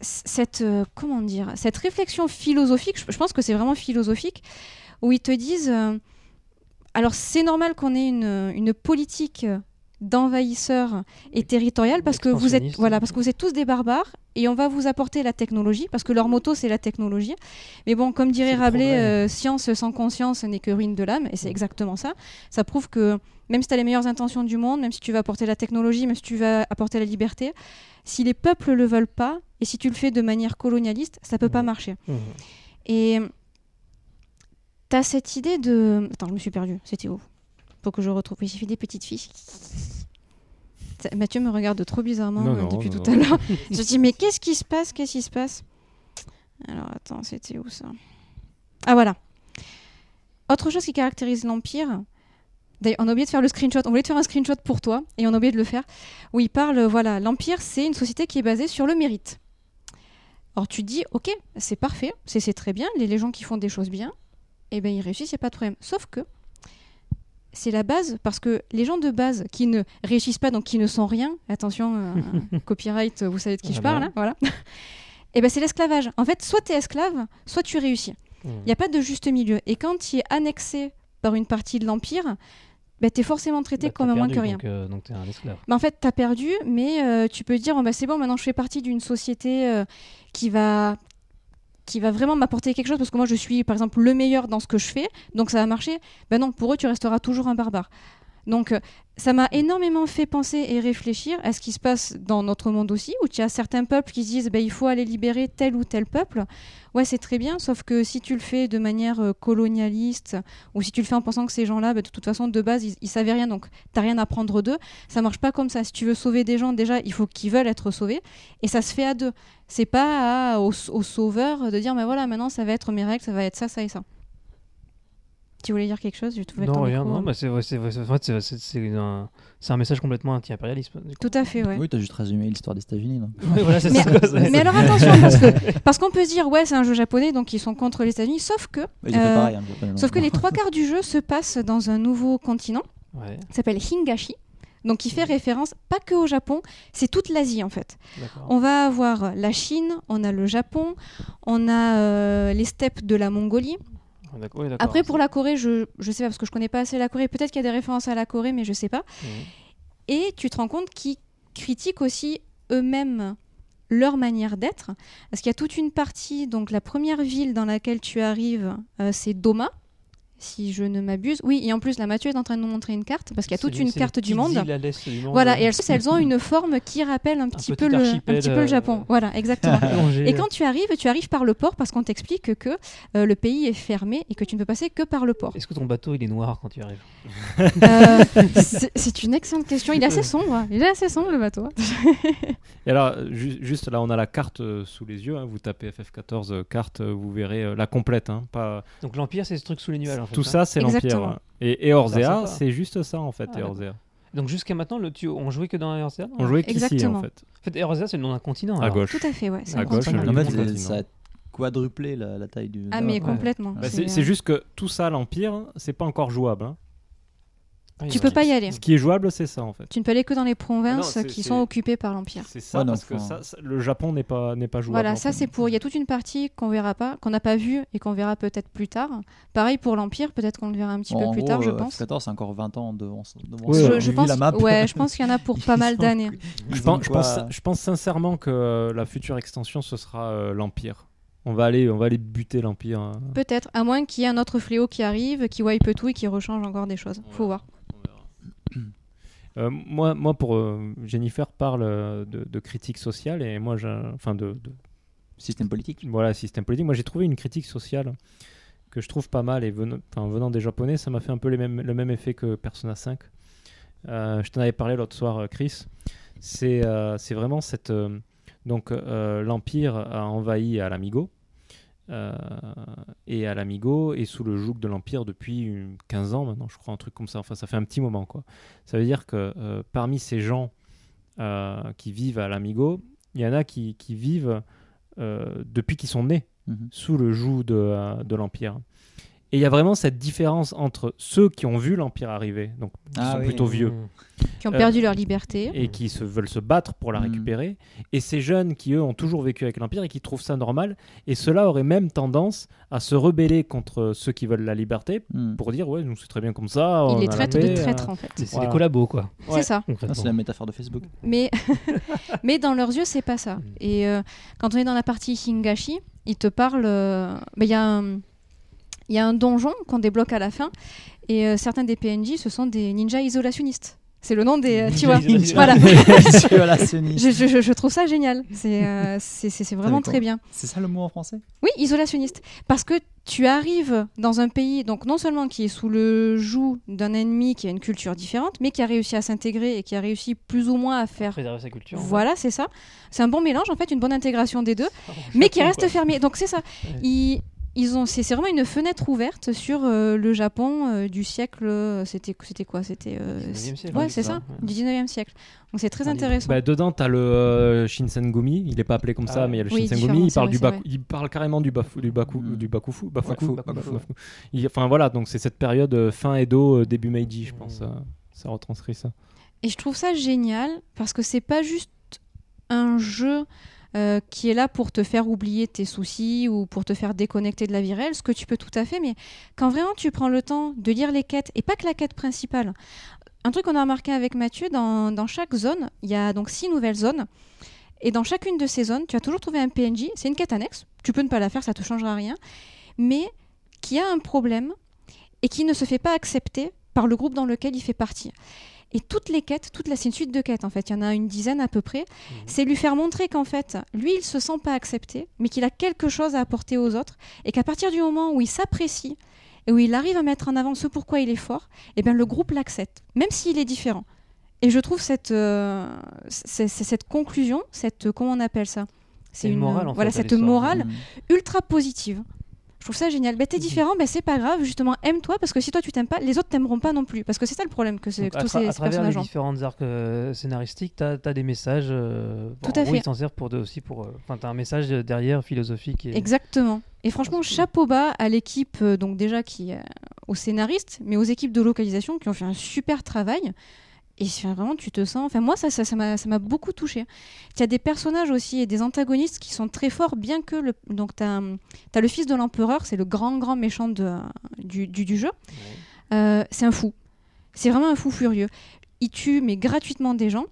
cette, euh, comment dire, cette réflexion philosophique, je, pense que c'est vraiment philosophique, où ils te disent, euh, alors c'est normal qu'on ait une politique d'envahisseurs et territoriale parce que vous êtes voilà parce que vous êtes tous des barbares et on va vous apporter la technologie parce que leur moto c'est la technologie mais bon comme dirait Rabelais euh, science sans conscience n'est que ruine de l'âme et c'est exactement ça ça prouve que même si tu as les meilleures intentions du monde même si tu vas apporter la technologie même si tu vas apporter la liberté si les peuples le veulent pas et si tu le fais de manière colonialiste ça peut pas Mhm. marcher Mhm. et t'as cette idée de. Attends, je me suis perdue. C'était où? Faut que je retrouve. J'ai fait des petites fiches. Mathieu me regarde trop bizarrement Non, euh, non, depuis non, tout à l'heure. je dis, mais qu'est-ce qui se passe Qu'est-ce qui se passe? Alors, attends, c'était où ça? Ah, voilà. Autre chose qui caractérise l'Empire. D'ailleurs, on a oublié de faire le screenshot. On voulait te faire un screenshot pour toi et on a oublié de le faire. Où il parle, voilà, l'Empire, c'est une société qui est basée sur le mérite. Alors tu dis, ok, c'est parfait, c'est très bien, les, les gens qui font des choses bien, eh ben ils réussissent, il n'y a pas de problème. Sauf que c'est la base, parce que les gens de base qui ne réussissent pas, donc qui ne sont rien, attention, euh, copyright, vous savez de qui je parle, hein, voilà. Eh ben c'est l'esclavage. En fait, soit tu es esclave, soit tu réussis. Il n'y a pas de juste milieu. Et quand tu es annexé par une partie de l'Empire, ben, tu es forcément traité Bah, t'as comme moins perdu, que rien. Donc, euh, donc t'es un esclave. Bah, en fait, tu as perdu, mais euh, tu peux dire oh, bah, c'est bon, maintenant je fais partie d'une société euh, qui va qui va vraiment m'apporter quelque chose parce que moi je suis par exemple le meilleur dans ce que je fais, donc ça va marcher. Ben non, pour eux tu resteras toujours un barbare. Donc euh, ça m'a énormément fait penser et réfléchir à ce qui se passe dans notre monde aussi, où tu as certains peuples qui se disent ben, il faut aller libérer tel ou tel peuple. Ouais, c'est très bien, sauf que si tu le fais de manière euh, colonialiste, ou si tu le fais en pensant que ces gens-là, ben, de toute façon, de base, ils, ils savaient rien, donc t'as rien à prendre d'eux, ça marche pas comme ça. Si tu veux sauver des gens, déjà, il faut qu'ils veulent être sauvés, et ça se fait à deux. C'est pas au sauveur de dire, mais voilà, maintenant ça va être mes règles, ça va être ça, ça et ça. Tu voulais dire quelque chose Je trouvais Non, rien, non, bah, c'est un, message complètement anti-impérialiste. Tout à fait, ouais. Oui, t'as juste résumé l'histoire des États-Unis. voilà, Mais- ça, Mais alors attention, parce que parce qu'on peut se dire, ouais, c'est un jeu japonais, donc ils sont contre les États-Unis, sauf que, Euh, pareil. hein, Japonais, sauf que les trois quarts du jeu se passent dans un nouveau continent. Ouais, qui s'appelle Hingashi. Donc, qui fait référence pas que au Japon, c'est toute l'Asie en fait. On va avoir la Chine, on a le Japon, on a euh, les steppes de la Mongolie. D'accord. Après, pour la Corée, je, je sais pas parce que je connais pas assez la Corée. Peut-être qu'il y a des références à la Corée, mais je sais pas. Mhm. Et tu te rends compte qu'ils critiquent aussi eux-mêmes leur manière d'être. Parce qu'il y a toute une partie, donc la première ville dans laquelle tu arrives, euh, c'est Doma, si je ne m'abuse. Oui, et en plus, là, Mathieu est en train de nous montrer une carte, parce qu'il y a toute une carte du monde. à du monde. Voilà, et elles, elles ont une forme qui rappelle un petit, peu, le, un petit peu le euh, Japon. Voilà, exactement. Et quand tu arrives, tu arrives par le port parce qu'on t'explique que euh, le pays est fermé et que tu ne peux passer que par le port. Est-ce que ton bateau il est noir quand tu arrives? Euh, c'est une excellente question. Il est assez sombre. hein. Il est assez sombre le bateau. Et alors, ju- juste là, on a la carte euh, sous les yeux. hein. Vous tapez FF14 euh, carte, vous verrez euh, la complète. hein, pas... Donc l'Empire c'est ce truc sous les nuages fait. Tout hein. ça, c'est l'Empire. Et, et Orzea, sympa. c'est juste ça en fait. Ah, Eorzea. Donc jusqu'à maintenant, le, tu, on jouait que dans Eorzea On jouait qu'ici Exactement. en fait, En fait, Eorzea c'est le nom d'un continent. à alors. gauche. Tout à fait, ouais. À gauche, En fait, ça a quadruplé la, la taille du. Ah, mais Ouais. complètement. Bah, c'est c'est juste que tout ça, l'Empire, c'est pas encore jouable. hein. Ah, Tu peux pas y aller. Ce qui est jouable, c'est ça en fait. Tu ne peux aller que dans les provinces c'est- qui sont occupées par l'Empire. C'est ça Ouais, non, parce que faut- ça, ça- le Japon n'est pas n'est pas jouable. Voilà, ça c'est pour. Il y a toute une partie qu'on verra pas, qu'on n'a pas vue et qu'on verra peut-être plus tard. Pareil pour l'Empire, peut-être qu'on le verra un petit Bon, peu en plus gros, tard, je euh, pense. F14, c'est encore 20 ans devant, Ouais, je, pense, la map. ouais, je pense qu'il y en a pour pas mal d'années. Je pense, je, quoi, pense, je pense sincèrement que la future extension, ce sera euh, l'Empire. On va aller, on va aller buter l'Empire. hein. Peut-être, à moins qu'il y ait un autre fléau qui arrive, qui wipe tout et qui rechange encore des choses. Faut voir. Euh, moi, moi, pour euh, Jennifer parle euh, de, de critique sociale et moi, enfin de, de- Système politique. voilà système politique. Moi, j'ai trouvé une critique sociale que je trouve pas mal et venant, des Japonais, ça m'a fait un peu les mêmes, le même effet que Persona 5. Euh, je t'en avais parlé l'autre soir, Chris. C'est, c'est vraiment cette donc l'Empire a envahi à l'Amigo. Euh, et à l'Amigo est sous le joug de l'Empire depuis une 15 ans maintenant, je crois, un truc comme ça. Enfin, ça fait un petit moment, quoi. Ça veut dire que euh, parmi ces gens euh, qui vivent à l'Amigo, il y en a qui, qui vivent depuis qu'ils sont nés Mhm. sous le joug de, de l'Empire. Et il y a vraiment cette différence entre ceux qui ont vu l'Empire arriver, donc qui Ah sont oui. plutôt vieux, qui ont Euh, perdu leur liberté. et qui se, veulent se battre pour la Mm. récupérer, et ces jeunes qui, eux, ont toujours vécu avec l'Empire et qui trouvent ça normal, et ceux-là auraient même tendance à se rebeller contre ceux qui veulent la liberté Hmm. pour dire ouais, nous c'est très bien comme ça. Ils les traitent de traîtres euh. en fait. C'est Voilà. des collabos, quoi. Ouais. C'est ça. Ah, c'est la métaphore de Facebook. Mais, mais dans leurs yeux, c'est pas ça. Mm. Et euh, quand on est dans la partie Hingashi, ils te parlent. euh, bah, Il y, a un- il y a un donjon qu'on débloque à la fin, et euh, certains des PNJ, ce sont des ninjas isolationnistes. C'est le nom des. euh, tu vois, Ninja voilà. Isolationniste. Je, je- je trouve ça génial. C'est euh, c'est- vraiment très bien. C'est ça le mot en français? Oui, isolationniste. Parce que tu arrives dans un pays, donc non seulement qui est sous le joug d'un ennemi qui a une culture différente, mais qui a réussi à s'intégrer et qui a réussi plus ou moins à faire. Préserver sa culture. Voilà, c'est ça. C'est un bon mélange, en fait, une bonne intégration des deux, mais qui reste fermé. Donc c'est ça. Ouais. Ils ont, c'est vraiment une fenêtre ouverte sur euh, le Japon euh, du siècle. euh, C'était, c'était quoi C'était. euh, 19e siècle, Ouais, c'est ça, ça, ouais. du 19e siècle. Donc c'est très Ah, intéressant. Bah, dedans, tu as le euh, Shinsengumi, il est pas appelé comme Ah ça, ouais. mais il y a le Oui, Shinsengumi, il parle, vrai, du c'est baku- vrai. il parle carrément du, bafu, du, baku, Mm. du bakufu. bafuku. Il- enfin voilà, donc c'est cette période euh, fin Edo, euh, début Meiji, je pense. Mm. ça retranscrit ça. Et je trouve ça génial parce que c'est pas juste un jeu euh, qui est là pour te faire oublier tes soucis ou pour te faire déconnecter de la vie réelle, ce que tu peux tout à fait, mais quand vraiment tu prends le temps de lire les quêtes, et pas que la quête principale. Un truc qu'on a remarqué avec Mathieu, dans, dans chaque zone, il y a donc six nouvelles zones, et dans chacune de ces zones, tu as toujours trouvé un PNJ, c'est une quête annexe, tu peux ne pas la faire, ça te changera rien, mais qui a un problème et qui ne se fait pas accepter par le groupe dans lequel il fait partie. Et toutes les quêtes, toute la, c'est une suite de quêtes en fait, il y en a une dizaine à peu près, c'est lui faire montrer qu'en fait, lui, il se sent pas accepté, mais qu'il a quelque chose à apporter aux autres, et qu'à partir du moment où il s'apprécie et où il arrive à mettre en avant ce pourquoi il est fort, eh bien le groupe l'accepte, même s'il est différent. Et je trouve cette, euh, cette conclusion, cette comment on appelle ça? C'est une morale, en voilà fait, cette morale Hmm. ultra positive. Je trouve ça génial. Ben, t'es Mhm. différent, ben, c'est pas grave. Justement, aime-toi parce que si toi tu t'aimes pas, les autres t'aimeront pas non plus. Parce que c'est ça le problème que, c'est que tous ces, à ces travers les personnages ont. différentes arcs euh, scénaristiques, tu as, des messages. euh, Tout à fait. Ils s'en servent pour de, aussi pour. euh, Enfin, tu as un message derrière philosophique. Et... Exactement. Et franchement, chapeau bas à l'équipe, euh, donc déjà qui, euh, aux scénaristes, mais aux équipes de localisation qui ont fait un super travail. Et vraiment, tu te sens. Enfin, moi, ça, ça, ça m'a, ça m'a beaucoup touché. Il y a des personnages aussi et des antagonistes qui sont très forts, bien que le. Donc, tu as, le fils de l'empereur, c'est le grand, grand méchant de, du, du, du jeu. Euh, c'est un fou. C'est vraiment un fou furieux. Il tue, mais gratuitement, des gens.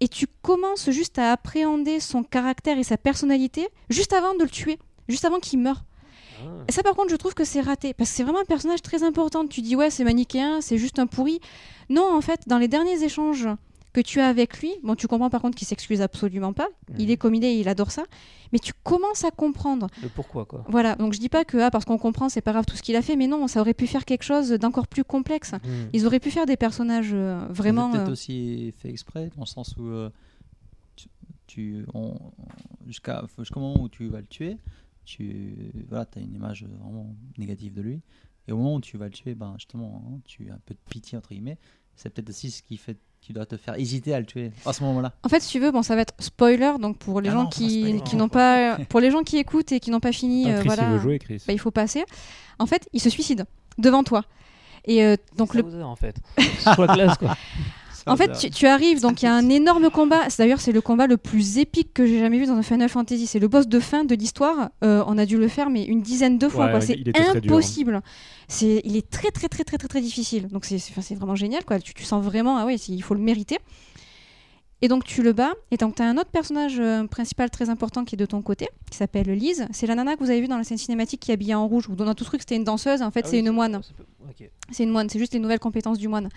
Et tu commences juste à appréhender son caractère et sa personnalité juste avant de le tuer, juste avant qu'il meure. Ah. Et ça, par contre, je trouve que c'est raté, parce que c'est vraiment un personnage très important. Tu dis, ouais, c'est manichéen, c'est juste un pourri. Non, en fait, dans les derniers échanges que tu as avec lui, bon, tu comprends par contre qu'il s'excuse absolument pas. Il Mhm. est comme il est, il adore ça. Mais tu commences à comprendre. Le pourquoi, quoi. Voilà, donc je dis pas que ah, parce qu'on comprend, c'est pas grave tout ce qu'il a fait, mais non, ça aurait pu faire quelque chose d'encore plus complexe. Mm. Ils auraient pu faire des personnages euh, vraiment. C'est peut-être euh, aussi fait exprès, dans le sens où euh, tu, jusqu'à jusqu'au moment où tu vas le tuer, tu voilà, as une image vraiment négative de lui. Et au moment où tu vas le tuer, ben justement, hein, tu as un peu de pitié entre guillemets. C'est peut-être aussi ce qui fait, tu dois te faire hésiter à le tuer à ce moment-là. En fait, si tu veux, bon, ça va être spoiler, donc pour les Ah gens non, qui, qui n'ont pas, pour les gens qui écoutent et qui n'ont pas fini, euh, Chris, voilà, il veut jouer, Chris. bah, il faut passer. En fait, il se suicide devant toi. Et euh, donc le Sauzer, en fait. La classe, quoi. En fait, tu, tu arrives, donc il y a un énorme combat. C'est- D'ailleurs, c'est le combat le plus épique que j'ai jamais vu dans un Final Fantasy. C'est le boss de fin de l'histoire. Euh, on a dû le faire, mais une dizaine de fois. Ouais, C'est hein. impossible. C'est, il est très, très, très, très, très, très difficile. Donc c'est, vraiment génial. Quoi. Tu, tu sens vraiment, ah ouais, c'est- il faut le mériter. Et donc tu le bats. Et donc tu as un autre personnage euh, principal très important qui est de ton côté, qui s'appelle Lise. C'est la nana que vous avez vue dans la scène cinématique qui est habillée en rouge. Où on a tous cru que c'était une danseuse. En fait, Ah c'est oui, une moine. C'est une moine, c'est juste les nouvelles compétences du moine.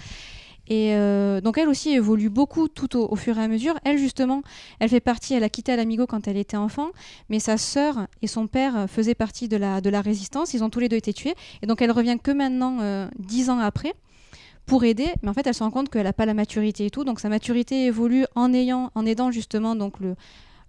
Et euh, donc elle aussi évolue beaucoup tout au, au fur et à mesure. Elle justement, elle fait partie, elle a quitté Alamigo quand elle était enfant, mais sa sœur et son père faisaient partie de la, de la résistance. Ils ont tous les deux été tués. Et donc elle revient que maintenant, euh, dix ans après, pour aider. Mais en fait, elle se rend compte qu'elle n'a pas la maturité et tout. Donc sa maturité évolue en, ayant, en aidant justement donc le,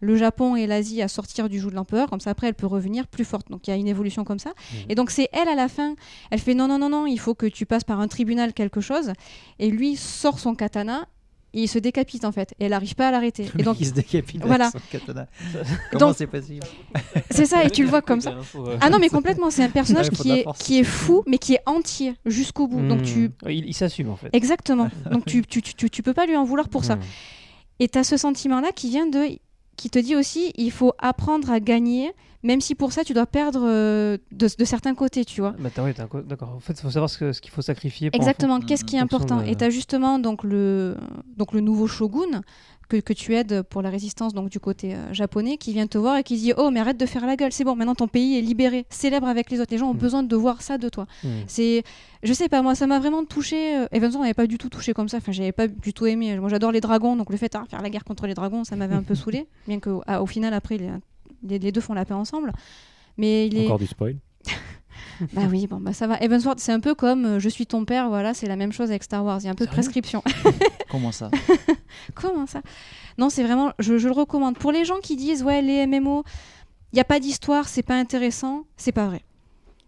le Japon et l'Asie à sortir du joug de l'empereur. Comme ça, après, elle peut revenir plus forte. Donc il y a une évolution comme ça. Et donc c'est elle à la fin elle fait non, non, non, non, il faut que tu passes par un tribunal quelque chose. Et lui sort son katana et il se décapite en fait. Et elle n'arrive pas à l'arrêter. Et donc il se décapite Voilà. avec son katana. Comment c'est possible c'est ça, et tu le vois comme ça. Ah non, mais complètement, c'est un personnage qui est, qui est fou, mais qui est entier jusqu'au bout. Donc tu. Hmm. Il, s'assume en fait. Exactement. Donc tu, tu, tu, peux pas lui en vouloir pour ça. Hmm. Et tu as ce sentiment-là qui vient de. Qui te dit aussi, il faut apprendre à gagner, même si pour ça tu dois perdre euh, de, de certains côtés, tu vois. Bah, D'accord. En fait, il faut savoir ce qu'il faut sacrifier. Exactement, qu'est-ce qui est important? de- Et tu as justement donc le, donc le nouveau shogun que, que tu aides pour la résistance donc du côté euh, japonais qui vient te voir et qui dit Oh, mais arrête de faire la gueule, c'est bon, maintenant ton pays est libéré, célèbre avec les autres. Les gens ont Mhm. besoin de voir ça de toi. Hmm. C'est, je sais pas, moi ça m'a vraiment touché. Euh, Evanson n'avait pas du tout touché comme ça. Enfin, j'avais pas du tout aimé. Moi, j'adore les dragons, donc le fait de faire la guerre contre les dragons, ça m'avait un peu saoulé. Bien qu'au au final, après, les, les, les deux font la paix ensemble. Mais il est, Encore du spoil? bah oui, bon, bah ça va. Evansworth, c'est un peu comme euh, Je suis ton père, voilà, c'est la même chose avec Star Wars. Il y a un peu de prescription. Comment ça? Comment ça? Non, c'est vraiment, je, je le recommande. Pour les gens qui disent, ouais, les MMO, il n'y a pas d'histoire, c'est pas intéressant, c'est pas vrai.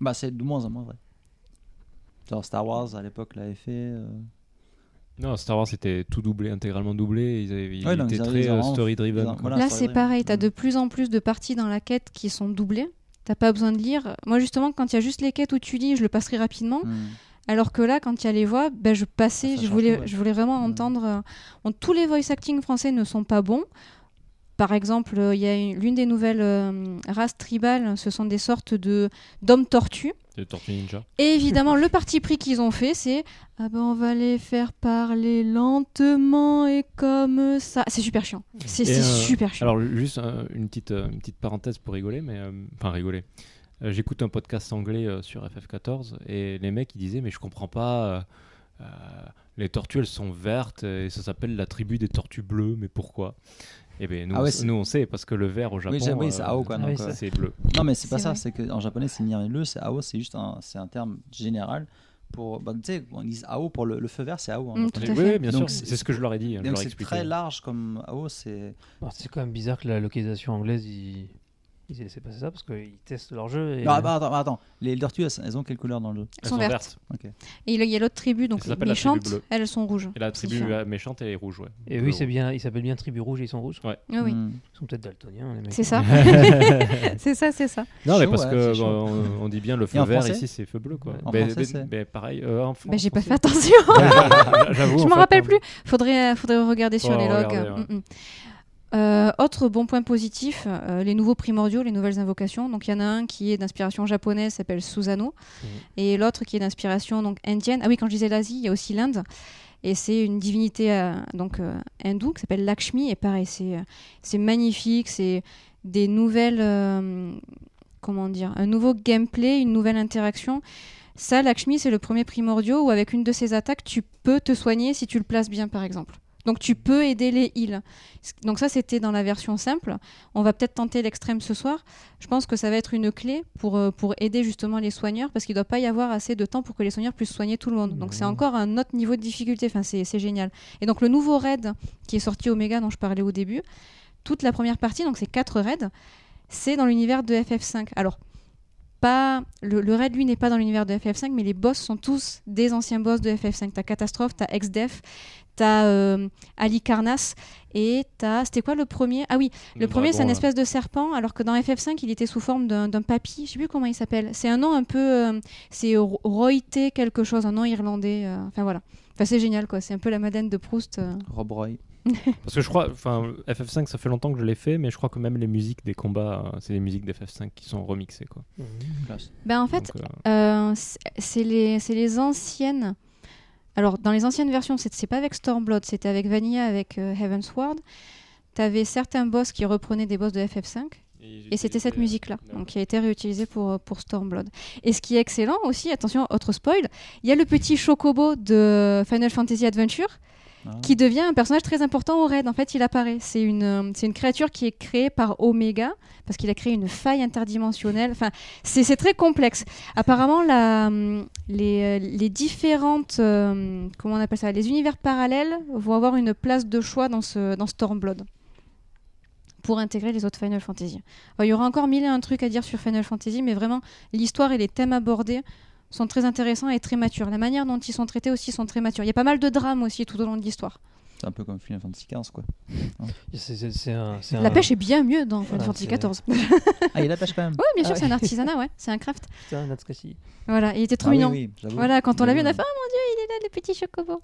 Bah, c'est de moins en moins vrai. Genre Star Wars à l'époque l'avait fait. euh, Non, Star Wars était tout doublé, intégralement doublé. Ils, avaient, ils Ouais, non, étaient ils très vraiment- story driven. ils ont- voilà. Là, c'est pareil, tu as Mm. de plus en plus de parties dans la quête qui sont doublées. T'as pas besoin de lire. Moi, justement, quand il y a juste les quêtes où tu lis, je le passerai rapidement. hmm. Alors que là, quand il y a les voix, ben, je passais, Ça je voulais, tout, ouais. je voulais vraiment Ouais. entendre. euh, bon, tous les voice acting français ne sont pas bons. Par exemple, euh, il y a une- l'une des nouvelles euh, races tribales, ce sont des sortes de d'hommes tortues. De Tortue Ninja. Et évidemment, le parti pris qu'ils ont fait, c'est ah ben on va les faire parler lentement et comme ça. C'est super chiant. C'est euh, super chiant. Alors, juste euh, une, petite, euh, une petite parenthèse pour rigoler, mais. euh, Enfin, rigoler. Euh, J'écoute un podcast anglais euh, sur FF14 et les mecs ils disaient Mais je comprends pas. euh, euh, les tortues elles sont vertes et ça s'appelle la tribu des tortues bleues, mais pourquoi? Et bien nous, Ah ouais, on- c'est- nous on sait parce que le vert au Japon oui, c'est euh, AO, quoi, donc, c'est- euh, c'est bleu. Non, mais c'est pas ça. C'est qu'en japonais, c'est le, c'est AO, c'est juste un, c'est un terme général pour. Bah, tu sais, on dit AO pour le, le feu vert, c'est AO. en Mm, tout Oui, bien Donc, sûr, c'est- ce que je leur ai dit. hein, Donc c'est très large comme AO, c'est. Alors, c'est quand même bizarre que la localisation anglaise, ils, ils aient laissé passer ça parce qu'ils testent leur jeu. Et... Non, bah, attends, attends, les tortues, elles, elles ont quelle couleur dans le jeu? Elles sont vertes. Ok. Et il y a l'autre tribu, donc les bleue. elles sont rouges. Et la tribu euh, méchante elle est rouge, ouais. Et oui, c'est bien. Ils s'appellent bien Tribu Rouge et ils sont rouges. Ah oui, Hmm. Ils sont peut-être daltoniens, les mecs. c'est ça. c'est ça, c'est ça. Non, mais parce ouais, que on, dit bien le feu vert ici, c'est feu bleu quoi. Mais- c'est mais pareil. euh, en Ben, j'ai pas fait attention. J'avoue. Je en me fait, rappelle plus. Faudrait, faudrait regarder sur les logs. Euh, autre bon point positif, euh, les nouveaux primordiaux, les nouvelles invocations. Donc il y en a un qui est d'inspiration japonaise, s'appelle Susano, Mhm. et l'autre qui est d'inspiration donc indienne. Ah oui, quand je disais l'Asie, il y a aussi l'Inde. Et c'est une divinité euh, donc hindoue qui s'appelle Lakshmi. Et pareil, c'est magnifique. C'est des nouvelles, comment dire, un nouveau gameplay, une nouvelle interaction. Ça, Lakshmi, c'est le premier primordiaux où avec une de ses attaques, tu peux te soigner si tu le places bien, par exemple. Donc tu peux aider les heals. Donc ça, c'était dans la version simple. On va peut-être tenter l'extrême ce soir. Je pense que ça va être une clé pour, euh, pour aider justement les soigneurs parce qu'il ne doit pas y avoir assez de temps pour que les soigneurs puissent soigner tout le monde. Donc c'est encore un autre niveau de difficulté. Enfin, c'est c'est génial. Et donc le nouveau raid qui est sorti Omega dont je parlais au début, toute la première partie, donc c'est quatre raids, c'est dans l'univers de FF5. Alors, pas le, le raid lui n'est pas dans l'univers de FF5 mais les boss sont tous des anciens boss de FF5 t'as Catastrophe t'as Exdef t'as euh, Ali Karnas et t'as c'était quoi le premier? Ah oui le, premier c'est un espèce de serpent alors que dans FF5 il était sous forme d'un papy. Je sais plus comment il s'appelle. C'est un nom un peu euh, c'est Ro- Royté quelque chose un nom irlandais euh, enfin voilà. Enfin c'est génial quoi. C'est un peu la Madeleine de Proust euh. Rob Roy. Parce que je crois, enfin, FF5, ça fait longtemps que je l'ai fait, mais je crois que même les musiques des combats, euh, c'est les musiques d'FF5 qui sont remixées, quoi. Classe. ben en fait euh, Euh, c'est- les, c'est les anciennes. Alors, dans les anciennes versions, c'est pas avec Stormblood, c'était avec Vanilla, avec euh, Heavensward. T'avais certains boss qui reprenaient des boss de FF5, et c'était cette musique-là, donc qui a été réutilisée pour, euh, pour Stormblood. Et ce qui est excellent aussi, attention, autre spoil, il y a le petit chocobo de Final Fantasy Adventure Ah. qui devient un personnage très important au raid. En fait, il apparaît. C'est une, créature qui est créée par Omega, parce qu'il a créé une faille interdimensionnelle. Enfin, c'est très complexe. Apparemment, les, différentes, euh, comment on appelle ça, les univers parallèles vont avoir une place de choix dans, ce, Stormblood pour intégrer les autres Final Fantasy. Il y aura encore mille et un trucs à dire sur Final Fantasy, mais vraiment, l'histoire et les thèmes abordés sont très intéressants et très matures. La manière dont ils sont traités aussi sont très matures. Il y a pas mal de drames aussi tout au long de l'histoire. C'est un peu comme Final Fantasy XV, quoi. C'est- c'est- c'est un- c'est La un- pêche est bien mieux dans Final Voilà, Fantasy c'est- XIV. Ah, il y a la pêche quand même. Oui, bien sûr, Ah c'est un artisanat, ouais. C'est un craft. Putain, Natsukashi. Voilà, il était trop Ah oui, mignon. oui. Voilà, quand on l'a vu, on a fait Oh mon dieu, il est là, le petit chocobo.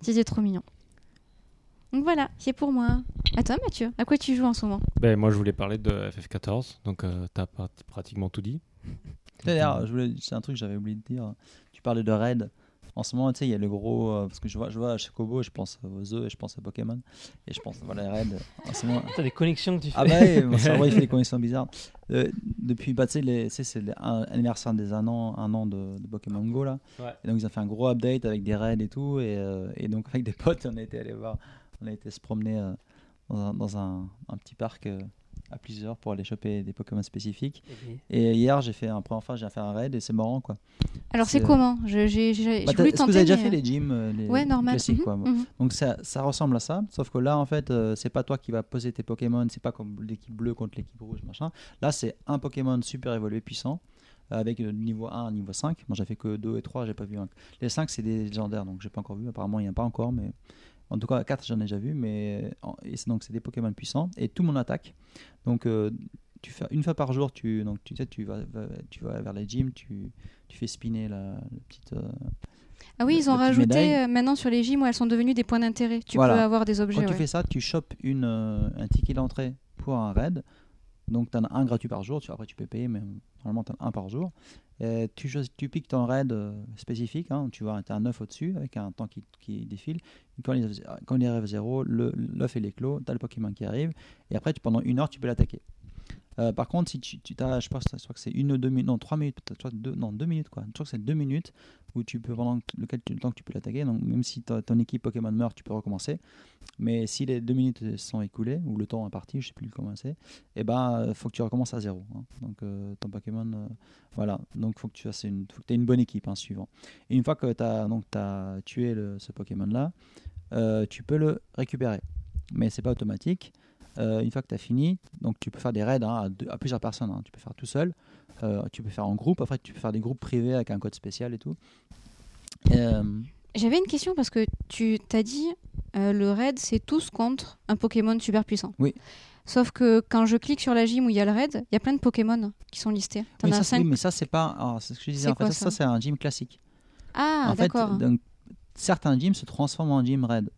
C'était trop mignon. Donc voilà, c'est pour moi. À toi, Mathieu, à quoi tu joues en ce moment? Ben, moi, je voulais parler de FF14, donc euh, t'as pratiquement tout dit. D'ailleurs, c'est un truc que j'avais oublié de dire. Tu parlais de raid. En ce moment, tu sais, il y a le gros. euh, parce que je vois, je vois à Chocobo, je pense aux œufs et je pense à Pokémon. Et je pense, voilà, les raids. En ce moment. T'as des connexions que tu fais. Ah bah oui, mon cerveau il fait des connexions bizarres. Euh, depuis, bah, tu sais, c'est l'anniversaire des un an, un an de, de Pokémon Go là. Ouais. Et donc ils ont fait un gros update avec des raids et tout. Et, euh, et donc avec des potes, on a été allé voir, on a été se promener euh, dans, un, dans un, un petit parc euh, à plusieurs pour aller choper des Pokémon spécifiques. Et hier, j'ai fait un fois, j'ai fait un raid et c'est marrant quoi. Alors, c'est C'est- comment Je- J'ai Bah, voulu Est-ce que tenter. vous avez déjà fait les gyms, euh, les Ouais, normal. classiques Mhm, quoi. mhm. Donc ça, ça ressemble à ça, sauf que là en fait euh, c'est pas toi qui va poser tes Pokémon, c'est pas comme l'équipe bleue contre l'équipe rouge machin. Là c'est un Pokémon super évolué puissant euh, avec le niveau 1 à niveau 5. Moi j'ai fait que 2 et 3, j'ai pas vu un. Les 5 c'est des légendaires donc j'ai pas encore vu, apparemment il n'y en a pas encore mais en tout cas 4 j'en ai déjà vu mais et donc c'est des Pokémon puissants et tout mon attaque. Donc euh, tu fais une fois par jour tu donc tu sais tu vas, tu vas vers les gyms, tu tu fais spinner la, la petite euh, Ah oui, ils ont rajouté médaille. euh, maintenant sur les gyms où elles sont devenues des points d'intérêt. Tu Voilà. peux avoir des objets. Quand tu fais ça, tu chopes une, un ticket d'entrée pour un raid. Donc, tu en as un gratuit par jour. Tu, après, tu peux payer, mais euh, normalement, tu en as un par jour. Et tu, cho- tu piques ton raid euh, spécifique. hein, tu vois, tu as un œuf au-dessus avec un temps qui, qui défile. Quand, il, quand il arrive à zéro, l'œuf est l'éclos. Tu as le Pokémon qui arrive. Et après, tu, pendant une heure, tu peux l'attaquer. Euh, par contre, si tu, as, je pense, je crois que c'est une ou deux minutes, non, trois minutes, que deux, non, deux minutes, quoi. Je crois que c'est deux minutes où tu peux, pendant lequel, tu- le temps que tu peux l'attaquer, donc même si ton équipe Pokémon meurt, tu peux recommencer. Mais si les deux minutes sont écoulées, ou le temps est parti, je sais plus comment c'est, et ben, il faut que tu recommences à zéro. hein. Donc, euh, ton Pokémon, euh, voilà. Donc, faut que tu fasses une, aies une bonne équipe, hein, suivant. Et une fois que tu as, donc, as tué ce Pokémon-là, euh, tu peux le récupérer. Mais c'est pas automatique. Euh, une fois que tu as fini, donc tu peux faire des raids hein, à, deux- à plusieurs personnes. hein. Tu peux faire tout seul, euh, tu peux faire en groupe. Après, tu peux faire des groupes privés avec un code spécial et tout. Euh, J'avais une question parce que tu t'as dit le raid c'est tous contre un Pokémon super puissant. Oui. Sauf que quand je clique sur la gym où il y a le raid, il y a plein de Pokémon qui sont listés. T'en oui, as ça, c'est- cinq. oui, mais ça, c'est pas. c'est ce que je disais. En fait, ça, ça c'est un gym classique. Ah, en fait, d'accord. certains gyms se transforment en gym raid.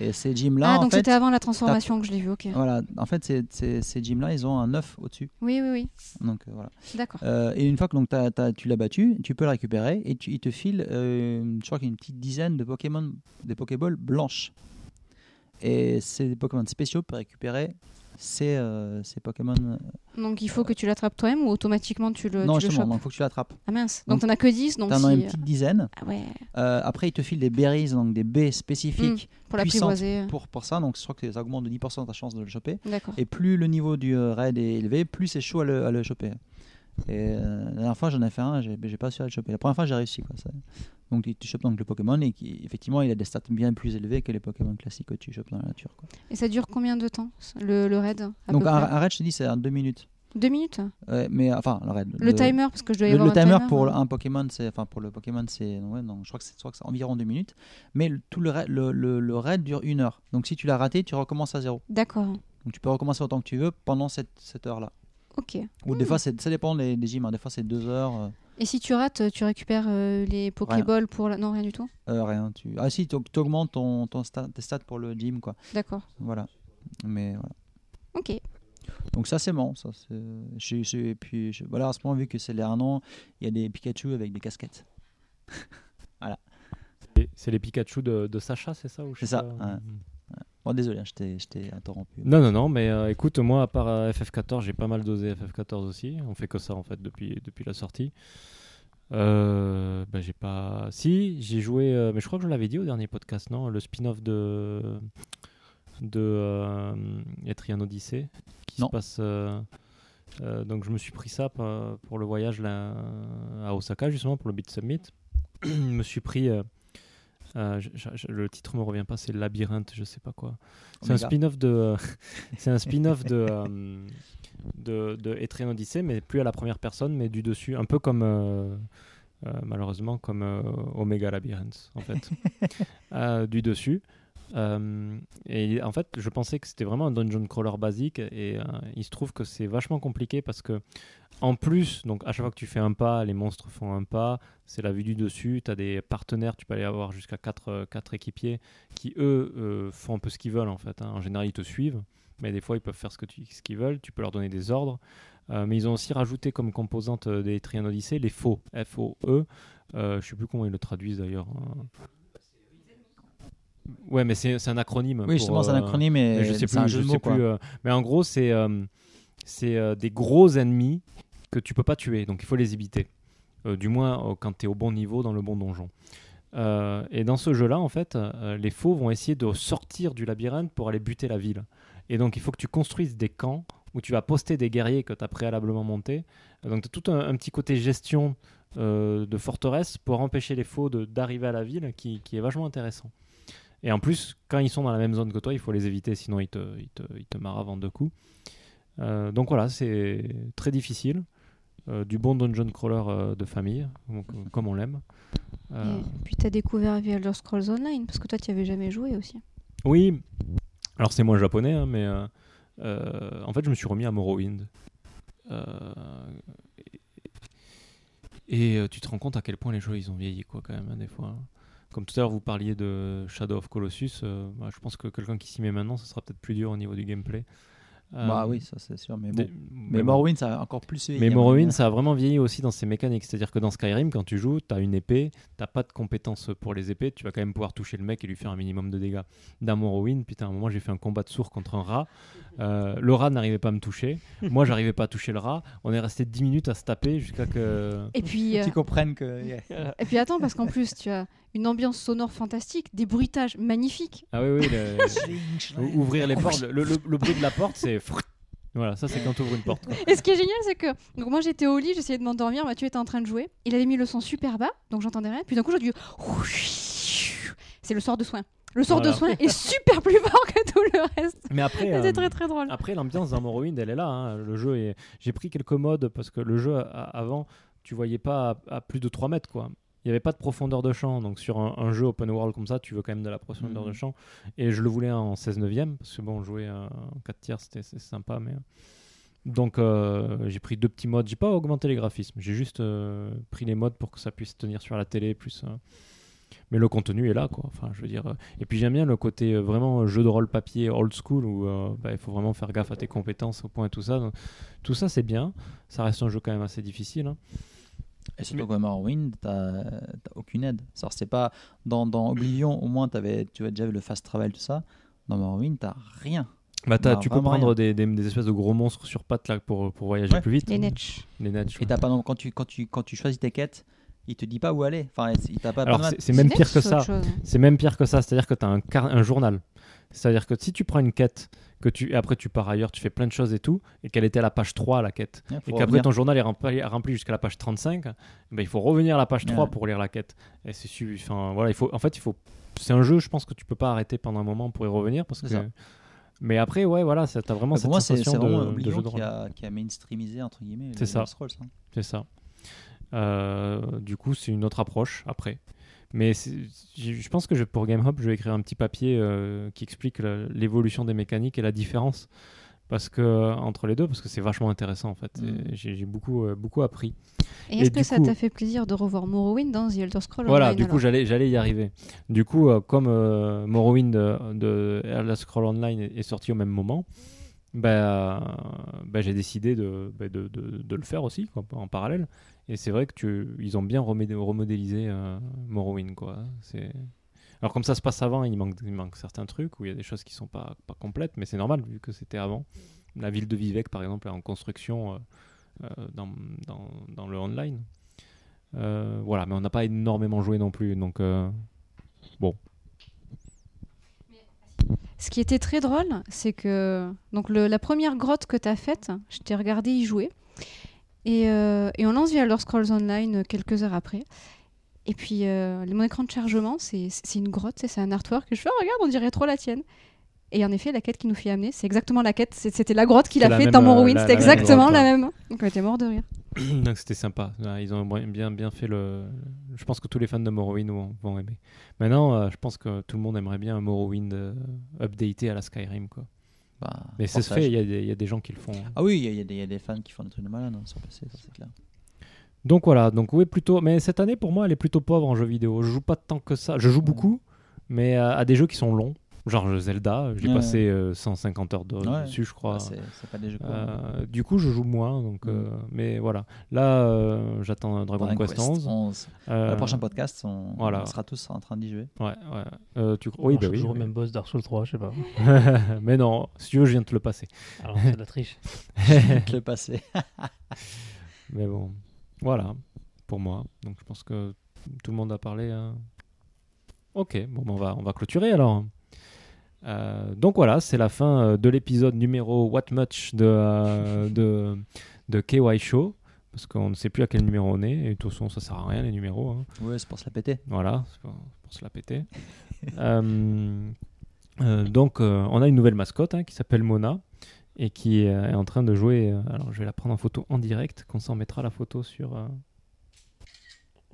Et ces gyms-là, ah, donc c'était avant la transformation que je l'ai vu, ok. voilà, en fait, ces, ces, ces gyms-là, ils ont un œuf au-dessus. Oui, oui, oui. Donc euh, voilà. D'accord. Euh, et une fois que donc, tu l'as battu, tu peux le récupérer et tu, il te file, euh, je crois qu'il y a une petite dizaine de Pokémon, des Pokéballs blanches. Et c'est des Pokémon spéciaux pour récupérer ces, euh, Pokémon. Donc il faut que tu l'attrapes toi-même ou automatiquement tu le, non, tu le justement, il faut que tu l'attrapes. Ah mince. Donc, t'en as que 10, donc T'en as si- une petite dizaine. Ah ouais, Euh, après, il te file des berries, donc des baies spécifiques pour puissante. l'apprivoiser. pour, pour ça. Donc, je crois que ça augmente de 10% ta chance de le choper. Et plus le niveau du euh, raid est élevé, plus c'est chaud à le, à le choper. Et euh, la dernière fois, j'en ai fait un, j'ai pas su à le choper. La première fois, j'ai réussi. Quoi. Donc, tu, tu chopes donc le Pokémon et qui, effectivement, il a des stats bien plus élevés que les Pokémon classiques que tu chopes dans la nature. Quoi. Et ça dure combien de temps le, le raid donc, un, raid, je te dis, c'est en deux minutes. Deux minutes? Ouais, mais enfin, le raid. Le timer, parce que je dois y Le, avoir le un timer, timer, pour hein. un Pokémon, c'est enfin pour le Pokémon, c'est ouais, non, je crois que c'est environ deux minutes. Mais le- tout le, raid- le, raid dure une heure. Donc si tu l'as raté, tu recommences à zéro. D'accord. Donc tu peux recommencer autant que tu veux pendant cette, cette heure-là. Ok. Ou des fois, ça dépend des, des gyms. hein. Des fois, c'est deux heures. euh, Et si tu rates, tu récupères euh, les Pokéballs pour la... Non, rien du tout? Euh, rien. Tu... Ah si, tu augmentes ton, ton stat- tes stats pour le gym, quoi. D'accord. Voilà. Mais voilà. Ok. Donc ça, c'est bon. Ça, c'est... je- je- Et puis, je- voilà, en ce moment, vu que c'est les un an, il y a des Pikachu avec des casquettes. Et C'est les Pikachu de, de Sacha, c'est ça ou C'est ça, pas ouais. Bon, désolé, hein, je t'ai- interrompu. Non, non, non, mais euh, écoute, moi, à part euh, FF14, j'ai pas mal dosé FF14 aussi. On fait que ça, en fait, depuis, depuis la sortie. Euh, bah, j'ai pas. Si, j'ai joué, euh, mais je crois que je l'avais dit au dernier podcast, non Le spin-off de. de Etrian Odyssey, qui Non. se passe. donc, je me suis pris ça pour, pour le voyage là, à Osaka, justement, pour le Beat Summit. je me suis pris. Euh, je- je- je- le titre me revient pas, c'est Labyrinthe, je sais pas quoi. C'est un spin-off de, euh, c'est un spin-off de, euh, de, de Etrian Odyssey, mais plus à la première personne, mais du dessus, un peu comme, malheureusement, comme Omega Labyrinth, en fait, du dessus. Euh, et en fait, je pensais que c'était vraiment un dungeon crawler basique et euh, il se trouve que c'est vachement compliqué parce que en plus, donc à chaque fois que tu fais un pas, les monstres font un pas, c'est la vue du dessus, tu as des partenaires, tu peux aller avoir jusqu'à 4, quatre équipiers qui eux euh, font un peu ce qu'ils veulent en fait. hein. En général, ils te suivent, mais des fois ils peuvent faire ce que tu- ce qu'ils veulent, tu peux leur donner des ordres. Euh, mais ils ont aussi rajouté comme composante euh, des Trian Odyssey les faux, F-O-E. Euh, je sais plus comment ils le traduisent d'ailleurs. hein. Ouais, mais c'est un acronyme. Oui, justement, c'est un euh, acronyme mais je sais c'est un plus, jeu je de sais mots. plus, euh, mais en gros, c'est euh, c'est euh, des gros ennemis que tu peux pas tuer, donc il faut les éviter. Euh, du moins euh, quand tu es au bon niveau dans le bon donjon. Euh, et dans ce jeu-là, en fait, les faux vont essayer de sortir du labyrinthe pour aller buter la ville. Et donc il faut que tu construises des camps où tu vas poster des guerriers que tu as préalablement montés. Donc tu as tout un, petit côté gestion de forteresse pour empêcher les faux de- d'arriver à la ville qui, est vachement intéressant. Et en plus, quand ils sont dans la même zone que toi, il faut les éviter, sinon ils te, ils te, ils te maravent en deux coups. Donc voilà, c'est très difficile. Euh, du bon dungeon crawler euh, de famille, donc, euh, comme on l'aime. Et puis t'as découvert The Elder Scrolls Online parce que toi tu avais jamais joué aussi. Oui, alors c'est moins japonais, hein, mais en fait je me suis remis à Morrowind. Et et, tu te rends compte à quel point les jeux ils ont vieilli quoi quand même hein, des fois. Comme tout à l'heure vous parliez de Shadow of Colossus, euh, bah, je pense que quelqu'un qui s'y met maintenant, ce sera peut-être plus dur au niveau du gameplay. Euh, Bah oui, ça c'est sûr. Mais, bon. des- mais bon. Morrowind, ça a encore plus vieilli, Mais Morrowind, ça a vraiment vieilli aussi dans ses mécaniques. C'est-à-dire que dans Skyrim, quand tu joues, tu as une épée, tu pas de compétences pour les épées, tu vas quand même pouvoir toucher le mec et lui faire un minimum de dégâts. Dans Morrowind, putain, à un moment, j'ai fait un combat de sourd contre un rat. Euh, le rat n'arrivait pas à me toucher. Moi, j'arrivais pas à toucher le rat. On est resté 10 minutes à se taper jusqu'à que. Et puis, euh, Tu comprennes que. yeah. et puis attends, parce qu'en plus tu as une ambiance sonore fantastique, des bruitages magnifiques. Ah oui, oui. le- Ou- Ouvrir les portes. Le, le- le bruit de la porte, c'est. Voilà, ça, c'est quand tu ouvres une porte. quoi. Et ce qui est génial, c'est que donc moi j'étais au lit, j'essayais de m'endormir, Mathieu était en train de jouer. Il avait mis le son super bas, donc j'entendais rien. Puis d'un coup, j'ai dû. C'est le sort de soin. Le sort de soin est super plus fort que tout le reste. Mais après. C'était euh, très très drôle. Après, l'ambiance dans Morrowind, elle est là. hein. Le jeu est. J'ai pris quelques modes parce que le jeu a- avant, tu voyais pas à, à plus de 3 mètres, quoi. Il n'y avait pas de profondeur de champ. Donc, sur un, un jeu open world comme ça, tu veux quand même de la profondeur Mhm. de champ. Et je le voulais en 16 neuvième parce que bon, jouer euh, en 4 tiers, c'était sympa. Mais... Donc, euh, j'ai pris deux petits modes. J'ai pas augmenté les graphismes. J'ai juste euh, pris les modes pour que ça puisse tenir sur la télé. Plus, euh, Mais le contenu est là, quoi. Enfin, je veux dire. euh, Et puis j'aime bien le côté euh, vraiment jeu de rôle papier old school où euh, bah, il faut vraiment faire gaffe à tes compétences au point et tout ça. Donc, tout ça, c'est bien. Ça reste un jeu quand même assez difficile. hein. Et surtout que Morrowind, t'as aucune aide. C'est pas dans, dans Oblivion, au moins, avais, tu as déjà vu le fast travel, tout ça. Dans Morrowind, t'as rien. Bah, t'as- Non, tu peux prendre des, des- des espèces de gros monstres sur pattes là, pour, pour voyager Ouais. plus vite. Les netch. Les netch, Et t'as pas, non, quand, tu, quand, tu, quand tu choisis tes quêtes, il te dit pas où aller. Enfin, il t'a pas Alors, pas de c'est même pire que ça. C'est même pire que ça. C'est-à-dire que tu as un, car- un journal. C'est-à-dire que si tu prends une quête, que tu, et après tu pars ailleurs, tu fais plein de choses et tout, et qu'elle était à la page 3, la quête, et qu'après ton journal est rempli, rempli jusqu'à la page 35, ben, il faut revenir à la page 3 Ouais. pour lire la quête. Et c'est su- enfin, voilà, il faut, en fait, il faut. C'est un jeu, je pense que tu peux pas arrêter pendant un moment pour y revenir parce que. ça. Mais après, ouais, voilà, ça- t'as vraiment cette moi, sensation c'est de, vraiment de jeu de qui rôle. a, qui a mainstreamisé, entre guillemets, C'est ça. Hein. C'est ça. Euh, du coup, c'est une autre approche après. Mais je pense que je, pour GameHop, je vais écrire un petit papier euh, qui explique l'évolution des mécaniques et la différence parce que, entre les deux, parce que c'est vachement intéressant en fait. Mm. J'ai beaucoup, euh, beaucoup appris. Et Et est-ce que ça coup- t'a fait plaisir de revoir Morrowind dans The Elder Scrolls Voilà, Online, du coup, j'allais j'allais y arriver. Du coup, euh, comme euh, Morrowind de, de Elder Scrolls Online est, est sorti au même moment, ben, euh, ben, j'ai décidé de, ben, de, de- de le faire aussi quoi, en parallèle. Et c'est vrai que tu, ils ont bien remodé- remodélisé euh, Morrowind. Quoi. Alors comme ça se passe avant, il manque, certains trucs où il y a des choses qui sont pas, complètes, mais c'est normal vu que c'était avant. La ville de Vivec, par exemple, est en construction euh, euh, dans, le online. Voilà, mais on n'a pas énormément joué non plus, donc euh, Ce qui était très drôle, c'est que donc la première grotte que tu as faite, je t'ai regardé y jouer. Et, euh, et on lance The Elder Scrolls Online euh, quelques heures après. Et puis, euh, mon écran de chargement, c'est une grotte, c'est un artwork. Et je fais, oh, regarde, on dirait trop la tienne. Et en effet, la quête qui nous fait amener, c'est exactement la quête. C'était la grotte qu'il a fait même, dans Morrowind. C'était exactement la même. Donc on était mort de rire. Donc c'était sympa. Ouais, Ils ont bien, bien fait le. Je pense que tous les fans de Morrowind vont, vont aimer. Maintenant, euh, je pense que tout le monde aimerait bien un Morrowind euh, updaté à la Skyrim. Quoi. Bah, Mais ça se fait, il y, a des- il y a des gens qui le font. Ah oui, il y, y a des- fans qui font des trucs de malade hein, sur PC, ça c'est clair. Donc voilà, donc oui, plutôt. Mais cette année, pour moi, elle est plutôt pauvre en jeux vidéo. Je joue pas tant que ça. Je joue beaucoup, mais à, à des jeux qui sont longs. Genre Zelda, j'ai Ouais. passé euh, 150 heures de- Ouais. dessus, je crois. Bah, c'est c'est pas des jeux quoi. Euh, du coup, je joue moins. Donc, Mm. euh, mais voilà. Là, euh, j'attends Dragon, Quest 11. Euh, Le prochain podcast, on, voilà. on sera tous en train d'y jouer. Ouais, ouais. Euh, tu... Oui, Moi, bah je oui. au oui. même boss Dark Souls 3, je sais pas. mais non, si tu veux, je viens de te le passer. Alors, c'est de la triche. Je le passer. Mais bon, voilà, pour moi. Donc je pense que tout le monde a parlé. hein. Ok, bon, ben, on, va, on va clôturer alors. Euh, donc voilà, c'est la fin euh, de l'épisode numéro What Much de, euh, de, de KY Show. Parce qu'on ne sait plus à quel numéro on est. Et de toute façon, ça sert à rien les numéros. hein. Ouais, c'est pour se la péter. Voilà, c'est pour, pour se la péter. Euh, donc, on a une nouvelle mascotte hein, qui s'appelle Mona et qui est en train de jouer. alors, je vais la prendre en photo en direct, qu'on s'en mettra la photo sur.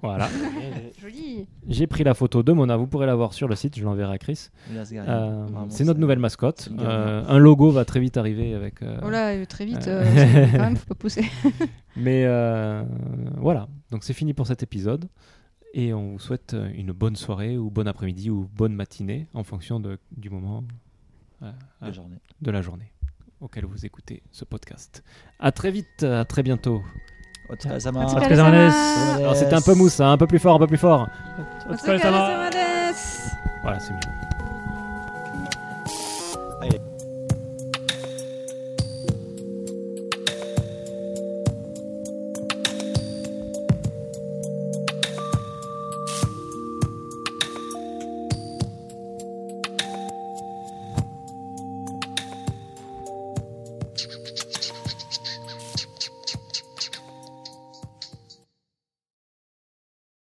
Voilà, Joli. j'ai pris la photo de Mona. Vous pourrez la voir sur le site, je l'enverrai à Chris. Euh, c'est notre nouvelle mascotte. Euh, un logo va très vite arriver avec. euh, Oh là, très vite. euh, quand même, faut pas pousser. Mais euh, voilà, donc c'est fini pour cet épisode. Et on vous souhaite une bonne soirée ou bon après-midi ou bonne matinée en fonction de, du moment euh, La journée. de la journée auquel vous écoutez ce podcast. À très vite, à très bientôt. Otsukare-sama. Otsukare Otsukare-sama. Alors c'était un peu mousse, hein, un peu plus fort, un peu plus fort. Otsukare-sama. Voilà, c'est mieux. Allez.